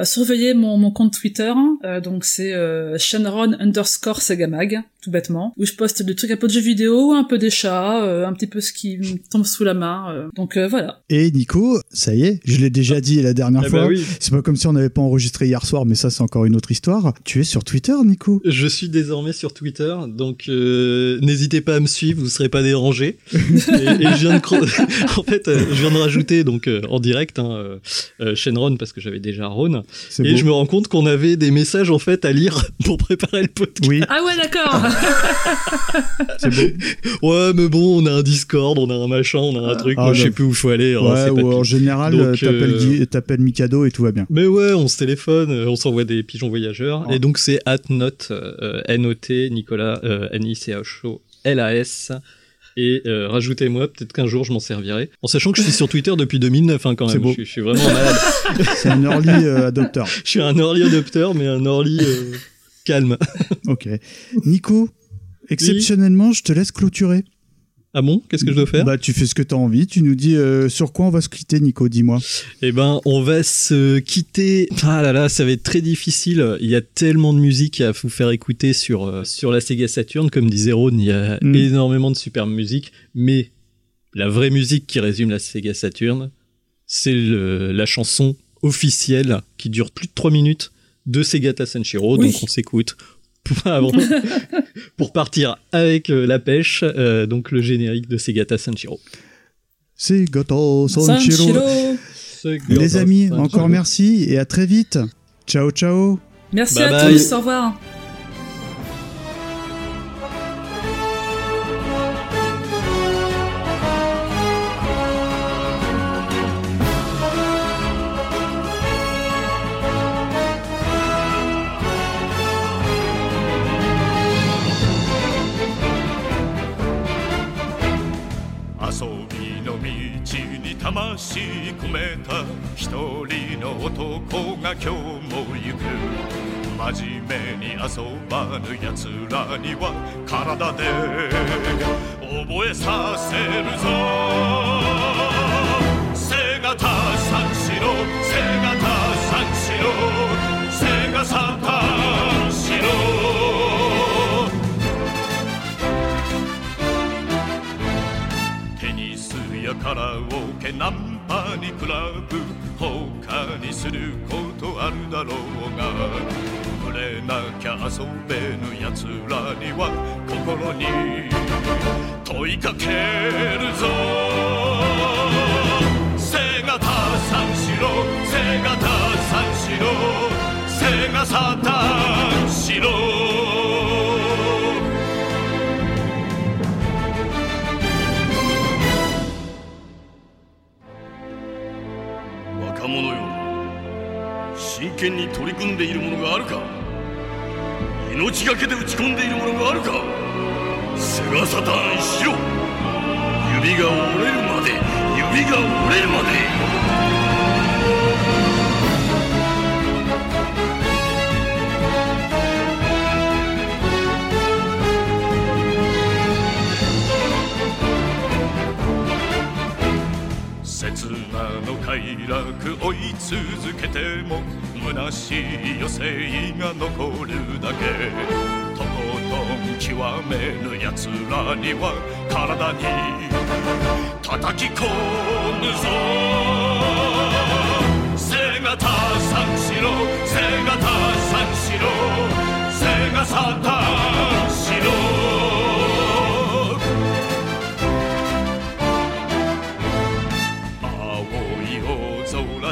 Speaker 3: surveillez mon, mon compte Twitter. Euh, donc c'est euh, Shenron underscore Segamag, tout bêtement, où je poste des trucs un peu de jeux vidéo, un peu des chats, euh, un petit peu ce qui me tombe sous la main. euh. Donc euh, voilà.
Speaker 1: Et Nico, ça y est, je l'ai déjà dit la dernière
Speaker 2: Eh
Speaker 1: fois.
Speaker 2: bah oui.
Speaker 1: C'est pas comme si on n'avait pas enregistré hier soir, mais ça c'est encore une autre histoire. Tu es sur Twitter, Nico?
Speaker 2: Je suis désormais sur Twitter, donc euh, n'hésitez pas à me suivre, vous serez pas dérangés. et, et je viens de cro- en fait, euh, je viens de rajouter donc euh, en direct hein, euh, euh, Shenron parce que j'avais déjà Ron. Et
Speaker 1: beau.
Speaker 2: je me rends compte qu'on avait des messages en fait à lire pour préparer le podcast.
Speaker 1: Oui,
Speaker 3: Ah ouais, d'accord.
Speaker 1: c'est beau.
Speaker 2: Ouais, mais bon, on a un Discord, on a un machin, on a un truc.
Speaker 1: Ah,
Speaker 2: Moi, je sais plus où faut aller. hein,
Speaker 1: Ouais, ou en général, t'appelles
Speaker 2: euh,
Speaker 1: Mikado et tout va bien.
Speaker 2: Mais ouais, on se téléphone, euh, on s'envoie des pigeons voyageurs.
Speaker 1: Oh.
Speaker 2: Et donc c'est atnote, euh, N-O-T, Nicolas, euh, N-I-C-H-O, L-A-S. Et euh, rajoutez-moi, peut-être qu'un jour je m'en servirai. En sachant que je suis sur Twitter depuis 2009 hein, quand
Speaker 1: C'est
Speaker 2: même.
Speaker 1: beau.
Speaker 2: Je, suis- je suis vraiment malade.
Speaker 1: C'est un early euh, adopter.
Speaker 2: je suis un early adopter, mais un early euh, calme.
Speaker 1: Ok. Nico, exceptionnellement, je te laisse clôturer.
Speaker 2: Ah bon? Qu'est-ce que je dois faire?
Speaker 1: Bah, tu fais ce que t'as envie. Tu nous dis euh, sur quoi on va se quitter, Nico? Dis-moi.
Speaker 2: Eh ben, on va se quitter. Ah là là, ça va être très difficile. Il y a tellement de musique à vous faire écouter sur, euh, sur la Sega Saturn. Comme disait Ron, il y a
Speaker 1: Mm.
Speaker 2: énormément de super musique. Mais la vraie musique qui résume la Sega Saturn, c'est le- la chanson officielle qui dure plus de 3 minutes de Segata Sanshiro.
Speaker 3: Oui.
Speaker 2: Donc on s'écoute. Pour- avant- pour partir avec euh, la pêche, euh, donc le générique de Segata
Speaker 1: Goto Sanshiro.
Speaker 3: Sanshiro.
Speaker 1: Les amis, encore merci et à très vite. Ciao, ciao.
Speaker 3: Merci
Speaker 2: Bye
Speaker 3: à
Speaker 2: bye.
Speaker 3: tous. Au revoir.
Speaker 13: 魂込めた。一人の男が今日も行く。真面目に遊ばぬ奴らには体で覚えさせるぞ。背がた三四郎カラオケナンパにクラブ他にすることあるだろうが触れなきゃ遊べぬやつらには心に問いかけるぞ。背がた三四郎背がた三四郎背がさ三四郎
Speaker 16: 若者よ。真剣に取り組んでいるものがあるか。命がけで打ち込んでいるものがあるか。セガサターンしろ。指が折れるまで指が折れるまで。
Speaker 13: 快楽追い続けても虚しい余生が残るだけ。とことん極めぬ奴らには体に叩き込むぞ。背がた三四郎背がた三四郎背がさ三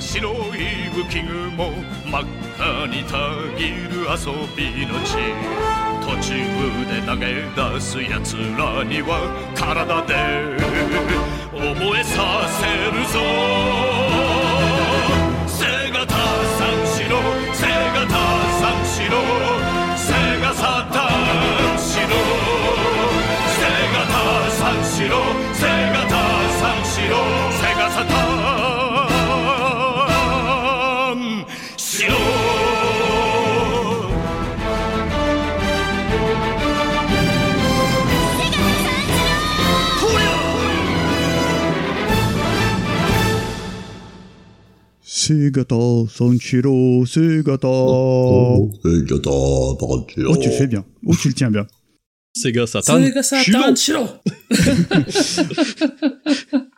Speaker 13: 大空白い浮雲真っ赤にたぎる遊びの地。途中で投げ出す奴らには体で覚えさせるぞ。背がた三四郎背がた三四郎背がさ三
Speaker 1: C'est gata Sanshiro, c'est gata.
Speaker 4: Oh.
Speaker 1: Oh, tu le fais bien. Oh, tu le tiens bien.
Speaker 2: Sega Satan.
Speaker 3: Sega Satan. Shiro.